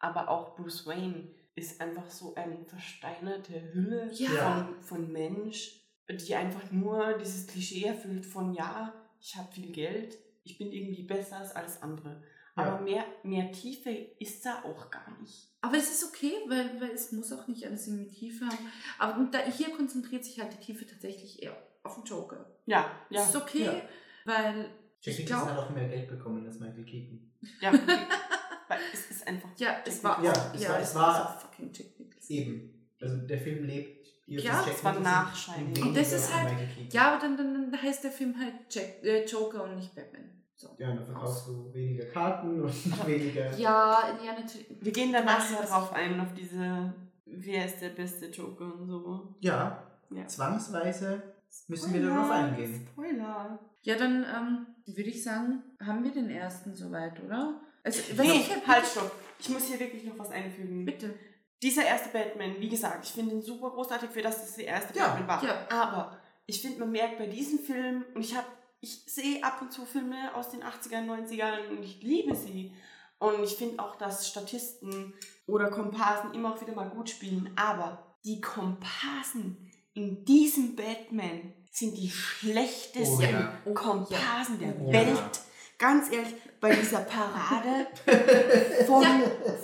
Aber auch Bruce Wayne ist einfach so eine versteinerte Hülle Ja. von, von Mensch, die einfach nur dieses Klischee erfüllt von, ja, ich habe viel Geld, ich bin irgendwie besser als alles andere. Aber mehr, mehr Tiefe ist da auch gar nicht. Aber es ist okay, weil, weil es muss auch nicht alles irgendwie Tiefe haben. Aber da, hier konzentriert sich halt die Tiefe tatsächlich eher auf den Joker. Ja, ja. Das ist okay, Ja. weil Jack ich Nicholson hat auch mehr Geld bekommen als Michael Keaton. ja weil es ist einfach. ja, es war Ja, es ja, war- es es war war- so fucking Jack Nicholson. Eben. Also der Film lebt hier Ja, für es war Nicholson Nachschein. und das ist halt-. Ja, aber dann, dann, dann heißt der Film halt Jack, äh, Joker und nicht Batman. So. Ja, dann verkaufst du weniger Karten und weniger. Ja, ja, natürlich. Wir gehen dann nachher drauf ein, auf diese, wer ist der beste Joker und so. Ja, Ja. zwangsweise müssen wir darauf eingehen. Spoiler. Ja, dann ähm, würde ich sagen, haben wir den ersten soweit, oder? Also, Nee, ich hab- halt, stopp. Ich muss hier wirklich noch was einfügen. Bitte. Dieser erste Batman, wie gesagt, ich finde ihn super großartig für das, dass es der erste Ja, Batman war. ja. Aber ich finde, man merkt bei diesem Film, und ich habe, ich sehe ab und zu Filme aus den 80ern, 90ern und ich liebe sie. Und ich finde auch, dass Statisten oder Komparsen immer auch wieder mal gut spielen. Aber die Komparsen in diesem Batman sind die schlechtesten Oh ja. Oh, Komparsen der Oh Welt. ja. Ganz ehrlich, bei dieser Parade von,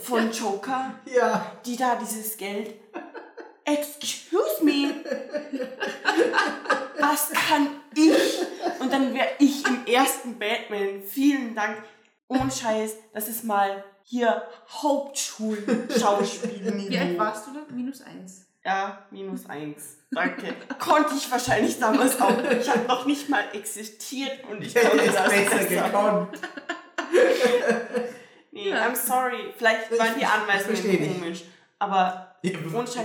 von Joker, Ja, die da dieses Geld. Excuse me! Was kann ich? Und dann wäre ich im ersten Batman. Vielen Dank. Ohne Scheiß, das ist mal hier Hauptschulschauspielniveau. Wie alt warst du da? Minus eins. Ja, minus eins. Danke. Konnte ich wahrscheinlich damals auch. Ich habe noch nicht mal existiert und ich konnte das besser besser. gekonnt. Nee, Ja. I'm sorry. Vielleicht Ich- waren die Anweisungen komisch. Aber Ja.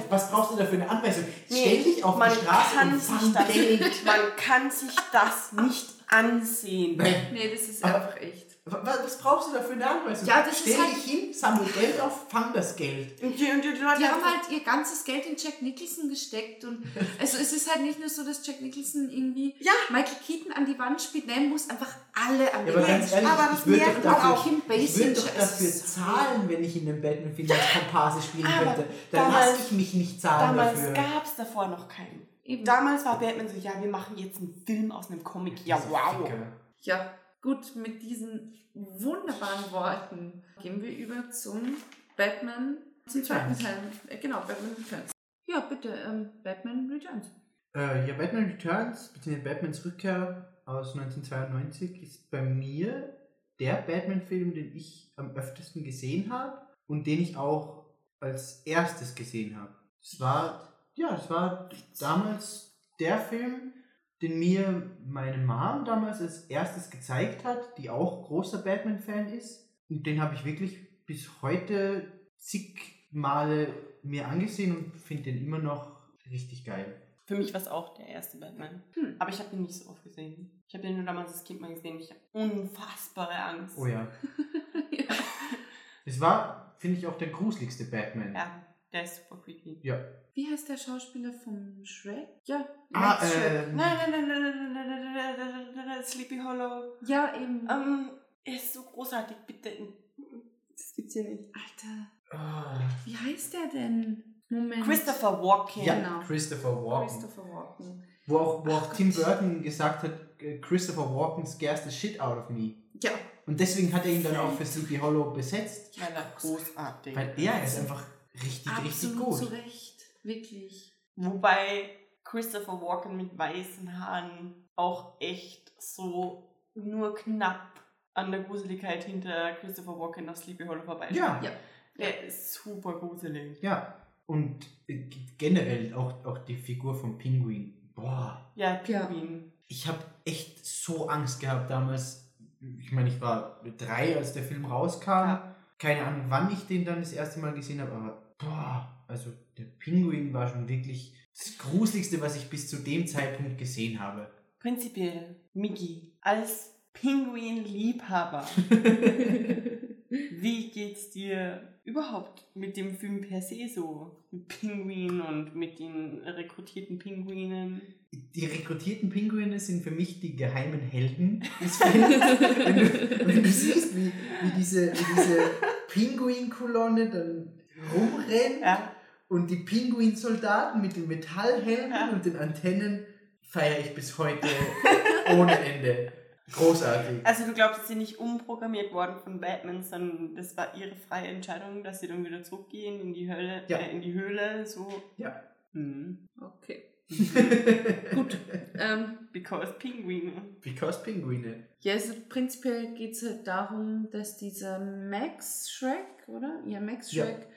Was brauchst du da für eine Anweisung? Nee, Stell dich auf man die Straße kann und sich das, man kann sich das nicht ansehen. Nee, das ist einfach echt. Wa- wa- Was brauchst du da für eine Anweisung? Ja, das Stell ist halt- dich hin, sammel Geld auf, fang das Geld. Und die, und die Leute Die haben halt ihr ganzes Geld in Jack Nicholson gesteckt und also es ist halt nicht nur so, dass Jack Nicholson irgendwie Ja. Michael Keaton an die Wand spielt, nein, muss einfach alle an die Ja, Wand ehrlich, aber ich das würde merkt doch man dafür, auch. Kim ich würd Basinger doch dafür ist- zahlen, wenn ich in einem Batman-Film als Komparse spielen Aber könnte. Dann damals- lasse ich mich nicht zahlen Damals dafür. gab es davor noch keinen. Eben. Damals war Batman so, ja, wir machen jetzt einen Film aus einem Comic. Ja, wow. Ficker. Ja, gut, mit diesen wunderbaren Worten gehen wir über zum Batman, zum zweiten. Teil. Äh, genau, Batman Returns. Ja, bitte, ähm, Batman Returns. Äh, ja, Batman Returns, beziehungsweise Batmans Rückkehr aus 1992 ist bei mir der Batman-Film, den ich am öftesten gesehen habe und den ich auch als erstes gesehen habe. Es war, ja, es war damals der Film, den mir meine Mom damals als erstes gezeigt hat, die auch großer Batman-Fan ist. Und den habe ich wirklich bis heute zig Male mir angesehen und finde den immer noch richtig geil. Für mich war es auch der erste Batman. Hm. Aber ich habe ihn nicht so oft gesehen. Ich habe den nur damals als Kind mal gesehen. Ich habe unfassbare Angst. Oh ja. ja. Es war, finde ich, auch der gruseligste Batman. Ja, der ist super creepy. Ja. Wie heißt der Schauspieler vom Shrek? Ja, Ah, Max äh, Nein, nein, nein, nein, nein, nein, nein, nein, nein, nein, nein, nein, Sleepy Hollow. Ja, eben. Ähm, er ist so großartig, bitte. Das gibt's hier nicht. Alter, Ah. wie heißt der denn? Moment. Christopher Walken. ja, Genau. Christopher Walken. Christopher Walken. Wo auch, wo auch Tim Burton gesagt hat, äh, Christopher Walken scares the shit out of me. Ja, Und deswegen hat er ihn dann auch für Sleepy Hollow besetzt. Weil er großartig. Weil er ist einfach richtig, richtig absolut gut. zu Recht. Wirklich. Wobei Christopher Walken mit weißen Haaren auch echt so nur knapp an der Gruseligkeit hinter Christopher Walken auf Sleepy Hollow vorbei. Ja. Ja. Der ist super gruselig. Ja. Und äh, generell auch, auch die Figur vom Pinguin. Boah. Ja, Ja. Pinguin. Ich habe echt so Angst gehabt damals. Ich meine, ich war drei, als der Film rauskam. Ja. Keine Ahnung, wann ich den dann das erste Mal gesehen habe, aber boah, also der Pinguin war schon wirklich das Gruseligste, was ich bis zu dem Zeitpunkt gesehen habe. Prinzipiell, Mickey als Pinguin-Liebhaber. Wie geht's dir überhaupt mit dem Film per se so? Mit Pinguin und mit den rekrutierten Pinguinen? Die rekrutierten Pinguine sind für mich die geheimen Helden des Films. wenn, du, wenn du siehst, wie, wie diese, wie diese Pinguinkolonne dann rumrennt Ja. und die Pinguinsoldaten mit den Metallhelmen Ja. und den Antennen feiere ich bis heute ohne Ende. Großartig. Also du glaubst, sie sind nicht umprogrammiert worden von Batman, sondern das war ihre freie Entscheidung, dass sie dann wieder zurückgehen in die Hölle, Ja. äh, in die Höhle, so. Ja. Hm. Okay. Gut. Ähm, Because Pinguine. Because Pinguine. ja, also prinzipiell geht es halt darum, dass dieser Max Shrek, oder? Ja, Max Ja. Shrek,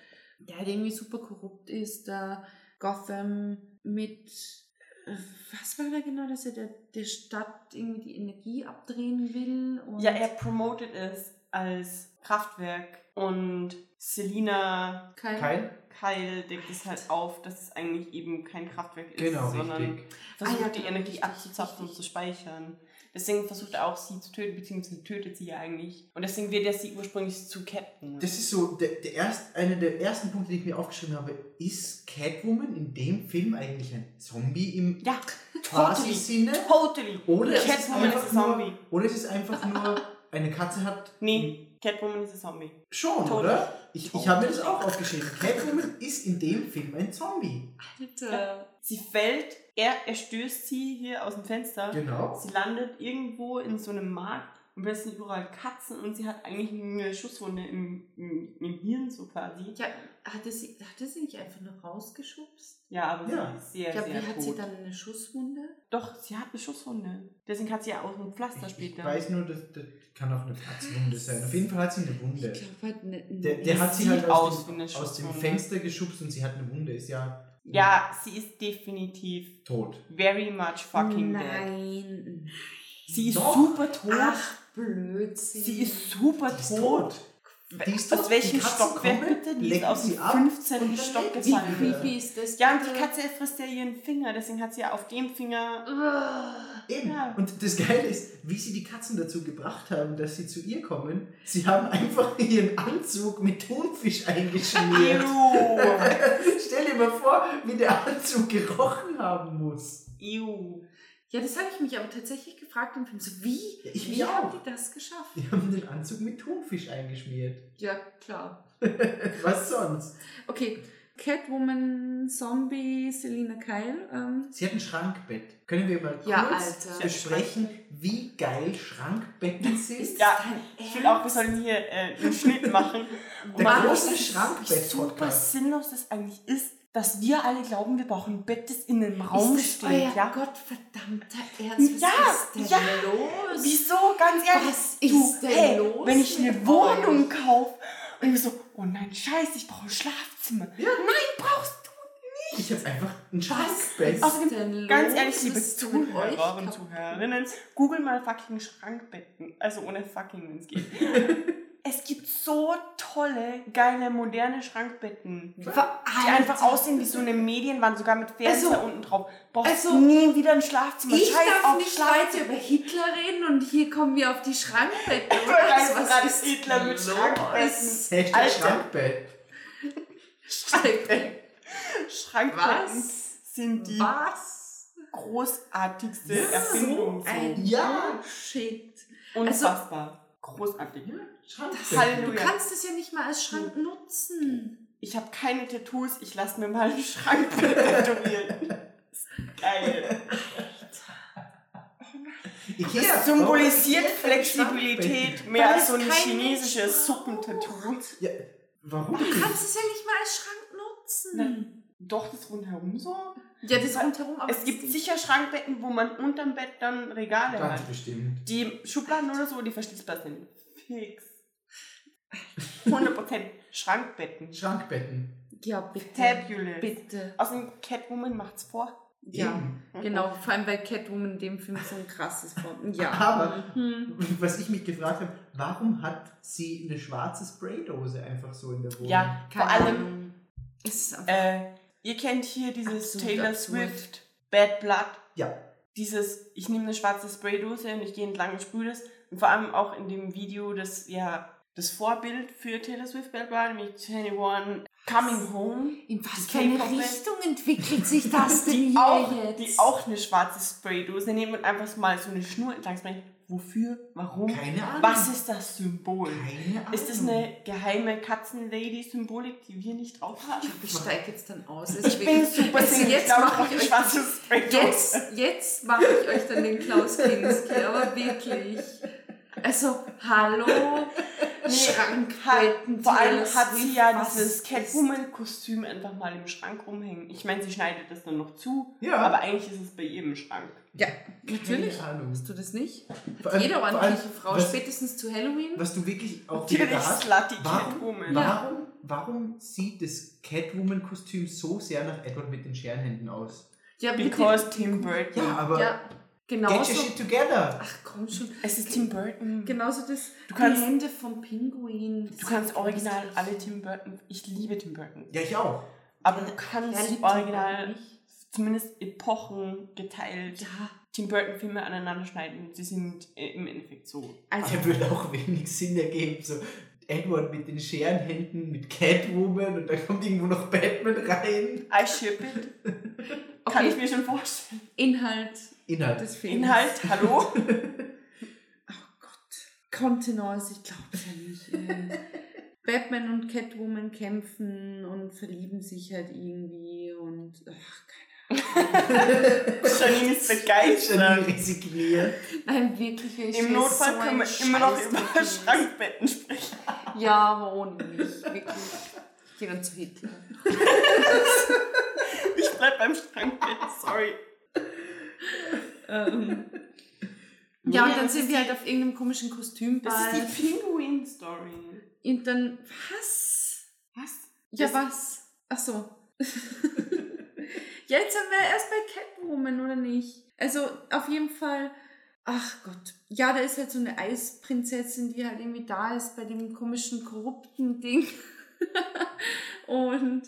der halt irgendwie super korrupt ist, da Gotham mit. Was war da genau, dass er der, der Stadt irgendwie die Energie abdrehen will? Und Ja, er promotet es als Kraftwerk und Selina Kein, Kein? Kyle deckt es halt auf, dass es eigentlich eben kein Kraftwerk ist, Genau, sondern richtig. versucht Ah ja, die genau, Energie richtig, abzuzapfen und zu speichern. Deswegen versucht er auch sie zu töten, beziehungsweise tötet sie ja eigentlich. Und deswegen wird er sie ursprünglich zu Captain. Das ist so der, der erst, einer der ersten Punkte, die ich mir aufgeschrieben habe. Ist Catwoman in dem Film eigentlich ein Zombie im ja, totally. Sinne? Totally. Oder ist, Catwoman ist einfach ein Zombie. nur, oder ist es einfach nur, eine Katze hat. Nee, Catwoman ist ein Zombie. Schon, Tot. oder? Ich, ich habe mir das auch aufgeschrieben. Catwoman ist in dem Film ein Zombie. Alter. Sie fällt, er, er stößt sie hier aus dem Fenster. Genau. Sie landet irgendwo in so einem Markt und sind überall Katzen und sie hat eigentlich eine Schusswunde im, im, im Hirn so quasi. Ja, hatte sie, hatte sie nicht einfach nur rausgeschubst? Ja, aber Ja. sie ist sehr, Ja, sehr wie hat sie dann eine Schusswunde? Doch, sie hat eine Schusswunde. Deswegen hat sie ja auch ein Pflaster Ich, später. ich weiß nur, das, das kann auch eine Platzwunde sein. Auf jeden Fall hat sie eine Wunde. Ich glaube halt ne, Der, der hat sie halt aus dem, eine aus dem. Fenster geschubst und sie hat eine Wunde. Ist ja ja, sie ist definitiv tot. very much fucking dead. Nein. Sie ist Doch. super tot. Ach, Blödsinn. Sie ist super Die ist tot. tot. Die ist Aus tot. welchem Stockwerk bitte? Die ist aus dem sie ab 15. und dann Stock gefallen. Wie viel ist das? Ja, und die? Katze frisst ja ihren Finger, deswegen hat sie ja auf dem Finger. Eben. Ja. Und das Geile ist, wie sie die Katzen dazu gebracht haben, dass sie zu ihr kommen. Sie haben einfach ihren Anzug mit Thunfisch eingeschmiert. Stell dir mal vor, wie der Anzug gerochen haben muss. Ew. Ja, das habe ich mich aber tatsächlich gefragt im Film. So, wie? Ja, ich wie haben die das geschafft? Die haben den Anzug mit Thunfisch eingeschmiert. Ja, klar. Was sonst? Okay, Catwoman, Zombie, Selina Kyle. Ähm, Sie hat ein Schrankbett. Können wir mal Ja, kurz Alter. besprechen, wie geil Schrankbetten sind? Ja, ich will auch, wir sollen hier äh, einen Schnitt machen. Der große Wie super Schrankbett-Podcast. sinnlos das eigentlich ist, dass wir alle glauben, wir brauchen ein Bett, das in einem Raum ist steht. euer Ja? gottverdammter Ernst? Was Ja, ist denn ja. los? Wieso? Ganz ehrlich. Was du, ist denn hey, los Wenn ich eine Wohnung kaufe und ich so, oh nein, scheiße, ich brauche ein Schlafzimmer. Ja. Nein, brauchst du Ich habe einfach ein Was Schrankbett. ist Außerdem, Ganz ehrlich, liebe Zuhörer und? Zuhörerinnen, google mal fucking Schrankbetten. Also ohne fucking, wenn es geht. es gibt so tolle, geile, moderne Schrankbetten. Die einfach aussehen wie so eine Medienwand, sogar mit Fernseher Also- unten drauf. Brauchst also- nie wieder ein Schlafzimmer. Ich Scheiß darf auf nicht weiter über Hitler reden und hier kommen wir auf die Schrankbetten. Du Was ist Hitler mit los? Schrankbetten? Alter. Schrankbett. Schrankbetten. Schrankbetten Was? sind die Was? großartigste So Erfindung. ein Ja. Shit. Unfassbar. Großartig. Schrankbett. Du Halleluja. kannst es ja nicht mal als Schrank nutzen. Ich habe keine Tattoos, ich lasse mir mal ein Schrankbett tätowieren. Geil. Ikea, Das symbolisiert warum Ikea Flexibilität mehr Weil als so ein chinesisches Suppentattoo. Ja, warum? Du kannst es ja nicht mal als Schrank nutzen. Nein. Doch, das rundherum so. Ja, das rundherum. aber Es gibt das- sicher Schrankbetten, wo man unterm Bett dann Regale Ganz hat. bestimmt. Die Schubladen oder so, die verschließbar sind. Fix. 100% Schrankbetten. Schrankbetten. Ja, bitte. Fabulous. Bitte. Außerdem, Catwoman macht's vor. Ja, Eben. genau. Vor allem, weil Catwoman in dem Film so ein krasses Form. Ja. Aber- Mhm. Was ich mich gefragt habe, warum hat sie eine schwarze Spraydose einfach so in der Wohnung? Ja, vor Keine allem, ist äh, ihr kennt hier dieses Absolut Taylor absurd. Swift Bad Blood. Ja. Dieses, ich nehme eine schwarze Spraydose und ich gehe entlang und sprühe das. Und vor allem auch in dem Video, das ja das Vorbild für Taylor Swift war, nämlich 21 Coming Home. In was für eine. Richtung entwickelt sich das denn Die hier auch, jetzt? die auch eine schwarze Spraydose nehmen und einfach mal so eine Schnur entlang. Wofür? Warum? Keine Ahnung. Was ist das Symbol? Keine Ahnung. Ist das eine geheime Katzenlady-Symbolik, die wir nicht drauf haben? Ich steige jetzt dann aus. Ich bin super also jetzt ich ich mache ich eine euch schwarze Spraydose. Jetzt, jetzt mache ich euch dann den Klaus Kinski, aber wirklich. Also, hallo, Schrankbetten. Vor allem hat sie ja dieses Catwoman-Kostüm einfach mal im Schrank rumhängen. Ich meine, sie schneidet das dann noch zu, Ja. aber eigentlich ist es bei ihr im Schrank. Ja, natürlich. Hast du das nicht? Vor allem- Jede ordentliche Frau, was- spätestens zu Halloween. Was du wirklich auch Natürlich da hast. slutty Warum, Catwoman. warum, warum sieht das Catwoman-Kostüm so sehr nach Edward mit den Scherenhänden aus? Ja. Because Tim Burton. Ja, aber Ja, get your genauso. shit together. Ach komm schon. Es ist Tim Burton. Genauso das Du kannst- die Hände vom Pinguin. Du kannst original alle Tim Burton. Ich liebe Tim Burton. Ja, ich auch. Aber du kannst original nicht. zumindest Epochen geteilt Ja, Tim Burton Filme aneinander schneiden. Sie sind äh, im Endeffekt so. also. Der würde auch wenig Sinn ergeben. So Edward mit den Scherenhänden, mit Catwoman und dann kommt irgendwo noch Batman rein. I ship it. Kann ich mir schon vorstellen. Inhalt Inhalt. des Films. Inhalt, hallo? Oh Gott. Kontenance, ich glaub's ja nicht. Batman und Catwoman kämpfen und verlieben sich halt irgendwie und ach, Janine ist begeistert. resigniert. Nein, wirklich. Ich Im Notfall so können wir ein immer noch Scheiß über. Schrankbetten sprechen. Ja, aber ohne mich. Wirklich. Ich gehe dann zu Hitler. Ich bleib beim Schrankbett, sorry. Ähm. Ja, und dann sind wir halt auf irgendeinem komischen Kostümball. Das ist die Pinguin-Story. Und dann, was? Was? Ja, Das- was? Ach so. ja, jetzt sind wir erst bei Catwoman, oder nicht? Also, auf jeden Fall, ach Gott. Ja, da ist halt so eine Eisprinzessin, die halt irgendwie da ist bei dem komischen, korrupten Ding. Und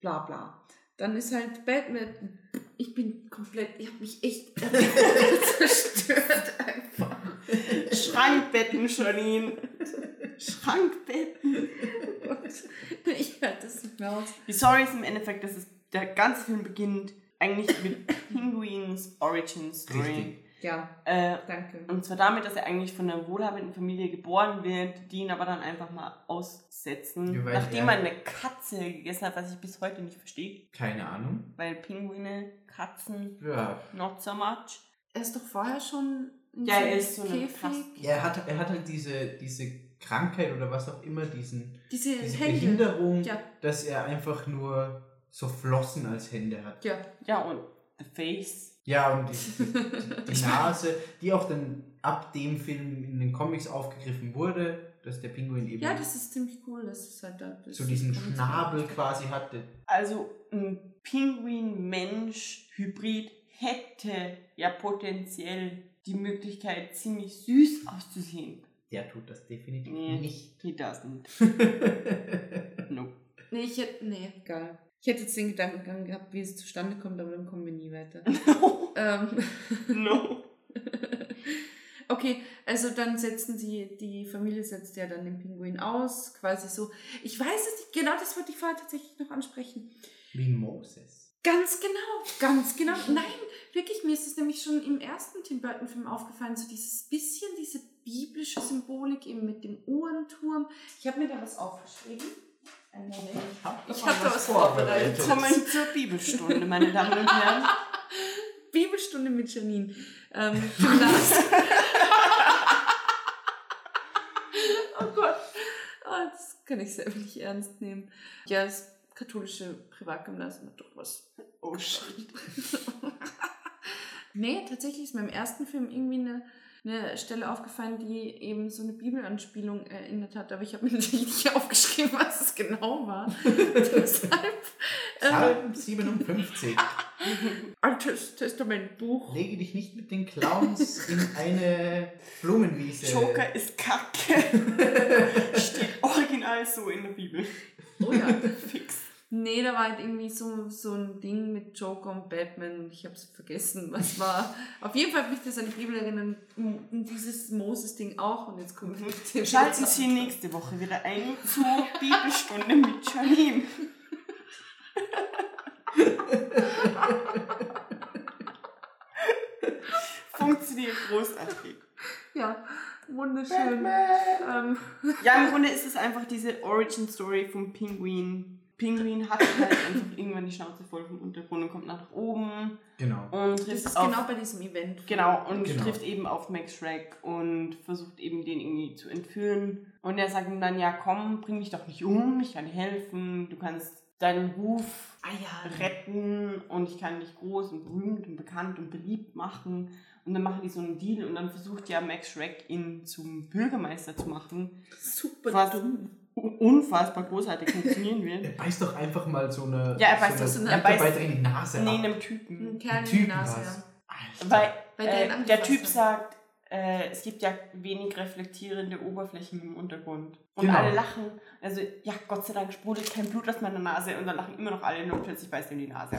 bla bla. Dann ist halt Batman. Ich bin komplett, ich habe mich echt zerstört einfach. Schrankbetten, Janine. Schrankbetten. Ich halte das nicht mehr aus. Die Story ist im Endeffekt, dass es, der ganze Film beginnt eigentlich mit Pinguins Origin Story. Richtig. Ja, Äh, danke. und zwar damit, dass er eigentlich von einer wohlhabenden Familie geboren wird, die ihn aber dann einfach mal aussetzen, Ja, nachdem er- eine Katze gegessen hat, was ich bis heute nicht verstehe. Keine Ahnung. Weil Pinguine, Katzen, Ja. not so much. Er ist doch vorher schon Ja, er ist so eine Ja, er hat, er hat halt diese, diese Krankheit oder was auch immer, diesen, Diese, diese. Behinderung, Ja. dass er einfach nur so Flossen als Hände hat. Ja. Ja, und The Face. Ja, und die, die, die Nase, die auch dann ab dem Film in den Comics aufgegriffen wurde, dass der Pinguin eben ja, das ist ziemlich cool. Das ist halt da, so diesen Schnabel quasi hatte. Also ein Pinguin-Mensch-Hybrid hätte ja potenziell die Möglichkeit, ziemlich süß auszusehen. Der tut das definitiv Nee. nicht. He doesn't. No. Nee, ich hätte. Nee, egal. Ich hätte jetzt den Gedankengang gehabt, wie es zustande kommt, aber dann kommen wir nie weiter. ähm, no. okay, also dann setzen sie, die Familie setzt ja dann den Pinguin aus, quasi so. Ich weiß es nicht, genau das wollte ich vorher tatsächlich noch ansprechen. Wie Moses. Ganz genau, ganz genau. Nein, wirklich, mir ist es nämlich schon im ersten Tim Burton-Film aufgefallen, so dieses bisschen, diese biblische Symbolik eben mit dem Uhrenturm. Ich habe mir da was aufgeschrieben. Ich mal hab da was vorbereitet. Willkommen zur Bibelstunde, meine Damen und Herren. Bibelstunde mit Janine. Ähm, oh Gott. Ah, das kann ich selber nicht ernst nehmen. Ja, das katholische Privatgymnasium hat doch was Oh shit. Nee, tatsächlich ist mir im ersten Film irgendwie eine, eine Stelle aufgefallen, die eben so eine Bibelanspielung erinnert hat. Aber ich habe mir natürlich nicht aufgeschrieben, was es genau war. Deshalb. Ähm, Psalm 57. Altes Testamentbuch. Lege dich nicht mit den Clowns in eine Blumenwiese. Joker ist kacke. Steht original so in der Bibel. Oh ja. Fix. Nee, da war halt irgendwie so, so ein Ding mit Joker und Batman und ich habe es vergessen, was war. Auf jeden Fall hat mich das an die Bibel erinnern und dieses Moses-Ding auch und jetzt kommt Mhm. Schalten Sie nächste Woche wieder ein zur Bibelstunde mit Janine. Funktioniert großartig. Ja, wunderschön. Ähm, Ja, im Grunde ist es einfach diese Origin-Story vom Pinguin. Pinguin hat halt einfach irgendwann die Schnauze voll vom Untergrund und kommt nach oben Genau. und das trifft ist auf genau bei diesem Event. Genau, und Genau. trifft eben auf Max Shrek und versucht eben den irgendwie zu entführen. Und er sagt ihm dann, ja komm, bring mich doch nicht um, ich kann dir helfen, du kannst deinen Ruf Ah ja, retten und ich kann dich groß und berühmt und bekannt und beliebt machen. Und dann machen die so einen Deal und dann versucht ja Max Shrek ihn zum Bürgermeister zu machen. super dumm. Unfassbar großartig funktionieren wird. Er beißt doch einfach mal so eine. Ja, er beißt doch so eine eine- er beißt- in die Nase. Nee, ab. einem Typen. Ein Kerl in die Typen Nase, was. ja. Weil. Weil der äh, der Typ hat. sagt, äh, es gibt ja wenig reflektierende Oberflächen im Untergrund. Und Genau. alle lachen. Also, ja, Gott sei Dank sprudelt kein Blut aus meiner Nase und dann lachen immer noch alle und plötzlich beißt ihm die Nase.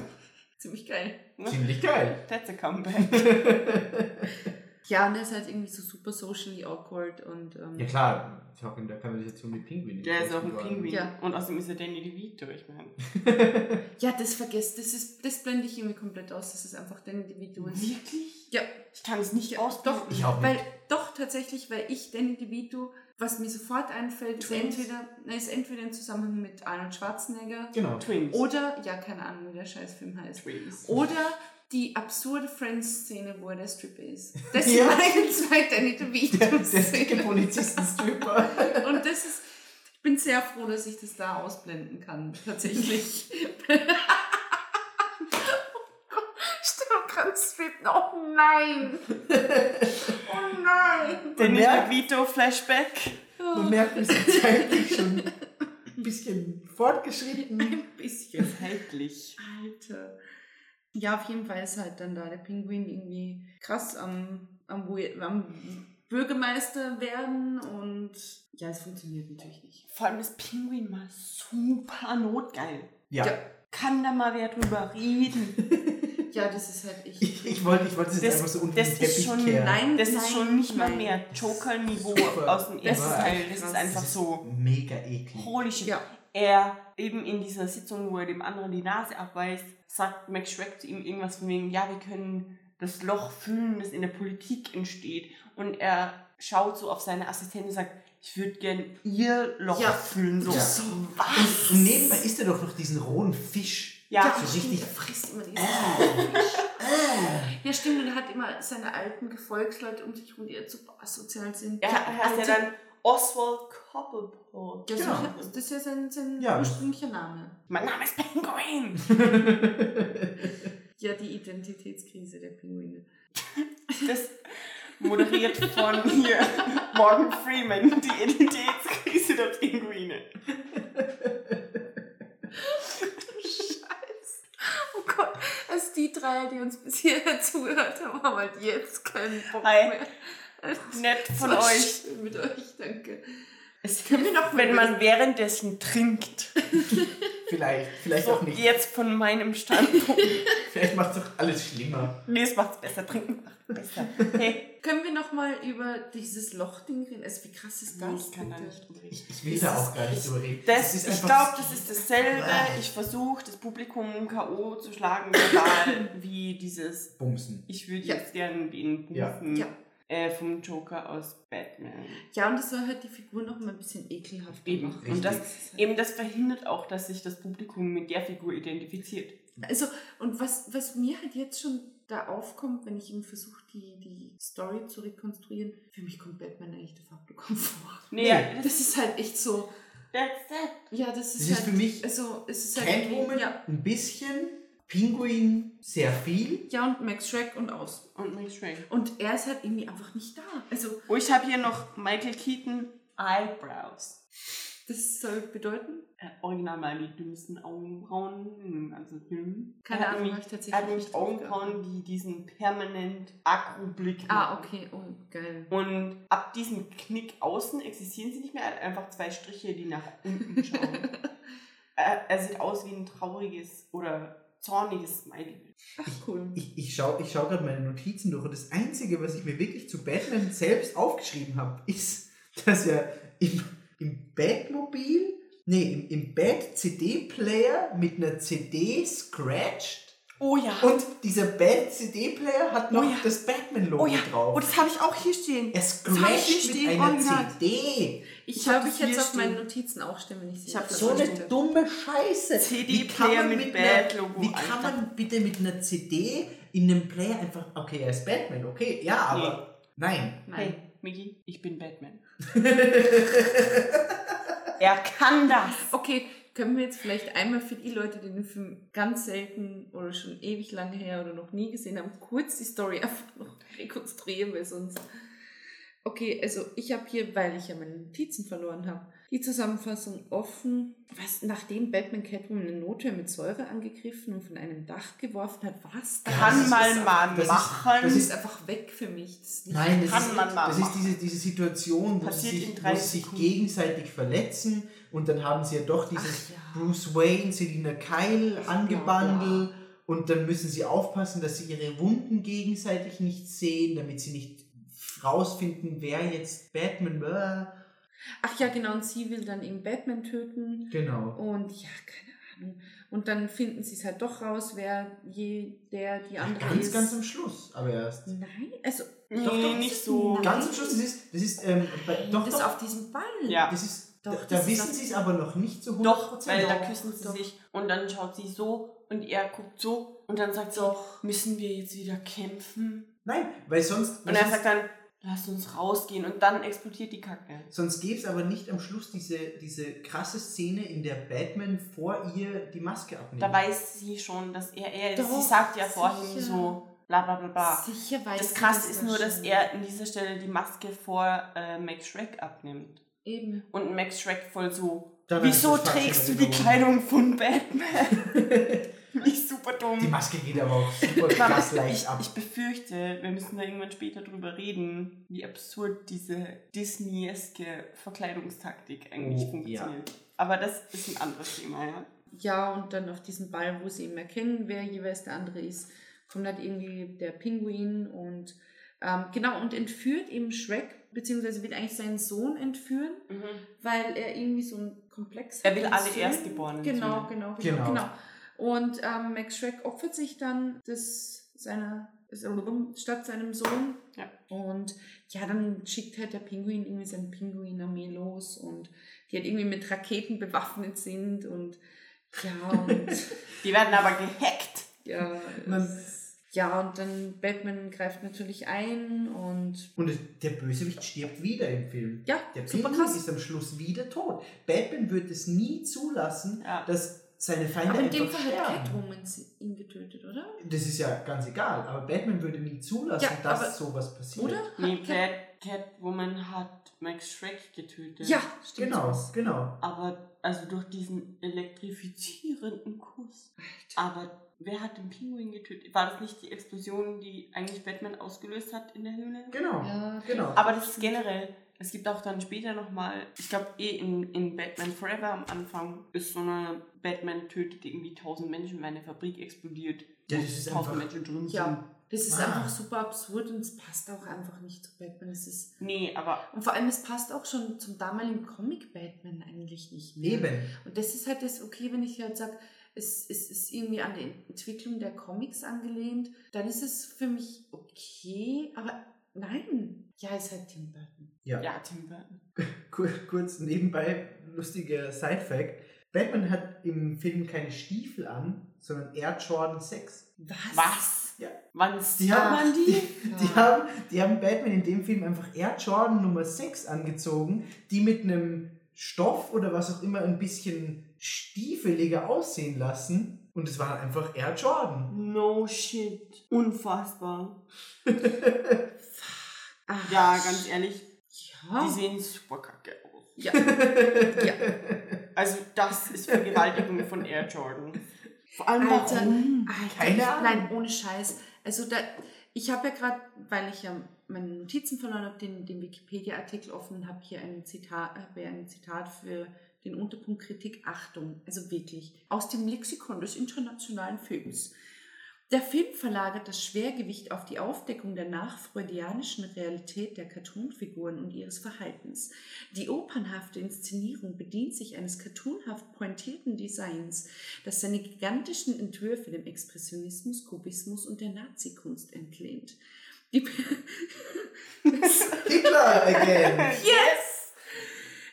Ziemlich geil. Ziemlich geil. That's a comeback. Ja, und er ist halt irgendwie so super socially awkward und ähm, Ja klar, ist auch in der Kanalisation mit Pinguinen. Der ist auch ein Pinguin. Ja. Und außerdem ist er Danny DeVito, ich meine. ja, das vergesst, das ist, das blende ich irgendwie komplett aus, das ist einfach der Individuum. Wirklich? Ja, Ich kann es nicht Ja, ausblenden. doch, Ich auch weil nicht. doch tatsächlich, weil ich Danny DeVito, was mir sofort einfällt, ist entweder, na, ist entweder im Zusammenhang mit Arnold Schwarzenegger Genau. Twins. oder, ja, keine Ahnung, wie der Scheißfilm heißt. Twins. Oder die absurde Friends-Szene, wo er der Stripper ist. Das Ja. meine zwei Danny Der, der dicke DeVito-Szenen. Polizistenstripper. Und das ist, ich bin sehr froh, dass ich das da ausblenden kann, tatsächlich. Oh nein! Oh nein! Danny merkt- DeVito Flashback. Man merkt, wir sind zeitlich schon ein bisschen fortgeschritten. Ein bisschen. Zeitlich. Alter. Ja, auf jeden Fall ist halt dann da der Pinguin irgendwie krass am, am, am Bürgermeister werden und ja, es funktioniert natürlich nicht. Vor allem das Pinguin mal super notgeil. Ja. Ja. Kann da mal wer drüber reden? Ja, das ist halt echt. Ich, ich wollte ich wollte jetzt Das- einfach so unter das den ist schon- kehren. Nein, Das nein, ist schon nicht mal nein. mehr Joker-Niveau aus dem Das ersten ist Teil. Das ist einfach Das ist so. Mega eklig. Holy shit. Ja. Er eben in dieser Sitzung, wo er dem anderen die Nase abweist, sagt Max Shrek zu ihm irgendwas von wegen, ja, wir können das Loch füllen, das in der Politik entsteht. Und er schaut so auf seine Assistentin und sagt, ich würde gern ihr Loch Ja. füllen. So, Ja. So, was? Und nebenbei isst er doch noch diesen rohen Fisch. Ja, ja, so richtig- er frisst immer diesen Äh. Ja, stimmt, und er hat immer seine alten Gefolgsleute um sich rum, die jetzt super asozial sind. er heißt ja Also- dann Oswald Cobblepot. Ja, so, Genau. das ist ja sein, sein Ja. ursprünglicher Name. Mein Name ist Penguin. Ja, die Identitätskrise der Pinguine. Das moderiert von hier Morgan Freeman, die Identitätskrise der Pinguine. Scheiße. Oh Gott, also die drei, die uns bis hierher zugehört haben, haben halt jetzt keinen Bock Hi. mehr. Nett von euch. Mit euch, danke. Es Können wir noch mal wenn man währenddessen trinkt. vielleicht, vielleicht So, auch nicht. jetzt von meinem Standpunkt. Vielleicht macht es doch alles schlimmer. nee, es macht's besser. Trinken macht besser. Hey, Können wir noch mal über dieses Lochding reden? Also wie krass ist das? ich kann da nicht drüber reden. Ich, ich will Es da auch gar nicht ich- drüber reden. Das, Es ist ich glaube, das ist dasselbe. Ich versuche, das Publikum K.O. zu schlagen, egal wie dieses. Bumsen. Ich würde Ja. jetzt gern den Ja. Bufen Ja. Äh, vom Joker aus Batman. Ja, und das soll halt die Figur noch mal ein bisschen ekelhaft Eben. machen. Und das, ist halt- eben das verhindert auch, dass sich das Publikum mit der Figur identifiziert. Also, und was, was mir halt jetzt schon da aufkommt, wenn ich eben versuche, die, die Story zu rekonstruieren, für mich kommt Batman eigentlich de facto kaum vor. Nee, das, Das ist halt echt so, that's that. ja, das ist Das ist halt, für mich also, es ist halt, Catwoman ja, ein bisschen, Pinguin sehr viel. ja, und Max Shrek und aus. Und Max Shrek. Und er ist halt irgendwie einfach nicht da. Also, Oh, ich habe hier noch Michael Keaton Eyebrows. das soll bedeuten, Er hat original mal die dümmsten Augenbrauen im ganzen Film. keine Ahnung, habe ich tatsächlich er hat nämlich Augenbrauen, die diesen permanent Akku-Blick Ah, okay, oh, geil. Und ab diesem Knick außen existieren sie nicht mehr. Er hat einfach zwei Striche, die nach unten schauen. Er, er sieht aus wie ein trauriges oder zorniges Smiley. Ach, cool. Ich, ich schaue ich schau gerade meine Notizen durch und das Einzige, was ich mir wirklich zu Batman selbst aufgeschrieben habe, ist, dass er im, im Batmobil, nee, im, im Bat-CD-Player mit einer CD scratcht Oh ja. und dieser Bat-CD-Player hat noch Oh ja. das Batman-Logo oh ja. drauf. Oh, das habe ich auch hier stehen. er scratcht hier mit stehen, einer original. CD. Ich, Ich hab habe ich jetzt auf meinen. Notizen auch stehen, wenn ich sie Ich hab das So eine dumme Scheiße. CD-Player Wie kann man mit einer- Bat-Logo, Wie kann Alter. man bitte mit einer CD in einem Player einfach, okay, er ist Batman, okay, ja, aber nein. Hey, Nein. Migi, ich bin Batman. er kann das. Okay, können wir jetzt vielleicht einmal für die Leute, die den Film ganz selten oder schon ewig lange her oder noch nie gesehen haben, kurz die Story einfach noch rekonstruieren, weil sonst. Okay, also ich habe hier, weil ich ja meine Notizen verloren habe, die Zusammenfassung offen. Was, nachdem Batman Catwoman eine Notwehr mit Säure angegriffen und von einem Dach geworfen hat, was? Kann das ist- man mal das ist- machen. Das das ist einfach weg für mich. Das ist Nein, das Kann ist, man mal das ist machen. diese, diese Situation, wo Passiert sie sich, drei wo sie sich gegenseitig verletzen und dann haben sie ja doch dieses ja. Bruce Wayne, Selina Kyle angebandelt und dann müssen sie aufpassen, dass sie ihre Wunden gegenseitig nicht sehen, damit sie nicht rausfinden, wer jetzt Batman war. Ach ja, genau, und sie will dann eben Batman töten. Genau. Und ja, keine Ahnung. Und dann finden sie es halt doch raus, wer je der die andere Ganz, ist. ganz am Schluss, aber erst. Nein, also Nee, Doch, doch, nicht so. Ganz am Schluss, das ist, das ist, ähm, bei, doch, das doch, auf diesem Ball. Ja. das ist, Doch, da, da wissen sie es aber noch nicht zu 100%. Doch, weil da küssen sie doch. sich und dann schaut sie so und er guckt so und dann sagt sie, Doch. müssen wir jetzt wieder kämpfen? Nein, weil sonst, Und er sonst, sagt dann, lass uns rausgehen und dann explodiert die Kacke. sonst gäbe es aber nicht am Schluss diese, diese krasse Szene, in der Batman vor ihr die Maske abnimmt. Da weiß sie schon, dass er er ist. Doch, sie sagt ja vorhin sicher. so, bla bla bla bla. Sicher weiß Das Krasse ist nur, dass er an dieser Stelle die Maske vor äh, Max Shrek abnimmt. Eben. Und Max Shrek voll so, Dann wieso trägst du die. Kleidung von Batman? Nicht super dumm. Die Maske geht aber auch super krass ich, leicht ab. ich befürchte, wir müssen da irgendwann später drüber reden, wie absurd diese Disney-eske Verkleidungstaktik eigentlich Oh, funktioniert. Aber das ist ein anderes Thema, ja. Ja, und dann auf diesen Ball, wo sie eben erkennen, wer jeweils der andere ist, kommt halt irgendwie der Pinguin und ähm, genau und entführt eben Shrek, beziehungsweise will eigentlich seinen Sohn entführen, weil er irgendwie so ein Komplex Er will alle Söhnen. Erstgeborenen Genau, genau, genau, Genau. genau. Und ähm, Max Shrek opfert sich dann des, seiner, statt seinem Sohn. Ja. Und ja, dann schickt halt der Pinguin irgendwie seine Pinguinarmee los und die halt irgendwie mit Raketen bewaffnet sind und ja, und Die werden aber gehackt. ja, Man- ja, und dann Batman greift natürlich ein und Und der Bösewicht stirbt wieder im Film. ja, Der krass. ist am Schluss wieder tot. Batman wird es nie zulassen, Ja. dass seine Feinde Aber in dem Fall hat sterben. Catwoman sie- ihn getötet, oder? Das ist ja ganz egal, aber Batman würde nie zulassen, Ja, dass aber- sowas passiert. Oder? Nee, Cat- Cat, Catwoman hat Max Shrek getötet. Ja, stimmt. Genau, genau. Aber also durch diesen elektrifizierenden Kuss. Aber wer hat den Pinguin getötet? War das nicht die Explosion, die eigentlich Batman ausgelöst hat in der Höhle? Genau, Ja, genau. Aber das ist generell. Es gibt auch dann später nochmal, ich glaube eh in, in Batman Forever am Anfang ist so eine Batman tötet irgendwie tausend Menschen, weil eine Fabrik explodiert. Ja, das ist tausend einfach- Menschen drin Ja. sind. Das ist Ah. einfach super absurd und es passt auch einfach nicht zu Batman. Es ist Nee, aber und vor allem, es passt auch schon zum damaligen Comic Batman eigentlich nicht mehr. Eben. Und das ist halt das, okay, wenn ich halt sage, es, es ist irgendwie an die Entwicklung der Comics angelehnt, dann ist es für mich okay, aber nein. Ja, ist halt Tim Burton. Ja. ja, Tim Burton. Kur kurz nebenbei, lustiger Side-Fact. Batman hat im Film keine Stiefel an, sondern Air Jordan 6. Was? Was? Ja. Wann Die sieht haben, man die? die, die, haben, die haben Batman in dem Film einfach Air Jordan Nummer 6 angezogen, die mit einem Stoff oder was auch immer ein bisschen stiefeliger aussehen lassen. Und es waren einfach Air Jordan. No shit. Unfassbar. Ach, Ja, ganz ehrlich, ja. die sehen super kacke aus. ja. ja. Also das ist Vergewaltigung von Air Jordan. Vor allem Alter, warum? Alter, Keine ich, Ahnung. Nein, ohne Scheiß. Also da, ich habe ja gerade, weil ich ja meine Notizen verloren habe, den, den Wikipedia-Artikel offen und habe hier ein Zitat, habe ja ein Zitat für den Unterpunkt Kritik Achtung, also wirklich aus dem Lexikon des internationalen Films. Der Film verlagert das Schwergewicht auf die Aufdeckung der nachfreudianischen Realität der Cartoonfiguren und ihres Verhaltens. Die opernhafte Inszenierung bedient sich eines cartoonhaft pointierten Designs, das seine gigantischen Entwürfe dem Expressionismus, Kubismus und der Nazi-Kunst entlehnt. Die, Hitler again! yes!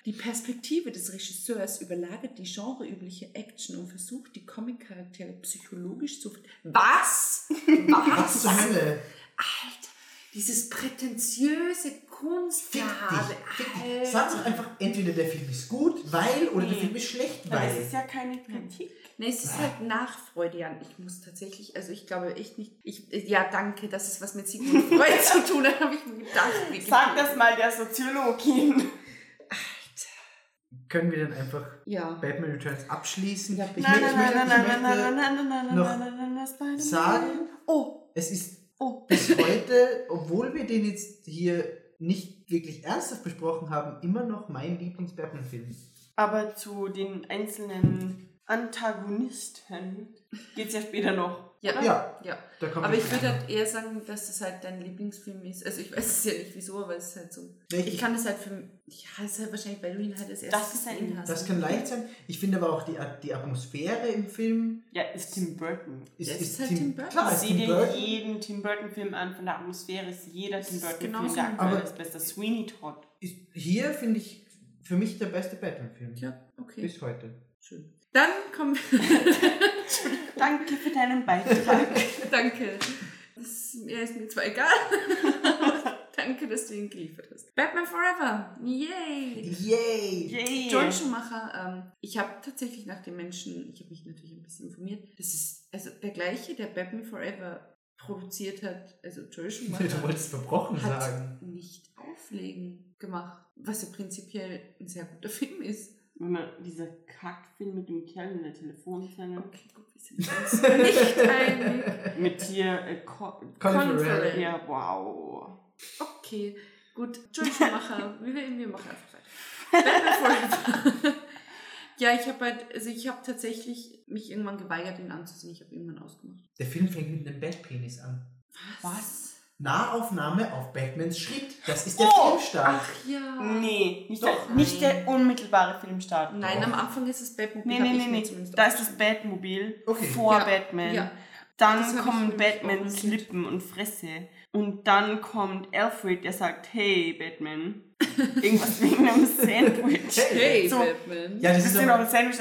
Die Perspektive des Regisseurs überlagert die genreübliche Action und versucht, die Comic-Charaktere psychologisch zu... Was? Was zur Hölle? Alter, dieses prätentiöse Kunstgehabe. Sag doch einfach, entweder der Film ist gut, weil, oder der Nee. Film ist schlecht, Weil weil. es ist ja keine Kritik. Nee, es ist halt Nachfreudian. Ich muss tatsächlich, also ich glaube echt nicht, ich, ja danke, dass es was mit Sigmund Freud zu tun hat, habe ich mir gedacht. Sag das mal der Soziologin. Können wir dann einfach Ja. Batman Returns abschließen? Ja, ich Nein, möchte, nein, nein, nein, nein, nein, nein, nein, nein, sagen, Oh, es ist oh. bis heute, obwohl wir den jetzt hier nicht wirklich ernsthaft besprochen haben, immer noch mein Lieblings-Batman-Film. Aber zu den einzelnen Antagonisten geht es ja später noch. Ja, Ja. ja. Da kommt Aber ich würde halt eher sagen, dass das halt dein Lieblingsfilm ist. Also ich weiß es ja nicht wieso, aber es ist halt so. Nee, Ich kann das halt für. Ja, es ist halt wahrscheinlich, weil du ihn halt als Das erstes ist ein- gesehen hast. Das kann leicht sein. Ich finde aber auch die, die Atmosphäre im Film Ja, ist Tim Burton. ist, Ja, es ist, ist halt Tim, Tim Burton. Klar, ist Sieh Tim dir Burton. jeden Tim Burton-Film an, von der Atmosphäre ist jeder Tim Burton-Film genauso. der aktuell Aber- ist bester. Sweeney Todd. Ist hier finde ich für mich der beste Batman-Film. Ja, okay. Bis heute. Schön. Dann kommen wir. Danke für deinen Beitrag. Danke. Das mir ist mir zwar egal. Danke, dass du ihn geliefert hast. Batman Forever. Yay! Yay! Yay. Joel Schumacher, ähm, ich habe tatsächlich nach den Menschen, ich habe mich natürlich ein bisschen informiert, das ist also der gleiche, der Batman Forever produziert hat, also Joel Du Schumacher wolltest verbrochen hat sagen. nicht Auflegen gemacht, was ja prinzipiell ein sehr guter Film ist. Immer dieser Kackfilm mit dem Kerl in der Telefonzelle. Okay, gut, wir sind uns nicht einig. Mit hier äh, Co. Ja, wow. Okay, gut. Joel Schumacher, wir, wir machen einfach weiter. Ja, ich habe halt, also ich habe tatsächlich mich irgendwann geweigert, ihn anzusehen. Ich habe irgendwann ausgemacht. Der Film fängt mit einem Batpenis an. Was? Nahaufnahme auf Batmans Schritt. Das ist der Oh! Filmstart. Ach ja. Nee, nicht, Doch. der, nicht der unmittelbare Filmstart. Nein, Doch. am Anfang ist es Batmobil. Nee, nee, nee, nee. Da ist das. Batmobil Okay. vor Ja, Batman. ja. Dann kommen Batmans. Lippen und Fresse. Und dann kommt Alfred, der sagt, hey Batman. Irgendwas wegen einem Sandwich. Hey, So. Batman. Ja, das Das ist ist genau aber, das Sandwich.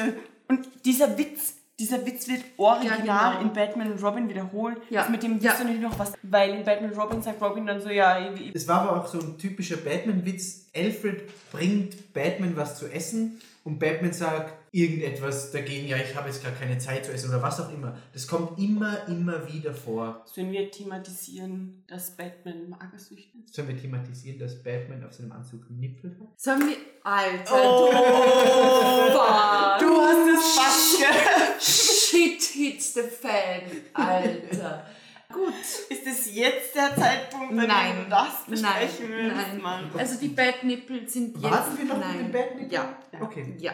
Und dieser Witz, dieser Witz wird original Ja, genau. in Batman und Robin wiederholt. Ja. Das mit dem Ja. wirst du nicht noch was, weil in Batman und Robin sagt Robin dann so, ja, irgendwie. es war aber auch so ein typischer Batman-Witz. Alfred bringt Batman was zu essen und Batman sagt irgendetwas dagegen, ja, ich habe jetzt gar keine Zeit zu essen oder was auch immer. Das kommt immer, immer wieder vor. Sollen wir thematisieren, dass Batman magersüchtig ist? Sollen wir thematisieren, dass Batman auf seinem Anzug Nippel hat? Sollen wir. Alter. Oh. Fuck. Du hast es fast. Shit hits the fan, Alter. Gut. Ist es jetzt der Zeitpunkt, dem Nein. du das Nein, besprechen willst, nein. Mann? Also die Batnippel sind jetzt. Warten wir noch nein. mit den Batnippeln? Ja. Okay. Ja.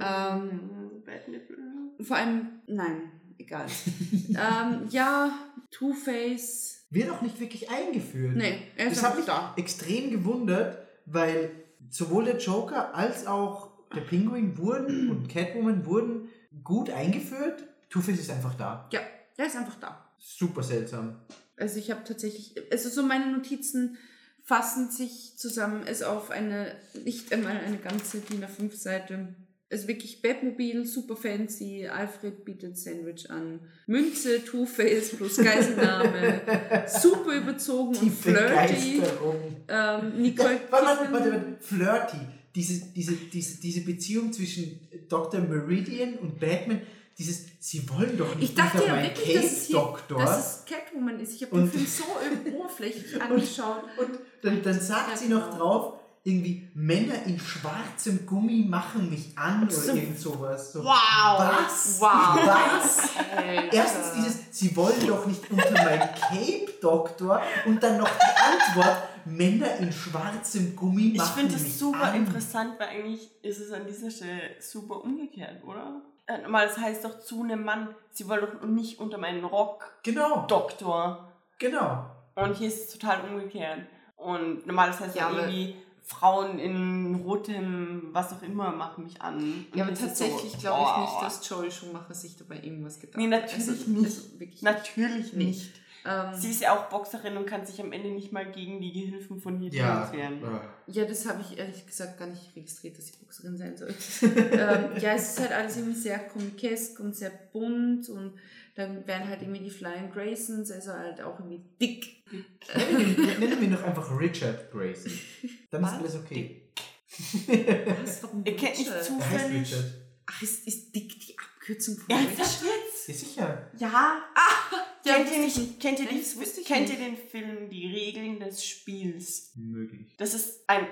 Ähm, Batnippel. Vor allem, nein, egal. ähm, ja, Two-Face. Wird auch nicht wirklich eingeführt. Nee, er ist Das hat einfach mich da. extrem gewundert, weil sowohl der Joker als auch der Pinguin wurden und Catwoman wurden gut eingeführt. Two-Face ist einfach da. Ja, er ist einfach da. Super seltsam. Also ich habe tatsächlich, also so meine Notizen fassen sich zusammen, es auf eine, nicht einmal eine ganze DIN A5 Seite. Also wirklich Batmobil, super fancy, Alfred bietet Sandwich an, Münze, Two-Face plus Geiselnahme, super überzogen und Tiefe flirty. Ähm, Nicole Ja, warte, warte, warte, warte. Flirty. Diese, diese, diese, diese Beziehung zwischen Dr. Meridian und Batman, dieses, sie wollen doch nicht Ich dachte ja wirklich, dass es, hier, Cape-Doktor. dass es Catwoman ist. Ich habe den Und- Film so oberflächlich angeschaut. Und dann, dann sagt Ja, sie noch genau. drauf, irgendwie, Männer in schwarzem Gummi machen mich an oder So. irgend sowas. So, Wow. Was? Wow. Was? Erstens dieses, Sie wollen doch nicht unter mein Cape, Doktor. Und dann noch die Antwort, Männer in schwarzem Gummi Ich machen finde mich es super an. interessant, weil eigentlich ist es an dieser Stelle super umgekehrt, oder? Äh, Normal, das heißt doch zu einem Mann, sie wollen doch nicht unter meinen Rock, Genau, Doktor. genau. Und hier ist es total umgekehrt. Und normal, das heißt Ja, irgendwie, Frauen in rotem, was auch immer, machen mich an. Ja, aber tatsächlich so, glaube ich boah. nicht, dass Joel Schumacher sich dabei irgendwas gedacht Nee, hat. natürlich also, nicht. Also Natürlich Nee. nicht. Ähm, Sie ist ja auch Boxerin und kann sich am Ende nicht mal gegen die Gehilfen von Hitler Ja. wehren. äh, ja, das habe ich ehrlich gesagt gar nicht registriert, dass ich Boxerin sein soll. ähm, ja, es ist halt alles irgendwie sehr komikesk und sehr bunt und dann werden halt irgendwie die Flying Graysons, also halt auch irgendwie dick. Nennen wir, wir noch einfach Richard Grayson. Dann ist alles okay. Was? Warum Ihr kennt nicht Er heißt Zufällig. Richard. Ach, ist, ist dick die Abkürzung von Ernsthaft Richard? jetzt? Ja, sicher. Ja. Ja, kennt, ihr wusste ich nicht, kennt, ihr Nein, die, das wusste ich kennt nicht. ihr den Film Die Regeln des Spiels? Möglich. Das ist ein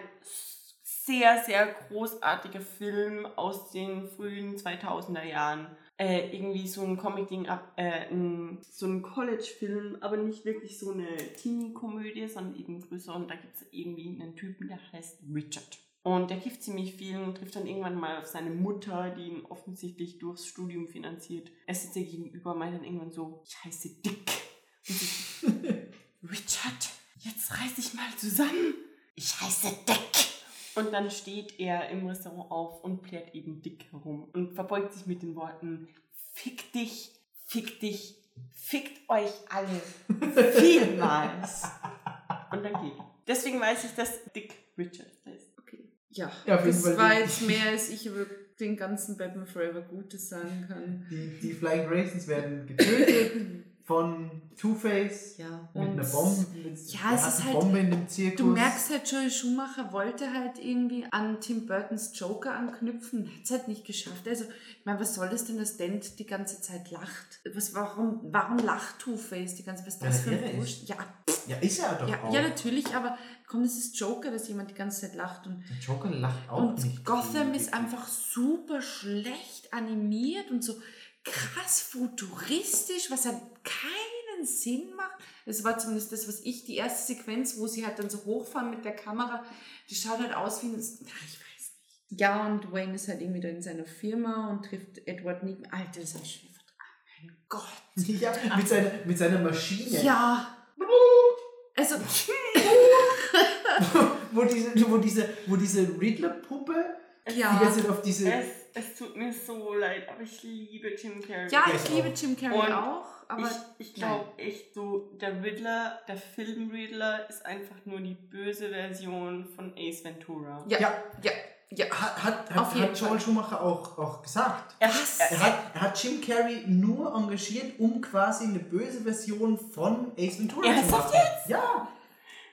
sehr, sehr großartiger Film aus den frühen 2000er Jahren. Äh, irgendwie so ein Comic-Ding, ab- äh, ein, so ein College-Film, aber nicht wirklich so eine Teenie-Komödie, sondern eben größer. Und da gibt es irgendwie einen Typen, der heißt Richard. Und der kifft ziemlich viel und trifft dann irgendwann mal auf seine Mutter, die ihn offensichtlich durchs Studium finanziert. Er sitzt ihr gegenüber meint dann irgendwann so, ich heiße Dick. Und sie, Richard, jetzt reiß dich mal zusammen. Ich heiße Dick. Und dann steht er im Restaurant auf und plärt eben Dick herum und verbeugt sich mit den Worten, fick dich, fick dich, fickt euch alle vielmals. Und dann geht er. Deswegen weiß ich, dass Dick Richard ist. Okay. Ja, Ja, das Fall war jetzt mehr, als ich über den ganzen Batman Forever Gutes sagen kann. Die, die Flying Graysons werden getötet von Two-Face Ja, mit einer Bombe. Mit, Ja, es ist halt- Bombe in dem Zirkus. Du merkst halt, Joel Schumacher wollte halt irgendwie an Tim Burtons Joker anknüpfen, hat es halt nicht geschafft. Also, ich meine, was soll das denn, dass Dent die ganze Zeit lacht? Was, warum, warum lacht Two-Face die ganze Zeit? Was ist das für ein Wurscht? Ja, Ja, ist er doch ja, auch. ja, natürlich, aber komm, das ist Joker, dass jemand die ganze Zeit lacht. Und, Der Joker lacht auch und nicht. Gotham ist einfach super schlecht animiert und so krass futuristisch, was halt keinen Sinn macht. Das war zumindest das, was ich, die erste Sequenz, wo sie halt dann so hochfahren mit der Kamera, die schaut halt aus wie ein, na, ich weiß nicht. Ja, und Wayne ist halt irgendwie da in seiner Firma und trifft Edward Negan. Alter, das ich schon vertragen. Mein Gott. Ja, mit seiner, mit seiner Maschine. Ja. Also, wo diese, wo diese, wo diese Riddler-Puppe die ja. ganze Zeit auf diese. Es, es tut mir so leid, aber ich liebe Jim Carrey. Ja, ich ich liebe auch. Jim Carrey Und auch, aber ich ich glaube echt so, der Riddler, der Film Riddler ist einfach nur die böse Version von Ace Ventura. ja, Ja. ja, ja. Hat, hat, hat, hat Joel. Schumacher auch, auch gesagt. Er, Was? Er hat, er hat Jim Carrey nur engagiert, um quasi eine böse Version von Ace Ventura zu Ernsthaft machen. Ja,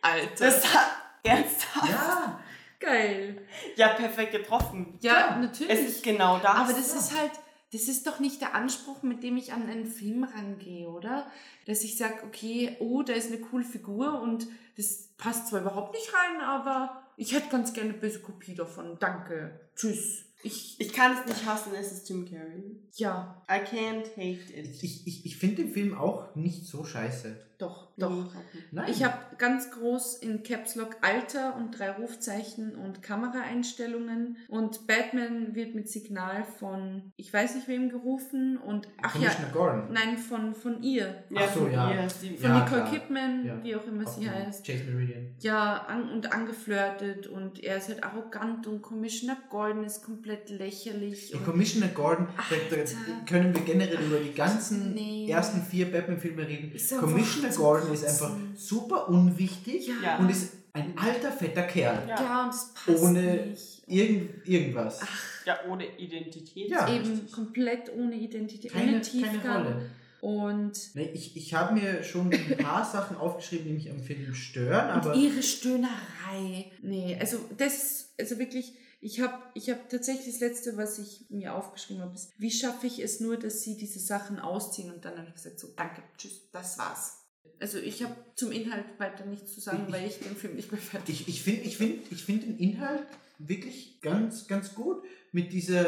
Alter. das hat ernsthaft. ja. Geil. Ja, perfekt getroffen. Ja, Ja, natürlich. Es ist genau das. aber das ist halt, das ist doch nicht der Anspruch, mit dem ich an einen Film rangehe, oder? Dass ich sage, okay, oh, da ist eine coole Figur und das passt zwar überhaupt nicht rein, aber ich hätte ganz gerne eine böse Kopie davon. Danke. Tschüss. Ich, Ich kann es nicht hassen, es ist Jim Carrey. ja, I can't hate it. Ich, ich, ich finde den Film auch nicht so scheiße. Doch, doch. Nein. Ich habe ganz groß in Caps Lock Alter und drei Rufzeichen und Kameraeinstellungen und Batman wird mit Signal von ich weiß nicht wem gerufen und ach ja, Commissioner Gordon. nein von von ihr, Ja, Ach so, von ja. sie- von Ja, Nicole klar. Kidman, Ja. wie auch immer sie Auch heißt. Chase Meridian. Ja, an, und angeflirtet und er ist halt arrogant und Commissioner Gordon ist komplett lächerlich. Und Commissioner Gordon, da, können wir generell über die ganzen Nee. ersten vier Batman-Filme reden. Ist einfach Commissioner zum Gordon ist einfach super unwichtig ja, und ist ein alter, fetter Kerl. Ja. ja, und das passt Ohne nicht. Irgend, irgendwas. ja, ohne Identität. Ja. Eben komplett ohne Identität, keine, ohne keine. Rolle. Und Nee, ich ich habe mir schon ein paar Sachen aufgeschrieben, die mich am Film stören, aber Und ihre Stöhnerei. Nee, also das, also wirklich, ich habe ich hab tatsächlich das Letzte, was ich mir aufgeschrieben habe, ist, wie schaffe ich es nur, dass sie diese Sachen ausziehen und dann habe ich gesagt, so, danke, tschüss, das war's. Also ich habe zum Inhalt weiter nichts zu sagen, Ich- weil ich den Film nicht mehr fertig ich, ich finde ich find, ich find den Inhalt wirklich ganz, ganz gut. Mit dieser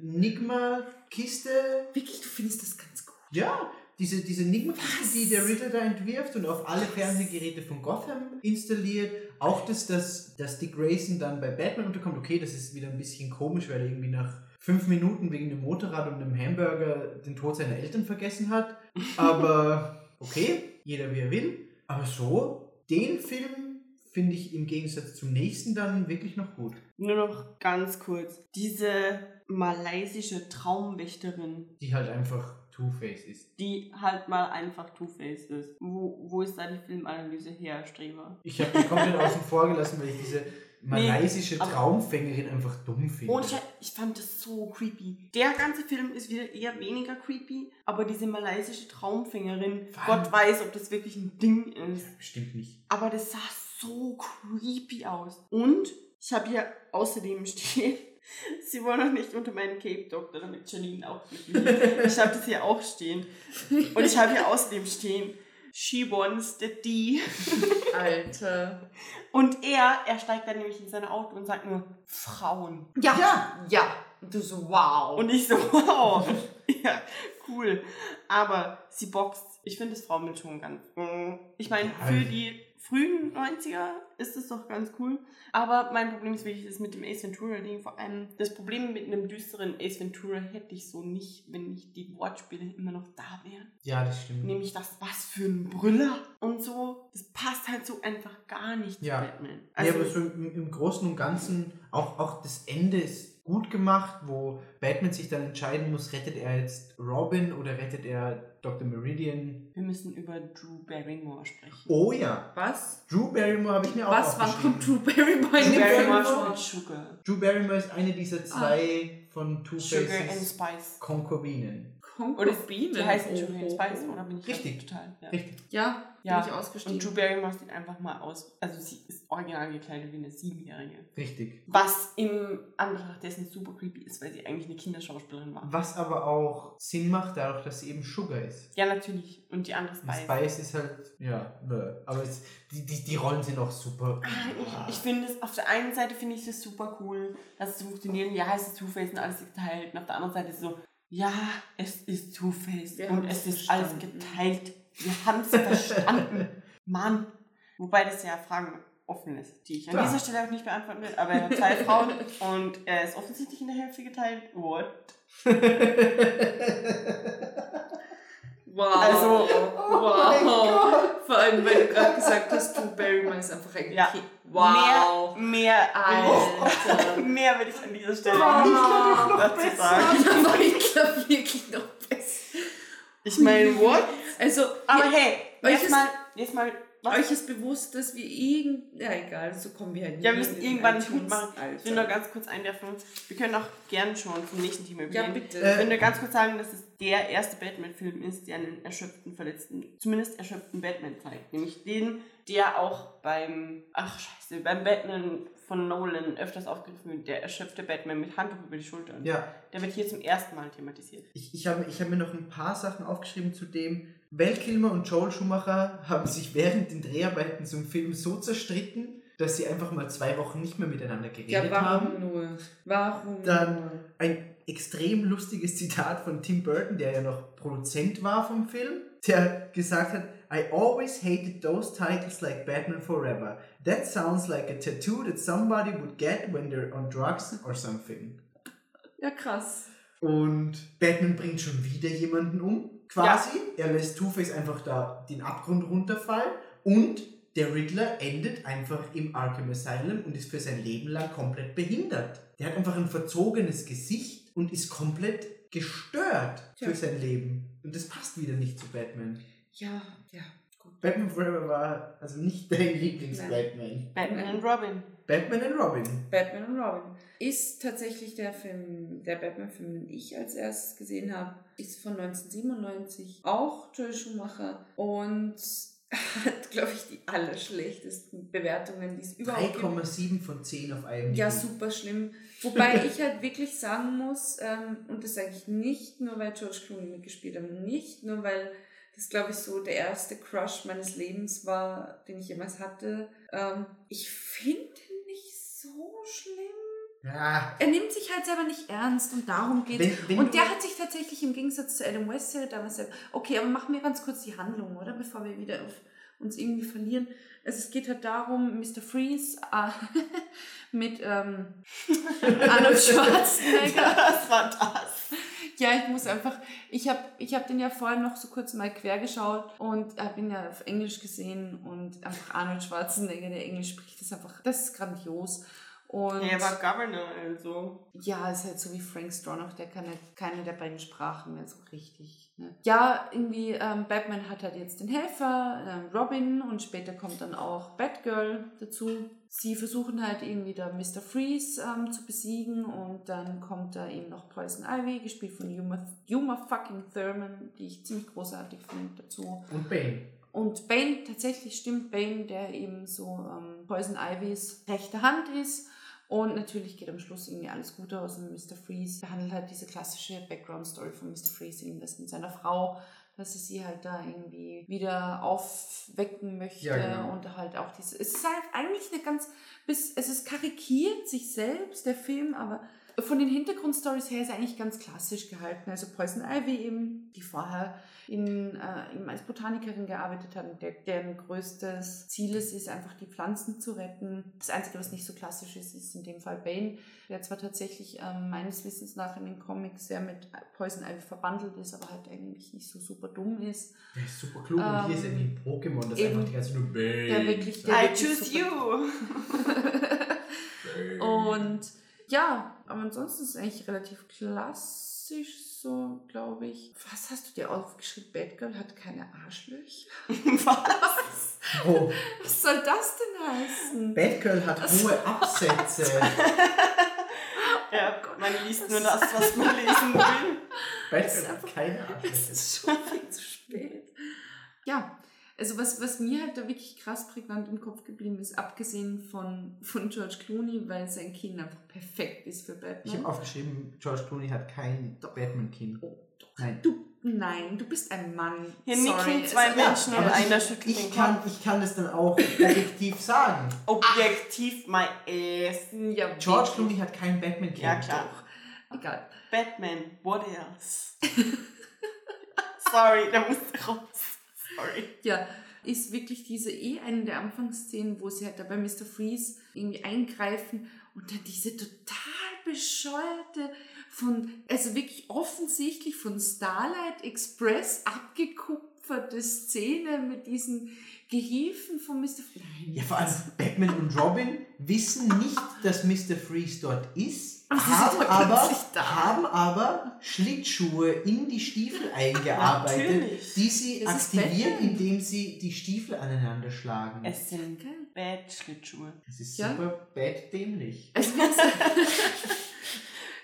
Enigma-Kiste. Wirklich, du findest das ganz gut. Ja, diese, diese Enigma-Kiste, die der Riddler da entwirft und auf alle Fernsehgeräte von Gotham installiert. Auch das, dass, dass Dick Grayson dann bei Batman unterkommt. Okay, das ist wieder ein bisschen komisch, weil er irgendwie nach fünf Minuten wegen einem Motorrad und einem Hamburger den Tod seiner Eltern vergessen hat. Aber okay, jeder wie er will. Aber so, den Film finde ich im Gegensatz zum nächsten dann wirklich noch gut. Nur noch ganz kurz. Diese malaysische Traumwächterin, Die halt einfach Two-Face ist. die halt mal einfach Two-Face ist. Wo, wo ist da die Filmanalyse her, Streber? Ich habe die komplett außen vor gelassen, weil ich diese malaysische aber- Traumfängerin einfach dumm finde. Und ich, ich fand das so creepy. Der ganze Film ist wieder eher weniger creepy, aber diese malaysische Traumfängerin, Was? Gott weiß, ob das wirklich ein Ding ist. Bestimmt nicht. Aber das sah so creepy aus. Und ich habe hier außerdem stehen, sie wollen noch nicht unter meinen Cape Doctor, damit Janine auch glücklich ist. Ich habe das hier auch stehen. Und ich habe hier außerdem stehen, she wants the D. Alter. Und er, er steigt dann nämlich in sein Auto und sagt nur, Frauen. Ja, Ja. ja. Und du so, wow. Und ich so, wow. ja, cool. Aber sie boxt. Ich finde das Frauenbild schon ganz. mm. Ich meine, für ich- die frühen 90er ist es doch ganz cool. Aber mein Problem ist wirklich das mit dem Ace Ventura-Ding. Vor allem das Problem mit einem düsteren Ace Ventura hätte ich so nicht, wenn nicht die Wortspiele immer noch da wären. Ja, das stimmt. Nämlich das, was für ein Brüller und so. Das passt halt so einfach gar nicht Ja. zu Batman. ja, aber so im, im Großen und Ganzen, auch, auch das Ende ist gut gemacht, wo Batman sich dann entscheiden muss, rettet er jetzt Robin oder rettet er Dr. Meridian? wir müssen über Drew Barrymore sprechen. Oh ja, Was? Drew Barrymore habe ich mir auch Was? Wann aufgeschrieben. kommt Drew Barrymore in Drew den Barrymore spielt Sugar. Drew Barrymore ist eine dieser zwei von Sugar and Two-Faces Spice. Konkubinen. Oder Konkubinen. die heißen Oh, Sugar and oh, Spice, oh. oder bin ich Richtig. total? Ja. Richtig. Ja, Ja, bin ich Und ausgestiegen. Drew Barrymore sieht einfach mal aus, also sie ist original gekleidet wie eine Siebenjährige. Richtig. Was im Anbetracht dessen super creepy ist, weil sie eigentlich eine Kinderschauspielerin war. Was aber auch Sinn macht, dadurch, dass sie eben Sugar ist. Ja, natürlich. Und die andere Und Spice. Spice ist halt, ja, bäh. aber es, die, die, die Rollen sind auch super. Ah, Ich, ich finde es, auf der einen Seite finde ich es super cool, dass es funktioniert, ja, es ist Two-Face und alles geteilt. Und auf der anderen Seite ist es so, ja, es ist Two-Face und es ist alles geteilt. Wir haben es verstanden. Mann. Wobei das ja Fragen offen ist, die ich an Klar. dieser Stelle auch nicht beantworten will. Aber er hat zwei Frauen und er ist offensichtlich in der Hälfte geteilt. What? Wow. Also- wow. Vor allem, weil du gerade gesagt hast, Drew Barrymore ist einfach ein Ja. Kind. Wow. Mehr, mehr, Alter. will ich, mehr will ich an dieser Stelle Oh. nicht dazu sagen. Aber ich glaube wirklich noch besser. Ich meine, what? Also, Aber ihr- hey, jetzt mal, jetzt mal, was? euch ist bewusst, dass wir irgend... Ja, egal, so kommen wir halt Ja, wir müssen irgendwann einen Punkt machen. Ich will Alter. nur ganz kurz einwerfen. Wir können auch gern schon zum nächsten Thema Ja, übergehen. bitte. Äh, ich will nur ganz kurz sagen, dass es der erste Batman-Film ist, der einen erschöpften, verletzten, zumindest erschöpften Batman zeigt. Nämlich den, der auch beim, ach scheiße, beim Batman von Nolan öfters aufgegriffen wird, der erschöpfte Batman mit Handtuch über die Schultern. ja, Der wird hier zum ersten Mal thematisiert. ich, ich habe ich hab mir noch ein paar Sachen aufgeschrieben zu dem. Val Kilmer und Joel Schumacher haben sich während den Dreharbeiten zum Film so zerstritten, dass sie einfach mal zwei Wochen nicht mehr miteinander geredet Ja, warum haben. nur? Warum Dann-? Ein extrem lustiges Zitat von Tim Burton, der ja noch Produzent war vom Film, der gesagt hat, I always hated those titles like Batman Forever. That sounds like a tattoo that somebody would get when they're on drugs or something. Ja, krass. Und Batman bringt schon wieder jemanden um, quasi. Er lässt Two-Face einfach da den Abgrund runterfallen und der Riddler endet einfach im Arkham Asylum und ist für sein Leben lang komplett behindert. Der hat einfach ein verzogenes Gesicht und ist komplett gestört Tja. für sein Leben. Und das passt wieder nicht zu Batman. Ja, ja, gut. Batman Forever war also nicht dein Lieblings-Batman. Batman und Robin. Batman und Robin. Batman und Robin ist tatsächlich der Film, der Batman-Film, den ich als erstes gesehen habe, ist von 1997, auch Joel Schumacher und hat, glaube ich, die allerschlechtesten Bewertungen, die es überhaupt gibt. 3,7 von 10 auf IMDb. Ja, super schlimm. Wobei ich halt wirklich sagen muss, ähm, und das sage ich nicht nur, weil George Clooney mitgespielt hat, nicht nur, weil das, glaube ich, so der erste Crush meines Lebens war, den ich jemals hatte. Ähm, ich finde ihn nicht so schlimm. Ja, Er nimmt sich halt selber nicht ernst und darum geht's. Wenn- wenn und der hat sich tatsächlich im Gegensatz zu Adam West ja damals gesagt, okay, aber machen wir ganz kurz die Handlung, oder? Bevor wir wieder auf uns irgendwie verlieren. Also es geht halt darum, Mr. Freeze äh, mit ähm, Arnold Schwarzenegger. Was war das? Ja, ich muss einfach, ich habe ich hab den ja vorher noch so kurz mal quer geschaut und habe ihn ja auf Englisch gesehen und einfach Arnold Schwarzenegger, der Englisch spricht, ist einfach, das ist grandios. Und Er war Governor, also. ja, ist halt so wie Frank Stronach, der kann halt keine der beiden Sprachen mehr so richtig. Ne? Ja, irgendwie, ähm, Batman hat halt jetzt den Helfer, ähm, Robin und später kommt dann auch Batgirl dazu. Sie versuchen halt irgendwie da Mr. Freeze ähm, zu besiegen und dann kommt da eben noch Poison Ivy, gespielt von Uma, Uma fucking Thurman, die ich ziemlich großartig finde dazu. und Bane. Und Bane, tatsächlich stimmt Bane, der eben so ähm, Poison Ivys rechte Hand ist. Und natürlich geht am Schluss irgendwie alles gut aus und Mr. Freeze behandelt halt diese klassische Background-Story von Mr. Freeze, eben das mit seiner Frau, dass er sie halt da irgendwie wieder aufwecken möchte Ja, genau. und halt auch diese, es ist halt eigentlich eine ganz, bis, es ist karikiert sich selbst, der Film, aber von den Hintergrundstories her ist er eigentlich ganz klassisch gehalten. Also Poison Ivy eben, die vorher in, äh, eben als Botanikerin gearbeitet hat und der, deren größtes Ziel ist, ist einfach die Pflanzen zu retten. Das Einzige, was nicht so klassisch ist, ist in dem Fall Bane, der zwar tatsächlich ähm, meines Wissens nach in den Comics sehr mit Poison Ivy verbandelt ist, aber halt eigentlich nicht so super dumm ist. Der ist super klug und hier ist er Ähm, wie ein Pokémon, das eben. einfach die ganze nur Bane. Der wirklich- der- I wirklich choose super. you. Bane. Und ja, aber ansonsten ist es eigentlich relativ klassisch so, glaube ich. Was hast du dir aufgeschrieben? Batgirl hat keine Arschlöcher? Was? Oh, Was soll das denn heißen? Batgirl hat hohe Absätze. Ja, man liest nur das, was man lesen will. Batgirl hat keine Es Absätze. ist schon viel zu spät. Ja, also was, was mir halt da wirklich krass prägnant im Kopf geblieben ist, abgesehen von, von George Clooney, weil sein Kind einfach perfekt ist für Ich Batman. habe aufgeschrieben, George Clooney hat kein Batman-Kind. oh, doch. Nein. Du, nein, du bist ein Mann. Hier nicken zwei es- Menschen und aber einer ich, schüttelt ich den kann, ich kann das dann auch objektiv sagen. Objektiv my ass. Ja, George wirklich. Clooney hat kein Batman-Kind. Ja, klar. Egal. Batman, what else? Sorry, der muss raus. Sorry. Ja, ist wirklich diese eh eine der Anfangsszenen, wo sie halt da bei Mr. Freeze irgendwie eingreifen und dann diese total bescheuerte von, also wirklich offensichtlich von Starlight Express abgekupferte Szene mit diesen Gehilfen von Mr. Freeze. Ja, vor allem Batman und Robin wissen nicht, dass Mr. Freeze dort ist, haben aber, haben aber Schlittschuhe in die Stiefel eingearbeitet, Natürlich. die sie Das ist aktivieren, Batman. indem sie die Stiefel aneinander schlagen. Es sind. Bad-Schlittschuhe. Das ist Ja. super bad dämlich.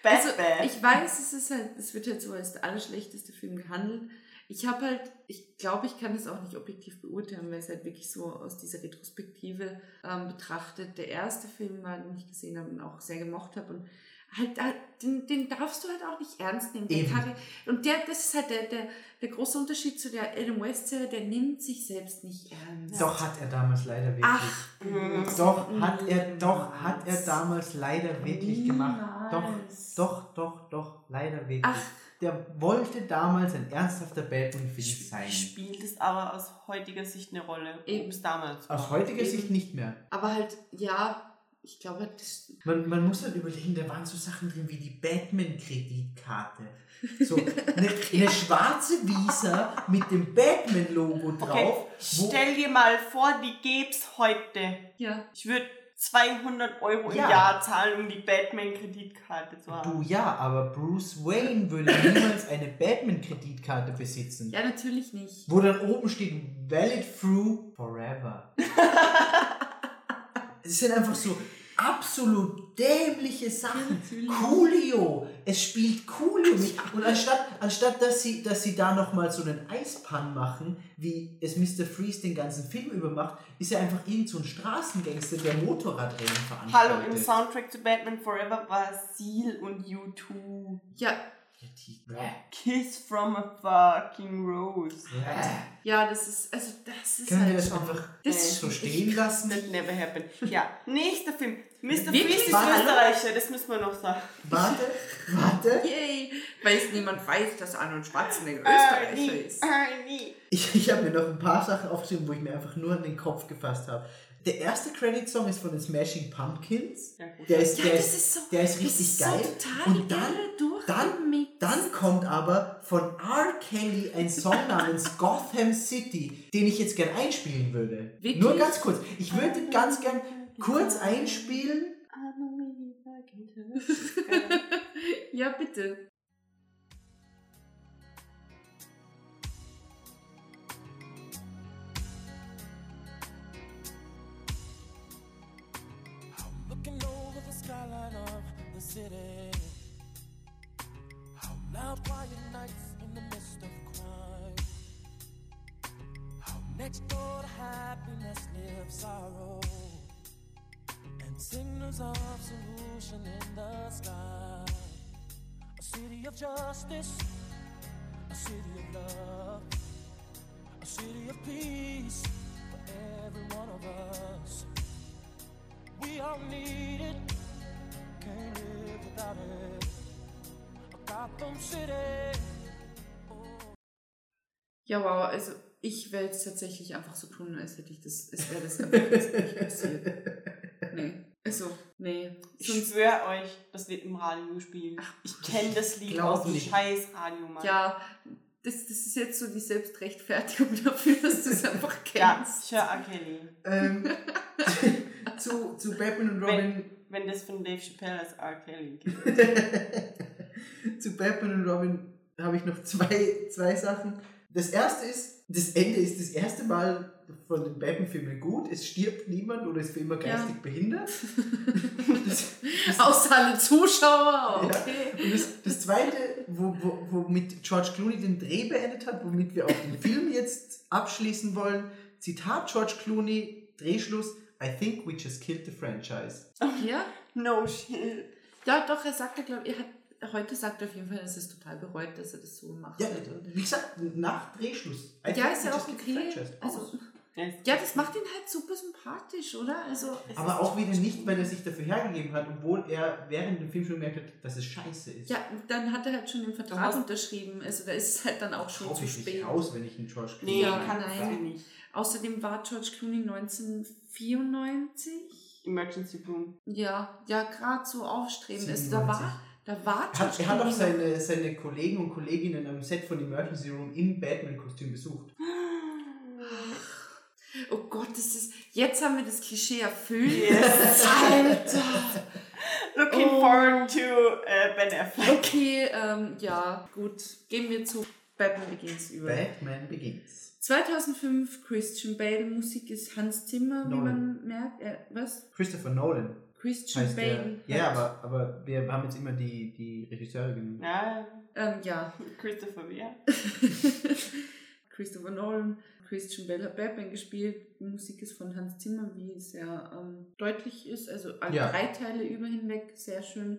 Bad, also bad. ich weiß, es ist halt, es wird halt so als der allerschlechteste Film gehandelt. Ich habe halt, ich glaube, ich kann das auch nicht objektiv beurteilen, weil es halt wirklich so aus dieser Retrospektive ähm, betrachtet der erste Film war, den ich gesehen habe und auch sehr gemocht habe. Und halt, da- den, den darfst du halt auch nicht ernst nehmen. Der Eben. Karre- und der, das ist halt der, der, der große Unterschied zu der Adam West-Serie, der nimmt sich selbst nicht ernst. Doch hat er damals leider wirklich. Ach, Mhm. Doch hat er, niemals. doch hat er damals leider wirklich gemacht. Doch, Niemals. doch, doch, doch, leider wirklich. Ach. Der wollte damals ein ernsthafter Batman-Film sein. Spielt es aber aus heutiger Sicht eine Rolle, Eben. es damals Aus heutiger Eben. Sicht nicht mehr. Aber halt, ja, ich glaube, das, Man, man muss halt überlegen, da waren so Sachen drin wie die Batman-Kreditkarte. So eine, eine schwarze Visa mit dem Batman-Logo Okay, drauf. wo- stell dir mal vor, die gäb's heute. ja. Ich würde 200 Euro im Ja. Jahr zahlen, um die Batman-Kreditkarte zu Du haben. ja, aber Bruce Wayne würde niemals eine Batman-Kreditkarte besitzen. Ja, natürlich nicht. Wo dann oben steht Valid through forever. es sind einfach so absolut dämliche Sachen. Coolio. Es spielt Coolio mit. Und anstatt, anstatt dass, sie, dass sie da nochmal so einen Eispann machen, wie es Mr. Freeze den ganzen Film über macht, ist er einfach irgend so ein Straßengangster, der Motorradrennen veranstaltet. Hallo, im Soundtrack zu Batman Forever war Seal und U2. Ja, Die- Kiss from a fucking Rose. Bäh. ja, das ist, also, da- das ist Können wir halt das schon. einfach das äh, ist so stehen lassen? That never happened. Ja, nächster Film. Mr. Wirklich? Freeze ist Österreicher, das müssen wir noch sagen. Warte, warte. Yay! Weil es niemand weiß, dass Arnold Schwarzenegger Ernie, Österreicher ist. Ernie. Ich, ich habe mir noch ein paar Sachen aufgeschrieben, wo ich mir einfach nur an den Kopf gefasst habe. Der erste Credit-Song ist von den Smashing Pumpkins. Ja. Der ist, Ja, der das ist, ist so, der ist richtig ist geil. so total Und dann, dann, dann kommt aber von R. Kelly ein Song namens Gotham City, den ich jetzt gern einspielen würde. Wirklich? Nur ganz kurz. Ich würde ganz gern kurz einspielen. ja, bitte. City. Loud, quiet nights in the midst of crime. How Next door to happiness lives sorrow. And signals of solution in the sky. A city of justice, a city of love, a city of peace for every one of us. We all need it, can't live without it. Gotham City. Ja, wow, also ich werde es tatsächlich einfach so tun, als hätte ich das, als wäre das einfach jetzt nicht passiert. Nee, also, nee. Ich Sonst, schwöre euch, das wird im Radio spielen. Ich kenne das Lied aus dem nicht. scheiß Radio, Mann. ja, das, das ist jetzt so die Selbstrechtfertigung dafür, dass du es einfach Ja, kennst. ich höre R. Kelly. Ähm, zu, zu Batman und Robin. Wenn das von Dave Chappelle als R. Kelly geht. zu Batman und Robin habe ich noch zwei, zwei Sachen. Das erste ist, das Ende ist das erste Mal von den Batman-Filmen gut. Es stirbt niemand oder ist für immer Ja. geistig behindert. Das, das, Außer alle Zuschauer, Ja. okay. und das, das zweite, wo, wo, womit George Clooney den Dreh beendet hat, womit wir auch den Film jetzt abschließen wollen. Zitat George Clooney, Drehschluss. I think we just killed the franchise. Ja, No shit. ja doch, er sagte, glaube ich, er hat, heute sagt er auf jeden Fall, dass er es total bereut, dass er das so gemacht Ja, hat. Wie gesagt, nach Drehschluss. I ja, ist ja auch okay. Also, Aus. ja, das macht ihn halt super sympathisch, oder? Also, Aber auch wieder nicht, weil er sich dafür hergegeben hat, obwohl er während dem Film schon gemerkt hat, dass es scheiße ist. ja, dann hat er halt schon den Vertrag unterschrieben. Also, da ist es halt dann auch schon Kaufe zu ich nicht spät. raus, wenn ich einen George Clooney Nee, Ja, kannst nein. nicht. Außerdem war George Clooney 1994. Emergency Room. Ja, ja, gerade so aufstrebend. Also, da 97. war, da war Er hat, George er hat auch seine, seine Kollegen und Kolleginnen am Set von Emergency Room im Batman-Kostüm besucht. Oh Gott, das ist. Jetzt haben wir das Klischee erfüllt. Yes. Alter! Looking Oh. forward to äh, Ben Affleck. Okay, ähm, ja, gut. Gehen wir zu Batman Begins über. Batman Begins. 2005 Christian Bale, Musik ist Hans Zimmer, wie Nolan. man merkt. Äh, was? Christopher Nolan Christian heißt der. Bale. Ja, hat- aber, aber wir haben jetzt immer die, die Regisseure genommen. Ja, Ähm, ja. Christopher Weir. Christopher Nolan, Christian Bale hat Batman gespielt. Die Musik ist von Hans Zimmer, wie es ja ähm, deutlich ist. Also alle Ja. drei Teile über hinweg, sehr schön.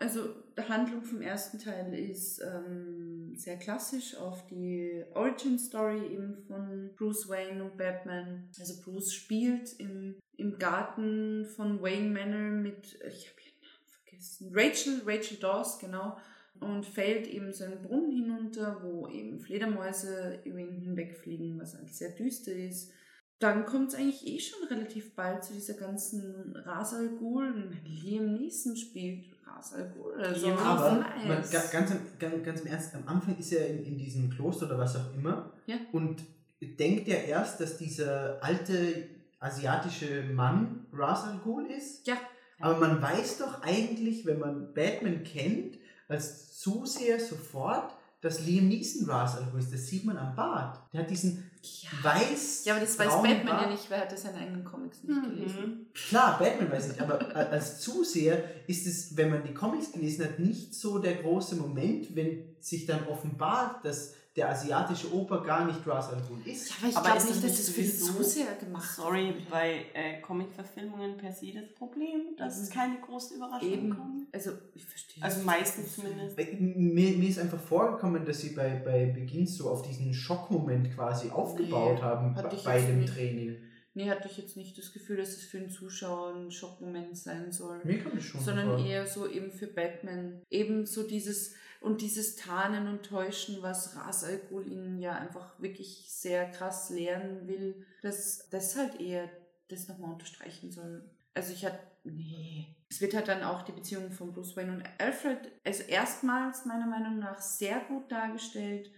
Also die Handlung vom ersten Teil ist ähm, sehr klassisch auf die Origin Story eben von Bruce Wayne und Batman. Also Bruce spielt im, im Garten von Wayne Manor mit, ich habe ihren Namen vergessen, Rachel, Rachel Dawes, genau und fällt eben so einen Brunnen hinunter, wo eben Fledermäuse über ihn hinwegfliegen, was halt sehr düster ist. Dann kommt es eigentlich eh schon relativ bald zu dieser ganzen Ras Al Ghul. Meine, Liam Neeson spielt Ras Al Ghul. Also Ja, Aber man, ga- ganz, im- ganz, ganz im Ernst, am Anfang ist er in, in diesem Kloster oder was auch immer Ja. und denkt ja erst, dass dieser alte asiatische Mann Ra's al Ghul ist. Ja. Aber man weiß doch eigentlich, wenn man Batman kennt, als Zuseher sofort, dass Liam Neeson Ra's al Ghul ist. Das sieht man am Bart. Der hat diesen ja. weiß ja, aber das weiß Batman ja Bart. nicht, weil er hat ja seine eigenen Comics nicht gelesen. Mhm. Klar, Batman weiß nicht, aber als Zuseher ist es, wenn man die Comics gelesen hat, nicht so der große Moment, wenn sich dann offenbart, dass der asiatische Oper gar nicht Ras Al Ghul ist. Ja, aber ich glaube nicht, das dass das für die Zuseher gemacht Sorry, bei äh, Comic-Verfilmungen per se das Problem, dass es keine großen Überraschungen Eben. kommen. Also, ich verstehe. Also das meistens zumindest. Mir, mir ist einfach vorgekommen, dass sie bei, bei Beginn so auf diesen Schockmoment quasi aufgebaut Nee, haben bei, dem nicht. Training. Nee, hatte ich jetzt nicht das Gefühl, dass es für den Zuschauer ein Schockmoment sein soll. Mir kommt es schon sondern eher so eben für Batman. Eben so dieses und dieses Tarnen und Täuschen, was Ras Al Ghul ihnen ja einfach wirklich sehr krass lehren will, dass das halt eher das nochmal unterstreichen soll. Also ich hatte, nee. Es wird halt dann auch die Beziehung von Bruce Wayne und Alfred, also erstmals meiner Meinung nach sehr gut dargestellt,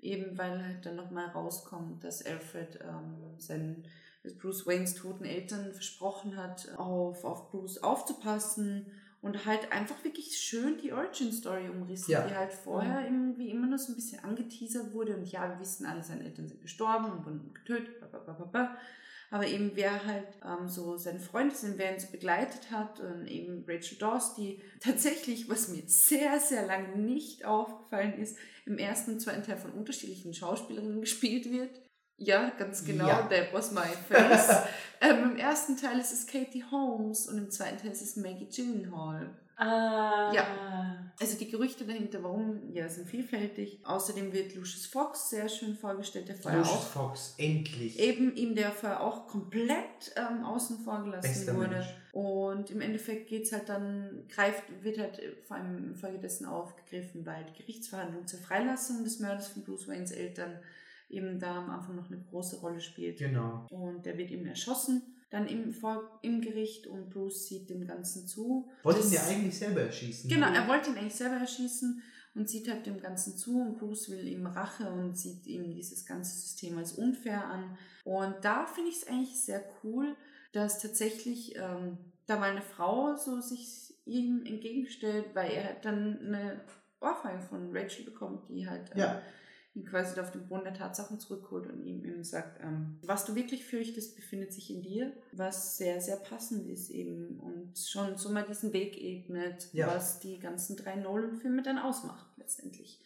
eben weil halt dann nochmal rauskommt, dass Alfred ähm, seinen Bruce Waynes toten Eltern versprochen hat, auf, auf Bruce aufzupassen und halt einfach wirklich schön die Origin-Story umrissen, Ja. die halt vorher irgendwie immer nur so ein bisschen angeteasert wurde und ja, wir wissen alle, seine Eltern sind gestorben und wurden getötet, bla, bla, bla, bla, bla. aber eben wer halt ähm, so seine Freunde sind, wer ihn so begleitet hat und eben Rachel Dawes, die tatsächlich, was mir sehr, sehr lange nicht aufgefallen ist, im ersten und zweiten Teil von unterschiedlichen Schauspielerinnen gespielt wird. Ja, ganz genau, Ja. that was my face. ähm, Im ersten Teil ist es Katie Holmes und im zweiten Teil ist es Maggie Gyllenhaal. Ah. Ja. Also die Gerüchte dahinter, warum, ja, sind vielfältig. Außerdem wird Lucius Fox sehr schön vorgestellt, der vorher Lucius auch Fox, endlich. eben ihm der vorher auch komplett ähm, außen vor gelassen Bester wurde. Mensch. Und im Endeffekt geht's halt dann, greift, wird halt äh, vor allem infolgedessen aufgegriffen, weil die Gerichtsverhandlung zur Freilassung des Mörders von Bruce Waynes Eltern eben da am Anfang noch eine große Rolle spielt. Genau. Und der wird eben erschossen, dann im, vor, im Gericht und Bruce sieht dem Ganzen zu. Wollten Das- wir eigentlich selber erschießen? Genau, er wollte ihn eigentlich selber erschießen und sieht halt dem Ganzen zu und Bruce will ihm Rache und sieht ihm dieses ganze System als unfair an. Und da finde ich es eigentlich sehr cool, dass tatsächlich ähm, da mal eine Frau so sich ihm entgegenstellt, weil er dann eine Ohrfeige von Rachel bekommt, die halt ähm, Ja. Ihn quasi auf den Boden der Tatsachen zurückholt und ihm eben sagt, ähm, was du wirklich fürchtest, befindet sich in dir, was sehr, sehr passend ist eben und schon so mal diesen Weg ebnet, Ja. was die ganzen drei Nolan-Filme dann ausmacht letztendlich.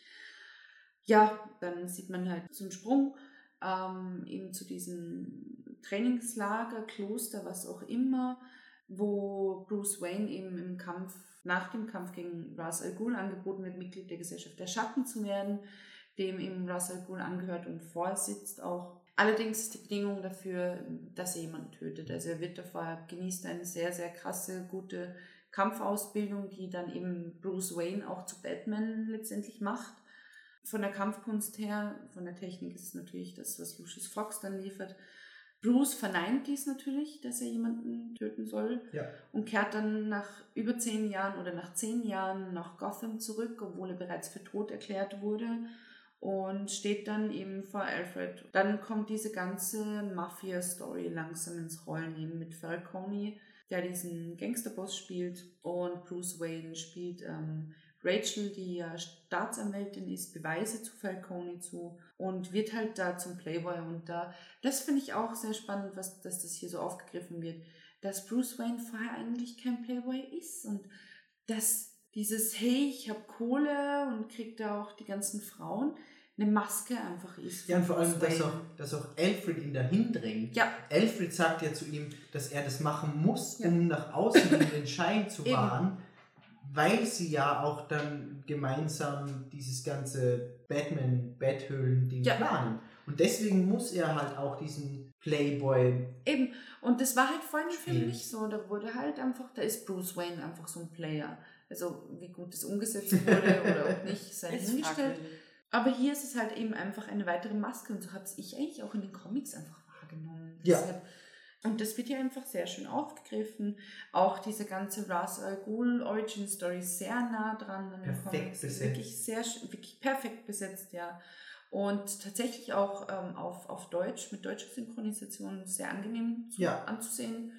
Ja, dann sieht man halt so einen Sprung ähm, eben zu diesem Trainingslager, Kloster, was auch immer, wo Bruce Wayne eben im Kampf, nach dem Kampf gegen Ra's al Ghul angeboten wird, Mitglied der Gesellschaft der Schatten zu werden, dem eben Ra's al Ghul angehört und vorsitzt auch. Allerdings ist die Bedingung dafür, dass er jemanden tötet. Also er wird davor, genießt eine sehr, sehr krasse, gute Kampfausbildung, die dann eben Bruce Wayne auch zu Batman letztendlich macht. Von der Kampfkunst her, von der Technik ist es natürlich das, was Lucius Fox dann liefert. Bruce verneint dies natürlich, dass er jemanden töten soll Ja. und kehrt dann nach über zehn Jahren oder nach zehn Jahren nach Gotham zurück, obwohl er bereits für tot erklärt wurde und steht dann eben vor Alfred. Dann kommt diese ganze Mafia-Story langsam ins Rollen eben mit Falcone, der diesen Gangsterboss spielt und Bruce Wayne spielt ähm, Rachel, die ja Staatsanwältin ist, Beweise zu Falcone zu und wird halt da zum Playboy und da, das finde ich auch sehr spannend, was, dass das hier so aufgegriffen wird, dass Bruce Wayne vorher eigentlich kein Playboy ist und dass dieses, hey, ich habe Kohle und krieg da auch die ganzen Frauen, eine Maske einfach ist. Ja, und vor allem, dass auch, dass auch Alfred ihn dahin drängt. Ja. Alfred sagt ja zu ihm, dass er das machen muss, Ja. um nach außen den Schein zu Eben. wahren, weil sie ja auch dann gemeinsam dieses ganze Batman-Betthöhlen-Ding Ja. planen. Und deswegen muss er halt auch diesen Playboy. Eben, und das war halt vorhin Spielen. nicht so. Da wurde halt einfach, da ist Bruce Wayne einfach so ein Player. Also wie gut das umgesetzt wurde oder auch nicht, sei Ist hingestellt. fragwürdig. Aber hier ist es halt eben einfach eine weitere Maske und so habe ich eigentlich auch in den Comics einfach wahrgenommen. Ja. Deshalb- Und das wird hier einfach sehr schön aufgegriffen. Auch diese ganze Ra's al Ghul Origin Story ist sehr nah dran an Perfekt Comics. besetzt. Wirklich sehr wirklich perfekt besetzt, ja. Und tatsächlich auch ähm, auf, auf Deutsch, mit deutscher Synchronisation sehr angenehm zu, Ja. anzusehen.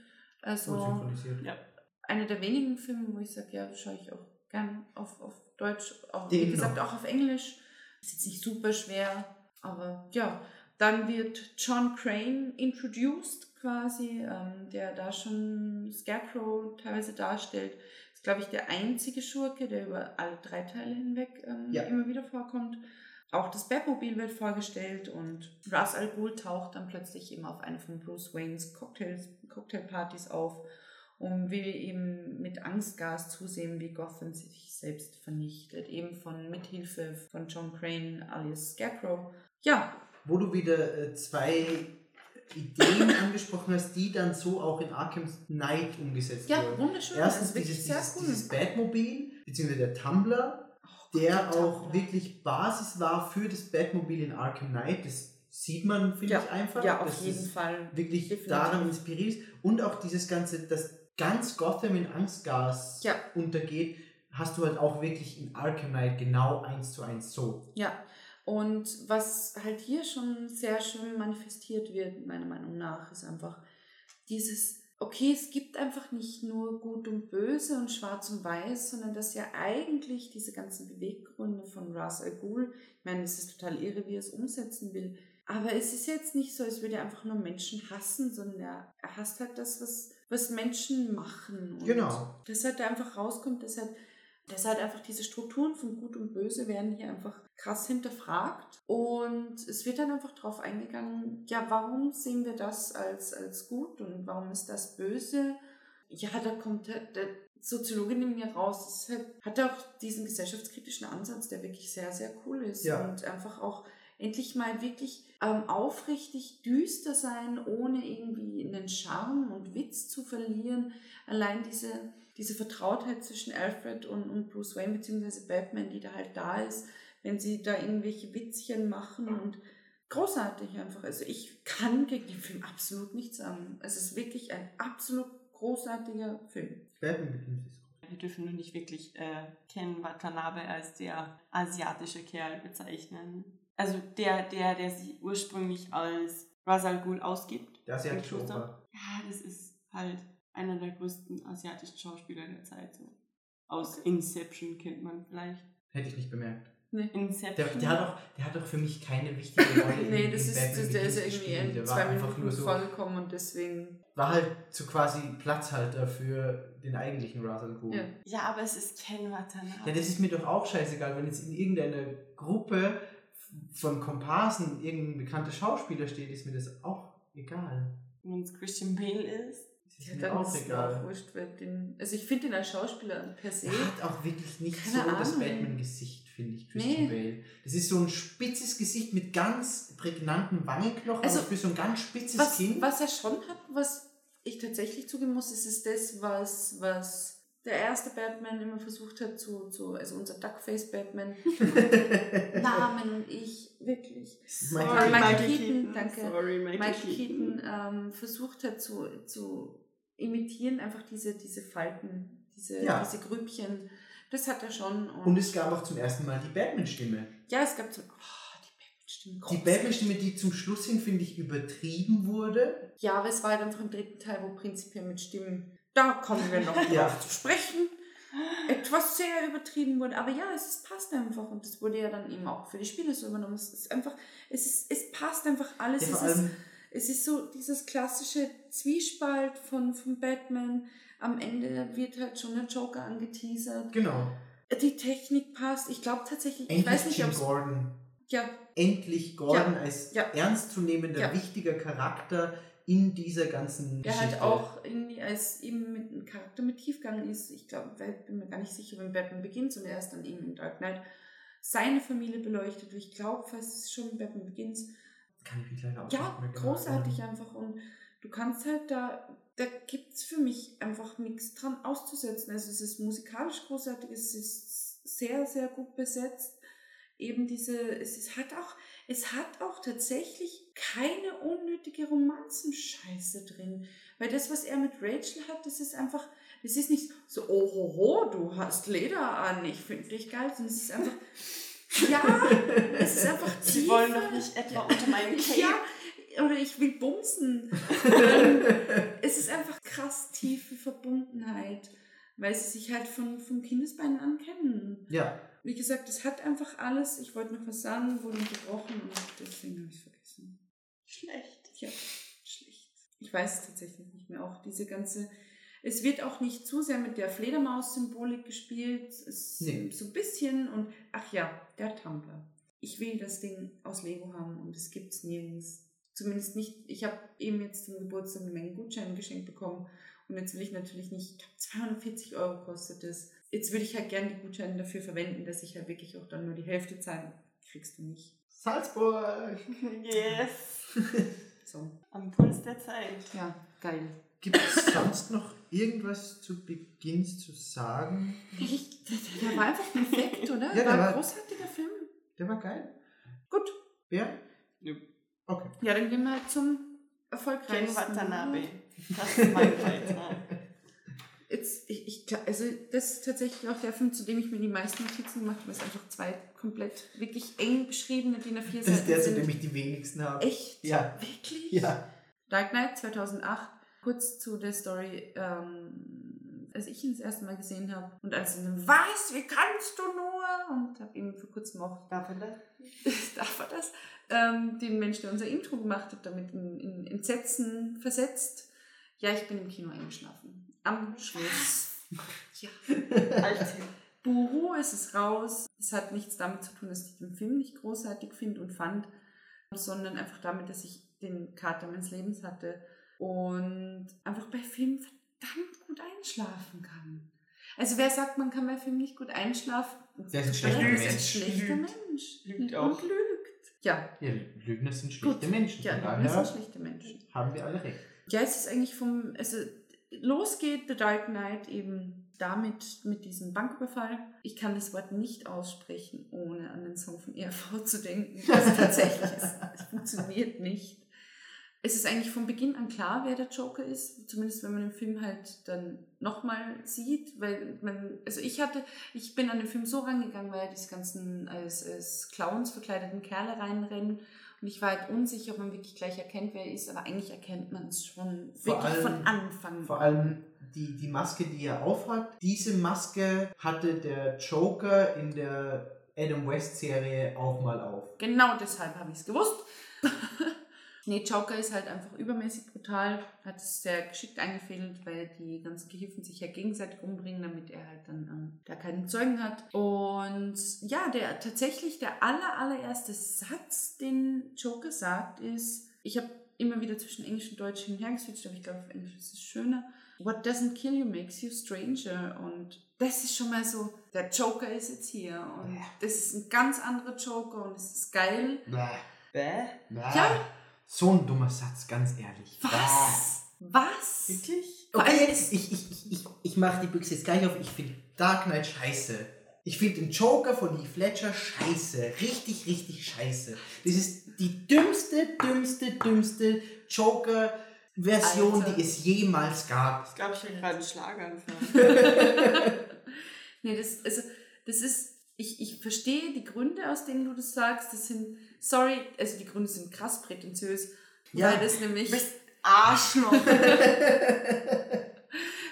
Also synchronisiert. Ja. einer der wenigen Filme, wo ich sage, ja, schaue ich auch gern auf, auf Deutsch, auch, Den wie gesagt, noch. auch auf Englisch. Ist jetzt nicht super schwer, aber ja. Dann wird John Crane introduced quasi, ähm, der da schon Scarecrow teilweise darstellt. Ist, glaube ich, der einzige Schurke, der über alle drei Teile hinweg ähm, Ja. immer wieder vorkommt. auch das Batmobil wird vorgestellt und Ra's al Ghul taucht dann plötzlich eben auf eine von Bruce Waynes Cocktails, Cocktailpartys auf und will eben mit Angstgas zusehen, wie Gotham sich selbst vernichtet. Eben von Mithilfe von John Crane alias Scarecrow. Ja, Wo du wieder äh, zwei Ideen angesprochen hast, die dann so auch in Arkham Knight umgesetzt ja, wurden. wunderschön. Erstens das ist wirklich dieses, dieses, cool. dieses Batmobil, beziehungsweise der Tumblr, Oh, der der auch Tumblr. wirklich Basis war für das Batmobil in Arkham Knight. Das sieht man, finde ja, ich einfach. Ja, auf jeden Fall. Wirklich Definitiv. daran inspiriert. Und auch dieses Ganze, dass ganz Gotham in Angstgas Ja. untergeht, hast du halt auch wirklich in Arkham Knight genau eins zu eins so. Ja, und was halt hier schon sehr schön manifestiert wird, meiner Meinung nach, ist einfach dieses, okay, es gibt einfach nicht nur Gut und Böse und Schwarz und Weiß, sondern dass ja eigentlich diese ganzen Beweggründe von Ra's al Ghul, ich meine, es ist total irre, wie er es umsetzen will, aber es ist jetzt nicht so, als würde er einfach nur Menschen hassen, sondern er, er hasst halt das, was, was Menschen machen. Und Genau. Dass halt da einfach rauskommt, dass halt dass halt einfach diese Strukturen von Gut und Böse werden hier einfach krass hinterfragt. Und es wird dann einfach darauf eingegangen, ja, warum sehen wir das als, als gut und warum ist das böse? Ja, da kommt halt der Soziologin in mir raus. Halt, hat auch diesen gesellschaftskritischen Ansatz, der wirklich sehr, sehr cool ist. Ja. Und einfach auch endlich mal wirklich ähm, aufrichtig düster sein, ohne irgendwie einen Charme und Witz zu verlieren. Allein diese, diese Vertrautheit zwischen Alfred und, und Bruce Wayne beziehungsweise Batman, die da halt da ist, wenn sie da irgendwelche Witzchen machen und großartig einfach. Also ich kann gegen den Film absolut nichts sagen. Es ist wirklich ein absolut großartiger Film. Batman Begins ist gut. Wir dürfen nur nicht wirklich äh, Ken Watanabe als der asiatische Kerl bezeichnen. Also der, der, der sie ursprünglich als Ra's al Ghul ausgibt. Der asiatische. Opa. Ja, das ist halt einer der größten asiatischen Schauspieler der Zeit. So. Aus Inception kennt man vielleicht. Hätte ich nicht bemerkt. Nee. Inception. Der, der, hat auch, der hat auch für mich keine wichtige Rolle Nee, in, das in ist, das, der ist irgendwie in Der zwei war einfach Minuten nur so, vorgekommen und deswegen. war halt so quasi Platzhalter für den eigentlichen al Ghul. Ja. ja, aber es ist Ken Watanabe. Ja, das ist mir doch auch scheißegal, wenn jetzt in irgendeiner Gruppe von Komparsen irgendein bekannter Schauspieler steht, ist mir das auch egal. Wenn es Christian Bale ist. Das ist Ja, mir dann auch egal. auch wurscht, wer den. Also ich finde ihn als Schauspieler per se. Er hat auch wirklich nicht so das Ahnung. Batman-Gesicht, finde ich, Christian Nee. Bale. Das ist so ein spitzes Gesicht mit ganz prägnanten Wangenknochen, Also, aber für so ein ganz spitzes Was, Kind. was er schon hat, was ich tatsächlich zugeben muss, ist, ist das, was, was der erste Batman immer versucht hat zu, zu also unser Duckface-Batman, Namen und ich, wirklich. Michael Michael Keaton. Keaton, danke. Sorry, Michael, Michael Keaton ähm, versucht hat zu, zu imitieren, einfach diese, diese Falten, diese, Ja. diese Grübchen. Das hat er schon. Und es gab auch zum ersten Mal die Batman-Stimme. ja, es gab so, oh, die Batman-Stimmen. Die. Batman-Stimme, die zum Schluss hin, finde ich, übertrieben wurde. Ja, aber es war halt einfach im dritten Teil, wo prinzipiell mit Stimmen, da kommen wir noch Ja. drauf zu sprechen, etwas sehr übertrieben wurde. Aber ja, es passt einfach und das wurde ja dann eben auch für die Spiele so übernommen. Es ist einfach, es, ist, es passt einfach alles. Ja, es, ist, es ist so dieses klassische Zwiespalt von, von Batman. Am Ende wird halt schon der Joker angeteasert. genau. Die Technik passt. Ich glaube tatsächlich, ich Endlich weiß nicht, Jim ob Gordon. ja, Endlich Gordon als ja. ernstzunehmender, Ja. wichtiger Charakter in dieser ganzen Der Geschichte. halt auch irgendwie als eben mit einem Charakter mit Tiefgang ist. Ich glaube, ich bin mir gar nicht sicher, wenn Batman beginnt und er ist dann eben in Dark Knight seine Familie beleuchtet. Ich glaube fast, es ist schon Batman Begins. Kann ich mich leider auch Ja, nicht mehr genau großartig erinnern. einfach. Und du kannst halt da, da gibt es für mich einfach nichts dran auszusetzen. Also es ist musikalisch großartig, es ist sehr, sehr gut besetzt. Eben diese, es ist, hat auch, es hat auch tatsächlich keine unnötige Romanzenscheiße drin. Weil das, was er mit Rachel hat, das ist einfach, das ist nicht so, oh ho, ho du hast Leder an, ich finde dich geil, sondern es ist einfach, ja, es ist einfach Sie tiefer. wollen doch nicht etwa unter meinem Cape. Ja, oder ich will bumsen. Ähm, es ist einfach krass tiefe Verbundenheit, weil sie sich halt von, von Kindesbeinen an kennen. Ja, Wie gesagt, es hat einfach alles. Ich wollte noch was sagen, wurde unterbrochen und deswegen habe ich es vergessen. Schlecht. Ja, schlecht. Ich weiß es tatsächlich nicht mehr. Auch diese ganze. Es wird auch nicht zu sehr mit der Fledermaus-Symbolik gespielt. Es Nee. so ein bisschen und ach ja, der Tumblr. ich will das Ding aus Lego haben und es gibt es nirgends. Zumindest nicht, ich habe eben jetzt zum Geburtstag eine Menge Gutscheine geschenkt bekommen und jetzt will ich natürlich nicht, ich glaube 240 Euro kostet es. Jetzt würde ich halt gerne die Gutscheine dafür verwenden, dass ich halt wirklich auch dann nur die Hälfte zahle. Kriegst du nicht. Salzburg! Yes. So, Am Puls der Zeit. ja, geil. Gibt es sonst noch irgendwas zu Beginn zu sagen? Ich, der, der war einfach perfekt, oder? Ja, der war war- ein großartiger Film. Der war geil. Gut. Wer? Ja. Okay. Ja, dann gehen wir zum Ken erfolgreichsten. Watanabe. Das ist mein Beitrag. Jetzt, ich, ich, also das ist tatsächlich auch der Film, zu dem ich mir die meisten Notizen gemacht habe. Es sind einfach zwei komplett wirklich eng beschriebene DIN A4 Das ist der, zu dem ich die wenigsten habe. Echt? Ja. Wirklich? Ja. Dark Knight 2008. Kurz zu der Story. Ähm, als ich ihn das erste Mal gesehen habe und als ich dann, was, wie kannst du nur? Und habe ihm vor kurzem auch Darf er das? darf er das, ähm, den Mensch, der unser Intro gemacht hat, damit in, in Entsetzen versetzt. Ja, ich bin im Kino eingeschlafen. Am Schluss. Ja. Alte. Buhu, es ist raus. Es hat nichts damit zu tun, dass ich den Film nicht großartig finde und fand, sondern einfach damit, dass ich den Kater meines Lebens hatte und einfach bei Filmen verdammt gut einschlafen kann. Also wer sagt, man kann bei Filmen nicht gut einschlafen? Der ist ein schlechter ist ein Mensch. schlechter Lügt. Mensch. Lügt und auch. lügt. Ja, Ja, Lügner sind schlechte Gut. Menschen. ja, daher sind schlechte Menschen. haben wir alle recht. Ja, es ist eigentlich vom, also los geht The Dark Knight eben damit, mit diesem Banküberfall. Ich kann das Wort nicht aussprechen, ohne an den Song von ERV zu denken. Also tatsächlich, es, es funktioniert nicht. Es ist eigentlich von Beginn an klar, wer der Joker ist, zumindest wenn man den Film halt dann nochmal sieht, weil man, also ich hatte, ich bin an den Film so rangegangen, weil diese ganzen als, als Clowns verkleideten Kerle reinrennen und ich war halt unsicher, ob man wirklich gleich erkennt, wer er ist, aber eigentlich erkennt man es schon Vor wirklich von allem- Anfang Vor an. allem die, die Maske, die er aufhat, diese Maske hatte der Joker in der Adam West Serie auch mal auf. Genau deshalb habe ich es gewusst. nee, Joker ist halt einfach übermäßig brutal, hat es sehr geschickt eingefädelt, weil die ganzen Gehilfen sich ja gegenseitig umbringen, damit er halt dann ähm, da keinen Zeugen hat. Und ja, der tatsächlich der aller, allererste Satz, den Joker sagt, ist, ich habe immer wieder zwischen Englisch und Deutsch hin und her geswitcht, aber ich glaube, auf Englisch ist es schöner. What doesn't kill you makes you stranger. Und das ist schon mal so, der Joker ist jetzt hier. Und das ist ein ganz anderer Joker und es ist geil. Bäh, Bäh? bäh. Ja. So ein dummer Satz, ganz ehrlich. Was? Was? Wirklich? Okay, ist- ich, ich, ich, ich, mache die Büchse jetzt gleich auf. Ich finde Dark Knight scheiße. Ich finde den Joker von Heath Ledger scheiße. Richtig, richtig scheiße. Das ist die dümmste, dümmste, dümmste Joker-Version, die es jemals gab. Ich glaube, ich habe gerade einen Schlaganfall. Nee, das, also, das ist, ich, ich verstehe die Gründe, aus denen du das sagst. Das sind, sorry, also die Gründe sind krass prätentiös. Ja. Weil das nämlich, bist Arschloch.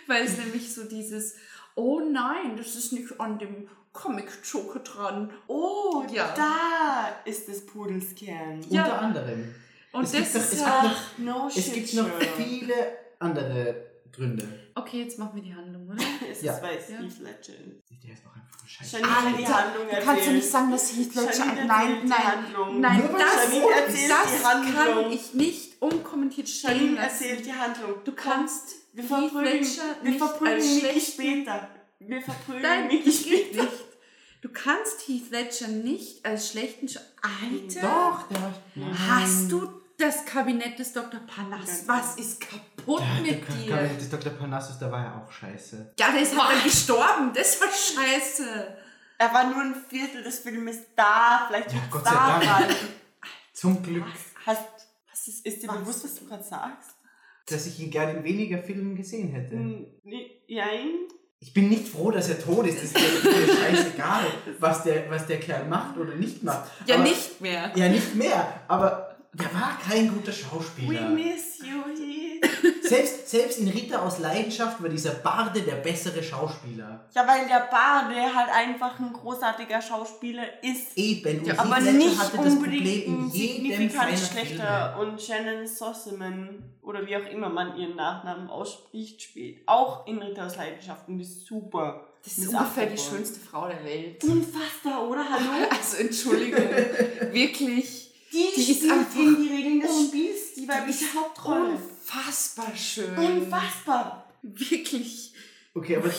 weil es nämlich so dieses, oh nein, das ist nicht an dem Comic-Joker dran. Oh, Ja. da ist des Pudels Kern. Ja. Unter anderem. Und Es das ist es ja, gibt Ach, no Es shit, gibt noch viele andere Gründe. okay, jetzt machen wir die Handlung, oder? Es Ja. es Ja. Heath Ledger ist. Der ist doch einfach scheiße. Janine hat die Handlung du kannst ja nicht erzählt. sagen, dass Heath Ledger, Janine nein, erzählt nein, nein, Nur das, erzählt das kann ich nicht unkommentiert stehen Janine erzählt die Handlung. Du kannst Wir Heath verprügeln, Ledger wir nicht verprügeln schlechten- später. Wir verprügeln Nein, geht später. nicht. Du kannst Heath Ledger nicht als schlechten Sch Alter! Doch, der war. Hast du das Kabinett des Dr. Panas? Was ist kaputt Der, mit der, dir? der, des Dr. Parnassus, der war ja auch scheiße. Ja, der ist halt dann gestorben. Das war scheiße. Er war nur ein Viertel des Filmes da. Vielleicht Ja, Gott sei daran. Dank. Zum Glück, Hast, was ist, ist dir Was? bewusst, was du gerade sagst? dass ich ihn gerne in weniger Filmen gesehen hätte. Hm, nee, Jein. Ich bin nicht froh, dass er tot ist. Das ist mir, mir scheißegal, was der, was der Kerl macht oder nicht macht. Ja, Aber- nicht mehr. Ja, nicht mehr. Aber der war kein guter We Schauspieler. miss you. Selbst, selbst in Ritter aus Leidenschaft war dieser Barde der bessere Schauspieler. Ja, weil der Barde halt einfach ein großartiger Schauspieler ist. Eben. Und Ja, aber Ledger nicht hatte das unbedingt Problem in jedem signifikant schlechter. Filme. Und Shannon Sossaman, oder wie auch immer man ihren Nachnamen ausspricht, spielt auch in Ritter aus Leidenschaft und ist super. Das ist ungefähr die schönste Frau der Welt. Unfassbar, oder? Hallo? Also Entschuldigung, wirklich Die, Die ist spielt einfach gegen die Regeln des Spiels, die weibliche Hauptrolle. unfassbar schön. Unfassbar. Wirklich. Okay, aber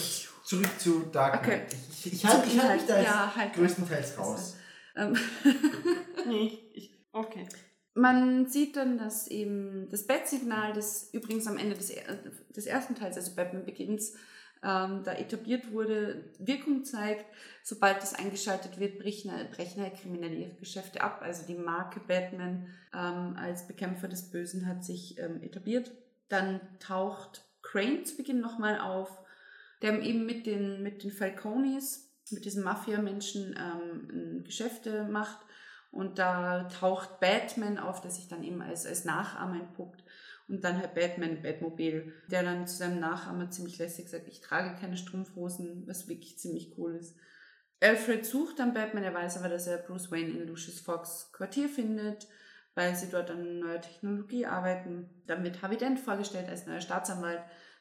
zurück zu Dark Okay. Knight. Ich, ich, ich halte halt mich da jetzt Ja, halt größtenteils raus. Ähm, Nee, ich, okay. Man sieht dann, dass eben das Bat-Signal, das übrigens am Ende des, er- des ersten Teils, also Batman Begins, ähm, da etabliert wurde, Wirkung zeigt. Sobald das eingeschaltet wird, brechen, brechen halt kriminelle Geschäfte ab. Also die Marke Batman ähm, als Bekämpfer des Bösen hat sich ähm, etabliert. Dann taucht Crane zu Beginn nochmal auf, der eben mit den, mit den Falconis, mit diesen Mafia-Menschen ähm, Geschäfte macht. Und da taucht Batman auf, der sich dann eben als, als Nachahmer entpuppt. Und dann halt Batman, Batmobil, der dann zu seinem Nachahmer ziemlich lässig sagt, ich trage keine Strumpfhosen, was wirklich ziemlich cool ist. Alfred sucht dann Batman, er weiß aber, dass er Bruce Wayne in Lucius Fox Quartier findet, weil sie dort an neuer Technologie arbeiten. Dann wird Harvey Dent vorgestellt als neuer Staatsanwalt,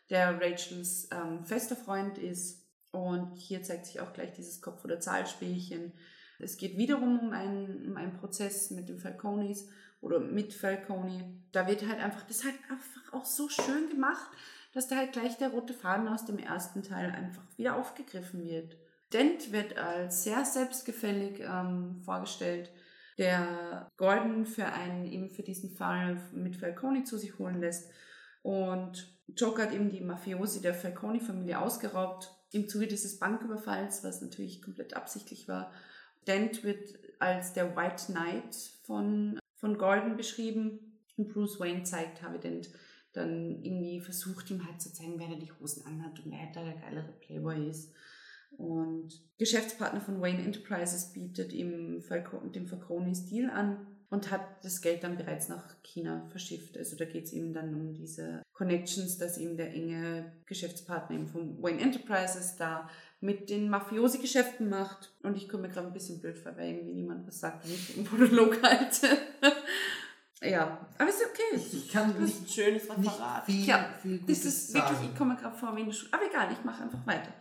der Rachels ähm, fester Freund ist. Und hier zeigt sich auch gleich dieses Kopf- oder Zahlspielchen. Es geht wiederum um einen, um einen Prozess mit den Falconis oder mit Falcone. Da wird halt einfach, das ist halt einfach auch so schön gemacht, dass da halt gleich der rote Faden aus dem ersten Teil einfach wieder aufgegriffen wird. Dent wird als sehr selbstgefällig ähm, vorgestellt, der Gordon für einen eben für diesen Fall mit Falcone zu sich holen lässt. Und Joker hat eben die Mafiosi der Falcone-Familie ausgeraubt im Zuge dieses Banküberfalls, was natürlich komplett absichtlich war. Dent wird als der White Knight von, von Gordon beschrieben und Bruce Wayne zeigt Harvey dann irgendwie versucht ihm halt zu zeigen, wer da die Hosen anhat und wer da der geilere Playboy ist. Und Geschäftspartner von Wayne Enterprises bietet ihm Falco dem Falconis Deal an und hat das Geld dann bereits nach China verschifft. Also da geht es eben dann um diese Connections, dass eben der enge Geschäftspartner eben von Wayne Enterprises da mit den Mafiosi-Geschäften macht. Und ich komme mir gerade ein bisschen blöd vor, weil irgendwie niemand was sagt, wenn ich einen Monolog halte. ja, aber ist okay. Ich, ich kann Das ist ein nicht, schönes nicht Referat. viel, Ja, viel Das Gutes ist sagen. wirklich, ich komme mir gerade vor wie eine Schule. Aber egal, ich mache einfach weiter.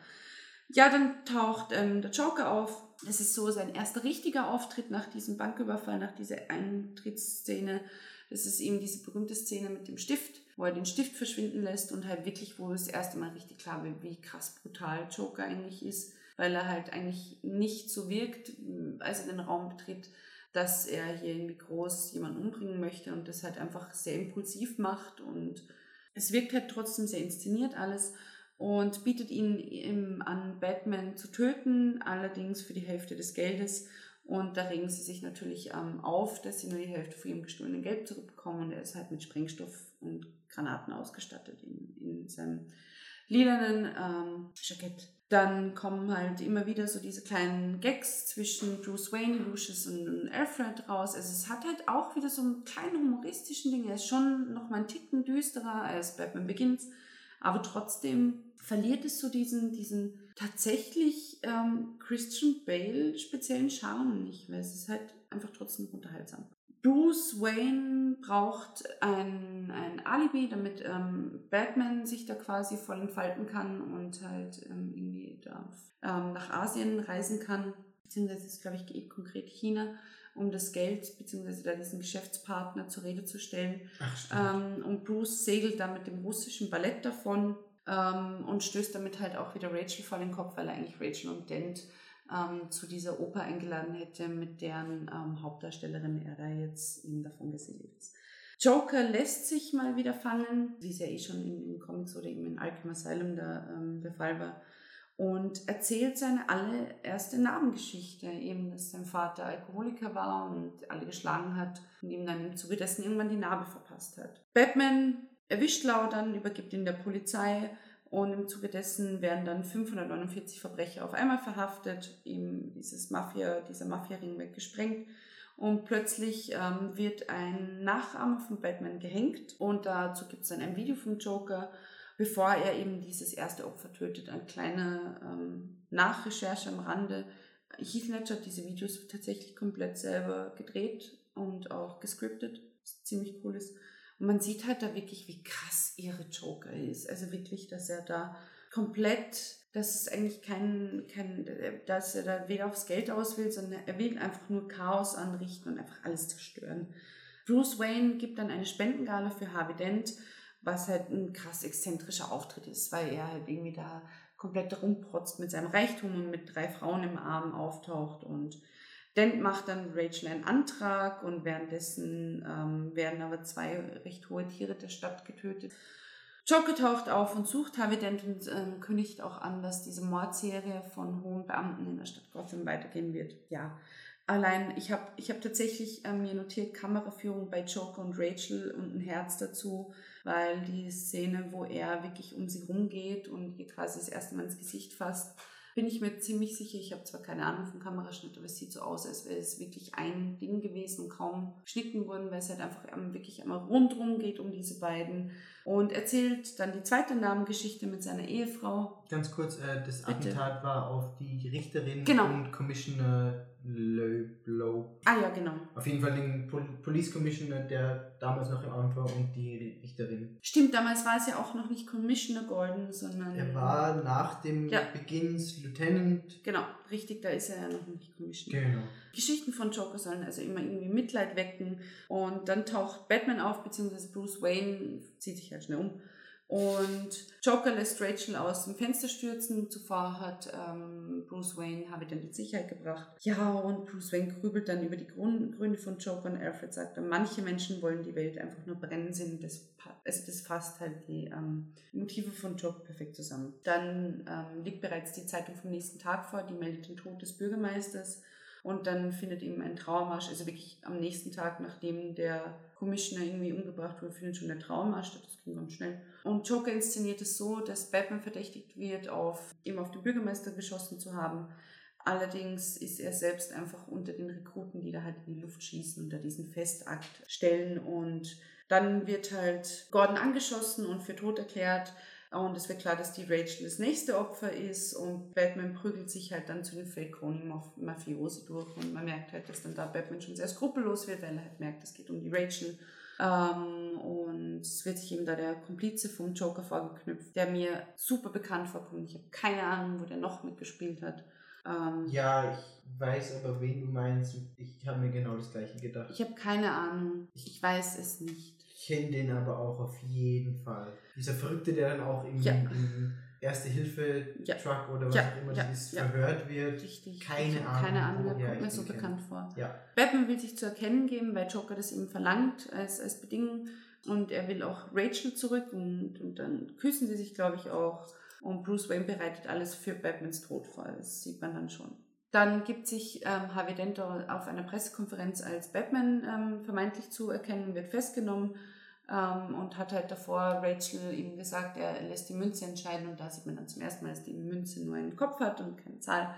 Ja, dann taucht ähm, der Joker auf. Das ist so sein erster richtiger Auftritt nach diesem Banküberfall, nach dieser Eintrittsszene. Das ist eben diese berühmte Szene mit dem Stift, wo er den Stift verschwinden lässt und halt wirklich, wo das erste Mal richtig klar wird, wie krass brutal Joker eigentlich ist, weil er halt eigentlich nicht so wirkt, als er den Raum betritt, dass er hier irgendwie groß jemanden umbringen möchte und das halt einfach sehr impulsiv macht und es wirkt halt trotzdem sehr inszeniert alles und bietet ihm an, Batman zu töten, allerdings für die Hälfte des Geldes. Und da regen sie sich natürlich ähm, auf, dass sie nur die Hälfte von ihrem gestohlenen Geld zurückbekommen. Und er ist halt mit Sprengstoff und Granaten ausgestattet in, in seinem lilanen ähm, Jackett. Dann kommen halt immer wieder so diese kleinen Gags zwischen Bruce Wayne, Lucius und, Alfred raus. Also es hat halt auch wieder so einen kleinen humoristischen Ding. Er ist schon noch mal einen Ticken düsterer als Batman Begins. Aber trotzdem verliert es so diesen, diesen tatsächlich ähm, Christian Bale speziellen Charme nicht, weil es ist halt einfach trotzdem unterhaltsam. Bruce Wayne braucht ein, ein Alibi, damit ähm, Batman sich da quasi voll entfalten kann und halt ähm, irgendwie da ähm, nach Asien reisen kann, beziehungsweise ist, glaube ich, eh konkret China, um das Geld, beziehungsweise da diesen Geschäftspartner zur Rede zu stellen. Ach. Ähm, und Bruce segelt dann mit dem russischen Ballett davon ähm, und stößt damit halt auch wieder Rachel vor den Kopf, weil er eigentlich Rachel und Dent ähm, zu dieser Oper eingeladen hätte, mit deren ähm, Hauptdarstellerin er da jetzt eben davon gesegelt ist. Joker lässt sich mal wieder fangen, wie es ja eh schon in den Comics oder eben in Arkham Asylum der, ähm, der Fall war, und erzählt seine allererste Narbengeschichte, eben, dass sein Vater Alkoholiker war und alle geschlagen hat und ihm dann im Zuge dessen irgendwann die Narbe verpasst hat. Batman erwischt Laudern, übergibt ihn der Polizei und im Zuge dessen werden dann 549 Verbrecher auf einmal verhaftet, eben dieses Mafia, dieser Mafia-Ring wird gesprengt und plötzlich ähm, wird ein Nachahmer von Batman gehängt und dazu gibt es dann ein Video vom Joker, bevor er eben dieses erste Opfer tötet. Eine kleine ähm, Nachrecherche am Rande. Heath Ledger hat diese Videos tatsächlich komplett selber gedreht und auch gescriptet, was ziemlich cool ist. Und man sieht halt da wirklich, wie krass ihre Joker ist. Also wirklich, dass er da komplett, dass es eigentlich kein, kein, dass er da weder aufs Geld aus will, sondern er will einfach nur Chaos anrichten und einfach alles zerstören. Bruce Wayne gibt dann eine Spendengala für Harvey Dent, was halt ein krass exzentrischer Auftritt ist, weil er halt irgendwie da komplett rumprotzt mit seinem Reichtum und mit drei Frauen im Arm auftaucht und Dent macht dann Rachel einen Antrag und währenddessen ähm, werden aber zwei recht hohe Tiere der Stadt getötet. Joker taucht auf und sucht Harvey Dent und ähm, kündigt auch an, dass diese Mordserie von hohen Beamten in der Stadt Gotham weitergehen wird. Ja, allein ich habe ich hab tatsächlich ähm, mir notiert Kameraführung bei Joker und Rachel und ein Herz dazu, weil die Szene, wo er wirklich um sie rumgeht und ihr quasi das erste Mal ins Gesicht fasst, bin ich mir ziemlich sicher, ich habe zwar keine Ahnung vom Kameraschnitt, aber es sieht so aus, als wäre es wirklich ein Ding gewesen und kaum geschnitten worden, weil es halt einfach wirklich einmal rundrum geht um diese beiden. Und erzählt dann die zweite Namengeschichte mit seiner Ehefrau. Ganz kurz, äh, das Bitte. Attentat war auf die Richterin Genau. und Commissioner Loeb. Ah ja, genau. Auf jeden Fall den Pol Police Commissioner, der damals noch im Amt war und die Richterin. Stimmt, damals war es ja auch noch nicht Commissioner Gordon, sondern... Er war nach dem Ja. Beginns Lieutenant. Genau, richtig, da ist er ja noch nicht Commissioner. Genau. Geschichten von Joker sollen also immer irgendwie Mitleid wecken. Und dann taucht Batman auf, beziehungsweise Bruce Wayne zieht sich halt schnell um. Und Joker lässt Rachel aus dem Fenster stürzen. Zuvor hat ähm, Bruce Wayne Harvey dann in Sicherheit gebracht. Ja, und Bruce Wayne grübelt dann über die Gründe von Joker und Alfred sagt manche Menschen wollen die Welt einfach nur brennen sehen. Das, also das fasst halt die ähm, Motive von Joker perfekt zusammen. Dann ähm, liegt bereits die Zeitung vom nächsten Tag vor, die meldet den Tod des Bürgermeisters. Und dann findet eben ein Trauermarsch, also wirklich am nächsten Tag, nachdem der Commissioner irgendwie umgebracht wurde, findet schon der Trauermarsch statt. Das ging ganz schnell. Und Joker inszeniert es so, dass Batman verdächtigt wird, auf, eben auf den Bürgermeister geschossen zu haben. Allerdings ist er selbst einfach unter den Rekruten, die da halt in die Luft schießen und da diesen Festakt stellen. Und dann wird halt Gordon angeschossen und für tot erklärt. Und es wird klar, dass die Rachel das nächste Opfer ist und Batman prügelt sich halt dann zu den Falcone-Mafiosi durch und man merkt halt, dass dann da Batman schon sehr skrupellos wird, weil er halt merkt, es geht um die Rachel. Ähm, und es wird sich eben da der Komplize vom Joker vorgeknüpft, der mir super bekannt vorkommt. Ich habe keine Ahnung, wo der noch mitgespielt hat. Ähm, Ja, ich weiß aber, wen du meinst. Ich habe mir genau das gleiche gedacht. Ich habe keine Ahnung. Ich weiß es nicht. Ich kenne den aber auch auf jeden Fall. Dieser Verrückte, der dann auch im, Ja. im Erste-Hilfe-Truck oder was Ja, auch immer ja, das ist, ja. verhört wird. Richtig. Keine ich hab Ahnung, Keine Ahnung, der kommt mir so bekannt vor. Ja. Batman will sich zu erkennen geben, weil Joker das ihm verlangt als, als Bedingung. Und er will auch Rachel zurück und, und dann küssen sie sich, glaube ich, auch. Und Bruce Wayne bereitet alles für Batmans Tod vor. Das sieht man dann schon. Dann gibt sich ähm, Harvey Dent auf einer Pressekonferenz als Batman ähm, vermeintlich zu erkennen, wird festgenommen ähm, und hat halt davor Rachel ihm gesagt, er lässt die Münze entscheiden und da sieht man dann zum ersten Mal, dass die Münze nur einen Kopf hat und keine Zahl.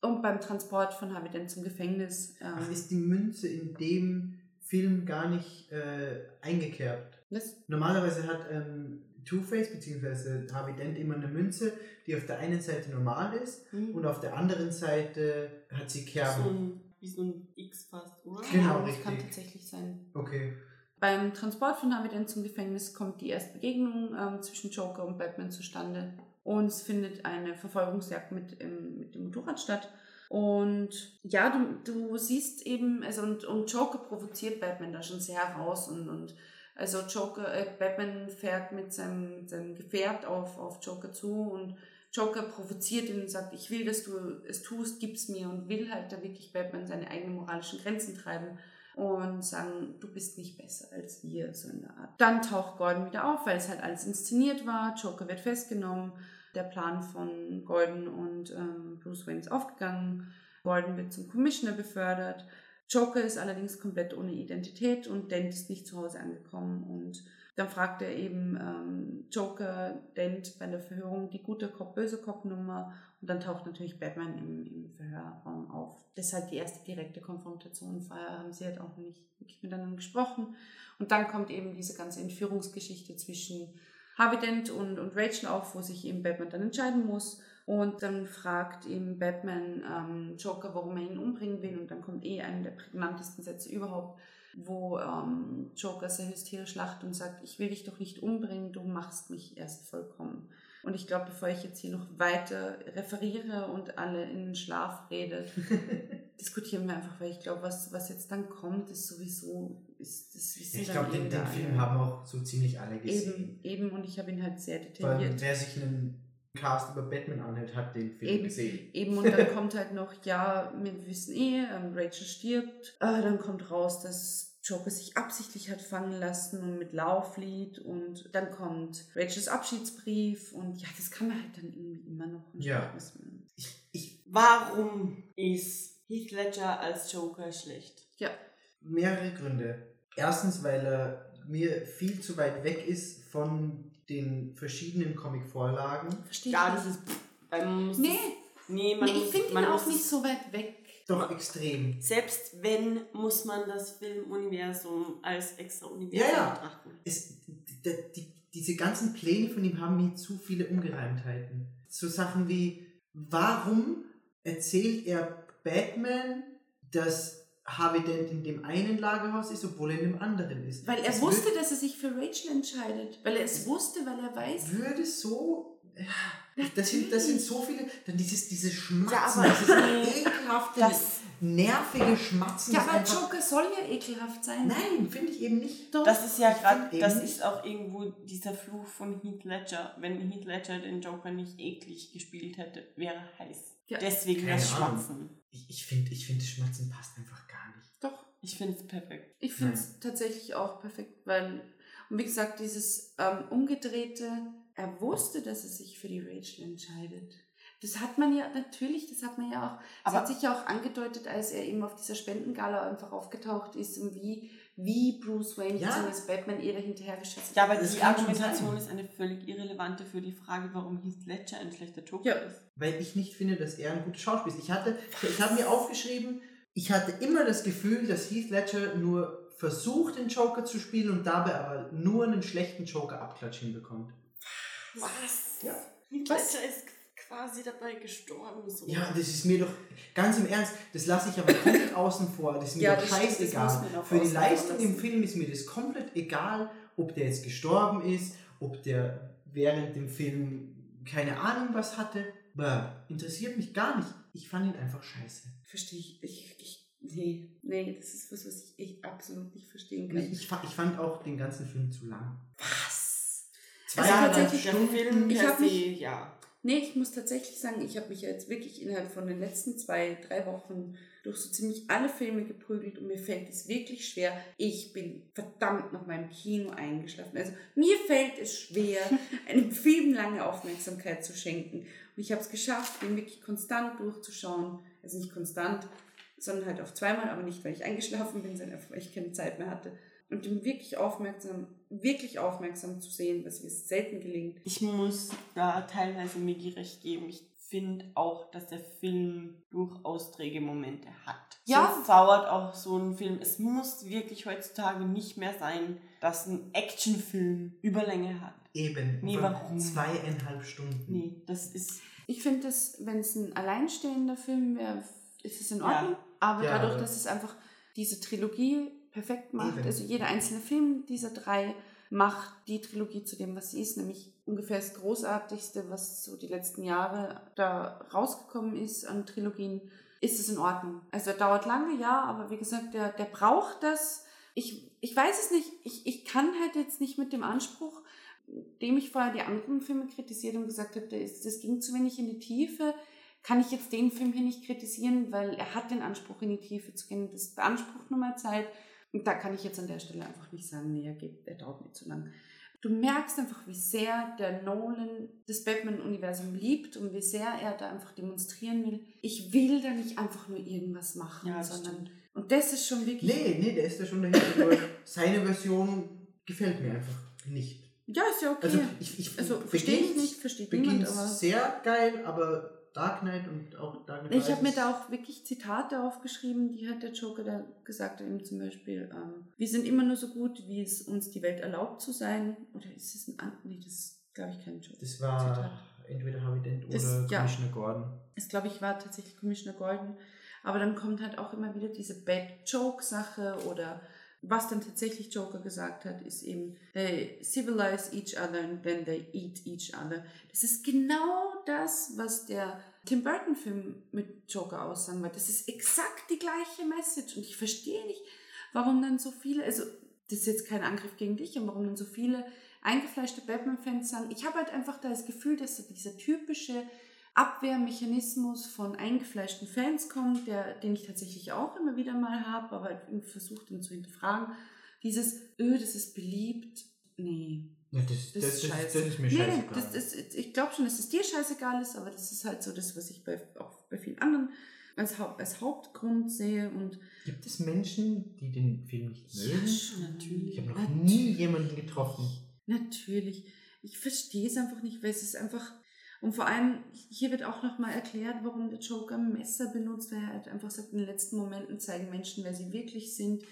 Und beim Transport von Harvey Dent zum Gefängnis. Ähm, Ach, ist die Münze in dem Film gar nicht äh, eingekerbt? was? Normalerweise hat ähm, Two-Face bzw. Harvey Dent immer eine Münze, die auf der einen Seite normal ist Hm. und auf der anderen Seite hat sie so Kerben. ein, wie so ein X fast, oder? Genau, Ja, das kann richtig. tatsächlich sein. Okay. Beim Transport von Harvey Dent zum Gefängnis kommt die erste Begegnung ähm, zwischen Joker und Batman zustande. Und es findet eine Verfolgungsjagd mit, im, mit dem Motorrad statt. Und ja, du, du siehst eben, also und, und Joker provoziert Batman da schon sehr heraus und, und also Joker, äh, Batman fährt mit seinem, seinem Gefährt auf, auf Joker zu und Joker provoziert ihn und sagt, ich will, dass du es tust, gib's mir und will halt da wirklich Batman seine eigenen moralischen Grenzen treiben und sagen, du bist nicht besser als wir, so in der Art. Dann taucht Gordon wieder auf, weil es halt alles inszeniert war. Joker wird festgenommen. Der Plan von Gordon und ähm, Bruce Wayne ist aufgegangen. Gordon wird zum Commissioner befördert. Joker ist allerdings komplett ohne Identität und Dent ist nicht zu Hause angekommen. Und dann fragt er eben ähm, Joker Dent bei der Verhörung die gute Cop, böse Cop-Nummer und dann taucht natürlich Batman im, im Verhörraum auf. Das ist halt die erste direkte Konfrontation. Vorher haben sie halt auch nicht wirklich miteinander gesprochen. Und dann kommt eben diese ganze Entführungsgeschichte zwischen Harvey Dent und, und Rachel auf, wo sich eben Batman dann entscheiden muss. Und dann fragt eben Batman ähm, Joker, warum er ihn umbringen will. Und dann kommt eh einer der prägnantesten Sätze überhaupt. wo ähm, Joker sehr hysterisch lacht und sagt, ich will dich doch nicht umbringen, du machst mich erst vollkommen. Und ich glaube, bevor ich jetzt hier noch weiter referiere und alle in den Schlaf rede, diskutieren wir einfach, weil ich glaube, was, was jetzt dann kommt, ist sowieso, ist, das wissen Ich glaube, eh den, den. Film haben auch so ziemlich alle gesehen. Eben, eben, und ich habe ihn halt sehr Weil detailliert. wer sich einen Cast über Batman anhört, hat den Film Eben, gesehen. eben, und dann kommt halt noch, ja, wir wissen eh, ähm, Rachel stirbt. Äh, dann kommt raus, dass Joker sich absichtlich hat fangen lassen und mit Lauflied. Und dann kommt Rachels Abschiedsbrief. Und ja, das kann man halt dann irgendwie immer noch nicht Ja. wissen. Ich, ich, Warum ist Heath Ledger als Joker schlecht? Ja, mehrere Gründe. Erstens, weil er mir viel zu weit weg ist von den verschiedenen Comic-Vorlagen. verstehe Ja, ich das nicht. ist. Man muss Nee, das, nee, man nee, ich finde ihn man auch nicht so weit weg. Doch extrem. Selbst wenn, muss man das Filmuniversum als extra Universum Ja, ja. betrachten. Es, die, die, diese ganzen Pläne von ihm haben mir zu viele Ungereimtheiten. So Sachen wie, warum erzählt er Batman, dass Harvey Dent in dem einen Lagerhaus ist, obwohl er in dem anderen ist? Weil er Es wusste, dass er sich für Rachel entscheidet. Weil er es wusste, weil er weiß. würde so. Ja, das sind, das sind so viele. Dann dieses, diese Schmatzen, aber- dieses ekelhafte, Das- nervige Schmatzen. Ja, das aber einfach- Joker soll ja ekelhaft sein. Nein, finde ich eben nicht. Doch. Das ist ja gerade, das ist auch irgendwo dieser Fluch von Heath Ledger. Wenn Heath Ledger den Joker nicht eklig gespielt hätte, wäre heiß. Ja. Deswegen Keine das Ahnung. Schmatzen. Ich, ich finde, ich find, Schmatzen passt einfach gar nicht. Doch. Ich finde es perfekt. Ich finde es tatsächlich auch perfekt, weil, und wie gesagt, dieses ähm, umgedrehte, er wusste, dass er sich für die Rachel entscheidet. Das hat man ja, natürlich, das hat man ja auch, das Aber- hat sich ja auch angedeutet, als er eben auf dieser Spendengala einfach aufgetaucht ist und wie, wie Bruce Wayne Ja. bzw. Batman ihr dahinterhergeschossen Ja, aber Das die Argumentation ist eine völlig irrelevante für die Frage, warum Heath Ledger ein schlechter Joker Ja. ist. Weil ich nicht finde, dass er ein guter Schauspieler ist. Ich hatte, ich habe mir aufgeschrieben, ich hatte immer das Gefühl, dass Heath Ledger nur versucht, den Joker zu spielen und dabei aber nur einen schlechten Joker-Abklatsch hinbekommt. Was? Ja. Heath? Ledger ist quasi dabei gestorben. So. Ja, das ist mir doch, ganz im Ernst, das lasse ich aber komplett außen vor. Das ist mir Ja, doch scheißegal. Für die Leistung im. Film ist mir das komplett egal, ob der jetzt gestorben ist, ob der während dem Film keine Ahnung was hatte. Bäh, interessiert mich gar nicht. Ich fand ihn einfach scheiße. Verstehe ich, ich, ich, nee, nee, das ist was, was ich, ich absolut nicht verstehen kann. Ich, ich, ich fand auch den ganzen Film zu lang. Was? Zweieinhalb tatsächlich- der Stunden. Film Ich per hab se, mich- ja. Nee, ich muss tatsächlich sagen, ich habe mich jetzt wirklich innerhalb von den letzten zwei, drei Wochen durch so ziemlich alle Filme geprügelt und mir fällt es wirklich schwer. Ich bin verdammt nach meinem Kino eingeschlafen. Also mir fällt es schwer, einem Film lange Aufmerksamkeit zu schenken. Und ich habe es geschafft, den wirklich konstant durchzuschauen. Also nicht konstant, sondern halt auf zweimal, aber nicht, weil ich eingeschlafen bin, sondern weil ich keine Zeit mehr hatte. Und den wirklich aufmerksam, wirklich aufmerksam zu sehen, was mir selten gelingt. Ich muss da teilweise Migi recht geben. Ich finde auch, dass der Film durchaus träge Momente hat. Ja. So dauert auch so ein Film. Es muss wirklich heutzutage nicht mehr sein, dass ein Actionfilm Überlänge hat. Eben. Nee, warum? Zweieinhalb Stunden. Nee, das ist. Ich finde, dass wenn es ein alleinstehender Film wäre, ist es in Ja. Ordnung. Aber Ja, dadurch, dass es einfach diese Trilogie perfekt macht, Eben. also jeder einzelne Film dieser drei macht die Trilogie zu dem, was sie ist, nämlich ungefähr das Großartigste, was so die letzten Jahre da rausgekommen ist an Trilogien, ist es in Ordnung. Also er dauert lange, ja, aber wie gesagt, der, der braucht das. Ich, ich weiß es nicht, ich, ich kann halt jetzt nicht mit dem Anspruch, dem ich vorher die anderen Filme kritisiert und gesagt habe, das, das ging zu wenig in die Tiefe, kann ich jetzt den Film hier nicht kritisieren, weil er hat den Anspruch, in die Tiefe zu gehen. Das beansprucht nun mal Zeit. Und da kann ich jetzt an der Stelle einfach nicht sagen, nee, er, geht, er dauert mir zu lang. Du merkst einfach, wie sehr der Nolan das Batman-Universum liebt und wie sehr er da einfach demonstrieren will. Ich will da nicht einfach nur irgendwas machen, Ja, sondern. stimmt. Und das ist schon wirklich. Nee, nee, der ist da schon dahinter. Seine Version gefällt mir einfach nicht. Ja, ist ja okay. Also, ich, ich Also, verstehe ich nicht, versteht niemand, beginnt aber- sehr geil, aber Dark Knight und auch Dark Knight Ich habe mir da auch wirklich Zitate aufgeschrieben, die hat der Joker da gesagt, eben zum Beispiel, ähm, wir sind immer nur so gut, wie es uns die Welt erlaubt zu sein. Oder ist es ein an Nee, das ist, glaube ich, kein Joker. Das war entweder Harvey Dent Das- oder ja. Commissioner Gordon. Das, glaube ich, war tatsächlich Commissioner Gordon. Aber dann kommt halt auch immer wieder diese Bad-Joke-Sache oder was dann tatsächlich Joker gesagt hat, ist eben, they civilize each other and then they eat each other. Das ist genau das, was der Tim Burton-Film mit Joker aussagen wird. Das ist exakt die gleiche Message und ich verstehe nicht, warum dann so viele, also das ist jetzt kein Angriff gegen dich, und warum dann so viele eingefleischte Batman-Fans sagen, ich habe halt einfach da das Gefühl, dass so dieser typische Abwehrmechanismus von eingefleischten Fans kommt, der, den ich tatsächlich auch immer wieder mal habe, aber halt versucht, ihn zu hinterfragen. Dieses, öh, das ist beliebt. Nee, Ja, das, das, das, ist scheiße. das ist mir nee, scheißegal. Das, das, ich glaube schon, dass es dir scheißegal ist, aber das ist halt so das, was ich bei, auch bei vielen anderen als, Haupt, als Hauptgrund sehe. Und Gibt es Menschen, die den Film nicht mögen? schon, natürlich. Ich habe noch Natürlich. nie jemanden getroffen. Natürlich. Ich verstehe es einfach nicht, weil es ist einfach. Und vor allem, hier wird auch nochmal erklärt, warum der Joker Messer benutzt, weil er halt einfach sagt, in den letzten Momenten zeigen Menschen, wer sie wirklich sind.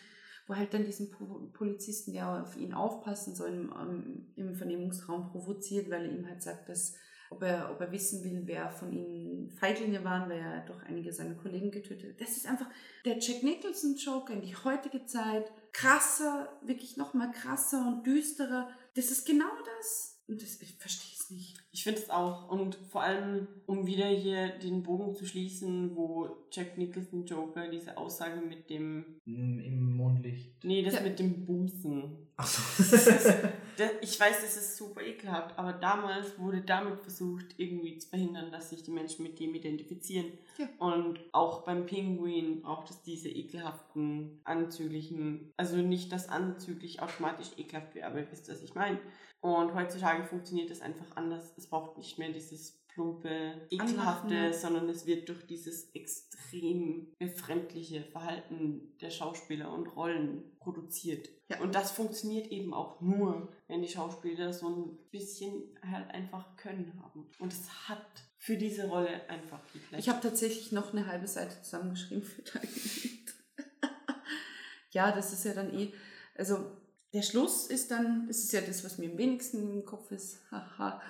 Wo halt dann diesen Po- Polizisten, der auf ihn aufpassen soll, im, ähm, im Vernehmungsraum provoziert, weil er ihm halt sagt, dass, ob, er, ob er wissen will, wer von ihnen Feiglinge waren, weil er doch einige seiner Kollegen getötet hat. Das ist einfach der Jack Nicholson Joker in die heutige Zeit. Krasser, wirklich nochmal krasser und düsterer. Das ist genau das. Und das, ich verstehe es nicht. Ich finde es auch. Und vor allem, um wieder hier den Bogen zu schließen, wo Jack Nicholson Joker diese Aussage mit dem. Im, Im Mondlicht. Nee, das Ja. mit dem Bumsen. Achso. Ich weiß, das ist super ekelhaft, aber damals wurde damit versucht, irgendwie zu verhindern, dass sich die Menschen mit dem identifizieren. Ja. Und auch beim Pinguin braucht es diese ekelhaften, anzüglichen, also nicht, dass anzüglich automatisch ekelhaft wäre, aber ihr wisst, was ich meine. Und heutzutage funktioniert das einfach anders. Es braucht nicht mehr dieses plumpe, ekelhafte, Anmachen. sondern es wird durch dieses extrem befremdliche Verhalten der Schauspieler und Rollen produziert. Ja. Und das funktioniert eben auch nur, wenn die Schauspieler so ein bisschen halt einfach Können haben. Und es hat für diese Rolle einfach geklärt. Ich habe tatsächlich noch eine halbe Seite zusammengeschrieben für Tagebuch. ja, das ist ja dann eh. Also, der Schluss ist dann, das ist ja das, was mir am wenigsten im Kopf ist, haha,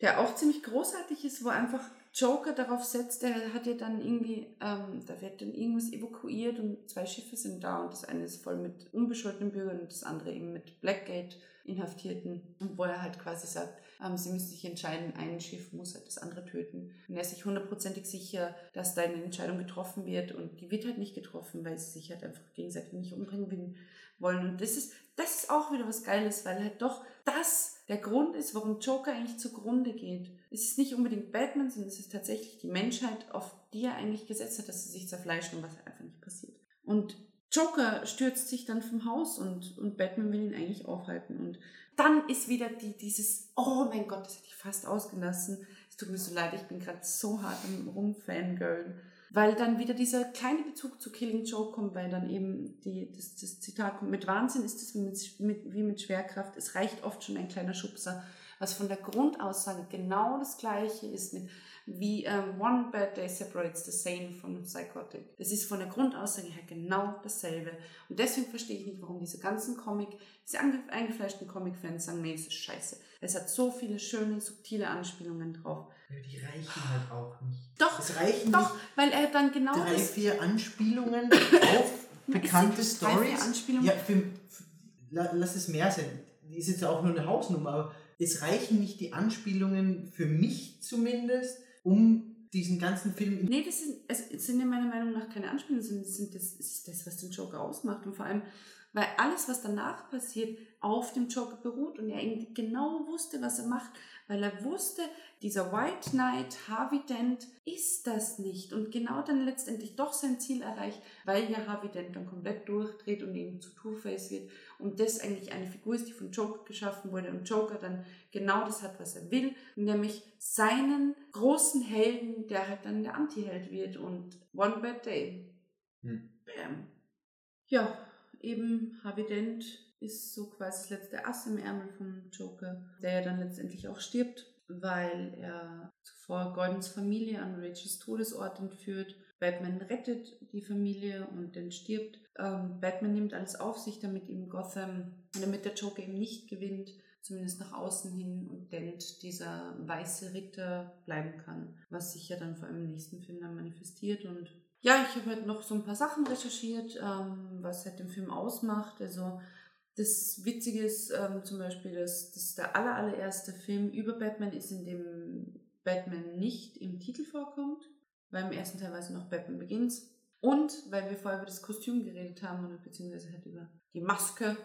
der auch ziemlich großartig ist, wo einfach Joker darauf setzt, der hat ja dann irgendwie, ähm, da wird dann irgendwas evakuiert und zwei Schiffe sind da und das eine ist voll mit unbescholtenen Bürgern und das andere eben mit Blackgate-Inhaftierten. Und wo er halt quasi sagt, ähm, sie müssen sich entscheiden, ein Schiff muss halt das andere töten. Und er ist sich hundertprozentig sicher, dass da eine Entscheidung getroffen wird und die wird halt nicht getroffen, weil sie sich halt einfach gegenseitig nicht umbringen will- wollen. Und das ist, das ist auch wieder was Geiles, weil halt doch das der Grund ist, warum Joker eigentlich zugrunde geht. Es ist nicht unbedingt Batman, sondern es ist tatsächlich die Menschheit, auf die er eigentlich gesetzt hat, dass sie sich zerfleischen und was einfach nicht passiert. Und Joker stürzt sich dann vom Haus und, und Batman will ihn eigentlich aufhalten. Und dann ist wieder die, dieses, oh mein Gott, das hätte ich fast ausgelassen. Es tut mir so leid, ich bin gerade so hart am Rumfangirlen. Weil dann wieder dieser kleine Bezug zu Killing Joke kommt, weil dann eben die, das, das Zitat kommt, mit Wahnsinn ist es wie mit, mit, wie mit Schwerkraft. Es reicht oft schon ein kleiner Schubser, was von der Grundaussage genau das gleiche ist mit wie ähm, One Bad Day separates the sane from psychotic. Das ist von der Grundaussage her genau dasselbe. Und deswegen verstehe ich nicht, warum diese ganzen Comic, diese eingefleischten Comic-Fans sagen, nee, es ist scheiße. Es hat so viele schöne, subtile Anspielungen drauf. Ja, die reichen halt auch nicht. Doch, Es reichen doch, weil er dann genau drei, das... vier Anspielungen auf bekannte Stories. Anspielungen. Ja, für, für, la- lass es mehr sein. Die ist jetzt auch nur eine Hausnummer, aber es reichen nicht die Anspielungen für mich zumindest, um diesen ganzen Film Nee, das sind, es sind ja meiner Meinung nach keine Anspielungen, sondern das, sind das ist das, was den Joker ausmacht. Und vor allem, weil alles, was danach passiert, auf dem Joker beruht und er genau wusste, was er macht, weil er wusste, dieser White Knight, Harvey Dent, ist das nicht. Und genau dann letztendlich doch sein Ziel erreicht, weil ja Harvey Dent dann komplett durchdreht und eben zu Two-Face wird. Und das eigentlich eine Figur ist, die von Joker geschaffen wurde und Joker dann genau das hat, was er will, nämlich seinen großen Helden, der halt dann der Anti-Held wird und One Bad Day. Hm. Bam. Ja, eben Harvey Dent ist so quasi das letzte Ass im Ärmel vom Joker, der ja dann letztendlich auch stirbt, weil er zuvor Gordons Familie an Rachels Todesort entführt. Batman rettet die Familie und dann stirbt. Ähm, Batman nimmt alles auf sich, damit ihm Gotham, damit der Joker eben nicht gewinnt, zumindest nach außen hin und Dent dieser weiße Ritter bleiben kann, was sich ja dann vor allem im nächsten Film dann manifestiert und Ja, ich habe halt noch so ein paar Sachen recherchiert, ähm, was halt den Film ausmacht. Also das Witzige ist ähm, zum Beispiel, dass, dass der aller, allererste Film über Batman ist, in dem Batman nicht im Titel vorkommt, weil im ersten Teil war es noch Batman Begins. Und weil wir vorher über das Kostüm geredet haben, oder beziehungsweise halt über die Maske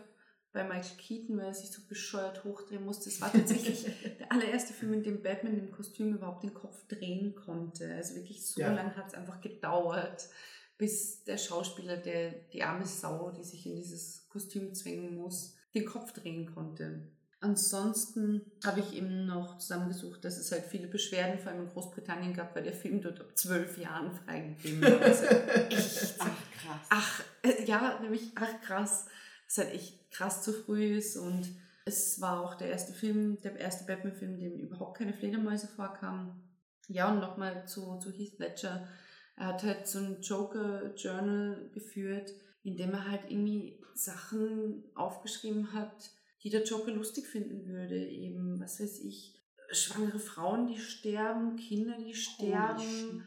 bei Michael Keaton, weil er sich so bescheuert hochdrehen musste. Das war tatsächlich der allererste Film, in dem Batman im Kostüm überhaupt den Kopf drehen konnte. Also wirklich so Ja. lange hat es einfach gedauert, bis der Schauspieler, der die arme Sau, die sich in dieses Kostüm zwängen muss, den Kopf drehen konnte. Ansonsten habe ich eben noch zusammengesucht, dass es halt viele Beschwerden, vor allem in Großbritannien gab, weil der Film dort ab zwölf Jahren freigegeben war. Also echt Ach, krass. Ach, äh, ja, nämlich, ach krass, dass halt echt krass zu früh ist und es war auch der erste Film, der erste Batman-Film, in dem überhaupt keine Fledermäuse vorkamen. Ja, und nochmal zu, zu Heath Ledger. Er hat halt so ein Joker-Journal geführt, in dem er halt irgendwie Sachen aufgeschrieben hat, die der Joker lustig finden würde. Eben, was weiß ich, schwangere Frauen, die sterben, Kinder, die sterben.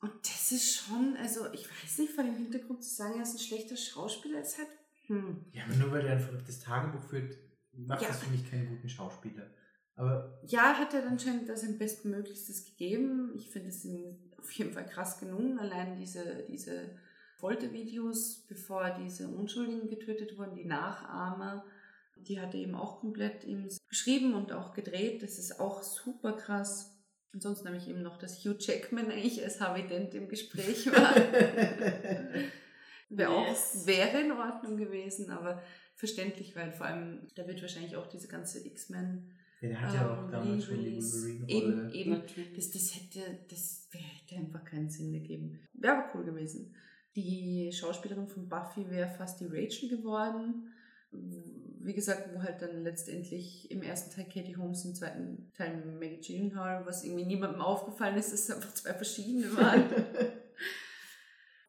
Und das ist schon, also ich weiß nicht, vor dem Hintergrund zu sagen, er ist ein schlechter Schauspieler, ist halt, hm. Ja, aber nur weil er ein verrücktes Tagebuch führt, macht Ja. das für mich keinen guten Schauspieler. Aber Ja, hat er anscheinend da sein Bestmöglichstes gegeben. Ich finde es ihm auf jeden Fall krass gelungen. Allein diese, diese Foltervideos, bevor diese Unschuldigen getötet wurden, die Nachahmer, die hat er eben auch komplett ihm geschrieben und auch gedreht. Das ist auch super krass. Ansonsten habe ich eben noch, dass Hugh Jackman eigentlich als Harvey Dent im Gespräch war. Wäre auch, wäre in Ordnung gewesen, aber verständlich, weil vor allem, da wird wahrscheinlich auch diese ganze X-Men der hat ja auch ähm, damals schon die. Wolverine-Rolle. Eben, eben. Natürlich. Das, das, hätte, das hätte einfach keinen Sinn gegeben. Wäre aber cool gewesen. Die Schauspielerin von Buffy wäre fast die Rachel geworden. Wie gesagt, wo halt dann letztendlich im ersten Teil Katie Holmes, im zweiten Teil Maggie Gyllenhaal, was irgendwie niemandem aufgefallen ist, dass es einfach zwei verschiedene waren.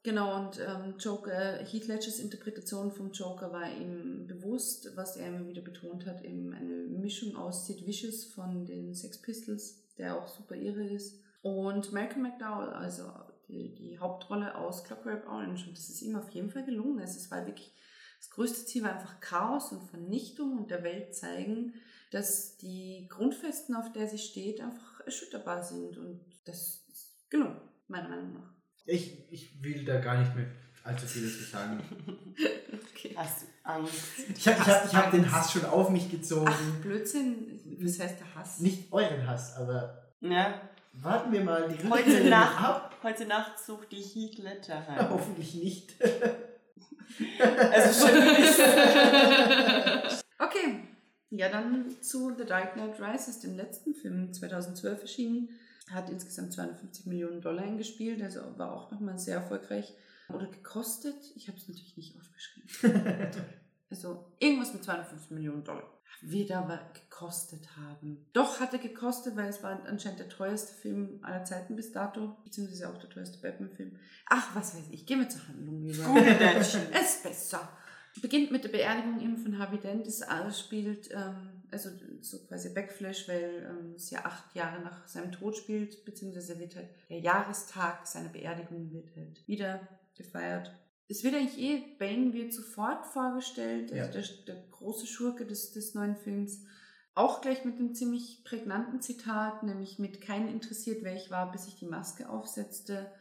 Genau, und ähm, Joker, Heath Ledgers Interpretation vom Joker war ihm bewusst, was er immer wieder betont hat, eben eine Mischung aus Sid Vicious von den Sex Pistols, der auch super irre ist, und Malcolm McDowell, also die, die Hauptrolle aus Clockwork Orange. Und das ist ihm auf jeden Fall gelungen. Also es war wirklich, das größte Ziel war einfach Chaos und Vernichtung und der Welt zeigen, dass die Grundfesten, auf der sie steht, einfach erschütterbar sind. Und das ist gelungen, meiner Meinung nach. Ich, ich will da gar nicht mehr allzu viel dazu sagen. Okay. Hast du Angst? Ich habe hab, ich hab den Hass schon auf mich gezogen. Ach, Blödsinn. Was heißt der Hass? Nicht euren Hass, aber Ja. warten wir mal die Heute Nacht, ab. heute Nacht sucht die Heath Ledger heim. Hoffentlich nicht. Also schon okay. Ja, dann zu The Dark Knight Rises, dem letzten Film, 2012 erschienen. Hat insgesamt 250 Millionen Dollar eingespielt, also war auch nochmal sehr erfolgreich. Oder gekostet, ich habe es natürlich nicht aufgeschrieben. Also irgendwas mit 250 Millionen Dollar. Wird aber gekostet haben. Doch hat er gekostet, weil es war anscheinend der teuerste Film aller Zeiten bis dato, beziehungsweise auch der teuerste Batman-Film. Ach, was weiß ich, gehen wir zur Handlung über. Es ist besser. Beginnt mit der Beerdigung eben von Harvey Dent. Das alles spielt, ähm, also so quasi Backflash, weil ähm, es ja acht Jahre nach seinem Tod spielt, beziehungsweise wird halt der Jahrestag seiner Beerdigung wird halt wieder gefeiert. Es wird eigentlich eh, Bane wird sofort vorgestellt, also Ja. der, der große Schurke des, des neuen Films. Auch gleich mit einem ziemlich prägnanten Zitat, nämlich mit keinen interessiert, wer ich war, bis ich die Maske aufsetzte.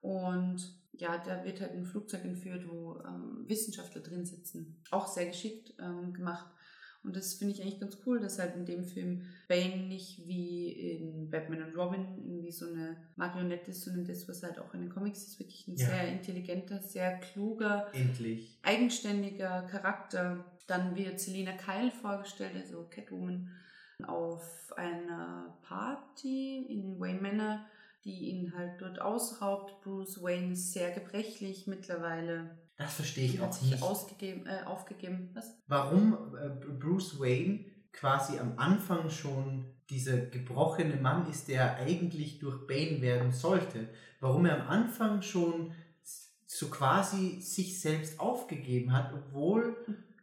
Und ja, da wird halt ein Flugzeug entführt, wo ähm, Wissenschaftler drin sitzen. Auch sehr geschickt ähm, gemacht. Und das finde ich eigentlich ganz cool, dass halt in dem Film Bane nicht wie in Batman und Robin irgendwie so eine Marionette ist, sondern das, was halt auch in den Comics ist, wirklich ein Ja. sehr intelligenter, sehr kluger, Endlich. eigenständiger Charakter. Dann wird Selina Kyle vorgestellt, also Catwoman, auf einer Party in Wayne Manor, die ihn halt dort ausraubt. Bruce Wayne ist sehr gebrechlich mittlerweile. Das verstehe ich auch nicht. ausgegeben, äh, aufgegeben. Was? Warum äh, Bruce Wayne quasi am Anfang schon dieser gebrochene Mann ist, der eigentlich durch Bane werden sollte. Warum er am Anfang schon so quasi sich selbst aufgegeben hat, obwohl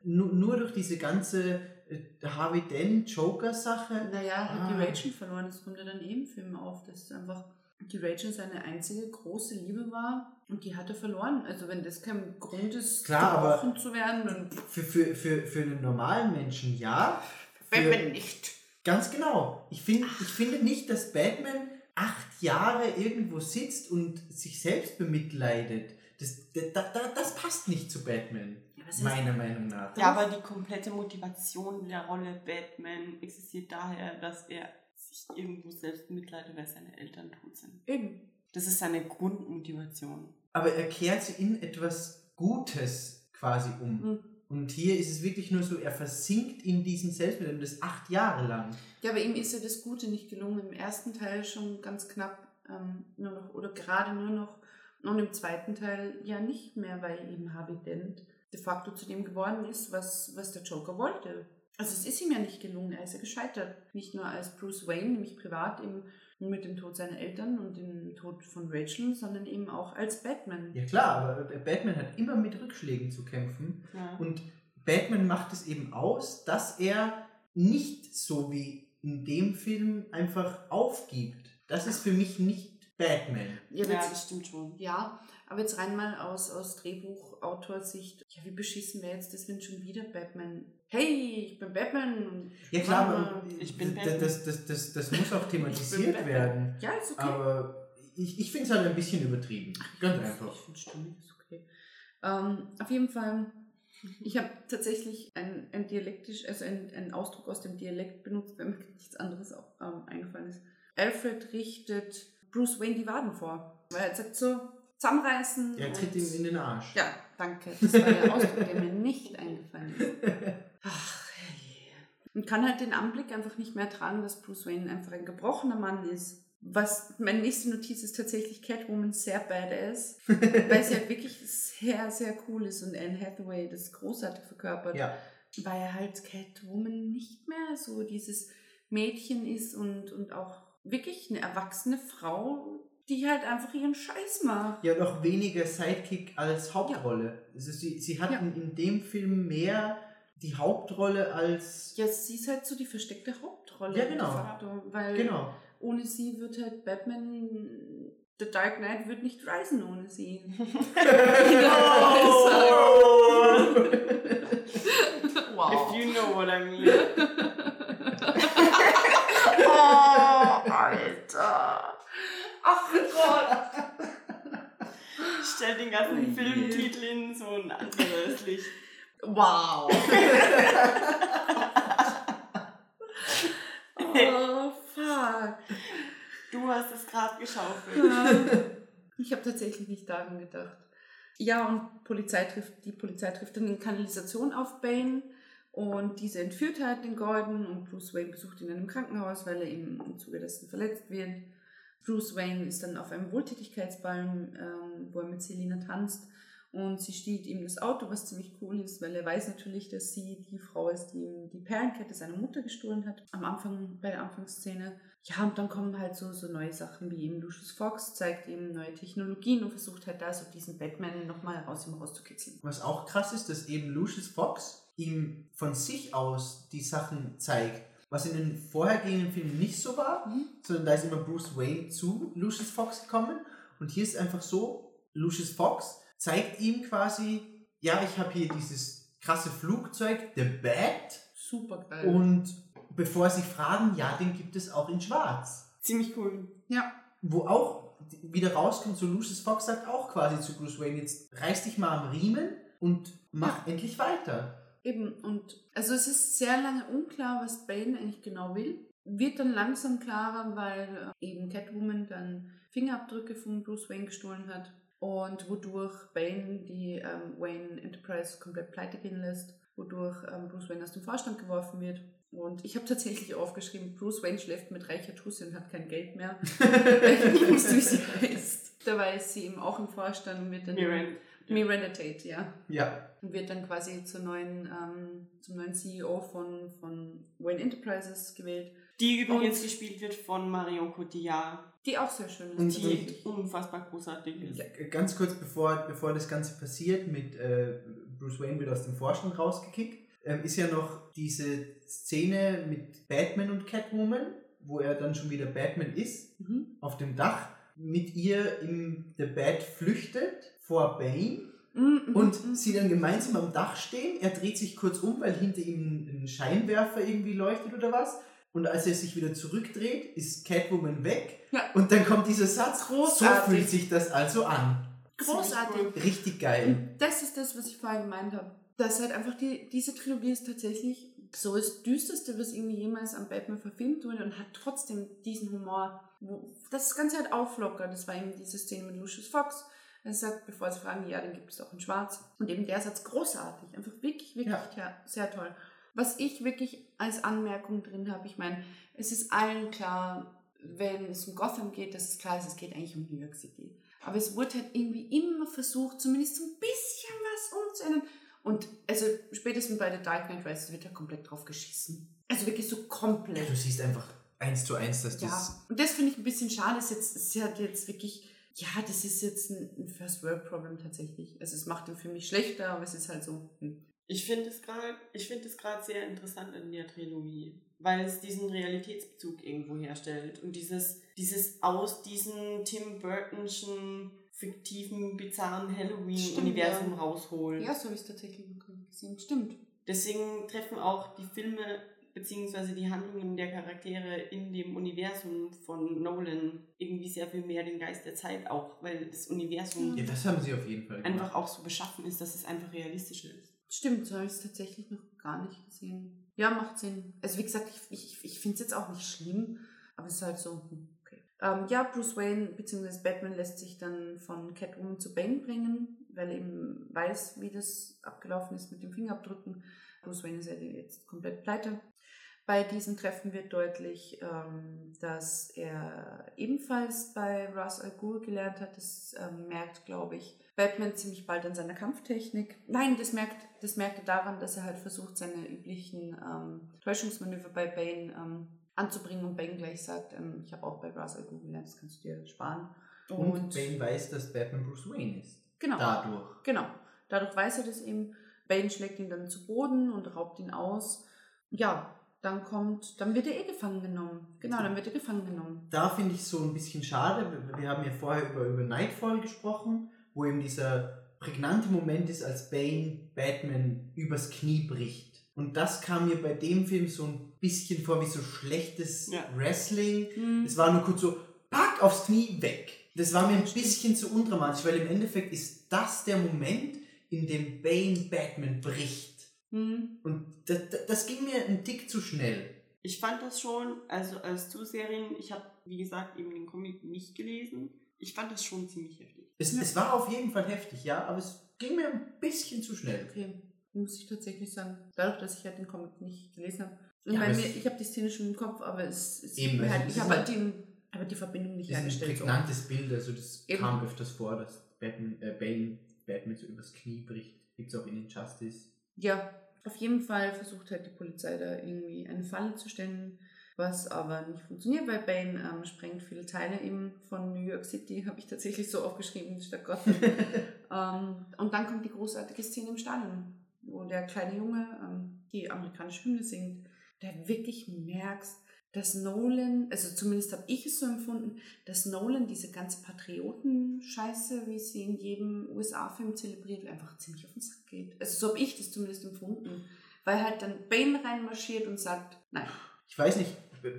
nu nur durch diese ganze äh, Harvey Dent Joker Sache Naja, hat Ah. die Rachel verloren. Das kommt ja dann eben Film auf. Das ist einfach. die Rachel seine einzige große Liebe war und die hat er verloren. Also wenn das kein Grund ist, Klar, aber- gebrochen zu werden, dann Für, für, für, für einen normalen Menschen ja. wenn Für- man nicht. Ganz genau. Ich, find, ich finde nicht, dass Batman acht Jahre irgendwo sitzt und sich selbst bemitleidet. Das, da, da, das passt nicht zu Batman. Ja, Meiner Meinung nach. Ja, aber die komplette Motivation der Rolle Batman existiert daher, dass er sich irgendwo selbst mitleidet, weil seine Eltern tot sind. Eben. Das ist seine Grundmotivation. Aber er kehrt sie in etwas Gutes quasi um. Mhm. Und hier ist es wirklich nur so, er versinkt in diesem Selbstmitleid und das acht Jahre lang. Ja, aber ihm ist ja das Gute nicht gelungen. Im ersten Teil schon ganz knapp ähm, nur noch, oder gerade nur noch, und im zweiten Teil ja nicht mehr, weil eben Harvey Dent de facto zu dem geworden ist, was, was der Joker wollte. Also es ist ihm ja nicht gelungen, er ist ja gescheitert. Nicht nur als Bruce Wayne, nämlich privat eben mit dem Tod seiner Eltern und dem Tod von Rachel, sondern eben auch als Batman. Ja klar, aber Batman hat immer mit Rückschlägen zu kämpfen. Ja. Und Batman macht es eben aus, dass er nicht so wie in dem Film einfach aufgibt. Das ist für mich nicht Batman. Ja, ja, jetzt- das stimmt schon. Ja, aber jetzt rein mal aus, aus Drehbuchautorsicht. Ja, wie beschissen wäre jetzt das, wenn schon wieder Batman. Hey, ich bin Batman. Und Ja klar, Mama. aber Ich bin das, Batman. das, das, das, das muss auch Ich thematisiert werden. Ja, ist okay. Aber ich, ich finde es halt ein bisschen übertrieben. Ganz einfach. Ich finde stimmig, ist okay. Ähm, auf jeden Fall, ich habe tatsächlich ein, ein dialektisch, also einen, einen Ausdruck aus dem Dialekt benutzt, wenn mir nichts anderes auch, ähm, eingefallen ist. Alfred richtet Bruce Wayne die Waden vor. Weil er sagt so, zusammenreißen. Er tritt ihm in den Arsch. Ja, danke. Das war der Ausdruck, der mir nicht eingefallen ist. Ach, hey. Und kann halt den Anblick einfach nicht mehr tragen, dass Bruce Wayne einfach ein gebrochener Mann ist. Was meine nächste Notiz ist tatsächlich Catwoman sehr badass, weil sie halt wirklich sehr, sehr cool ist und Anne Hathaway das großartig verkörpert. Ja. Weil halt Catwoman nicht mehr so dieses Mädchen ist und, und auch wirklich eine erwachsene Frau, die halt einfach ihren Scheiß macht. Ja, noch weniger Sidekick als Hauptrolle. Also sie, sie hat Ja. in, dem Film mehr die Hauptrolle als. Ja, sie ist halt so die versteckte Hauptrolle. Ja, genau. Facto, weil Genau. ohne sie wird halt Batman, The Dark Knight wird nicht reisen ohne sie. If you know what I mean. oh, Alter. Ach Gott. Stell den ganzen Ui. Filmtitel in so ein anderes Licht. Wow. oh, fuck. Du hast es gerade geschaufelt. Ich habe tatsächlich nicht daran gedacht. Ja, und Polizei trifft, die Polizei trifft dann in Kanalisation auf Bane und diese entführt halt den Gordon und Bruce Wayne besucht ihn in einem Krankenhaus, weil er eben im Zuge dessen verletzt wird. Bruce Wayne ist dann auf einem Wohltätigkeitsball, ähm, wo er mit Selina tanzt und sie stiehlt ihm das Auto, was ziemlich cool ist, weil er weiß natürlich, dass sie die Frau ist, die ihm die Perlenkette seiner Mutter gestohlen hat, am Anfang, bei der Anfangsszene. Ja, und dann kommen halt so, so neue Sachen wie eben Lucius Fox zeigt ihm neue Technologien und versucht halt da so diesen Batman nochmal aus ihm rauszukitzeln. Was auch krass ist, dass eben Lucius Fox ihm von sich aus die Sachen zeigt. Was in den vorhergehenden Filmen nicht so war, Mhm. sondern da ist immer Bruce Wayne zu Lucius Fox gekommen. Und hier ist einfach so, Lucius Fox zeigt ihm quasi, ja, ich habe hier dieses krasse Flugzeug, The Bat. Super geil. Und bevor sie fragen, ja, den gibt es auch in Schwarz. Ziemlich cool. ja, Wo auch wieder rauskommt, so Lucius Fox sagt auch quasi zu Bruce Wayne, jetzt reiß dich mal am Riemen und mach endlich weiter. Eben, und also es ist sehr lange unklar, was Bane eigentlich genau will. Wird dann langsam klarer, weil äh, eben Catwoman dann Fingerabdrücke von Bruce Wayne gestohlen hat und wodurch Bane die ähm, Wayne Enterprise komplett pleite gehen lässt, wodurch ähm, Bruce Wayne aus dem Vorstand geworfen wird. Und ich habe tatsächlich aufgeschrieben, Bruce Wayne schläft mit reicher Tussi und hat kein Geld mehr. weil ich nicht wusste, wie sie heißt. Dabei ist sie eben auch im Vorstand und wird dann Mirren. Miranda Tate, ja Ja, und wird dann quasi zur neuen, ähm, zum neuen CEO von, von Wayne Enterprises gewählt, Die übrigens Und- gespielt wird von Marion Cotillard, die auch sehr schön ist. Und die tatsächlich. unfassbar großartig ist. Ja, ganz kurz bevor, bevor das Ganze passiert, mit äh, Bruce Wayne wird aus dem Vorstand rausgekickt, ähm, ist ja noch diese Szene mit Batman und Catwoman, wo er dann schon wieder Batman ist, Mhm. auf dem Dach. mit ihr im The Bad flüchtet vor Bane und mm. sie dann gemeinsam am Dach stehen. Er dreht sich kurz um, weil hinter ihm ein Scheinwerfer irgendwie leuchtet oder was. Und als er sich wieder zurückdreht, ist Catwoman weg. Ja. Und dann kommt dieser Satz, Großartig. so fühlt sich das also an. Großartig. Richtig geil. Und das ist das, was ich vorher gemeint habe. Dass halt einfach die, diese Trilogie ist tatsächlich so das Düsterste, was irgendwie jemals am Batman verfilmt wurde und hat trotzdem diesen Humor, wo das Ganze halt auflockert. Das war eben diese Szene mit Lucius Fox. Er sagt, bevor sie fragen, ja, den gibt es auch in Schwarz. Und eben der Satz großartig. Einfach wirklich, wirklich Ja. ja. sehr toll. Was ich wirklich als Anmerkung drin habe, ich meine, es ist allen klar, wenn es um Gotham geht, dass es klar ist, es geht eigentlich um New York City. Aber es wurde halt irgendwie immer versucht, zumindest so ein bisschen was umzuändern. Und also spätestens bei The Dark Knight Rises wird ja komplett drauf geschissen. Also wirklich so komplett. Du siehst einfach eins zu eins, dass das. Ja, und das finde ich ein bisschen schade. Es ist jetzt, es ist halt jetzt wirklich, ja, das ist jetzt ein, First World Problem tatsächlich. Also es macht den Film nicht schlechter, aber es ist halt so. Hm. Ich finde es gerade, ich finde es gerade sehr interessant in der Trilogie, weil es diesen Realitätsbezug irgendwo herstellt und dieses, dieses aus diesem Tim Burtonschen fiktiven, bizarren Halloween-Universum ja. rausholen. Ja, so habe ich es tatsächlich gesehen. Stimmt. Deswegen treffen auch die Filme beziehungsweise die Handlungen der Charaktere in dem Universum von Nolan irgendwie sehr viel mehr den Geist der Zeit auch, weil das Universum Ja, das haben sie auf jeden Fall einfach auch so beschaffen ist, dass es einfach realistischer ist. Stimmt, so habe ich es tatsächlich noch gar nicht gesehen. Ja, macht Sinn. Also wie gesagt, ich, ich, ich finde es jetzt auch nicht schlimm, aber es ist halt so, hm, okay. Ähm, ja, Bruce Wayne bzw. Batman lässt sich dann von Catwoman zu Bane bringen, weil er eben weiß, wie das abgelaufen ist mit dem Fingerabdrücken. Bruce Wayne ist ja jetzt komplett pleite. Bei diesem Treffen wird deutlich, ähm, dass er ebenfalls bei Ra's al Ghul gelernt hat. Das ähm, merkt, glaube ich, Batman ziemlich bald an seiner Kampftechnik. Nein, das merkt, das merkt er daran, dass er halt versucht, seine üblichen ähm, Täuschungsmanöver bei Bane ähm, anzubringen und Bane gleich sagt, ähm, ich habe auch bei Ra's al Ghul gelernt, das kannst du dir sparen. Und, Bane weiß, dass Batman Bruce Wayne ist. genau. Dadurch. Genau. Dadurch weiß er das eben. Bane schlägt ihn dann zu Boden und raubt ihn aus. Ja, dann kommt, dann wird er eh gefangen genommen. Genau, dann wird er gefangen genommen. Da finde ich so ein bisschen schade. Wir- haben ja vorher über, über Nightfall gesprochen, wo eben dieser prägnante Moment ist, als Bane Batman übers Knie bricht. Und das kam mir bei dem Film so ein bisschen vor wie so schlechtes Ja. Wrestling. Hm. Es war nur kurz so, pack aufs Knie weg. Das war mir ein bisschen zu undramatisch, weil im Endeffekt ist das der Moment, in dem Bane Batman bricht. Hm. Und das, das, das ging mir ein Tick zu schnell. Ich fand das schon, also als Zuseherin, ich habe, wie gesagt, eben den Comic nicht gelesen. Ich fand das schon ziemlich heftig. Es, es war auf jeden Fall heftig, ja, aber es ging mir ein bisschen zu schnell. Okay, muss ich tatsächlich sagen. Dadurch, dass ich halt den Comic nicht gelesen habe. Und Ja, bei mir, ich habe die Szene schon im Kopf, aber es, es Eben, halt, ich habe halt- die, aber die Verbindung nicht Das ist ein hergestellt. so. prägnantes Bild, also das Eben. kam öfters vor, dass Batman, äh, Bane Batman so übers Knie bricht. Gibt es auch in Injustice. Ja, auf jeden Fall versucht halt die Polizei da irgendwie eine Falle zu stellen, was aber nicht funktioniert, weil Bane ähm, sprengt viele Teile eben von New York City, habe ich tatsächlich so aufgeschrieben, statt Gotham. ähm, und dann kommt die großartige Szene im Stadion, wo der kleine Junge ähm, die amerikanische Hymne singt. Da wirklich merkst, dass Nolan, also zumindest habe ich es so empfunden, dass Nolan diese ganze Patrioten-Scheiße, wie sie in jedem USA-Film zelebriert, einfach ziemlich auf den Sack geht. Also so habe ich das zumindest empfunden. Weil halt dann Bane reinmarschiert und sagt, nein, Ich weiß nicht,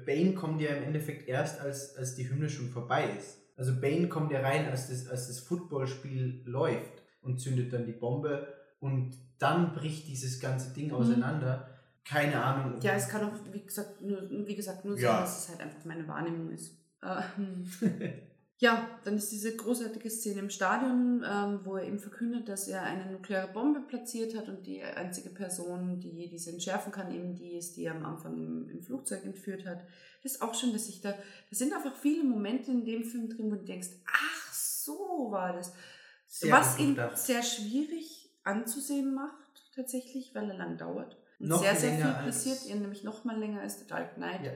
Bane kommt ja im Endeffekt erst, als, als die Hymne schon vorbei ist. Also Bane kommt ja rein, als das, als das Footballspiel läuft und zündet dann die Bombe und dann bricht dieses ganze Ding auseinander. Keine Ahnung. Ja, es kann auch, wie gesagt, nur, wie gesagt, nur Ja. sein, dass es halt einfach meine Wahrnehmung ist. Ähm, ja, dann ist diese großartige Szene im Stadion, ähm, wo er eben verkündet, dass er eine nukleare Bombe platziert hat und die einzige Person, die diese entschärfen kann, eben die ist, die er am Anfang im, im Flugzeug entführt hat. Das ist auch schön, dass sich da, da sind einfach viele Momente in dem Film drin, wo du denkst, ach, so war das. Sehr Was ihn sehr schwierig anzusehen macht, tatsächlich, weil er lang dauert. Noch sehr, sehr viel passiert, ja, nämlich noch mal länger als The Dark Knight. Ja.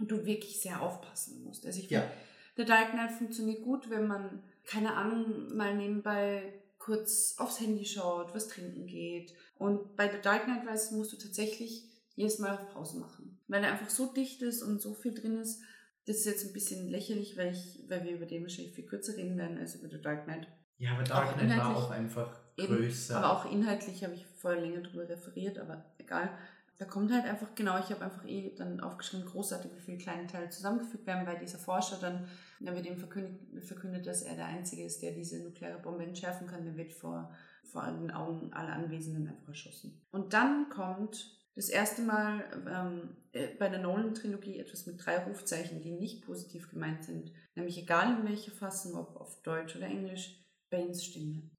Und du wirklich sehr aufpassen musst. Also ich Ja. finde, The Dark Knight funktioniert gut, wenn man, keine Ahnung, mal nebenbei kurz aufs Handy schaut, was trinken geht. Und bei The Dark Knight Rises musst du tatsächlich jedes Mal auf Pause machen. Weil er einfach so dicht ist und so viel drin ist. Das ist jetzt ein bisschen lächerlich, weil, ich, weil wir über den wahrscheinlich viel kürzer reden werden als über The Dark Knight. Ja, aber Dark Knight war auch einfach Eben, größer. aber auch inhaltlich habe ich vorher länger drüber referiert, aber egal. Da kommt halt einfach, genau, ich habe einfach eh dann aufgeschrieben, großartig, wie viele kleine Teile zusammengefügt werden, weil dieser Forscher dann, da wird ihm verkündet, verkündet, dass er der Einzige ist, der diese nukleare Bombe entschärfen kann, der wird vor, vor den Augen aller Anwesenden einfach erschossen. Und dann kommt das erste Mal ähm, äh, bei der Nolan-Trilogie etwas mit drei Rufzeichen, die nicht positiv gemeint sind. Nämlich egal in welcher Fassung, ob auf Deutsch oder Englisch, Banes Stimme.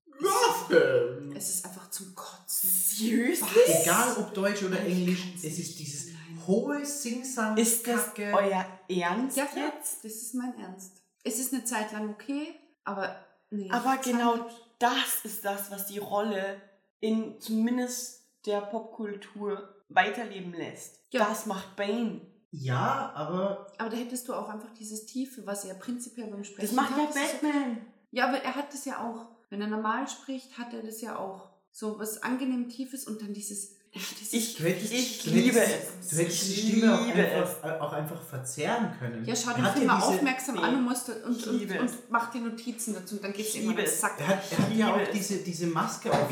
Es ist einfach zum Kotzen. Seriously? Egal ob Deutsch oder Ich Englisch, es ist dieses hohe Singsang. Ist das euer Ernst Ja, jetzt? das ist mein Ernst. Es ist eine Zeit lang okay, aber nee. Aber genau das ist das, was die Rolle in zumindest der Popkultur weiterleben lässt. Ja. Das macht Bane. Ja, aber Aber da hättest du auch einfach dieses Tiefe, was er prinzipiell beim Sprechen Das macht ja Batman. Ja, aber er hat das ja auch. Wenn er normal spricht, hat er das ja auch. So was angenehm Tiefes und dann dieses. dieses Ich- du hättest, Ich du liebe es. Du hättest Ich die Stimme auch liebe einfach, auch einfach verzerren können. ja, schau den Film mal aufmerksam an und, musst, und, Ich und, und es. mach dir Notizen dazu und dann geht's Ich immer liebe den es. Sack. Er hat, er hat ja auch es. diese, diese Maske auf.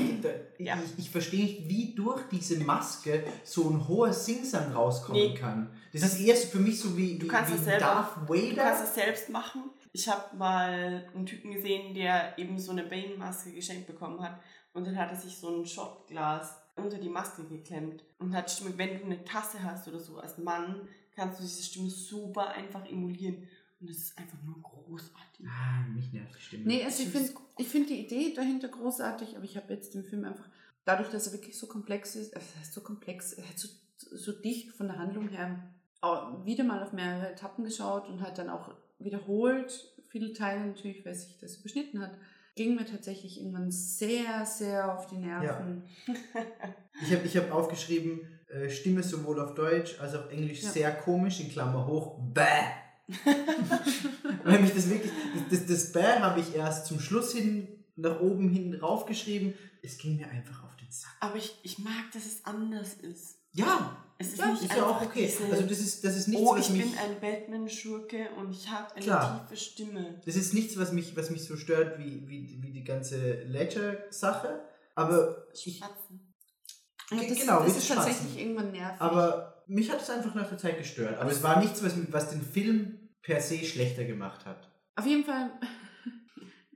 Ja. Ich, ich verstehe nicht, wie durch diese Maske so ein hoher Singsang rauskommen Nee. kann. Das ist eher für mich so wie, Du wie, kannst wie das selber- Darth Du kannst Vader. das selbst machen. Ich habe mal einen Typen gesehen, der eben so eine Bane-Maske geschenkt bekommen hat. Und dann hat er sich so ein Shotglas unter die Maske geklemmt und hat Stimme, wenn du eine Tasse hast oder so als Mann, kannst du diese Stimme super einfach emulieren. Und das ist einfach nur großartig. Ah, mich nervt die Stimme. Nee, also ich finde ich find die Idee dahinter großartig, aber ich habe jetzt den Film einfach, dadurch, dass er wirklich so komplex ist, also ist so komplex, er hat so, so dicht von der Handlung her, auch wieder mal auf mehrere Etappen geschaut und hat dann auch wiederholt, viele Teile natürlich, weil sich das überschnitten hat, ging mir tatsächlich irgendwann sehr, sehr auf die Nerven. Ich habe ich hab aufgeschrieben, äh, Stimme sowohl auf Deutsch als auch Englisch Ja. sehr komisch, in Klammer hoch, bäh. Weil mich das wirklich, das, das, das bäh habe ich erst zum Schluss hin, nach oben hin raufgeschrieben. Es ging mir einfach auf den Sack. Aber ich, ich mag, dass es anders ist. Ja, Es ist ja nicht ist ja auch okay. Also das ist, das ist nichts, oh, was ich mich... bin ein Batman-Schurke und ich habe eine Klar. tiefe Stimme. Das ist nichts, was mich, was mich so stört wie, wie, wie die ganze Ledger-Sache. Aber ich, Spatzen. Ja, das, genau, das ist die tatsächlich Spatzen. irgendwann nervig. aber mich hat es einfach nach der Zeit gestört. Aber es war nichts, was, was den Film per se schlechter gemacht hat. Auf jeden Fall,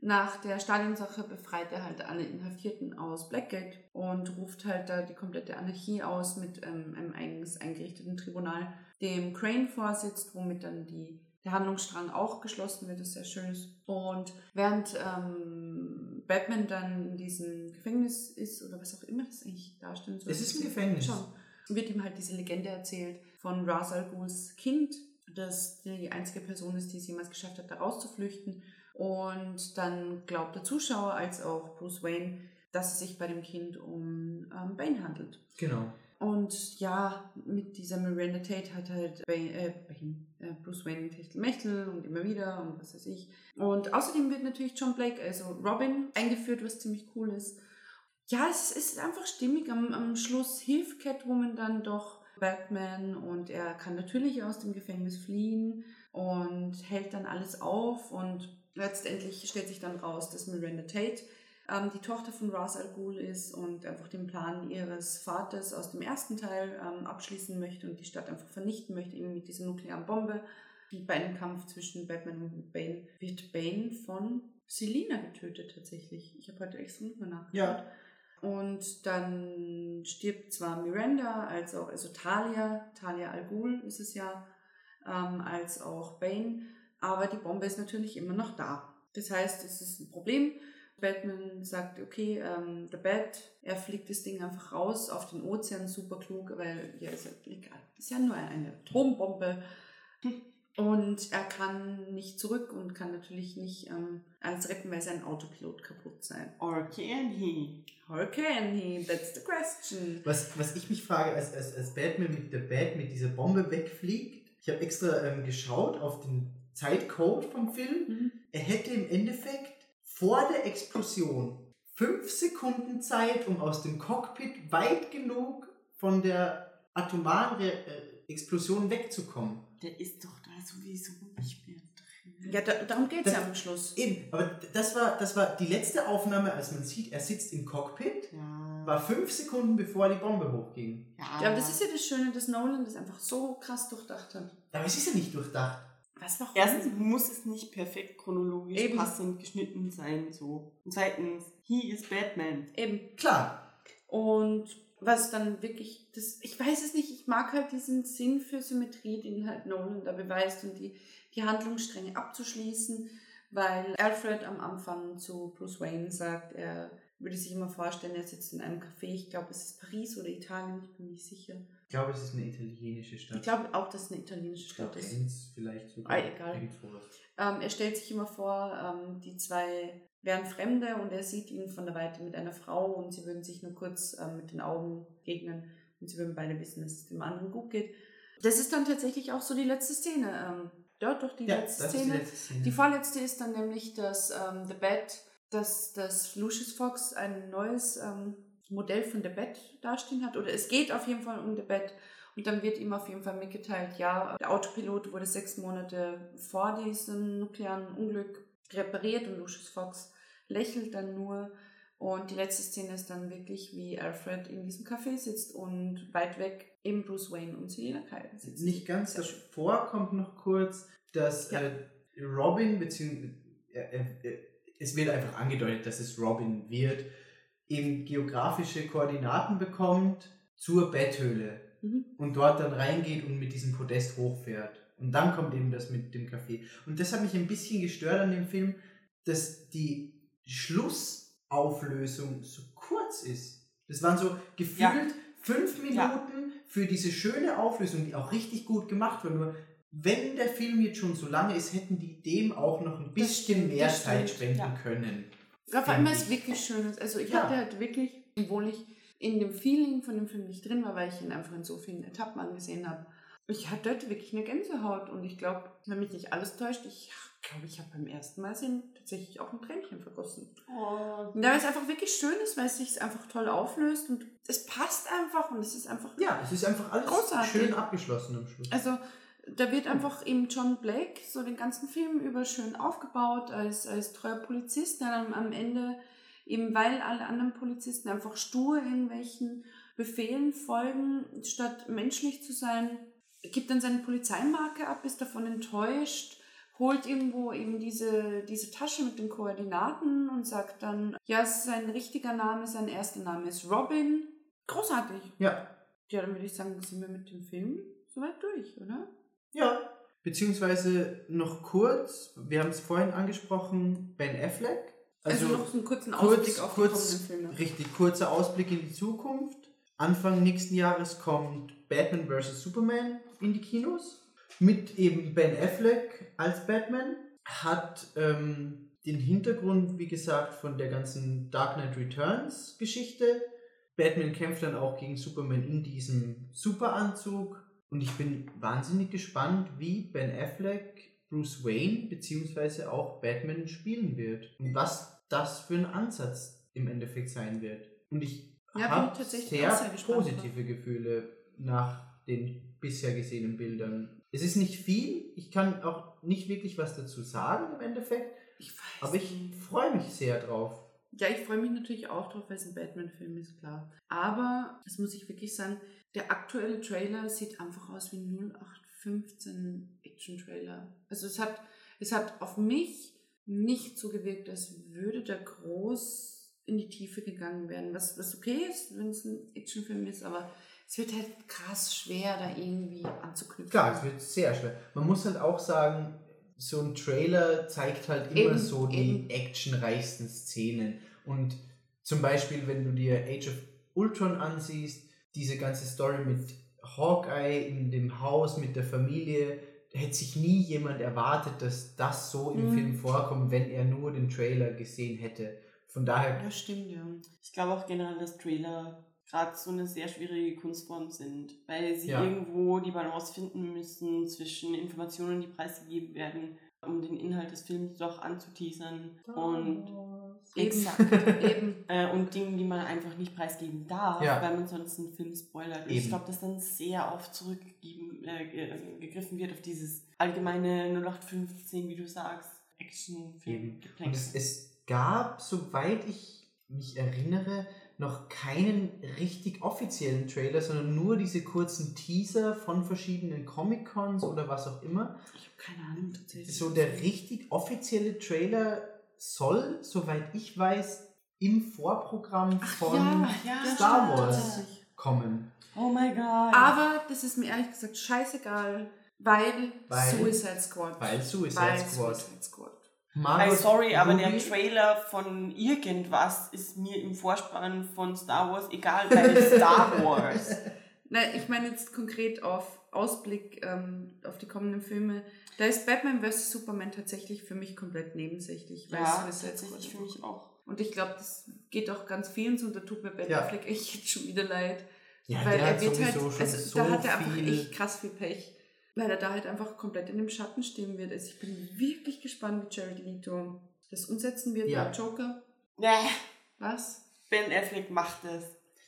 nach der Stadionsache befreit er halt alle Inhaftierten aus Blackgate und ruft halt da die komplette Anarchie aus mit ähm, einem eigens eingerichteten Tribunal, dem Crane vorsitzt, womit dann die, der Handlungsstrang auch geschlossen wird, das sehr schön ist. Und während ähm, Batman dann in diesem Gefängnis ist, oder was auch immer das eigentlich darstellen soll. Es ist ein Gefängnis. Schon. Wird ihm halt diese Legende erzählt von Ra's al Ghuls Kind, das die einzige Person ist, die es jemals geschafft hat, da rauszuflüchten. Und dann glaubt der Zuschauer als auch Bruce Wayne, dass es sich bei dem Kind um ähm, Bane handelt. Genau. Und ja, mit dieser Miranda Tate hat halt Bane, äh, Bane, äh, Bruce Wayne Techtelmechtel und immer wieder und was weiß ich. Und außerdem wird natürlich John Blake, also Robin, eingeführt, was ziemlich cool ist. Ja, es ist einfach stimmig. Am, am Schluss hilft Catwoman dann doch Batman und er kann natürlich aus dem Gefängnis fliehen und hält dann alles auf und letztendlich stellt sich dann raus, dass Miranda Tate ähm, die Tochter von Ra's al Ghul ist und einfach den Plan ihres Vaters aus dem ersten Teil ähm, abschließen möchte und die Stadt einfach vernichten möchte, eben mit dieser nuklearen Bombe. Und bei einem Kampf zwischen Batman und Bane wird Bane von Selina getötet tatsächlich. Ich habe heute extra nochmal nachgeschaut. Ja. Und dann stirbt zwar Miranda, als auch, also Talia, Talia Al Ghul ist es ja, ähm, als auch Bane, aber die Bombe ist natürlich immer noch da. Das heißt, es ist ein Problem. Batman sagt, okay, ähm, The Bat, er fliegt das Ding einfach raus auf den Ozean, super klug, weil ja, ist ja egal. Ist ja nur eine Atombombe. Und er kann nicht zurück und kann natürlich nicht ähm, alles retten, weil sein Autopilot kaputt sein. Or can he? How can he? That's the question. Was, was ich mich frage, als, als, als Batman mit der Bat mit dieser Bombe wegfliegt, ich habe extra ähm, geschaut auf den Zeitcode vom Film. Mhm. Er hätte im Endeffekt vor der Explosion fünf Sekunden Zeit, um aus dem Cockpit weit genug von der atomaren Re äh, Explosion wegzukommen. Der ist doch da sowieso nicht mehr drin. Ja, da, darum geht es ja am Schluss. Eben, aber das war, das war die letzte Aufnahme, als man sieht, er sitzt im Cockpit, Ja. war fünf Sekunden bevor die Bombe hochging. ja. Ja, aber das ist ja das Schöne, dass Nolan das einfach so krass durchdacht hat. Aber es ist ja nicht durchdacht. Was, warum? Erstens muss es nicht perfekt chronologisch Eben. passend geschnitten sein, so. Und zweitens, he is Batman. Eben. Klar, Und was dann wirklich, das, ich weiß es nicht, ich mag halt diesen Sinn für Symmetrie, den halt Nolan da beweist und die, die Handlungsstränge abzuschließen, weil Alfred am Anfang zu Bruce Wayne sagt, er würde sich immer vorstellen, er sitzt in einem Café, ich glaube es ist Paris oder Italien, ich bin mir nicht sicher. Ich glaube, es ist eine italienische Stadt. Ich glaube auch, dass es eine italienische Stadt ist. Florenz vielleicht sogar. Ah, egal. Ähm, er stellt sich immer vor, ähm, die zwei wären Fremde und er sieht ihn von der Weite mit einer Frau und sie würden sich nur kurz ähm, mit den Augen begegnen und sie würden beide wissen, dass es dem anderen gut geht. Das ist dann tatsächlich auch so die letzte Szene. Ähm, ja, doch, die Ja, letzte Szene. die letzte Szene. Die vorletzte ist dann nämlich, dass ähm, The Bat, dass, dass Lucius Fox ein neues ähm, Modell von The Bat dastehen hat. Oder es geht auf jeden Fall um The Bat. Und dann wird ihm auf jeden Fall mitgeteilt, ja, der Autopilot wurde sechs Monate vor diesem nuklearen Unglück repariert und Lucius Fox lächelt dann nur. Und die letzte Szene ist dann wirklich, wie Alfred in diesem Café sitzt und weit weg eben Bruce Wayne und Selina Kyle sitzen. Nicht ganz schön. davor kommt noch kurz, dass Ja. äh, Robin, beziehungsweise äh, äh, es wird einfach angedeutet, dass es Robin wird, eben geografische Koordinaten bekommt zur Betthöhle Mhm. und dort dann reingeht und mit diesem Podest hochfährt. Und dann kommt eben das mit dem Café. Und das hat mich ein bisschen gestört an dem Film, dass die Schlussauflösung so kurz ist. Das waren so gefühlt Ja. fünf Minuten Ja. für diese schöne Auflösung, die auch richtig gut gemacht war. Nur wenn der Film jetzt schon so lange ist, hätten die dem auch noch ein bisschen mehr Zeit spenden ja. können. Allem, finde weil es ich. wirklich schön ist. Also ich Ja. hatte halt wirklich, obwohl ich in dem Feeling von dem Film nicht drin war, weil ich ihn einfach in so vielen Etappen angesehen habe, ich hatte dort wirklich eine Gänsehaut und ich glaube, wenn mich nicht alles täuscht, ich glaube, ich habe beim ersten Mal sehen tatsächlich auch ein Tränchen vergossen. Oh, Und da es einfach wirklich schön ist, weil es sich einfach toll auflöst und es passt einfach und es ist einfach Ja, es ist einfach alles Großartig. schön abgeschlossen am Schluss. also da wird einfach eben John Blake so den ganzen Film über schön aufgebaut als, als treuer Polizist, der dann am Ende eben weil alle anderen Polizisten einfach stur irgendwelchen Befehlen folgen, statt menschlich zu sein, gibt dann seine Polizeimarke ab, ist davon enttäuscht, holt irgendwo eben diese, diese Tasche mit den Koordinaten und sagt dann, ja, sein richtiger Name, sein erster Name ist Robin. Großartig. ja, Ja, dann würde ich sagen, sind wir mit dem Film soweit durch, oder? Ja, beziehungsweise noch kurz, wir haben es vorhin angesprochen, Ben Affleck. Also, noch so einen kurzen kurz, Ausblick auf kurz, die kommenden Filme. richtig kurzer Ausblick in die Zukunft. Anfang nächsten Jahres kommt Batman vs. Superman in die Kinos. Mit eben Ben Affleck als Batman. Hat ähm, den Hintergrund, wie gesagt, von der ganzen Dark Knight Returns Geschichte. Batman kämpft dann auch gegen Superman in diesem Superanzug. Und ich bin wahnsinnig gespannt, wie Ben Affleck Bruce Wayne beziehungsweise auch Batman spielen wird. Und was das für ein Ansatz im Endeffekt sein wird. Und ich Ja, habe tatsächlich sehr, sehr positive Gefühle nach den bisher gesehenen Bildern. Es ist nicht viel, ich kann auch nicht wirklich was dazu sagen im Endeffekt, Ich weiß aber ich freue mich sehr drauf. Ja, ich freue mich natürlich auch drauf, weil es ein Batman-Film ist, klar. Aber, das muss ich wirklich sagen, der aktuelle Trailer sieht einfach aus wie ein 0815 Action-Trailer. Also es hat, es hat auf mich nicht so gewirkt, als würde da groß in die Tiefe gegangen werden. Was, was okay ist, wenn es ein Actionfilm ist, aber es wird halt krass schwer, da irgendwie anzuknüpfen. Klar, es wird sehr schwer. Man muss halt auch sagen, so ein Trailer zeigt halt immer Eben, so die eben. actionreichsten Szenen. Und zum Beispiel, wenn du dir Age of Ultron ansiehst, diese ganze Story mit Hawkeye in dem Haus mit der Familie, hätte sich nie jemand erwartet, dass das so im Mhm. Film vorkommt, wenn er nur den Trailer gesehen hätte. Von daher, Ja, stimmt, ja. Ich glaube auch generell, dass Trailer gerade so eine sehr schwierige Kunstform sind, weil sie Ja. irgendwo die Balance finden müssen zwischen Informationen, die preisgegeben werden um den Inhalt des Films doch anzuteasern und, Eben, Exakt. eben. äh, und Dinge, die man einfach nicht preisgeben darf, Ja. weil man sonst einen Film spoilert. Und Eben. ich glaube, dass dann sehr oft zurückgegeben, äh, äh, gegriffen wird auf dieses allgemeine 0815, wie du sagst, Actionfilm. Und es, es gab, soweit ich mich erinnere, noch keinen richtig offiziellen Trailer, sondern nur diese kurzen Teaser von verschiedenen Comic-Cons oder was auch immer. Ich habe keine Ahnung tatsächlich. So der richtig offizielle Trailer soll, soweit ich weiß, im Vorprogramm von ja, ja, Star. Wars kommen. Oh mein Gott. Aber das ist mir ehrlich gesagt scheißegal, weil, Weil- Suicide Squad. Weil Suicide Weil Squad. Suicide Squad. Ey, sorry, aber der Ruby- Trailer von irgendwas ist mir im Vorspann von Star Wars egal, weil es Star Wars. Nein, ich meine jetzt konkret auf Ausblick ähm, auf die kommenden Filme. Da ist Batman vs. Superman tatsächlich für mich komplett nebensächlich. Ja, tatsächlich für mich auch. Und ich glaube, das geht auch ganz vielen so. Da tut mir Ben Ja. Affleck echt jetzt schon wieder leid. Ja, weil der er hat wird halt, also so da hat er einfach echt krass viel Pech. Weil er da halt einfach komplett in dem Schatten stehen wird. Also ich bin wirklich gespannt, wie Jared Leto das umsetzen wird Ja. bei Joker. Nee, Was? Ben Affleck macht es.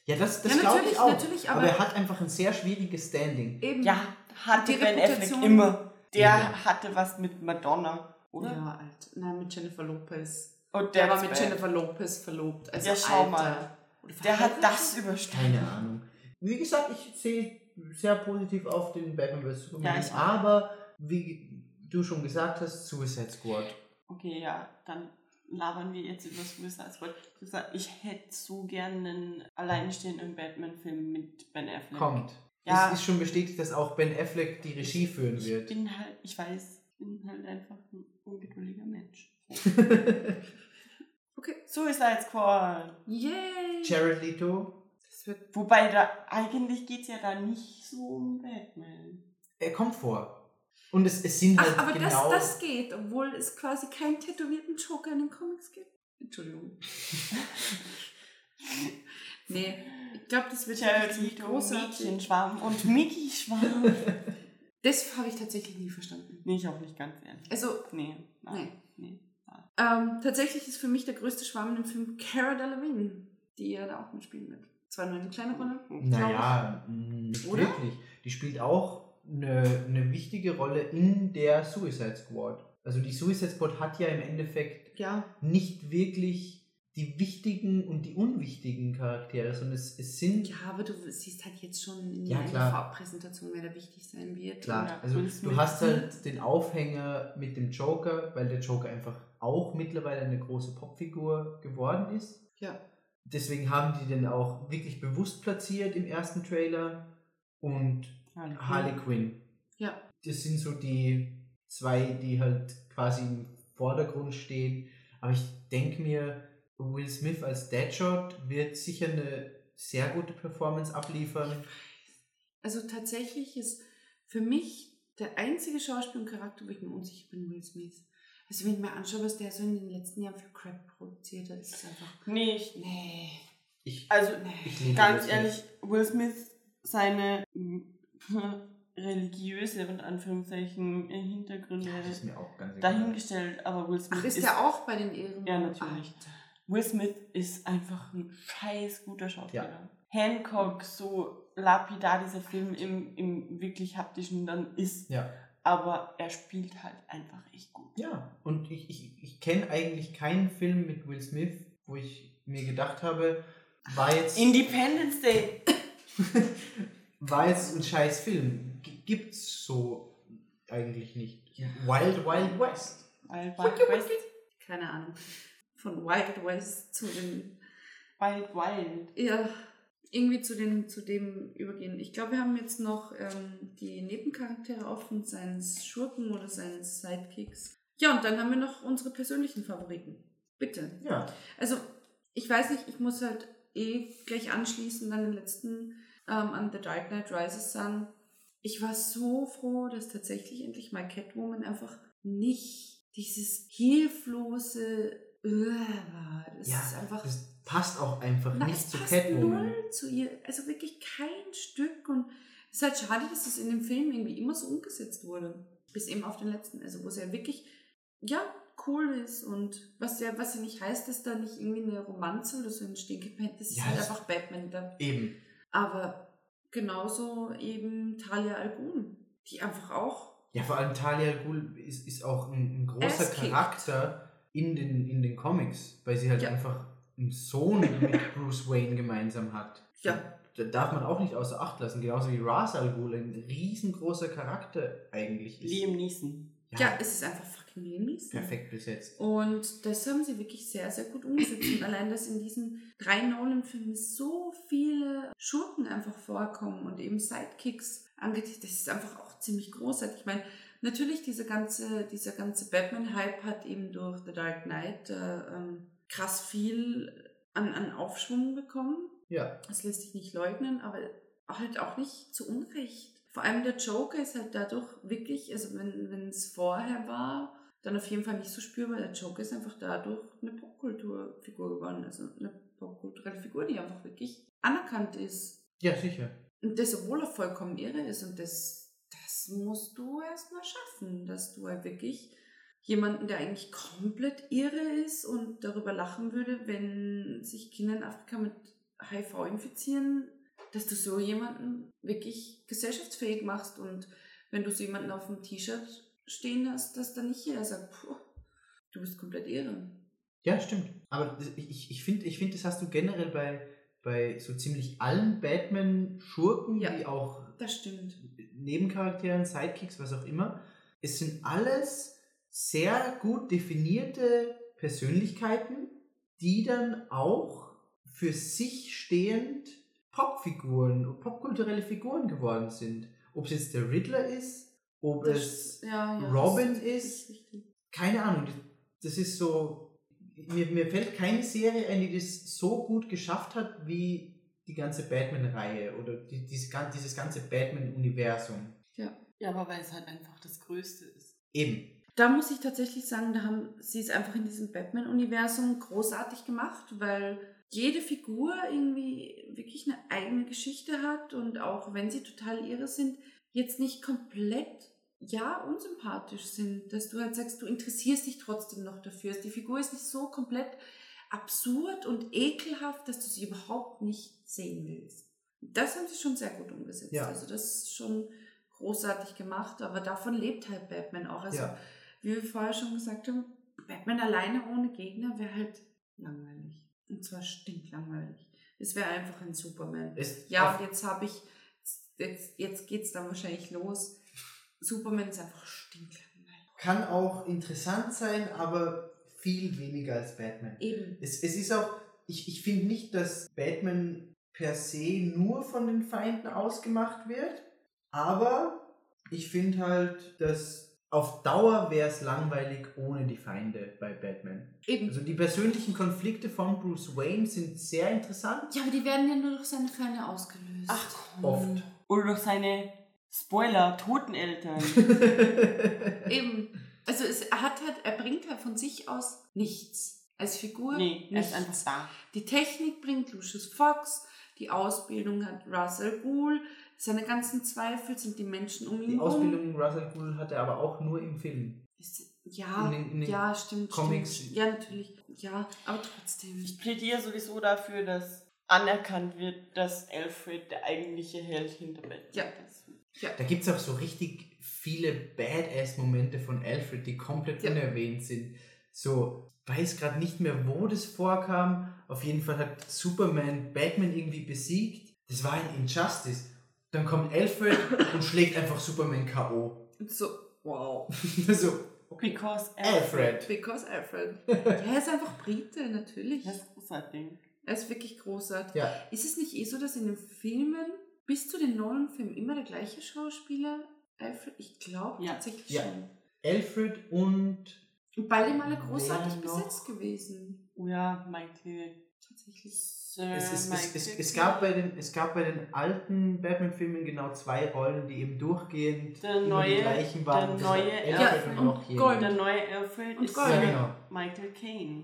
Ja, das, das Ja, glaube ich auch. natürlich, aber, aber- er hat einfach ein sehr schwieriges Standing. Eben. Ja, hatte Die Ben Reputation- Affleck immer. Der Ja. hatte was mit Madonna, oder? Ja, alt. Nein, mit Jennifer Lopez. Und Der war that's mit bad. Jennifer Lopez verlobt. Also Ja, schau Alter. mal. Der hat das überstanden. Keine Ahnung. Wie gesagt, ich sehe sehr positiv auf den Batman vs. Superman. Ja, ich aber wie du schon gesagt hast, Suicide Squad. Okay, ja, dann labern wir jetzt über Suicide Squad. Ich, sagen, ich hätte so gerne einen alleinstehenden Batman-Film mit Ben Affleck. Kommt. Ja. Es ist schon bestätigt, dass auch Ben Affleck die Regie führen Ich wird. bin halt, ich weiß, ich bin halt einfach ein ungeduldiger Mensch. Okay. Suicide Squad. Yay! Jared Leto, wird Wobei da, eigentlich geht es ja da nicht so um Batman. er kommt vor. Und es, es sind halt Ach, aber genau... das, das geht, obwohl es quasi keinen tätowierten Joker in den Comics gibt. Entschuldigung. nee, ich glaube, das wird richtig Leto, großartig. Mädchenschwarm und Mickey-Schwarm. Das habe ich tatsächlich nie verstanden. nee, ich auch nicht ganz ehrlich. Also, Nee, nein, nee. ähm, tatsächlich ist für mich der größte Schwarm in dem Film Cara Delevingne, die ja da auch mitspielen wird. Zwar nur eine kleine Rolle. Naja, mh, nicht Oder? wirklich. Die spielt auch eine, eine wichtige Rolle in der Suicide Squad. Also die Suicide Squad hat ja im Endeffekt Ja, nicht wirklich die wichtigen und die unwichtigen Charaktere, sondern es, es sind ja, aber du siehst halt jetzt schon in Ja, der klar. Vorabpräsentation, wer da wichtig sein wird. Klar, also du hast halt den Aufhänger mit dem Joker, weil der Joker einfach auch mittlerweile eine große Popfigur geworden ist. Ja. Deswegen haben die den auch wirklich bewusst platziert im ersten Trailer. Und Harley Harley Quinn. Ja. Das sind so die zwei, die halt quasi im Vordergrund stehen. Aber ich denke mir, Will Smith als Deadshot wird sicher eine sehr gute Performance abliefern. Also tatsächlich ist für mich der einzige Schauspiel und Charakter, wo ich mir unsicher bin, Will Smith. Also wenn ich mir anschaue, was der so in den letzten Jahren für Crap produziert hat, ist es einfach. Nee, ich, Nee. Ich, also Nee. ich ganz ehrlich, Will Smith, seine religiöse und Anführungszeichen äh, Hintergründe Ja, das ist mir auch ganz egal. dahingestellt, aber Will Smith Ach, ist der auch bei den Ehren? Ja, natürlich. Alter. Will Smith ist einfach ein scheiß guter Schauspieler. Ja. Hancock, so lapidar dieser Film im, im wirklich haptischen dann ist, Ja. Aber er spielt halt einfach echt gut. Ja, und ich, ich, ich kenne eigentlich keinen Film mit Will Smith, wo ich mir gedacht habe, war jetzt, Independence Day. war jetzt ein scheiß Film. G- Gibt's so eigentlich nicht. Wild Wild West. Wild Wild West. Keine Ahnung. Von Wild West zu den. Wild Wild. Ja, irgendwie zu, den, zu dem übergehen. Ich glaube, wir haben jetzt noch ähm, die Nebencharaktere offen, seines Schurken oder seines Sidekicks. Ja, und dann haben wir noch unsere persönlichen Favoriten. Bitte. Ja. Also, ich weiß nicht, ich muss halt eh gleich anschließen an den letzten, ähm, an The Dark Knight Rises sagen. Ich war so froh, dass tatsächlich endlich mal Catwoman einfach nicht dieses hilflose äh, war. Das Ja, ist einfach. das passt auch einfach Na, nicht es zu passt Catwoman. null zu ihr. Also wirklich kein Stück. Und es ist halt schade, dass das in dem Film irgendwie immer so umgesetzt wurde. Bis eben auf den letzten. Also, wo sie ja wirklich ja, cool ist und was ja, was ja nicht heißt, dass da nicht irgendwie eine Romanze oder so entstehen kann. Das ist Ja, halt das- einfach Batman. Da. Eben. Aber genauso eben Talia al Ghul, die einfach auch Ja, vor allem Talia al Ghul ist, ist auch ein, ein großer. Charakter in den, in den Comics, weil sie halt Ja. einfach einen Sohn mit Bruce Wayne gemeinsam hat. Ja. Da darf man auch nicht außer Acht lassen, genauso wie Ra's al Ghul ein riesengroßer Charakter eigentlich ist. Liam Neeson. Ja, es ist einfach fucking Liam Neeson. perfekt besetzt. Und das haben sie wirklich sehr, sehr gut umgesetzt. Und allein, dass in diesen drei Nolan-Filmen so viele Schurken einfach vorkommen und eben Sidekicks angeht, das ist einfach auch ziemlich großartig. Ich meine, natürlich dieser ganze, dieser ganze Batman-Hype hat eben durch The Dark Knight äh, ähm, krass viel an, an Aufschwung bekommen. Ja, Das lässt sich nicht leugnen, aber halt auch nicht zu Unrecht. Vor allem der Joker ist halt dadurch wirklich, also wenn wenn es vorher war, dann auf jeden Fall nicht so spürbar. Der Joker ist einfach dadurch eine Popkulturfigur geworden, also eine popkulturelle Figur, die einfach wirklich anerkannt ist. ja, sicher. Und das, obwohl er vollkommen irre ist. Und das, das musst du erstmal schaffen, dass du halt wirklich jemanden, der eigentlich komplett irre ist und darüber lachen würde, wenn sich Kinder in Afrika mit HIV infizieren, dass du so jemanden wirklich gesellschaftsfähig machst und wenn du so jemanden auf dem T-Shirt stehen hast, dass dann nicht jeder sagt, puh, du bist komplett irre. Ja, stimmt. Aber ich, ich- finde, ich find, das hast du generell bei, bei so ziemlich allen Batman-Schurken, Ja. wie auch Das stimmt. Nebencharakteren, Sidekicks, was auch immer. Es sind alles sehr gut definierte Persönlichkeiten, die dann auch für sich stehend Popfiguren, popkulturelle Figuren geworden sind. Ob es jetzt der Riddler ist, ob es Das, ja, ja, Robin das, ist- richtig. keine Ahnung, das ist so, mir, mir fällt keine Serie ein, die das so gut geschafft hat wie die ganze Batman-Reihe oder die, diese, gan- dieses ganze Batman-Universum. Ja, aber weil es halt einfach das Größte ist. Eben. Da muss ich tatsächlich sagen, da haben sie es einfach in diesem Batman-Universum großartig gemacht, weil jede Figur irgendwie wirklich eine eigene Geschichte hat und auch wenn sie total irre sind, jetzt nicht komplett, ja, unsympathisch sind. Dass du halt sagst, du interessierst dich trotzdem noch dafür. Die Figur ist nicht so komplett absurd und ekelhaft, dass du sie überhaupt nicht sehen willst. Das haben sie schon sehr gut umgesetzt. Ja. Also das ist schon großartig gemacht, aber davon lebt halt Batman auch. Also Ja. Wie wir vorher schon gesagt haben, Batman alleine ohne Gegner wäre halt langweilig. Und zwar stinklangweilig. Es wäre einfach ein Superman. Es, Ja, und jetzt habe ich, jetzt, jetzt geht es dann wahrscheinlich los. Superman ist einfach stinklangweilig. kann auch interessant sein, aber viel weniger als Batman. Eben. Es, es ist auch, ich, ich finde nicht, dass Batman per se nur von den Feinden ausgemacht wird, aber ich finde halt, dass auf Dauer wäre es langweilig ohne die Feinde bei Batman. Eben. Also die persönlichen Konflikte von Bruce Wayne sind sehr interessant. Ja, aber die werden ja nur durch seine Feinde ausgelöst. Ach komm. Oft. Oder durch seine Spoiler, Toteneltern. Eben. Also es er hat halt, er bringt halt von sich aus nichts. Als Figur nee, er ist nichts. einfach da. Die Technik bringt Lucius Fox, die Ausbildung hat Russell Gould, seine ganzen Zweifel sind die Menschen um ihn die herum. Ausbildung Russell Gould hat er aber auch nur im Film. Ist, ja, In den- in den ja, stimmt, Comics. stimmt. Ja, natürlich. Ja, aber trotzdem. Ich plädiere sowieso dafür, dass anerkannt wird, dass Alfred der eigentliche Held hinter Batman Ja. ist. Da gibt es auch so richtig viele Badass-Momente von Alfred, die komplett Ja. unerwähnt sind. So, weiß gerade nicht mehr, wo das vorkam. Auf jeden Fall hat Superman Batman irgendwie besiegt. Das war ein Injustice. Dann kommt Alfred und schlägt einfach Superman K.O. Und so, wow. so, Because Alfred. Because Alfred. ja, er ist einfach Brite, natürlich. Das ist großartig. Er ist wirklich großartig. Ja, Ist es nicht eh so, dass in den Filmen bis zu den neuen Filmen immer der gleiche Schauspieler Alfred? Ich glaube Ja. tatsächlich Ja. schon. Alfred und Und beide Male großartig besetzt gewesen. Oh ja, Michael. Tatsächlich. Sir es, es, es, es, es, gab bei den, es gab bei den alten Batman-Filmen genau zwei Rollen, die eben durchgehend Der immer neue- die gleichen waren. der neue Alfred Alfred. und hier. Gold. Der neue Alfred Und ist Gold. Ja, Sir genau. Michael Caine.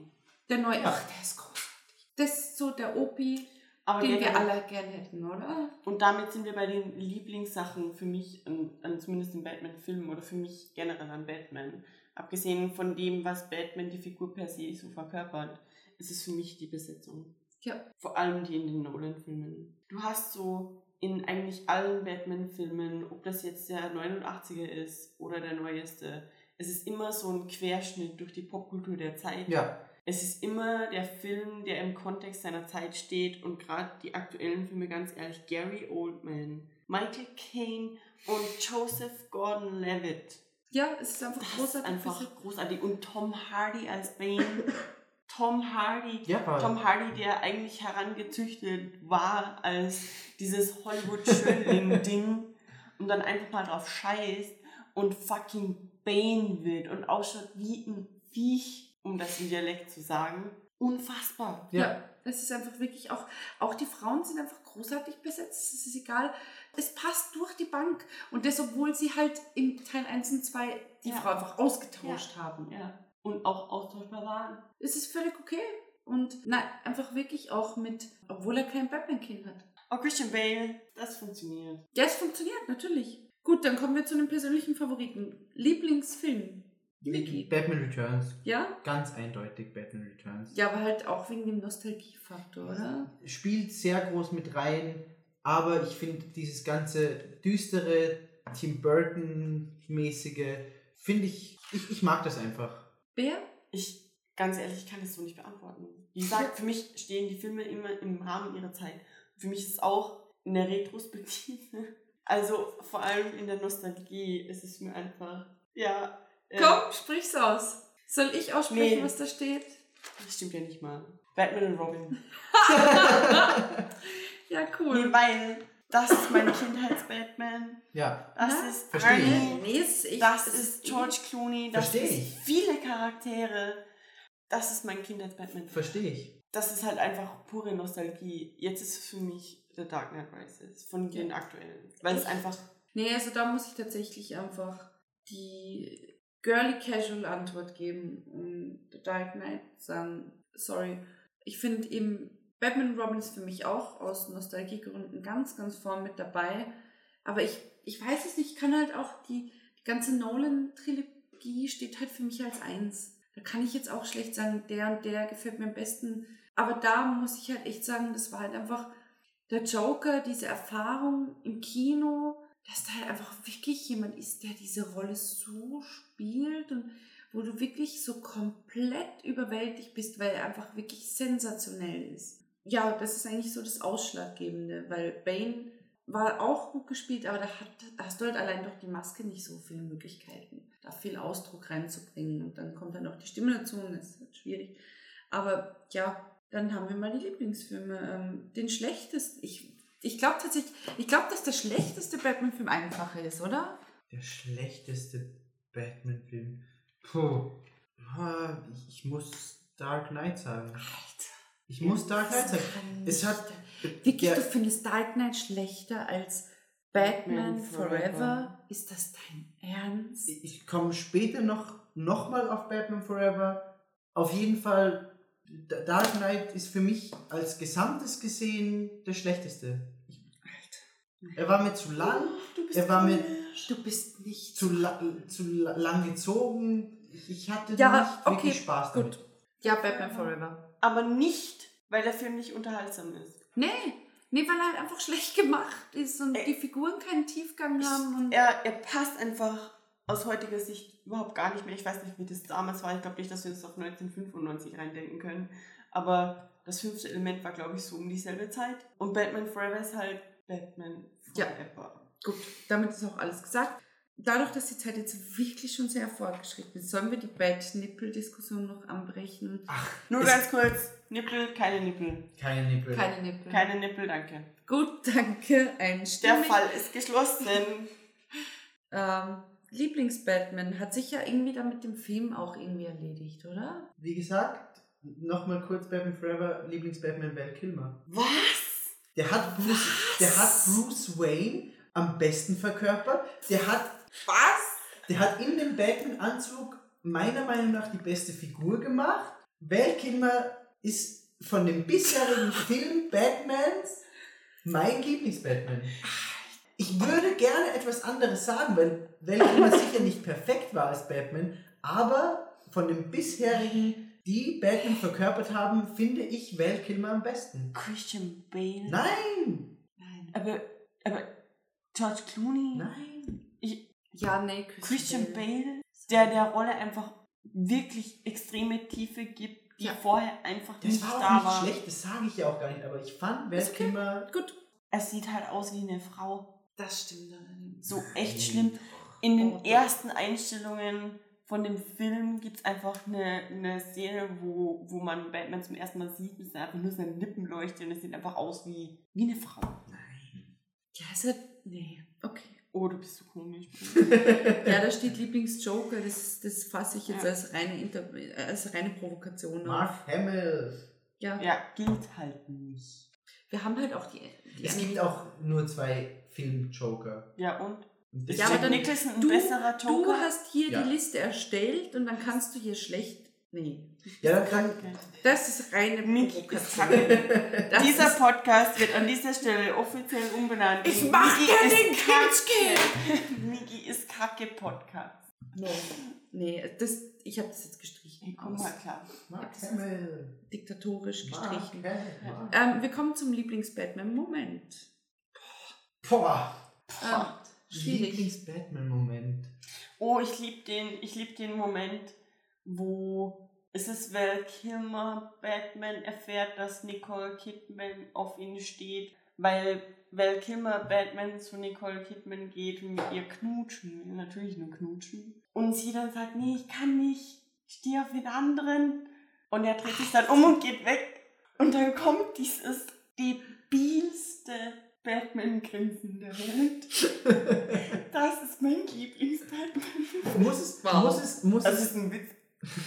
Der neue, Ja. ach, der ist großartig. Das ist so der Opi, Aber Den wir alle gerne hätten, oder? Und damit sind wir bei den Lieblingssachen für mich, an, an zumindest im Batman-Film oder für mich generell an Batman. Abgesehen von dem, was Batman die Figur per se so verkörpert, ist es für mich die Besetzung. Ja. Vor allem die in den Nolan-Filmen. Du hast so in eigentlich allen Batman-Filmen, ob das jetzt der 89er ist oder der neueste, es ist immer so ein Querschnitt durch die Popkultur der Zeit. Ja, Es ist immer der Film, der im Kontext seiner Zeit steht und gerade die aktuellen Filme, ganz ehrlich, Gary Oldman, Michael Caine und Joseph Gordon-Levitt. Ja, es ist einfach Das ist großartig. einfach besetzt. großartig. Und Tom Hardy als Bane. Tom Hardy. ja, Tom Hardy, der eigentlich herangezüchtet war als dieses Hollywood-Schönling-Ding und dann einfach mal drauf scheißt und fucking Bane wird und ausschaut wie ein Viech, um das im Dialekt zu sagen. Unfassbar. Ja. Ja, es ist einfach wirklich auch, auch die Frauen sind einfach großartig besetzt. Es ist egal. Es passt durch die Bank. Und das, obwohl sie halt in Teil 1 und 2 die Ja. Frau einfach ausgetauscht haben. Ja. Und auch austauschbar waren. Es ist völlig okay. Und nein, einfach wirklich auch mit, obwohl er kein Batman-Kind hat. Oh, Christian Bale, das funktioniert. Ja, es funktioniert, natürlich. Gut, dann kommen wir zu einem persönlichen Favoriten. Lieblingsfilm. Vicky. Batman Returns. Ja? Ganz eindeutig Batman Returns. Ja, aber halt auch wegen dem Nostalgiefaktor, oder? Spielt sehr groß mit rein, aber ich finde dieses ganze düstere, Tim Burton-mäßige, finde ich, ich, ich mag das einfach. Wer? Ich, ganz ehrlich, ich kann das so nicht beantworten. Wie gesagt, für mich stehen die Filme immer im Rahmen ihrer Zeit. Für mich ist es auch in der Retrospektive, also vor allem in der Nostalgie, ist es mir einfach, ja. äh, Komm, sprich's aus. Soll ich aussprechen, Nee. was da steht? Das stimmt ja nicht mal. Batman und Robin. Ja, Nee, cool. weil das ist mein Kindheits-Batman. Ja, Das Na? ist. Arnie. Nee, es ist, ich, Das ist ich. George Clooney. Das Versteh ist ich. viele Charaktere. Das ist mein Kindheits-Batman. verstehe ich. Das ist halt einfach pure Nostalgie. Jetzt ist es für mich The Dark Knight Rises von den aktuellen. Weil es einfach. Nee, also da muss ich tatsächlich einfach die girly casual Antwort geben und The Dark Knight sagen, sorry. Ich finde eben Batman Robin ist für mich auch aus Nostalgiegründen ganz, ganz vorn mit dabei. Aber ich, ich weiß es nicht, ich kann halt auch die, die ganze Nolan-Trilogie steht halt für mich als eins. Da kann ich jetzt auch schlecht sagen, der und der gefällt mir am besten. Aber da muss ich halt echt sagen, das war halt einfach der Joker, diese Erfahrung im Kino, dass da halt einfach wirklich jemand ist, der diese Rolle so spielt und wo du wirklich so komplett überwältigt bist, weil er einfach wirklich sensationell ist. Ja, das ist eigentlich so das Ausschlaggebende, weil Bane war auch gut gespielt, aber da, hat, da hast du halt allein durch die Maske nicht so viele Möglichkeiten, da viel Ausdruck reinzubringen und dann kommt dann noch die Stimme dazu und das ist halt schwierig. Aber ja, dann haben wir mal die Lieblingsfilme. Ähm, den schlechtesten, ich, ich glaube tatsächlich, ich glaube, dass der schlechteste Batman-Film einfacher ist, oder? Der schlechteste Batman-Film. Puh. Ah, ich muss Dark Knight sagen. Alter. Ich muss Dark Knight sagen. Es hat. Wirklich, der- du findest Dark Knight schlechter als Batman Batman Forever? Forever. Ist das dein Ernst? Ich komme später noch, noch mal auf Batman Forever. Auf jeden Fall, Dark Knight ist für mich als Gesamtes gesehen der schlechteste. Ich, er war mir zu lang, du bist er war mir. Du bist nicht zu, la, zu la- lang gezogen. Ich, ich hatte Ja, nicht okay, wirklich Spaß damit. gut. Ja, Batman Forever. Aber nicht, weil der Film nicht unterhaltsam ist. Nee, nee, weil er halt einfach schlecht gemacht ist und Ey. die Figuren keinen Tiefgang haben. Und Er, er passt einfach aus heutiger Sicht überhaupt gar nicht mehr. Ich weiß nicht, wie das damals war. Ich glaube nicht, dass wir uns auf 1995 reindenken können. Aber das fünfte Element war, glaube ich, so um dieselbe Zeit. Und Batman Forever ist halt Batman Ja. Forever. Gut, damit ist auch alles gesagt. Dadurch, dass die Zeit jetzt wirklich schon sehr fortgeschritten ist, sollen wir die Bad-Nippel-Diskussion noch anbrechen? Nur Es- ganz kurz. Nippel, keine Nippel. Keine Nippel. Keine Nippel. Keine Nippel, danke. Gut, danke. Ein Der. Fall ist geschlossen. Ähm, Lieblings-Batman hat sich ja irgendwie dann mit dem Film auch irgendwie erledigt, oder? Wie gesagt, nochmal kurz Batman Forever, Lieblings-Batman Val Kilmer. Was? Der hat, Bruce, der hat Bruce Wayne am besten verkörpert. Der hat, Was? der hat in dem Batman-Anzug meiner Meinung nach die beste Figur gemacht. Val Kilmer ist von dem bisherigen Film Batmans mein Lieblings-Batman. Ich würde gerne etwas anderes sagen, weil Weltmar sicher nicht perfekt war als Batman, aber von dem bisherigen, die Batman verkörpert haben, finde ich Val Kilmer am besten. Christian Bale. Nein! Nein. Aber, aber George Clooney. Nein! Ich, Ja, nee, Christian Bale, der der Rolle einfach wirklich extreme Tiefe gibt, die Ja. vorher einfach Das nicht war da auch nicht war. schlecht, das sage ich ja auch gar nicht, aber ich fand Ist okay. Kilmer. Gut. Es sieht halt aus wie eine Frau. Das stimmt allerdings. So echt Nein. schlimm. In den Oh, ersten Einstellungen von dem Film gibt es einfach eine, eine Szene, wo, wo man Batman zum ersten Mal sieht, es sind einfach nur seine Lippen leuchten und es sieht einfach aus wie, wie eine Frau. Nein. Ja, ist halt. Nee, okay. Oh, du bist so komisch. Ja, da steht Lieblingsjoker, das, das fasse ich jetzt Ja. als reine, Inter als reine Provokation auf. Mark Hamill. Ja. ja, gilt halt nicht. Wir haben halt auch die. die Es gibt auch nur zwei Film-Joker. Ja, und? Und Ist Ja, aber dann- Nicholson ein du, besserer du Joker? hast hier Ja. die Liste erstellt und dann kannst du hier schlecht. Nee. Ja, dann kann. Das ist reine Provokation. Dieser ist, Podcast wird an dieser Stelle offiziell umbenannt. Ich mach ist den Kacke. Miki ist Kacke Podcast. nee, nee, das, ich habe das jetzt gestrichen. Hey, komm aus. mal klar. Mark Hamill. Diktatorisch Mark gestrichen. Mark- Ähm, wir kommen zum Lieblings-Batman-Moment. Boah. Ähm, schwierig. Lieblings-Batman-Moment. Oh, ich liebe den, ich lieb den Moment, wo es ist Val Kilmer Batman erfährt, dass Nicole Kidman auf ihn steht, weil Val Kilmer Batman zu Nicole Kidman geht und mit ihr knutschen, natürlich nur knutschen. Und sie dann sagt, nee, ich kann nicht, ich stehe auf den anderen. Und er dreht sich dann um und geht weg. Und dann kommt dieses debilste Batman-Grinsen der Welt. Das ist mein Lieblings-Batman. muss es, muss es, muss Das es, ist ein Witz.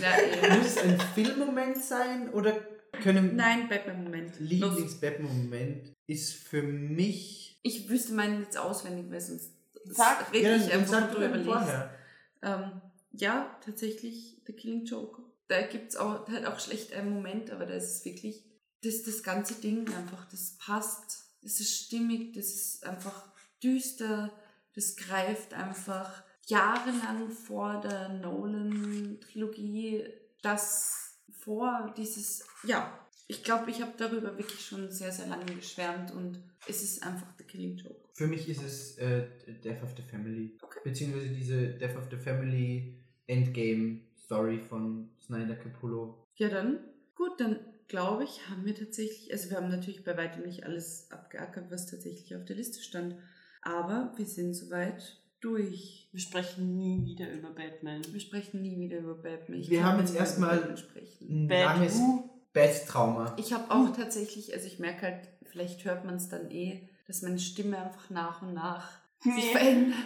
Ja, muss es ein Filmmoment sein oder können Nein, Batman-Moment. Lieblings-Batman-Moment ist für mich. Ich wüsste meinen jetzt auswendig, weil sonst Sag. rede Ja, ich einfach drüber vorher. Ähm, ja, tatsächlich The Killing Joke. Da gibt es auch, halt auch schlecht einen Moment, aber da ist es wirklich, das, das ganze Ding einfach, das passt. Das ist stimmig, das ist einfach düster, das greift einfach jahrelang vor der Nolan-Trilogie das vor, dieses, ja, ich glaube, ich habe darüber wirklich schon sehr, sehr lange geschwärmt und es ist einfach The Killing Joke. Für mich ist es äh, Death of the Family. Okay. Beziehungsweise diese Death of the Family Endgame-Story von Snyder Capullo. Ja, dann, gut, dann glaube ich, haben wir tatsächlich, also wir haben natürlich bei weitem nicht alles abgeackert, was tatsächlich auf der Liste stand, aber wir sind soweit durch. Wir sprechen nie wieder über Batman. Wir sprechen nie wieder über Batman. Wir kann haben jetzt erstmal-. Ein Bad langes Who? Bad-Trauma. Ich habe auch tatsächlich, also ich merke halt, vielleicht hört man es dann eh, dass meine Stimme einfach nach und nach sich Nee. verändert.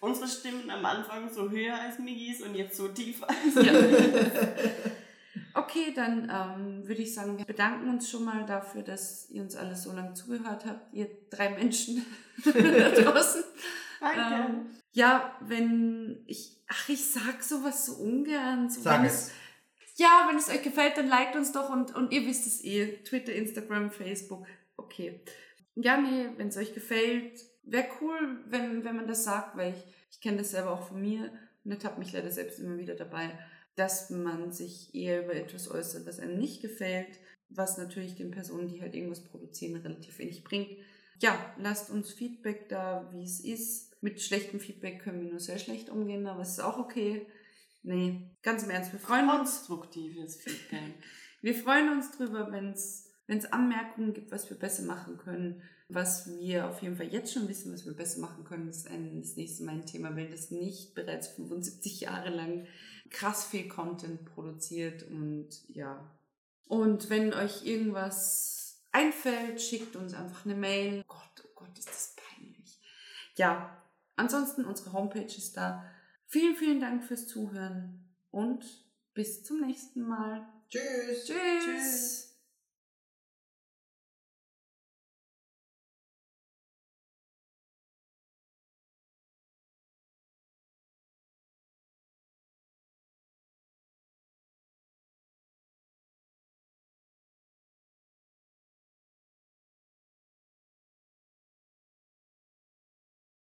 Unsere Stimmen am Anfang so höher als Migis und jetzt so tiefer. Ja. Okay, dann ähm, würde ich sagen, wir bedanken uns schon mal dafür, dass ihr uns alle so lange zugehört habt, ihr drei Menschen da draußen. Danke. Ähm, ja, wenn ich, ach, ich sag sowas so ungern. So, Sag wenn es. Ja, wenn es euch gefällt, dann liked uns doch und, und ihr wisst es eh. Twitter, Instagram, Facebook. Okay. Ja, nee, wenn es euch gefällt, wäre cool, wenn, wenn man das sagt, weil ich, ich kenne das selber auch von mir und ertappe mich leider selbst immer wieder dabei, dass man sich eher über etwas äußert, was einem nicht gefällt, was natürlich den Personen, die halt irgendwas produzieren, relativ wenig bringt. Ja, lasst uns Feedback da, wie es ist. Mit schlechtem Feedback können wir nur sehr schlecht umgehen, aber es ist auch okay. Nee, ganz im Ernst, wir freuen uns. Konstruktives Feedback. Wir freuen uns drüber, wenn es Anmerkungen gibt, was wir besser machen können. Was wir auf jeden Fall jetzt schon wissen, was wir besser machen können, ist ein, das nächste Mal ein Thema, wenn das nicht bereits 75 Jahre lang krass viel Content produziert und ja. Und wenn euch irgendwas einfällt, schickt uns einfach eine Mail. Oh Gott, oh Gott, ist das peinlich. Ja, ansonsten unsere Homepage ist da. Vielen, vielen Dank fürs Zuhören und bis zum nächsten Mal. Tschüss. Tschüss. Tschüss.